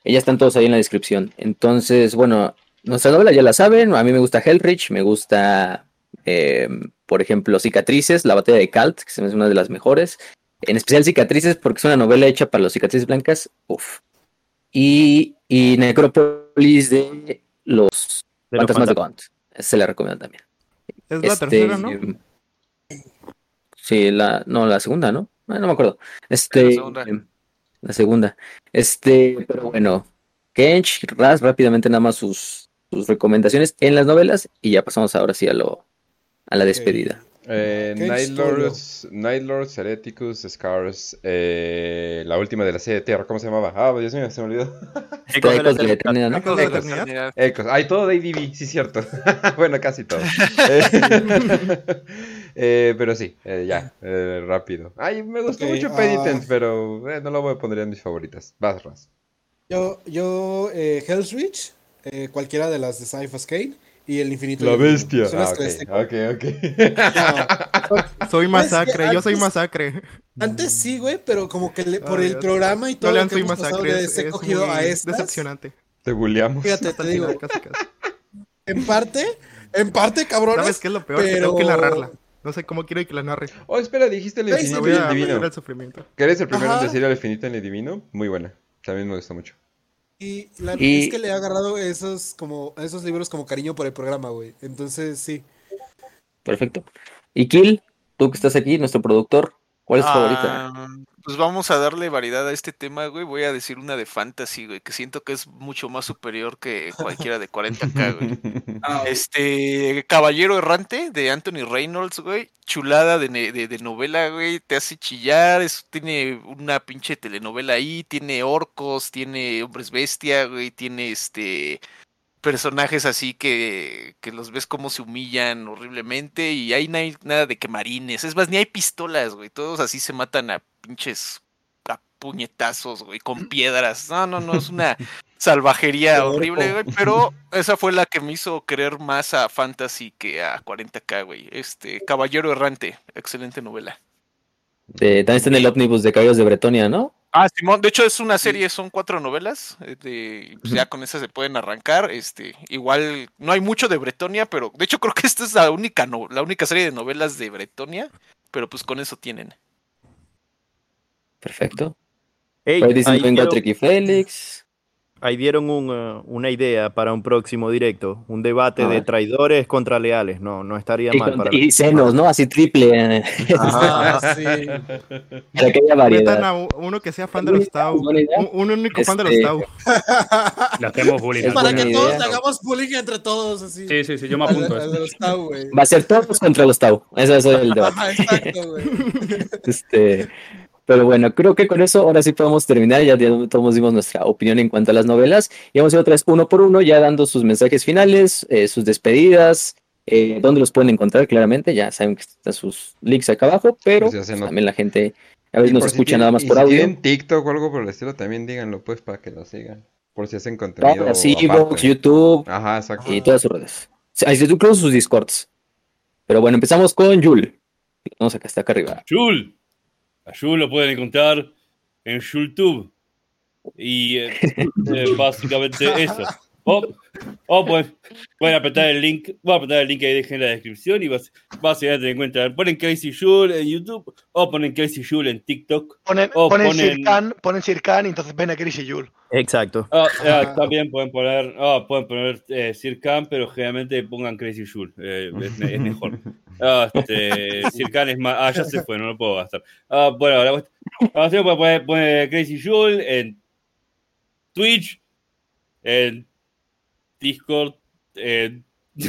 Ya están todos ahí en la descripción. Entonces, bueno, nuestra novela ya la saben. A mí me gusta Hellrich, me gusta, eh, por ejemplo, Cicatrices, la batalla de Kalt, que se me hace una de las mejores. En especial Cicatrices, porque es una novela hecha para los cicatrices blancas. Uf. Y, y Necrópolis de los De fantasmas de. Gaunt. Se la recomiendo también. Es la Este, tercera, ¿no? Sí, la, no, la segunda, ¿no? Ah, no me acuerdo. Este, La segunda. la segunda. Este, pero bueno, Kench, Raz, rápidamente nada más sus, sus recomendaciones en las novelas y ya pasamos ahora sí a lo, a la despedida. Eh, ¿Qué Night? Lords, Night Lords, Hereticus, Scars, eh, la última de la serie de Tierra, ¿cómo se llamaba? Ah, Dios mío, se me olvidó. [LAUGHS] Ecos de la Eternidad, ¿no? Ecos de la Ecos. Eternidad. Ecos. Ay, todo de ADV, sí, cierto. [LAUGHS] bueno, casi todo. [LAUGHS] Eh, eh, pero sí, eh, ya, eh, rápido. Ay, me gustó mucho ah. Penitent, pero eh, no lo voy a poner en mis favoritas. Vas, Raz. Yo, yo eh, Hell's Reach, eh, cualquiera de las de Kane. Y el infinito. La bestia. Son las Ah, que ok, ok, ok. Soy masacre, que yo soy masacre. Antes sí, güey, pero como que le- por Ay, el Dios. programa y todo No lo que soy hemos pasado, es, cogido a estas. decepcionante. Te bulleamos. Fíjate, te digo, final, casi, casi. en parte, en parte, cabrones. ¿Sabes qué es lo peor? Que pero... tengo que narrarla. No sé cómo quiero que la narre. Oh, espera, dijiste el infinito y el divino. el sufrimiento. Que eres el primero en Ajá. decir el infinito y el divino. Muy buena. También me gustó mucho. Y, la- Y- es que le he agarrado esos como esos libros como cariño por el programa, güey. Entonces, sí. Perfecto. Y Kill, tú que estás aquí, nuestro productor, ¿cuál es tu favorita? Ah, Pues vamos a darle variedad a este tema, güey. Voy a decir una de fantasy, güey, que siento que es mucho más superior que cualquiera de 40k, güey. [LAUGHS] Este, Caballero Errante de Anthony Reynolds, güey. Chulada de, ne- de- de novela, güey. Te hace chillar. Es, tiene una pinche telenovela ahí. Tiene orcos, tiene hombres bestia, güey. Tiene este personajes así que, que los ves como se humillan horriblemente. Y ahí no hay nada de que marines. Es más, ni hay pistolas, güey. Todos así se matan a pinches a puñetazos, güey, con piedras. No, no, no, es una [LAUGHS] salvajería horrible, güey, pero esa fue la que me hizo querer más a Fantasy que a 40k, güey. Este, Caballero Errante, excelente novela. De- también está en el ómnibus de Caballos de Bretonia, ¿no? Ah, Simón, de hecho es una serie, son cuatro novelas, eh, de, pues ya con esas se pueden arrancar, este, igual no hay mucho de Bretonia, pero de hecho creo que esta es la única, no, la única serie de novelas de Bretonia, pero pues con eso tienen. Perfecto. Ey, Por ahí dicen venga dieron- Tricky Félix. Ahí dieron un, uh, una idea para un próximo directo, un debate A de traidores contra leales. No, no estaría Y, mal con- para y senos, ¿no? Así triple. eh. Ah, [LAUGHS] sí. Para que haya variedad. a uno que sea fan de los Tau. idea. Un, un único fan de los Este- Tau. [LAUGHS] Le hacemos bullying. Es Para que público. todos idea. hagamos bullying entre todos, así. Sí, sí, sí, yo me apunto a de los Tau. Va a ser todos contra los Tau. Ese a ser el [LAUGHS] debate. Ajá, exacto, güey. Este, pero bueno, creo que con eso ahora sí podemos terminar. Ya todos dimos nuestra opinión en cuanto a las novelas. Y vamos a ir otra vez uno por uno, ya dando sus mensajes finales, eh, sus despedidas, eh, dónde los pueden encontrar claramente. Ya saben que están sus links acá abajo, pero Pues se pues, también la gente a veces nos por si escucha nada más y por si audio. tienen TikTok o algo por el estilo, también díganlo, pues, para que lo sigan. Por si hacen contenido. Claro, sí, aparte. Vox, YouTube Ajá, exacto. y todas sus redes. Incluso sus discords. Pero bueno, empezamos con Yul. Vamos acá, está acá arriba. Jul. A Jul lo pueden encontrar en YouTube. Y eh, [LAUGHS] básicamente eso. O, o pueden, pueden apretar el link, voy a apretar el link que dejé en la descripción y bas- básicamente encuentran, ponen Crazy Jul en YouTube o ponen Crazy Jul en TikTok. Ponen, o ponen, ponen- Sirkan, ponen Sirkan y entonces ven a Chris y Jul. Exacto. Ah, ah, también pueden poner, ah, pueden poner eh, Sirkan, pero generalmente pongan Crazy Jul, eh, es, me- es mejor. [LAUGHS] Ah, este, Sirkan es más, ah, ya se fue, no lo puedo gastar. Ah, bueno, la cuest- ah, sí, pueden poner, Crazy Jul en Twitch, en Discord, en, [LAUGHS]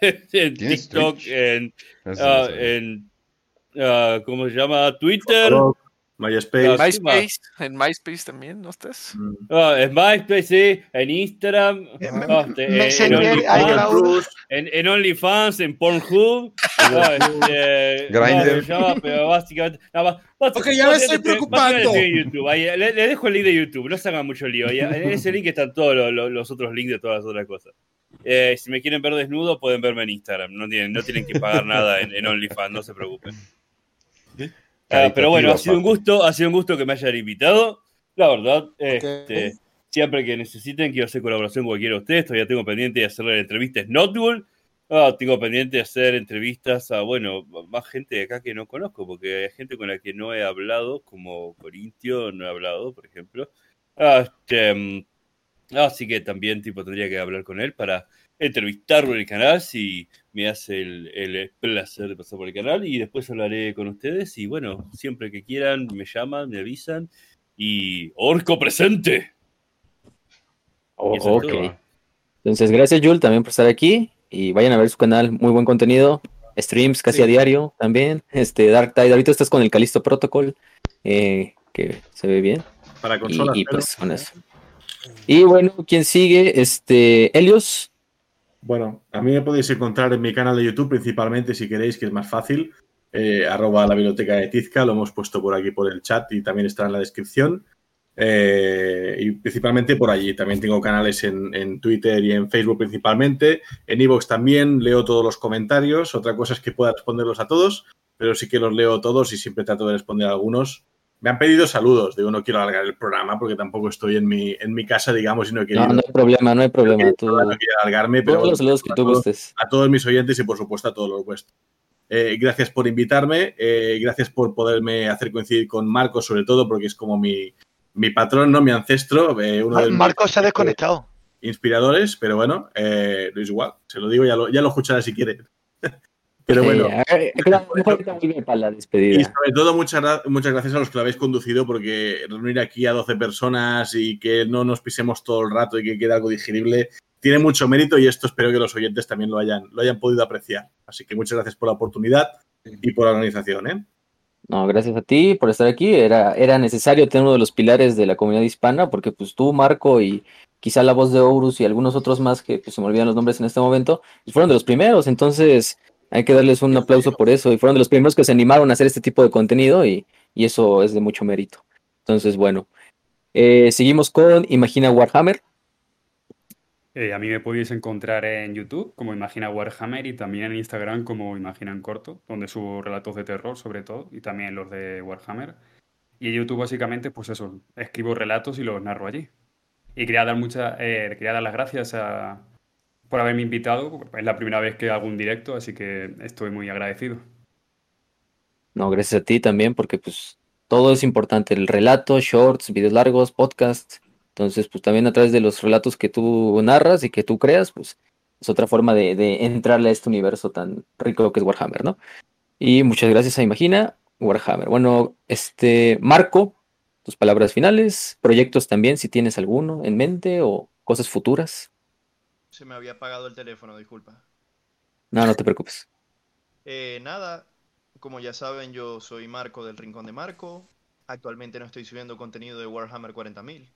en ¿Tienes TikTok, Twitch? en, ah, en ah, ¿cómo se llama? Twitter. MySpace. MySpace, en MySpace también, ¿no estás? Ah, en MySpace, sí, en Instagram, Eh, ah, este, en, Messenger, OnlyFans, iCloud. en, en OnlyFans, en Pornhub, [LAUGHS] este, Grindr. no, se llama, pero básicamente, no, bas- bas- Ok, ya me estoy preocupando. básicamente en YouTube, ahí, le, le dejo el link de YouTube, no se hagan mucho lío, ahí, en ese link están todos los, los- los otros links de todas las otras cosas. Eh, si me quieren ver desnudo, pueden verme en Instagram, no tienen, no tienen que pagar nada en, en OnlyFans, no se preocupen. Ah, pero bueno, ha sido un gusto, ha sido un gusto que me hayan invitado. La verdad, este, siempre que necesiten, quiero hacer colaboración con cualquiera de ustedes. Todavía tengo pendiente de hacerle entrevistas Notbull. Ah, tengo pendiente de hacer entrevistas a, bueno, más gente de acá que no conozco, porque hay gente con la que no he hablado, como Corintio, no he hablado, por ejemplo. Ah, este, mm, así que también, tipo, tendría que hablar con él para entrevistarlo en el canal si me hace el, el placer de pasar por el canal y después hablaré con ustedes y bueno, siempre que quieran me llaman, me avisan y Orco presente. Oh, es ok. Entonces, gracias, Yul, también por estar aquí. Y vayan a ver su canal, muy buen contenido. Streams casi Sí. a diario también. Este, Dark Tide, ahorita estás con el Calisto Protocol, eh, que se ve bien. Para Y, consolas. y, pero- pues con eso. Y bueno, ¿quién sigue? Este, Helios. Bueno, a mí me podéis encontrar en mi canal de YouTube principalmente si queréis, que es más fácil. eh, arroba la biblioteca de Tizca, lo hemos puesto por aquí por el chat y también está en la descripción. eh, y principalmente por allí. También tengo canales en, en Twitter y en Facebook principalmente. En Evox también leo todos los comentarios. Otra cosa es que pueda responderlos a todos, pero sí que los leo todos y siempre trato de responder a algunos. Me han pedido saludos, digo, no quiero alargar el programa porque tampoco estoy en mi, en mi casa, digamos, y no he querido, No, no hay problema, no hay problema. Tú, no quiero alargarme, pero todos los saludos que a tú todos- gustes. a todos mis oyentes y por supuesto a todos los vuestros. Eh, gracias por invitarme, eh, gracias por poderme hacer coincidir con Marcos, sobre todo porque es como mi, mi patrón, ¿no? mi ancestro, eh, uno de mis Marcos se ha desconectado. inspiradores, pero bueno, eh, es igual, se lo digo, ya lo, ya lo escuchará si quiere. Pero bueno. Eh, claro, mejor ahorita vuelve para la despedida. Y sobre todo, muchas, muchas gracias a los que lo habéis conducido, porque reunir aquí a 12 personas y que no nos pisemos todo el rato y que quede algo digerible, tiene mucho mérito y esto espero que los oyentes también lo hayan, lo hayan podido apreciar. Así que muchas gracias por la oportunidad y por la organización. ¿eh? No, gracias a ti por estar aquí. Era, era necesario tener uno de los pilares de la comunidad hispana, porque pues tú, Marco, y quizá la voz de Horus y algunos otros más que pues, se me olvidan los nombres en este momento, fueron de los primeros. Entonces hay que darles un aplauso por eso. Y fueron de los primeros que se animaron a hacer este tipo de contenido y, y eso es de mucho mérito. Entonces, bueno, eh, seguimos con Imagina Warhammer. Eh, a mí me podéis encontrar en YouTube como Imagina Warhammer y también en Instagram como Imagina en Corto, donde subo relatos de terror sobre todo y también los de Warhammer. Y en YouTube básicamente, pues eso, escribo relatos y los narro allí. Y quería dar, mucha, eh, quería dar las gracias a- por haberme invitado. Es la primera vez que hago un directo, así que estoy muy agradecido. No, gracias a ti también, porque pues todo es importante, el relato, shorts, videos largos, podcasts. Entonces, pues también a través de los relatos que tú narras y que tú creas, pues es otra forma de, de entrarle a este universo tan rico que es Warhammer, ¿no? Y muchas gracias a Imagina Warhammer. Bueno, este, Marco, tus palabras finales, proyectos también, si tienes alguno en mente o cosas futuras. Se me había apagado el teléfono, disculpa. No, no te preocupes. Eh, nada, como ya saben, yo soy Marco del Rincón de Marco. Actualmente no estoy subiendo contenido de Warhammer 40.000.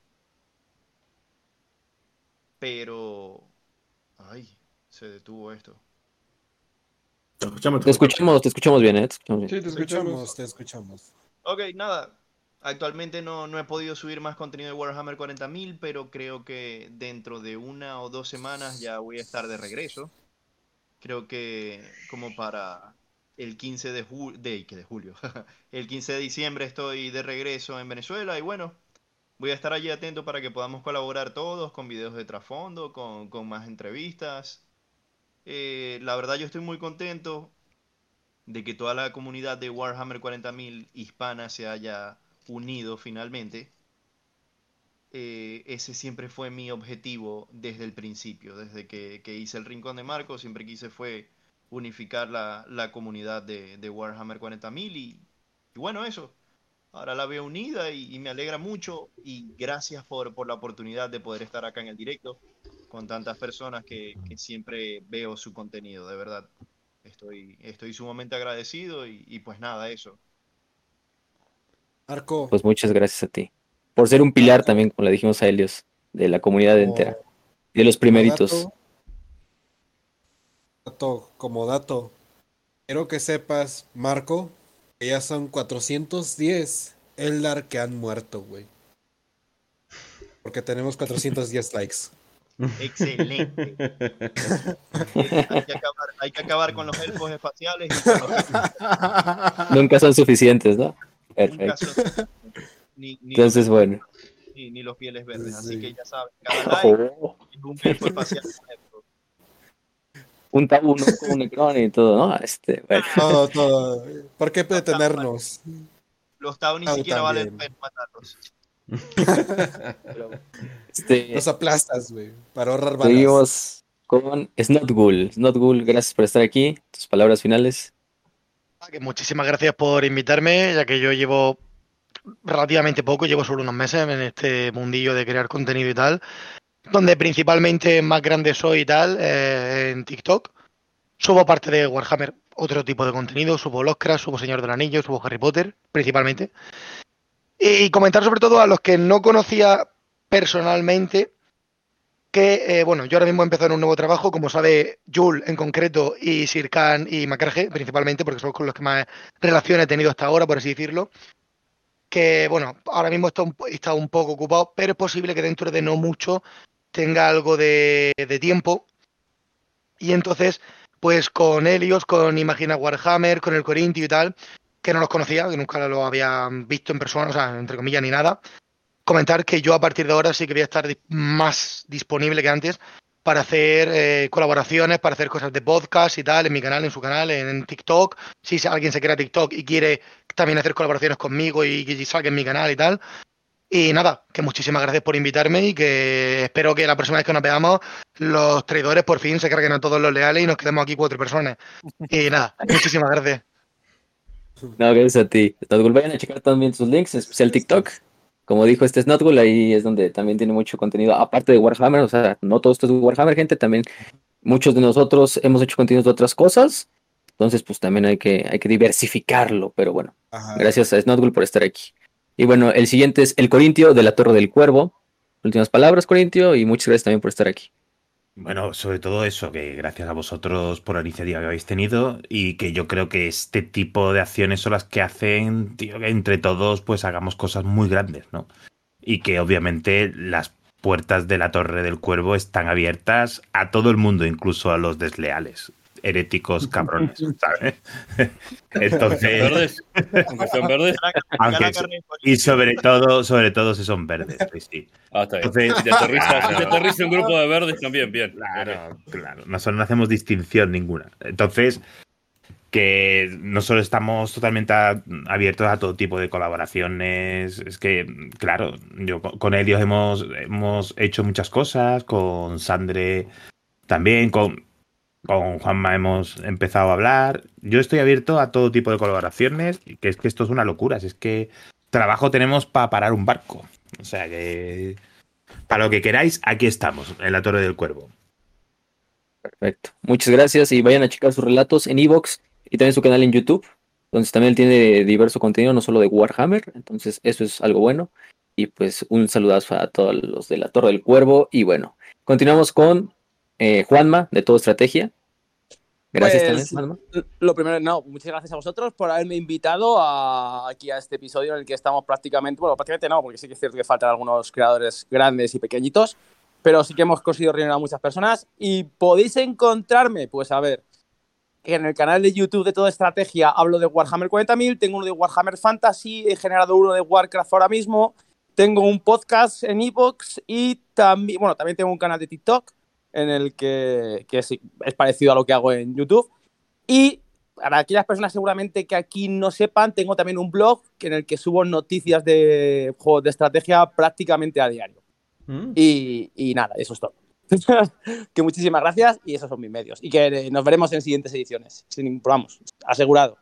Pero... Ay, se detuvo esto. Te escuchamos, Te escuchamos, te escuchamos bien, ¿eh? Te escuchamos bien. te escuchamos, te escuchamos. Ok, nada. Actualmente no, no he podido subir más contenido de Warhammer 40.000, pero creo que dentro de una o dos semanas ya voy a estar de regreso. Creo que como para el 15 de, ju- de, de julio, [LAUGHS] el 15 de diciembre estoy de regreso en Venezuela y bueno, voy a estar allí atento para que podamos colaborar todos con videos de trasfondo, con, con más entrevistas. Eh, la verdad yo estoy muy contento de que toda la comunidad de Warhammer 40.000 hispana se haya unido finalmente. Eh, ese siempre fue mi objetivo desde el principio, desde que, que hice el Rincón de Marco, siempre quise fue unificar la, la comunidad de, de Warhammer 40.000 y, y bueno, eso. Ahora la veo unida y, me alegra mucho y gracias por, por la oportunidad de poder estar acá en el directo con tantas personas que, que siempre veo su contenido, de verdad. Estoy, estoy sumamente agradecido y pues nada, eso. Marco, Pues muchas gracias a ti. Por ser un pilar también, como le dijimos a Helios, de la comunidad entera. De los primeritos. dato, dato, como dato, quiero que sepas, Marco, que ya son 410 Eldar que han muerto, güey. Porque tenemos 410 [LAUGHS] likes. Excelente. [LAUGHS] hay, que acabar, hay que acabar con los elfos espaciales y con los- [LAUGHS] Nunca son suficientes, ¿no? Perfecto. son- ni, ni Entonces, los, bueno. ni, ni los pieles verdes. Así que ya saben, cada like es un elfo espacial. Un tabú, ¿no? Como un necrón y todo, ¿no? Este, bueno. Todo, todo. ¿Por qué detenernos? Los Tau ni siquiera también. pena matarlos. Este, Los aplastas, güey, para ahorrar balas. seguimos con Snotgul. Snotgul, gracias por estar aquí. Tus palabras finales. Que muchísimas gracias por invitarme, ya que yo llevo relativamente poco, llevo solo unos meses en este mundillo de crear contenido y tal, donde principalmente más grande soy y tal, eh, en TikTok. Subo parte de Warhammer, otro tipo de contenido, subo Lovecraft, subo Señor del Anillo, subo Harry Potter, principalmente. Y comentar sobre todo a los que no conocía personalmente, que, eh, bueno, yo ahora mismo he empezado en un nuevo trabajo, como sabe Jul en concreto, y Sirkan y Macraje, principalmente, porque son con los que más relación he tenido hasta ahora, por así decirlo. que bueno, ahora mismo está un, está un poco ocupado, pero es posible que dentro de no mucho tenga algo de, tiempo. Y entonces, pues con Helios, con Imagina Warhammer, con el Corintio y tal, que no los conocía, que nunca lo había visto en persona, o sea, entre comillas, ni nada, comentar que yo a partir de ahora sí que voy a estar más disponible que antes para hacer eh, colaboraciones, para hacer cosas de podcast y tal, en mi canal, en su canal, en, en TikTok. Si alguien se crea TikTok y quiere también hacer colaboraciones conmigo y que salga en mi canal y tal. Y nada, que muchísimas gracias por invitarme y que espero que la próxima vez que nos veamos, los traidores por fin se carguen a todos los leales y nos quedemos aquí cuatro personas. Y nada, [LAUGHS] muchísimas gracias. No, gracias a ti. Vayan a checar también sus links, en especial TikTok. Como dijo este Snotgul, ahí es donde también tiene mucho contenido, aparte de Warhammer, o sea, no todo esto es Warhammer, gente, también muchos de nosotros hemos hecho contenidos de otras cosas, entonces pues también hay que, hay que diversificarlo, pero bueno, Ajá. gracias a Snotgul por estar aquí. Y bueno, el siguiente es el Corintio de la Torre del Cuervo. Últimas palabras, Corintio, y muchas gracias también por estar aquí. Bueno, sobre todo eso, que gracias a vosotros por la iniciativa que habéis tenido y que yo creo que este tipo de acciones son las que hacen, tío, que entre todos pues hagamos cosas muy grandes, ¿no? Y que obviamente las puertas de la Torre del Cuervo están abiertas a todo el mundo, incluso a los desleales, heréticos [LAUGHS] cabrones, ¿sabes? [LAUGHS] Entonces, Verdes. Aunque sean verdes. aunque- y sobre todo, sobre todo si son verdes, sí, sí. Ah, está bien. Entonces- si te aterriza, Claro. un grupo de verdes también, bien. Claro, claro. Nosotros no hacemos distinción ninguna. Entonces, que no solo estamos totalmente a- abiertos a todo tipo de colaboraciones, es que, claro, yo con- con ellos hemos, hemos hecho muchas cosas, con Sandre también, con, con Juanma hemos empezado a hablar. Yo estoy abierto a todo tipo de colaboraciones, que es que esto es una locura, si es que trabajo tenemos para parar un barco. O sea que, para lo que queráis, aquí estamos, en la Torre del Cuervo. Perfecto. Muchas gracias y vayan a checar sus relatos en Evox y también su canal en YouTube, donde también tiene diverso contenido, no solo de Warhammer. Entonces, eso es algo bueno. Y pues un saludazo a todos los de la Torre del Cuervo. Y bueno, continuamos con eh, Juanma de Todo Estrategia. Gracias Pues, también, Juanma. Lo primero, no, muchas gracias a vosotros por haberme invitado a- aquí a este episodio en el que estamos prácticamente, bueno, prácticamente no, porque sí que es cierto que faltan algunos creadores grandes y pequeñitos, pero sí que hemos conseguido reunir a muchas personas y podéis encontrarme, pues a ver, en el canal de YouTube de Toda Estrategia hablo de Warhammer 40.000, tengo uno de Warhammer Fantasy, he generado uno de Warcraft ahora mismo, tengo un podcast en Evox y también, bueno, también tengo un canal de TikTok en el que, que es, es parecido a lo que hago en YouTube. Y para aquellas personas seguramente que aquí no sepan, tengo también un blog en el que subo noticias de juegos de estrategia prácticamente a diario. Y, y nada, eso es todo. [LAUGHS] que muchísimas gracias y esos son mis medios. Y que nos veremos en siguientes ediciones. Sin vamos, asegurado.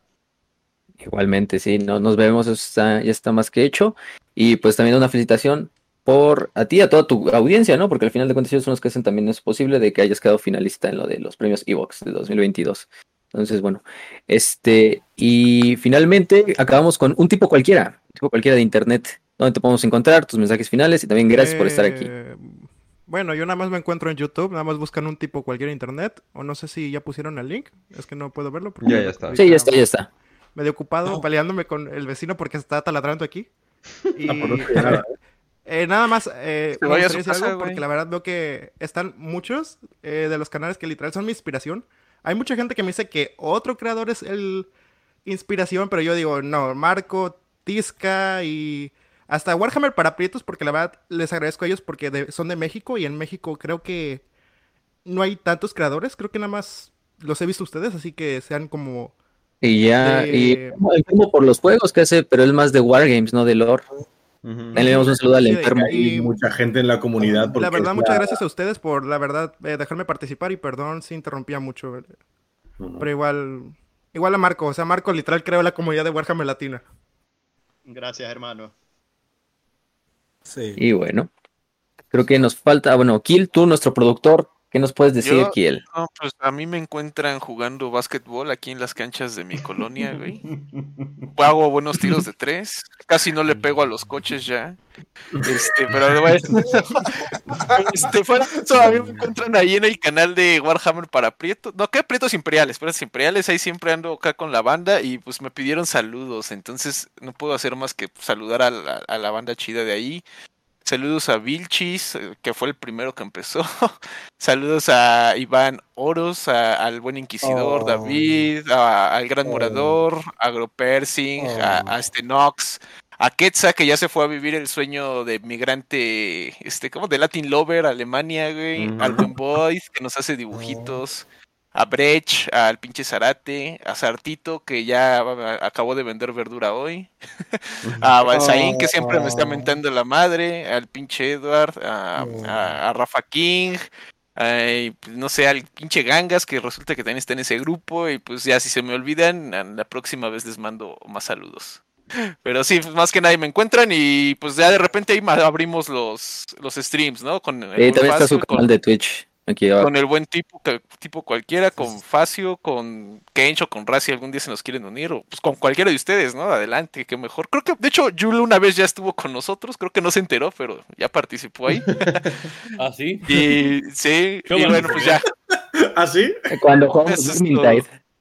Igualmente, sí, no, nos vemos, eso está, ya está más que hecho. Y pues también una felicitación por a ti y a toda tu audiencia, ¿no? Porque al final de cuentas ellos son los que hacen también es posible de que hayas quedado finalista en lo de los premios Evox de 2022. Entonces, bueno, este, y finalmente acabamos con un tipo cualquiera, un tipo cualquiera de internet, donde te podemos encontrar, tus mensajes finales y también gracias por estar aquí. Eh, Bueno, yo nada más me encuentro en YouTube, nada más buscan un tipo cualquier internet, o no sé si ya pusieron el link, es que no puedo verlo. porque Ya, ya está. Sí, ya está, ya está. Medio ocupado peleándome con el vecino porque está taladrando aquí. [LAUGHS] Y Ah, pues no eh, nada más, eh, me vaya a decir casa, algo porque la verdad veo que están muchos eh, de los canales que literal son mi inspiración. Hay mucha gente que me dice que otro creador es el inspiración, pero yo digo, no, Marco, Tisca y hasta Warhammer para Prietos, porque la verdad les agradezco a ellos porque de- son de México y en México creo que no hay tantos creadores, creo que nada más los he visto ustedes, así que sean como... Y ya, de- y enfermo por los juegos que hace, pero él más de Wargames, no de lore. Ahí le damos un saludo al enfermo. y- mucha gente en la comunidad. La verdad, muchas la- gracias a ustedes por, la verdad, eh, dejarme participar y perdón si interrumpía mucho. eh, Pero igual, igual a Marco, o sea, Marco literal creó la comunidad de Warhammer Latina. Gracias, hermano. Sí. Y bueno, creo que nos falta, bueno, Kill, tú, nuestro productor, ¿Qué nos puedes decir, Yo, Kiel? no, pues a mí me encuentran jugando básquetbol aquí en las canchas de mi colonia, güey. [LAUGHS] Hago buenos tiros de tres. Casi no le pego a los coches ya. Este, pero bueno. [LAUGHS] Este, a mí me encuentran ahí en el canal de Warhammer para Prietos. No, ¿qué? Prietos Imperiales. Prietos Imperiales. Ahí siempre ando acá con la banda y pues me pidieron saludos. Entonces no puedo hacer más que saludar a la, a la banda chida de ahí. Saludos a Vilchis, eh, que fue el primero que empezó. [LAUGHS] Saludos a Iván Oros, a- al buen Inquisidor Oh. David, a- al Gran Morador, a Agropersing, a, a este Nox, a Quetza, que ya se fue a vivir el sueño de migrante, este, ¿cómo? De Latin Lover, Alemania, güey. Al buen Boys, que nos hace [LAUGHS] dibujitos. A Brech, al pinche Zarate, a Sartito, que ya ah, acabó de vender verdura hoy. a Balsaín, que siempre me está mentando la madre, al pinche Edward, a, a- a Rafa King, ay, pues, no sé, al pinche Gangas, que resulta que también está en ese grupo, y pues ya si se me olvidan, la próxima vez les mando más saludos. Pero sí, pues, más que nadie me encuentran y pues ya de repente ahí abrimos los, los streams, ¿no? Con el Eh, también está su con- canal de Twitch. Aquí con el buen tipo, tipo cualquiera, con Facio, con Kench o con Razi, algún día se nos quieren unir, o pues con cualquiera de ustedes, ¿no? Adelante, qué mejor. Creo que, de hecho, Yul una vez ya estuvo con nosotros, creo que no se enteró, pero ya participó ahí. [LAUGHS] ¿Ah, sí? Y sí, y bueno, pues ya. ¿Ah, sí? Cuando jugamos.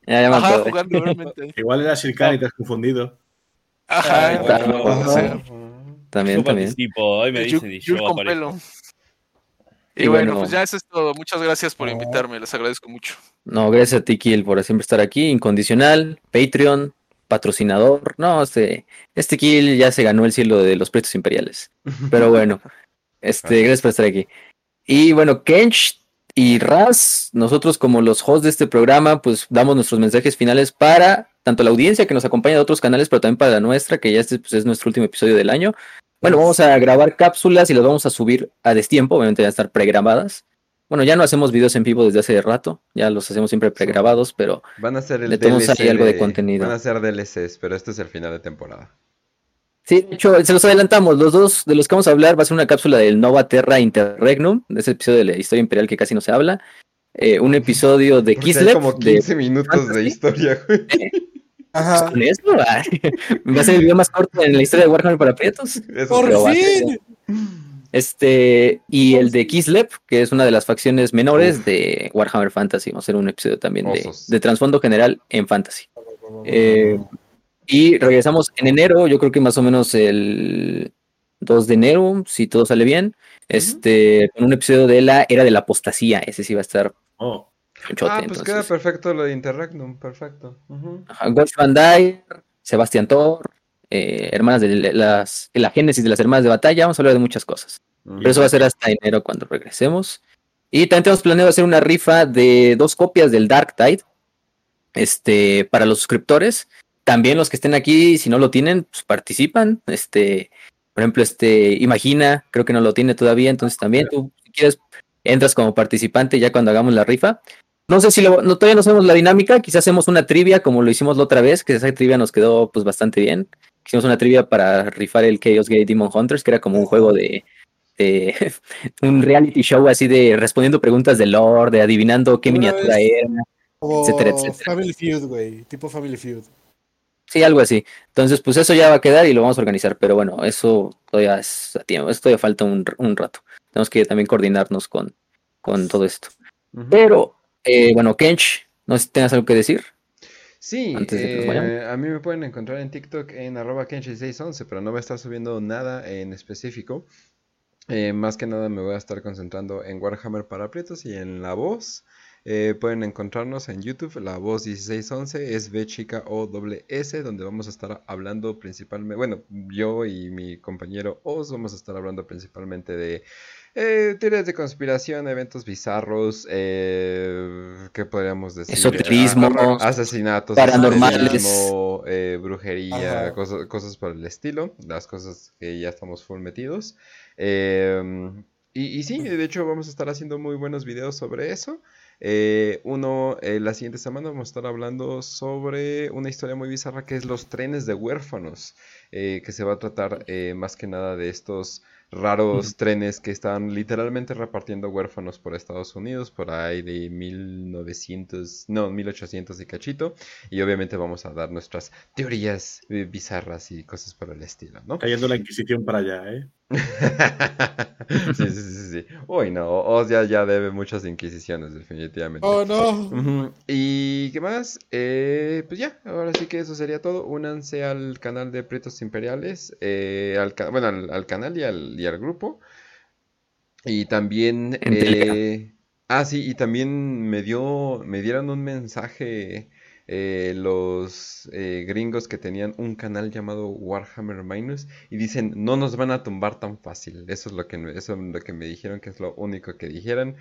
Ya, ya Ajá, jugando. [LAUGHS] Igual era Sirkan y te has confundido. Ajá, Ah, bueno. También, también. participo, ahí me dicen y yo con aparezco. pelo. Y, Y bueno, bueno. pues ya eso es todo. Muchas gracias por invitarme, les agradezco mucho. No, gracias a ti, Kiel, por siempre estar aquí. Incondicional, Patreon, patrocinador. No, este, este Kiel ya se ganó el cielo de los precios imperiales. [LAUGHS] Pero bueno, este, gracias por estar aquí. Y bueno, Kench y Raz, nosotros como los hosts de este programa, pues damos nuestros mensajes finales para tanto la audiencia que nos acompaña de otros canales, pero también para la nuestra, que ya este pues, es nuestro último episodio del año. Bueno, vamos a grabar cápsulas y las vamos a subir a destiempo, obviamente van a estar pregrabadas. Bueno, ya no hacemos videos en vivo desde hace rato, ya los hacemos siempre pregrabados, pero Van a ser el le ahí algo de contenido. Van a ser DLCs, pero este es el final de temporada. Sí, de hecho, se los adelantamos. Los dos de los que vamos a hablar va a ser una cápsula del Nova Terra Interregnum, de ese episodio de la historia imperial que casi no se habla. eh, un episodio de Porque hay Kislev. como de 15 minutos de historia, güey. Pues con eso, [LAUGHS] va a ser el video más corto en la historia de Warhammer para prietos. A ser. Este, y el de Kislev, que es una de las facciones menores de Warhammer Fantasy. Vamos a hacer un episodio también de, Osos. de trasfondo general en Fantasy. Eh, y regresamos en enero, yo creo que más o menos el 2 de enero, si todo sale bien. Este, con un episodio de la era de la apostasía. Ese sí va a estar Oh. Muchote, ah, pues entonces. queda perfecto lo de Interregnum, perfecto. Ajá, Wolf Van Dyke, Sebastián Thor, eh, hermanas de las, la génesis de las hermanas de batalla, vamos a hablar de muchas cosas. Pero eso va a ser hasta enero cuando regresemos. Y también tenemos planeado hacer una rifa de dos copias del Dark Tide. Este, para los suscriptores. También los que estén aquí, si no lo tienen, pues participan. Este, por ejemplo, este, Imagina, creo que no lo tiene todavía, entonces también tú, si quieres, entras como participante ya cuando hagamos la rifa. No sé si lo, no, todavía no sabemos la dinámica, quizás hacemos una trivia como lo hicimos la otra vez, que esa trivia nos quedó pues bastante bien. Hicimos una trivia para rifar el Chaos Gate Demon Hunters, que era como un juego de, de- [LAUGHS] un reality show así de respondiendo preguntas de lore, de adivinando qué miniatura vez- era, etcétera, etcétera. Family Feud, güey. Tipo Family Feud. Sí, algo así. Entonces, pues eso ya va a quedar y lo vamos a organizar, pero bueno, eso todavía es a tiempo, eso todavía falta un, un rato. Tenemos que también coordinarnos con, con todo esto. Pero, eh, bueno, Kench, no sé si tengas algo que decir. Sí, eh, a mí me pueden encontrar en TikTok en arroba kenshi611, pero no voy a estar subiendo nada en específico. Eh, más que nada me voy a estar concentrando en Warhammer para aprietos y en La Voz. Eh, pueden encontrarnos en YouTube, La Voz 1611, es B chica O S, donde vamos a estar hablando principalmente, bueno, yo y mi compañero Oz vamos a estar hablando principalmente de eh, teorías de conspiración, eventos bizarros, eh, ¿qué podríamos decir? Esoterismo, Ah, asesinatos, paranormales. eh, brujería, cosas, cosas por el estilo, las cosas que ya estamos full metidos. Eh, y, y sí, de hecho vamos a estar haciendo muy buenos videos sobre eso. Eh, uno, eh, la siguiente semana vamos a estar hablando sobre una historia muy bizarra que es los trenes de huérfanos. eh, que se va a tratar eh, más que nada de estos raros trenes que están literalmente repartiendo huérfanos por Estados Unidos, por ahí de 1900, no, 1800 y cachito, y obviamente vamos a dar nuestras teorías eh, bizarras y cosas por el estilo, ¿no? Cayendo la Inquisición para allá, ¿eh? [LAUGHS] sí, sí, sí, sí. Uy, no, Oz ya, ya debe muchas inquisiciones, definitivamente. Oh, no. ¿Y qué más? Eh, pues ya, ahora sí que eso sería todo. Únanse al canal de Prietos Imperiales, eh, al, bueno, al, al canal y al, y al grupo. Y también... Eh, ah, sí, y también me dio, me dieron un mensaje eh, los eh, gringos que tenían un canal llamado Warhammer Minus y dicen, no nos van a tumbar tan fácil. Eso es lo que, eso es lo que me dijeron, que es lo único que dijeron.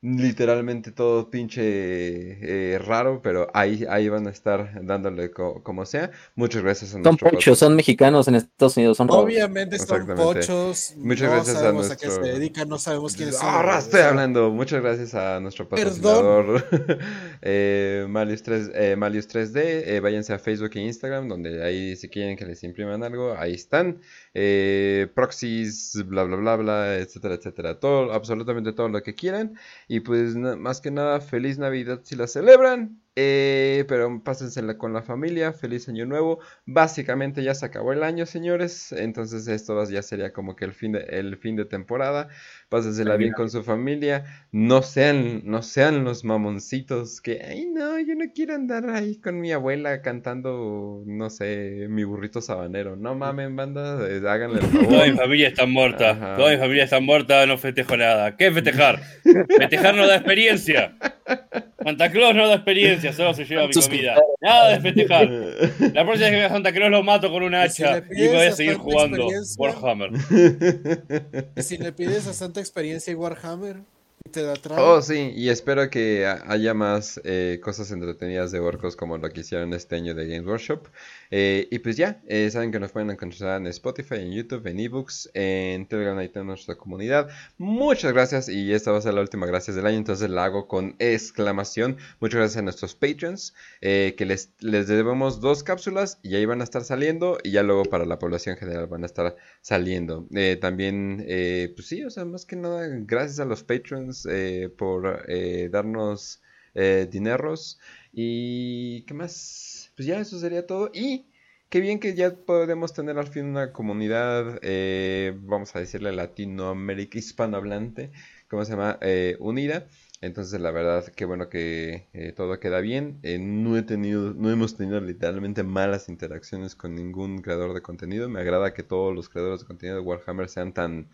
Literalmente todo pinche eh, raro, pero ahí, ahí van a estar dándole co- como sea. Muchas gracias a Son nuestro pochos, son mexicanos en Estados Unidos, son. Obviamente son pochos. Muchas no gracias a sabemos a, qué nuestro- se dedican, no sabemos quiénes son. Ahora estoy hablando. Muchas gracias a nuestro Perdón. patrocinador [LAUGHS] eh, Malius, 3, eh, Malius 3D. Eh, váyanse a Facebook e Instagram, donde ahí si quieren que les impriman algo, ahí están. Eh, proxies, bla, bla, bla, bla, etcétera, etcétera. Todo, absolutamente todo lo que quieran. Y pues más que nada, feliz Navidad si la celebran. Eh, pero pásensela con la familia, feliz año nuevo. Básicamente ya se acabó el año, señores. Entonces esto ya sería como que el fin de, el fin de temporada. Pásensela bien con su familia. No sean, no sean los mamoncitos que, ay no, yo no quiero andar ahí con mi abuela cantando, no sé, mi burrito sabanero. No mamen, banda, eh, háganle el Toda mi favor. familia está muerta. Ajá. Toda mi familia está muerta, no festejo nada. ¿Qué festejar? Festejar no da experiencia. [LAUGHS] Santa Claus no da experiencia, solo se lleva mi comida. Nada de festejar. [LAUGHS] La próxima vez que vea a Santa Claus lo mato con un Y si hacha le y voy a seguir jugando Warhammer. y si le pides bastante experiencia en Warhammer y te la. Oh, sí, y espero que ha- haya más eh, cosas entretenidas de orcos como lo que hicieron este año de Games Workshop. Eh, y pues ya, eh, saben que nos pueden encontrar en Spotify, en YouTube, en eBooks, en Telegram, ahí tenemos nuestra comunidad. Muchas gracias, y esta va a ser la última gracias del año, entonces la hago con exclamación. Muchas gracias a nuestros patrons, eh, que les, les debemos dos cápsulas y ahí van a estar saliendo, y ya luego para la población general van a estar saliendo. Eh, también, eh, pues sí, o sea, más que nada, gracias a los patrons por darnos dineros. Y qué más, pues ya eso sería todo. Y qué bien que ya podemos tener al fin una comunidad, eh, vamos a decirle Latinoamérica hispanohablante, ¿cómo se llama? Eh, unida. Entonces, la verdad, qué bueno que eh, todo queda bien. Eh, no he tenido, no hemos tenido literalmente malas interacciones con ningún creador de contenido. Me agrada que todos los creadores de contenido de Warhammer sean tan,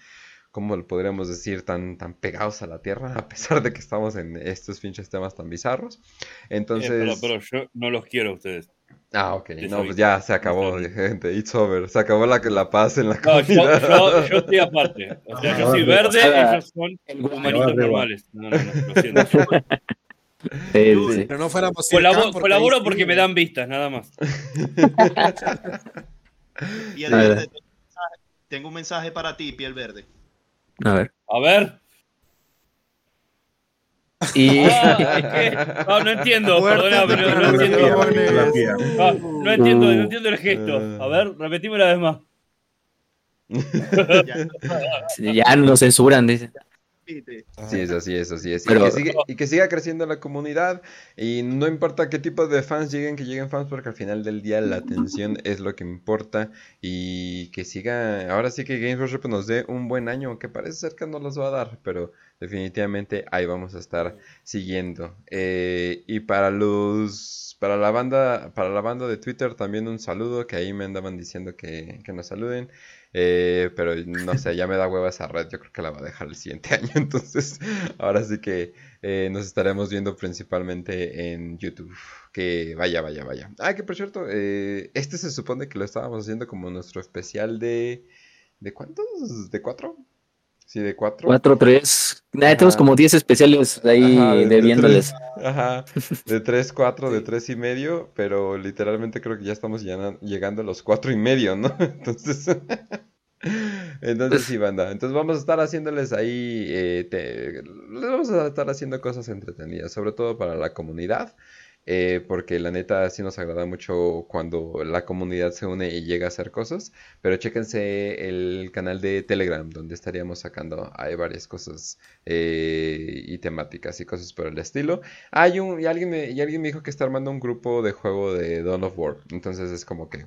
¿cómo lo podríamos decir? Tan, tan pegados a la tierra, a pesar de que estamos en estos pinches temas tan bizarros. Entonces... Eh, pero, pero yo no los quiero a ustedes. Ah, ok. No, pues ya se acabó, [LAUGHS] gente. It's over. Se acabó la, la paz en la No, yo, comunidad. yo, yo estoy aparte. O sea, yo soy verde, ellos son humanitos normales. No, no, no, lo siento. [LAUGHS] Pero no fuéramos Colabo- Sirkan, porque colaboro sí, porque me dan vistas, nada más. Piel. Verde, tengo un mensaje para ti, Piel Verde. A ver. A ver. Y... [LAUGHS] Ah, no, no entiendo, perdóname, no, no entiendo. declaraciones. No, no entiendo, no entiendo el gesto. A ver, repetime una vez más. [LAUGHS] Ya nos censuran, dice. Sí, es así, es así es. Y, Pero- que sigue- y que siga creciendo la comunidad. Y no importa qué tipo de fans lleguen, que lleguen fans, porque al final del día la atención es lo que importa. Y que siga. Ahora sí que Games Workshop nos dé un buen año, que parece ser que no los va a dar, pero definitivamente ahí vamos a estar siguiendo. Eh, y para los. Para la banda, para la banda de Twitter también un saludo, que ahí me andaban diciendo que, que nos saluden. Eh, pero no sé, ya me da hueva esa red, yo creo que la va a dejar el siguiente [LAUGHS] año, entonces ahora sí que eh, nos estaremos viendo principalmente en YouTube. Que vaya, vaya, vaya. Ah, que por cierto, eh, este se supone que lo estábamos haciendo como nuestro especial de... ¿De cuántos? ¿De cuatro? Sí, de cuatro. Cuatro, tres. Nada, tenemos como 10 especiales ahí Ajá, de- de debiéndoles. tres- Ajá, de 3, 4, de tres y medio, pero literalmente creo que ya estamos llegando a los cuatro y medio, ¿no? [LAUGHS] Entonces, entonces sí, banda. Entonces vamos a estar haciéndoles ahí, eh, te- les vamos a estar haciendo cosas entretenidas, sobre todo para la comunidad. Eh, porque la neta sí nos agrada mucho cuando la comunidad se une y llega a hacer cosas, pero chéquense el canal de Telegram, donde estaríamos sacando, hay varias cosas eh, y temáticas y cosas por el estilo. Hay un, y alguien me, y alguien me dijo que está armando un grupo de juego de Dawn of War, entonces es como que...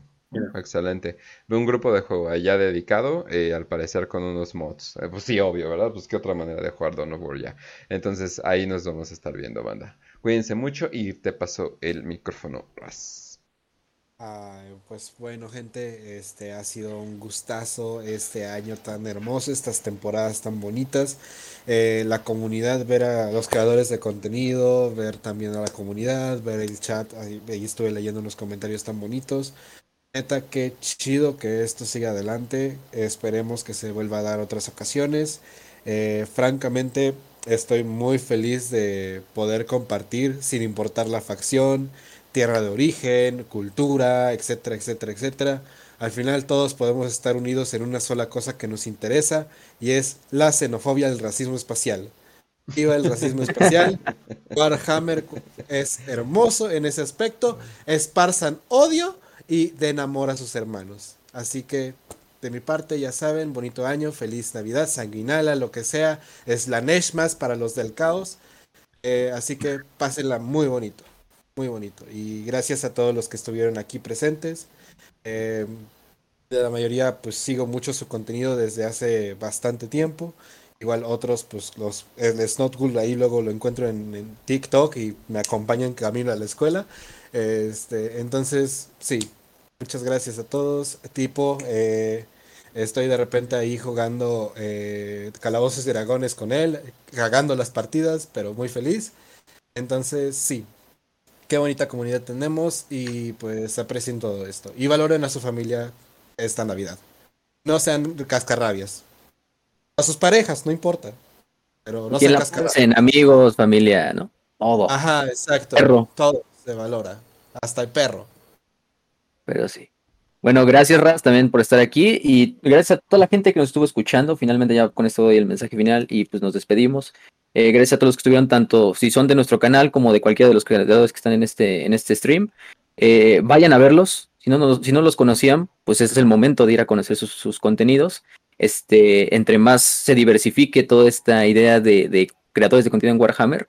Excelente. Un grupo de juego allá dedicado, eh, al parecer con unos mods. Eh, pues sí, obvio, ¿verdad? Pues qué otra manera de jugar Dawn of War ya. Entonces ahí nos vamos a estar viendo, banda. Cuídense mucho y te paso el micrófono. Ay, pues bueno, gente, este ha sido un gustazo este año tan hermoso, estas temporadas tan bonitas. Eh, la comunidad, ver a los creadores de contenido, ver también a la comunidad, ver el chat. Ahí, ahí estuve leyendo unos comentarios tan bonitos. Neta, qué chido que esto siga adelante. Esperemos que se vuelva a dar otras ocasiones. Eh, francamente, estoy muy feliz de poder compartir sin importar la facción, tierra de origen, cultura, etcétera, etcétera, etcétera. Al final todos podemos estar unidos en una sola cosa que nos interesa y es la xenofobia del racismo espacial. Viva el racismo espacial. [LAUGHS] Warhammer es hermoso en ese aspecto. Esparzan odio y den amor a sus hermanos. Así que de mi parte, ya saben, bonito año, feliz Navidad, sanguinala, lo que sea. Es la Neshmas para los del caos. Eh, así que pásenla muy bonito, muy bonito. Y gracias a todos los que estuvieron aquí presentes. Eh, de la mayoría, pues sigo mucho su contenido desde hace bastante tiempo. Igual otros, pues los, el Snotgul ahí luego lo encuentro en, en TikTok y me acompañan camino a la escuela. Este, entonces, sí, muchas gracias a todos. Tipo, eh, estoy de repente ahí jugando eh, Calabozos y Dragones con él, cagando las partidas, pero muy feliz. Entonces, sí, qué bonita comunidad tenemos y pues aprecien todo esto. Y valoren a su familia esta Navidad. No sean cascarrabias. A sus parejas, no importa. Pero no ¿Quién sean la cascarrabias. en amigos, familia, ¿no? Todo. Ajá, exacto. Perro. Todo se valora. Hasta el perro. Pero sí. Bueno, gracias Raz también por estar aquí y gracias a toda la gente que nos estuvo escuchando. Finalmente ya con esto doy el mensaje final y pues nos despedimos. Eh, gracias a todos los que estuvieron tanto si son de nuestro canal como de cualquiera de los creadores que están en este, en este stream. Eh, vayan a verlos. Si no, no- si no los conocían, pues es el momento de ir a conocer sus, sus contenidos. Este, entre más se diversifique toda esta idea de, de creadores de contenido en Warhammer,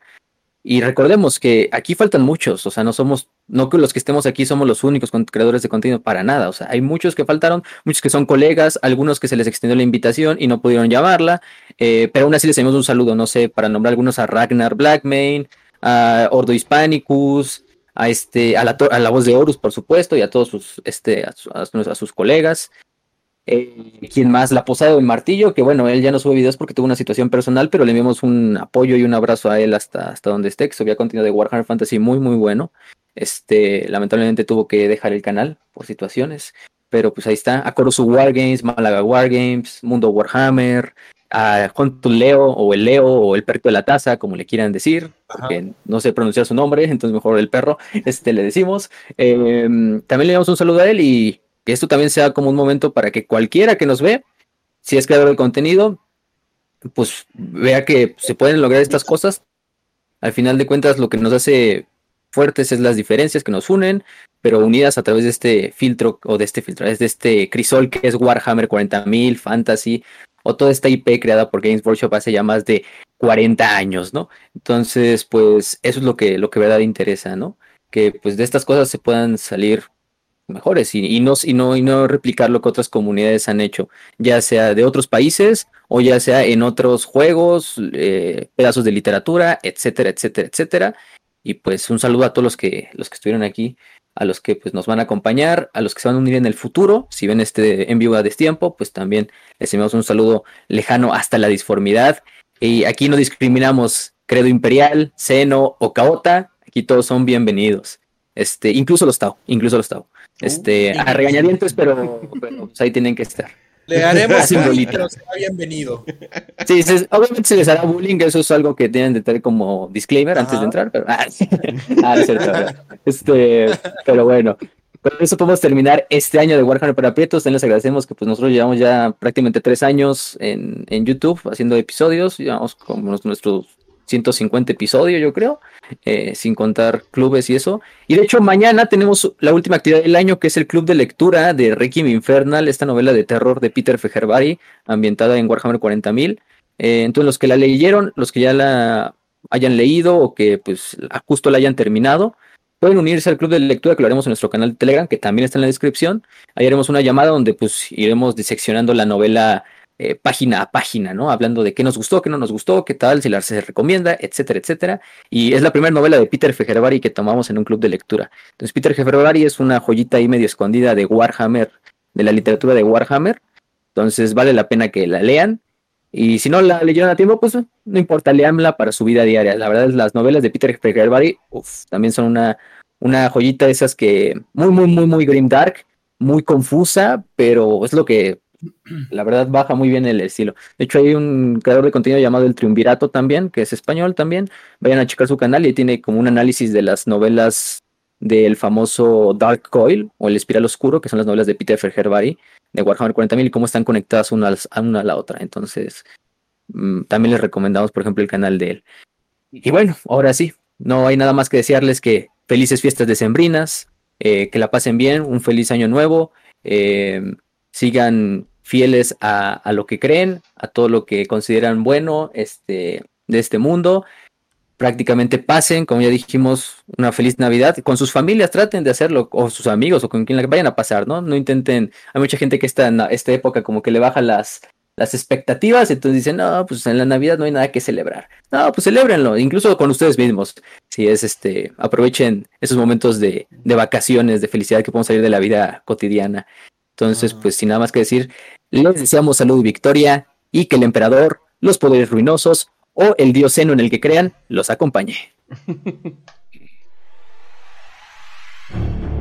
y recordemos que aquí faltan muchos, o sea, no somos, no que los que estemos aquí somos los únicos creadores de contenido para nada, o sea, hay muchos que faltaron, muchos que son colegas, algunos que se les extendió la invitación y no pudieron llamarla, eh, pero aún así les enviamos un saludo, no sé, para nombrar algunos a Ragnar Blackmane, a Ordo Hispanicus, a este, a la, a la voz de Horus, por supuesto, y a todos sus, este, a, su- a sus colegas. Eh, ¿Quién más? La Posada del Martillo, que bueno, él ya no sube videos porque tuvo una situación personal, pero le enviamos un apoyo y un abrazo a él hasta, hasta donde esté, que subía contenido de Warhammer Fantasy muy, muy bueno. Este, lamentablemente tuvo que dejar el canal por situaciones, pero pues ahí está. A Corosu Wargames, Málaga Wargames, Mundo Warhammer, a Juan Leo, o el Leo, o el perro de la taza, como le quieran decir, porque no sé pronunciar su nombre, [LAUGHS] entonces mejor el perro, este le decimos. Eh, también le damos un saludo a él y que esto también sea como un momento para que cualquiera que nos ve, si es creador de contenido, pues vea que se pueden lograr estas cosas. Al final de cuentas, lo que nos hace fuertes es las diferencias que nos unen, pero unidas a través de este filtro o de este filtro, es de este crisol que es Warhammer 40.000, Fantasy, o toda esta IP creada por Games Workshop hace ya más de 40 años, ¿no? Entonces, pues eso es lo que, lo que verdad interesa, ¿no? Que pues de estas cosas se puedan salir mejores y, no, y, no, y no replicar lo que otras comunidades han hecho, ya sea de otros países o ya sea en otros juegos, eh, pedazos de literatura, etcétera, etcétera, etcétera. Y pues un saludo a todos los que, los que estuvieron aquí, a los que pues, nos van a acompañar, a los que se van a unir en el futuro. Si ven este en vivo a destiempo, pues también les enviamos un saludo lejano hasta la disformidad. Y aquí no discriminamos credo imperial, seno o caota. Aquí todos son bienvenidos. Este, incluso los Tau, incluso los Tau. Este, a regañadientes, pero, pero, pues, ahí tienen que estar. Le haremos [LAUGHS] pero será bienvenido. Sí, sí, obviamente se les hará bullying, eso es algo que tienen de tener como disclaimer antes de entrar, pero [LAUGHS] ah, sí. Ah, es cierto, este, pero bueno, con eso podemos terminar este año de Warhammer para Prietos. También les agradecemos que pues nosotros llevamos ya prácticamente tres años en, en YouTube haciendo episodios, llevamos como nuestros 150 episodios, yo creo, eh, sin contar clubes y eso. Y de hecho, mañana tenemos la última actividad del año, que es el club de lectura de Requiem Infernal, esta novela de terror de Peter Fejerbari, ambientada en Warhammer 40.000. Eh, entonces, los que la leyeron, los que ya la hayan leído o que pues justo la hayan terminado, pueden unirse al club de lectura que lo haremos en nuestro canal de Telegram, que también está en la descripción. Ahí haremos una llamada donde pues iremos diseccionando la novela eh, página a página, ¿no? Hablando de qué nos gustó, qué no nos gustó, qué tal, si la se recomienda, etcétera, etcétera. Y es la primera novela de Peter Fejerbari que tomamos en un club de lectura. Entonces, Peter Fejerbari es una joyita ahí medio escondida de Warhammer, de la literatura de Warhammer. Entonces, vale la pena que la lean. Y si no la leyeron a tiempo, pues no importa, leanla para su vida diaria. La verdad, las novelas de Peter Fejerbari uf, también son una, una joyita de esas que muy, muy, muy, muy grimdark, muy confusa, pero es lo que la verdad baja muy bien el estilo. De hecho, hay un creador de contenido llamado El Triunvirato también, que es español también. Vayan a checar su canal y tiene como un análisis de las novelas del famoso Dark Coil o El Espiral Oscuro, que son las novelas de Peter Fejerbari de Warhammer 40.000 y cómo están conectadas una a, una a la otra. Entonces, mmm, también les recomendamos, por ejemplo, el canal de él. Y bueno, ahora sí, no hay nada más que desearles que felices fiestas decembrinas, eh, que la pasen bien, un feliz año nuevo. Eh, sigan fieles a, a, lo que creen, a todo lo que consideran bueno este, de este mundo. Prácticamente pasen, como ya dijimos, una feliz Navidad. Con sus familias traten de hacerlo, o sus amigos, o con quien vayan a pasar, ¿no? No intenten. Hay mucha gente que está en esta época como que le baja las, las expectativas, entonces dicen, no, pues en la Navidad no hay nada que celebrar. No, pues celebrenlo, incluso con ustedes mismos. Si es este, aprovechen esos momentos de, de vacaciones, de felicidad que podemos salir de la vida cotidiana. Entonces, pues sin nada más que decir, les deseamos salud y victoria y que el emperador, los poderes ruinosos o el dios seno en el que crean los acompañe. [LAUGHS]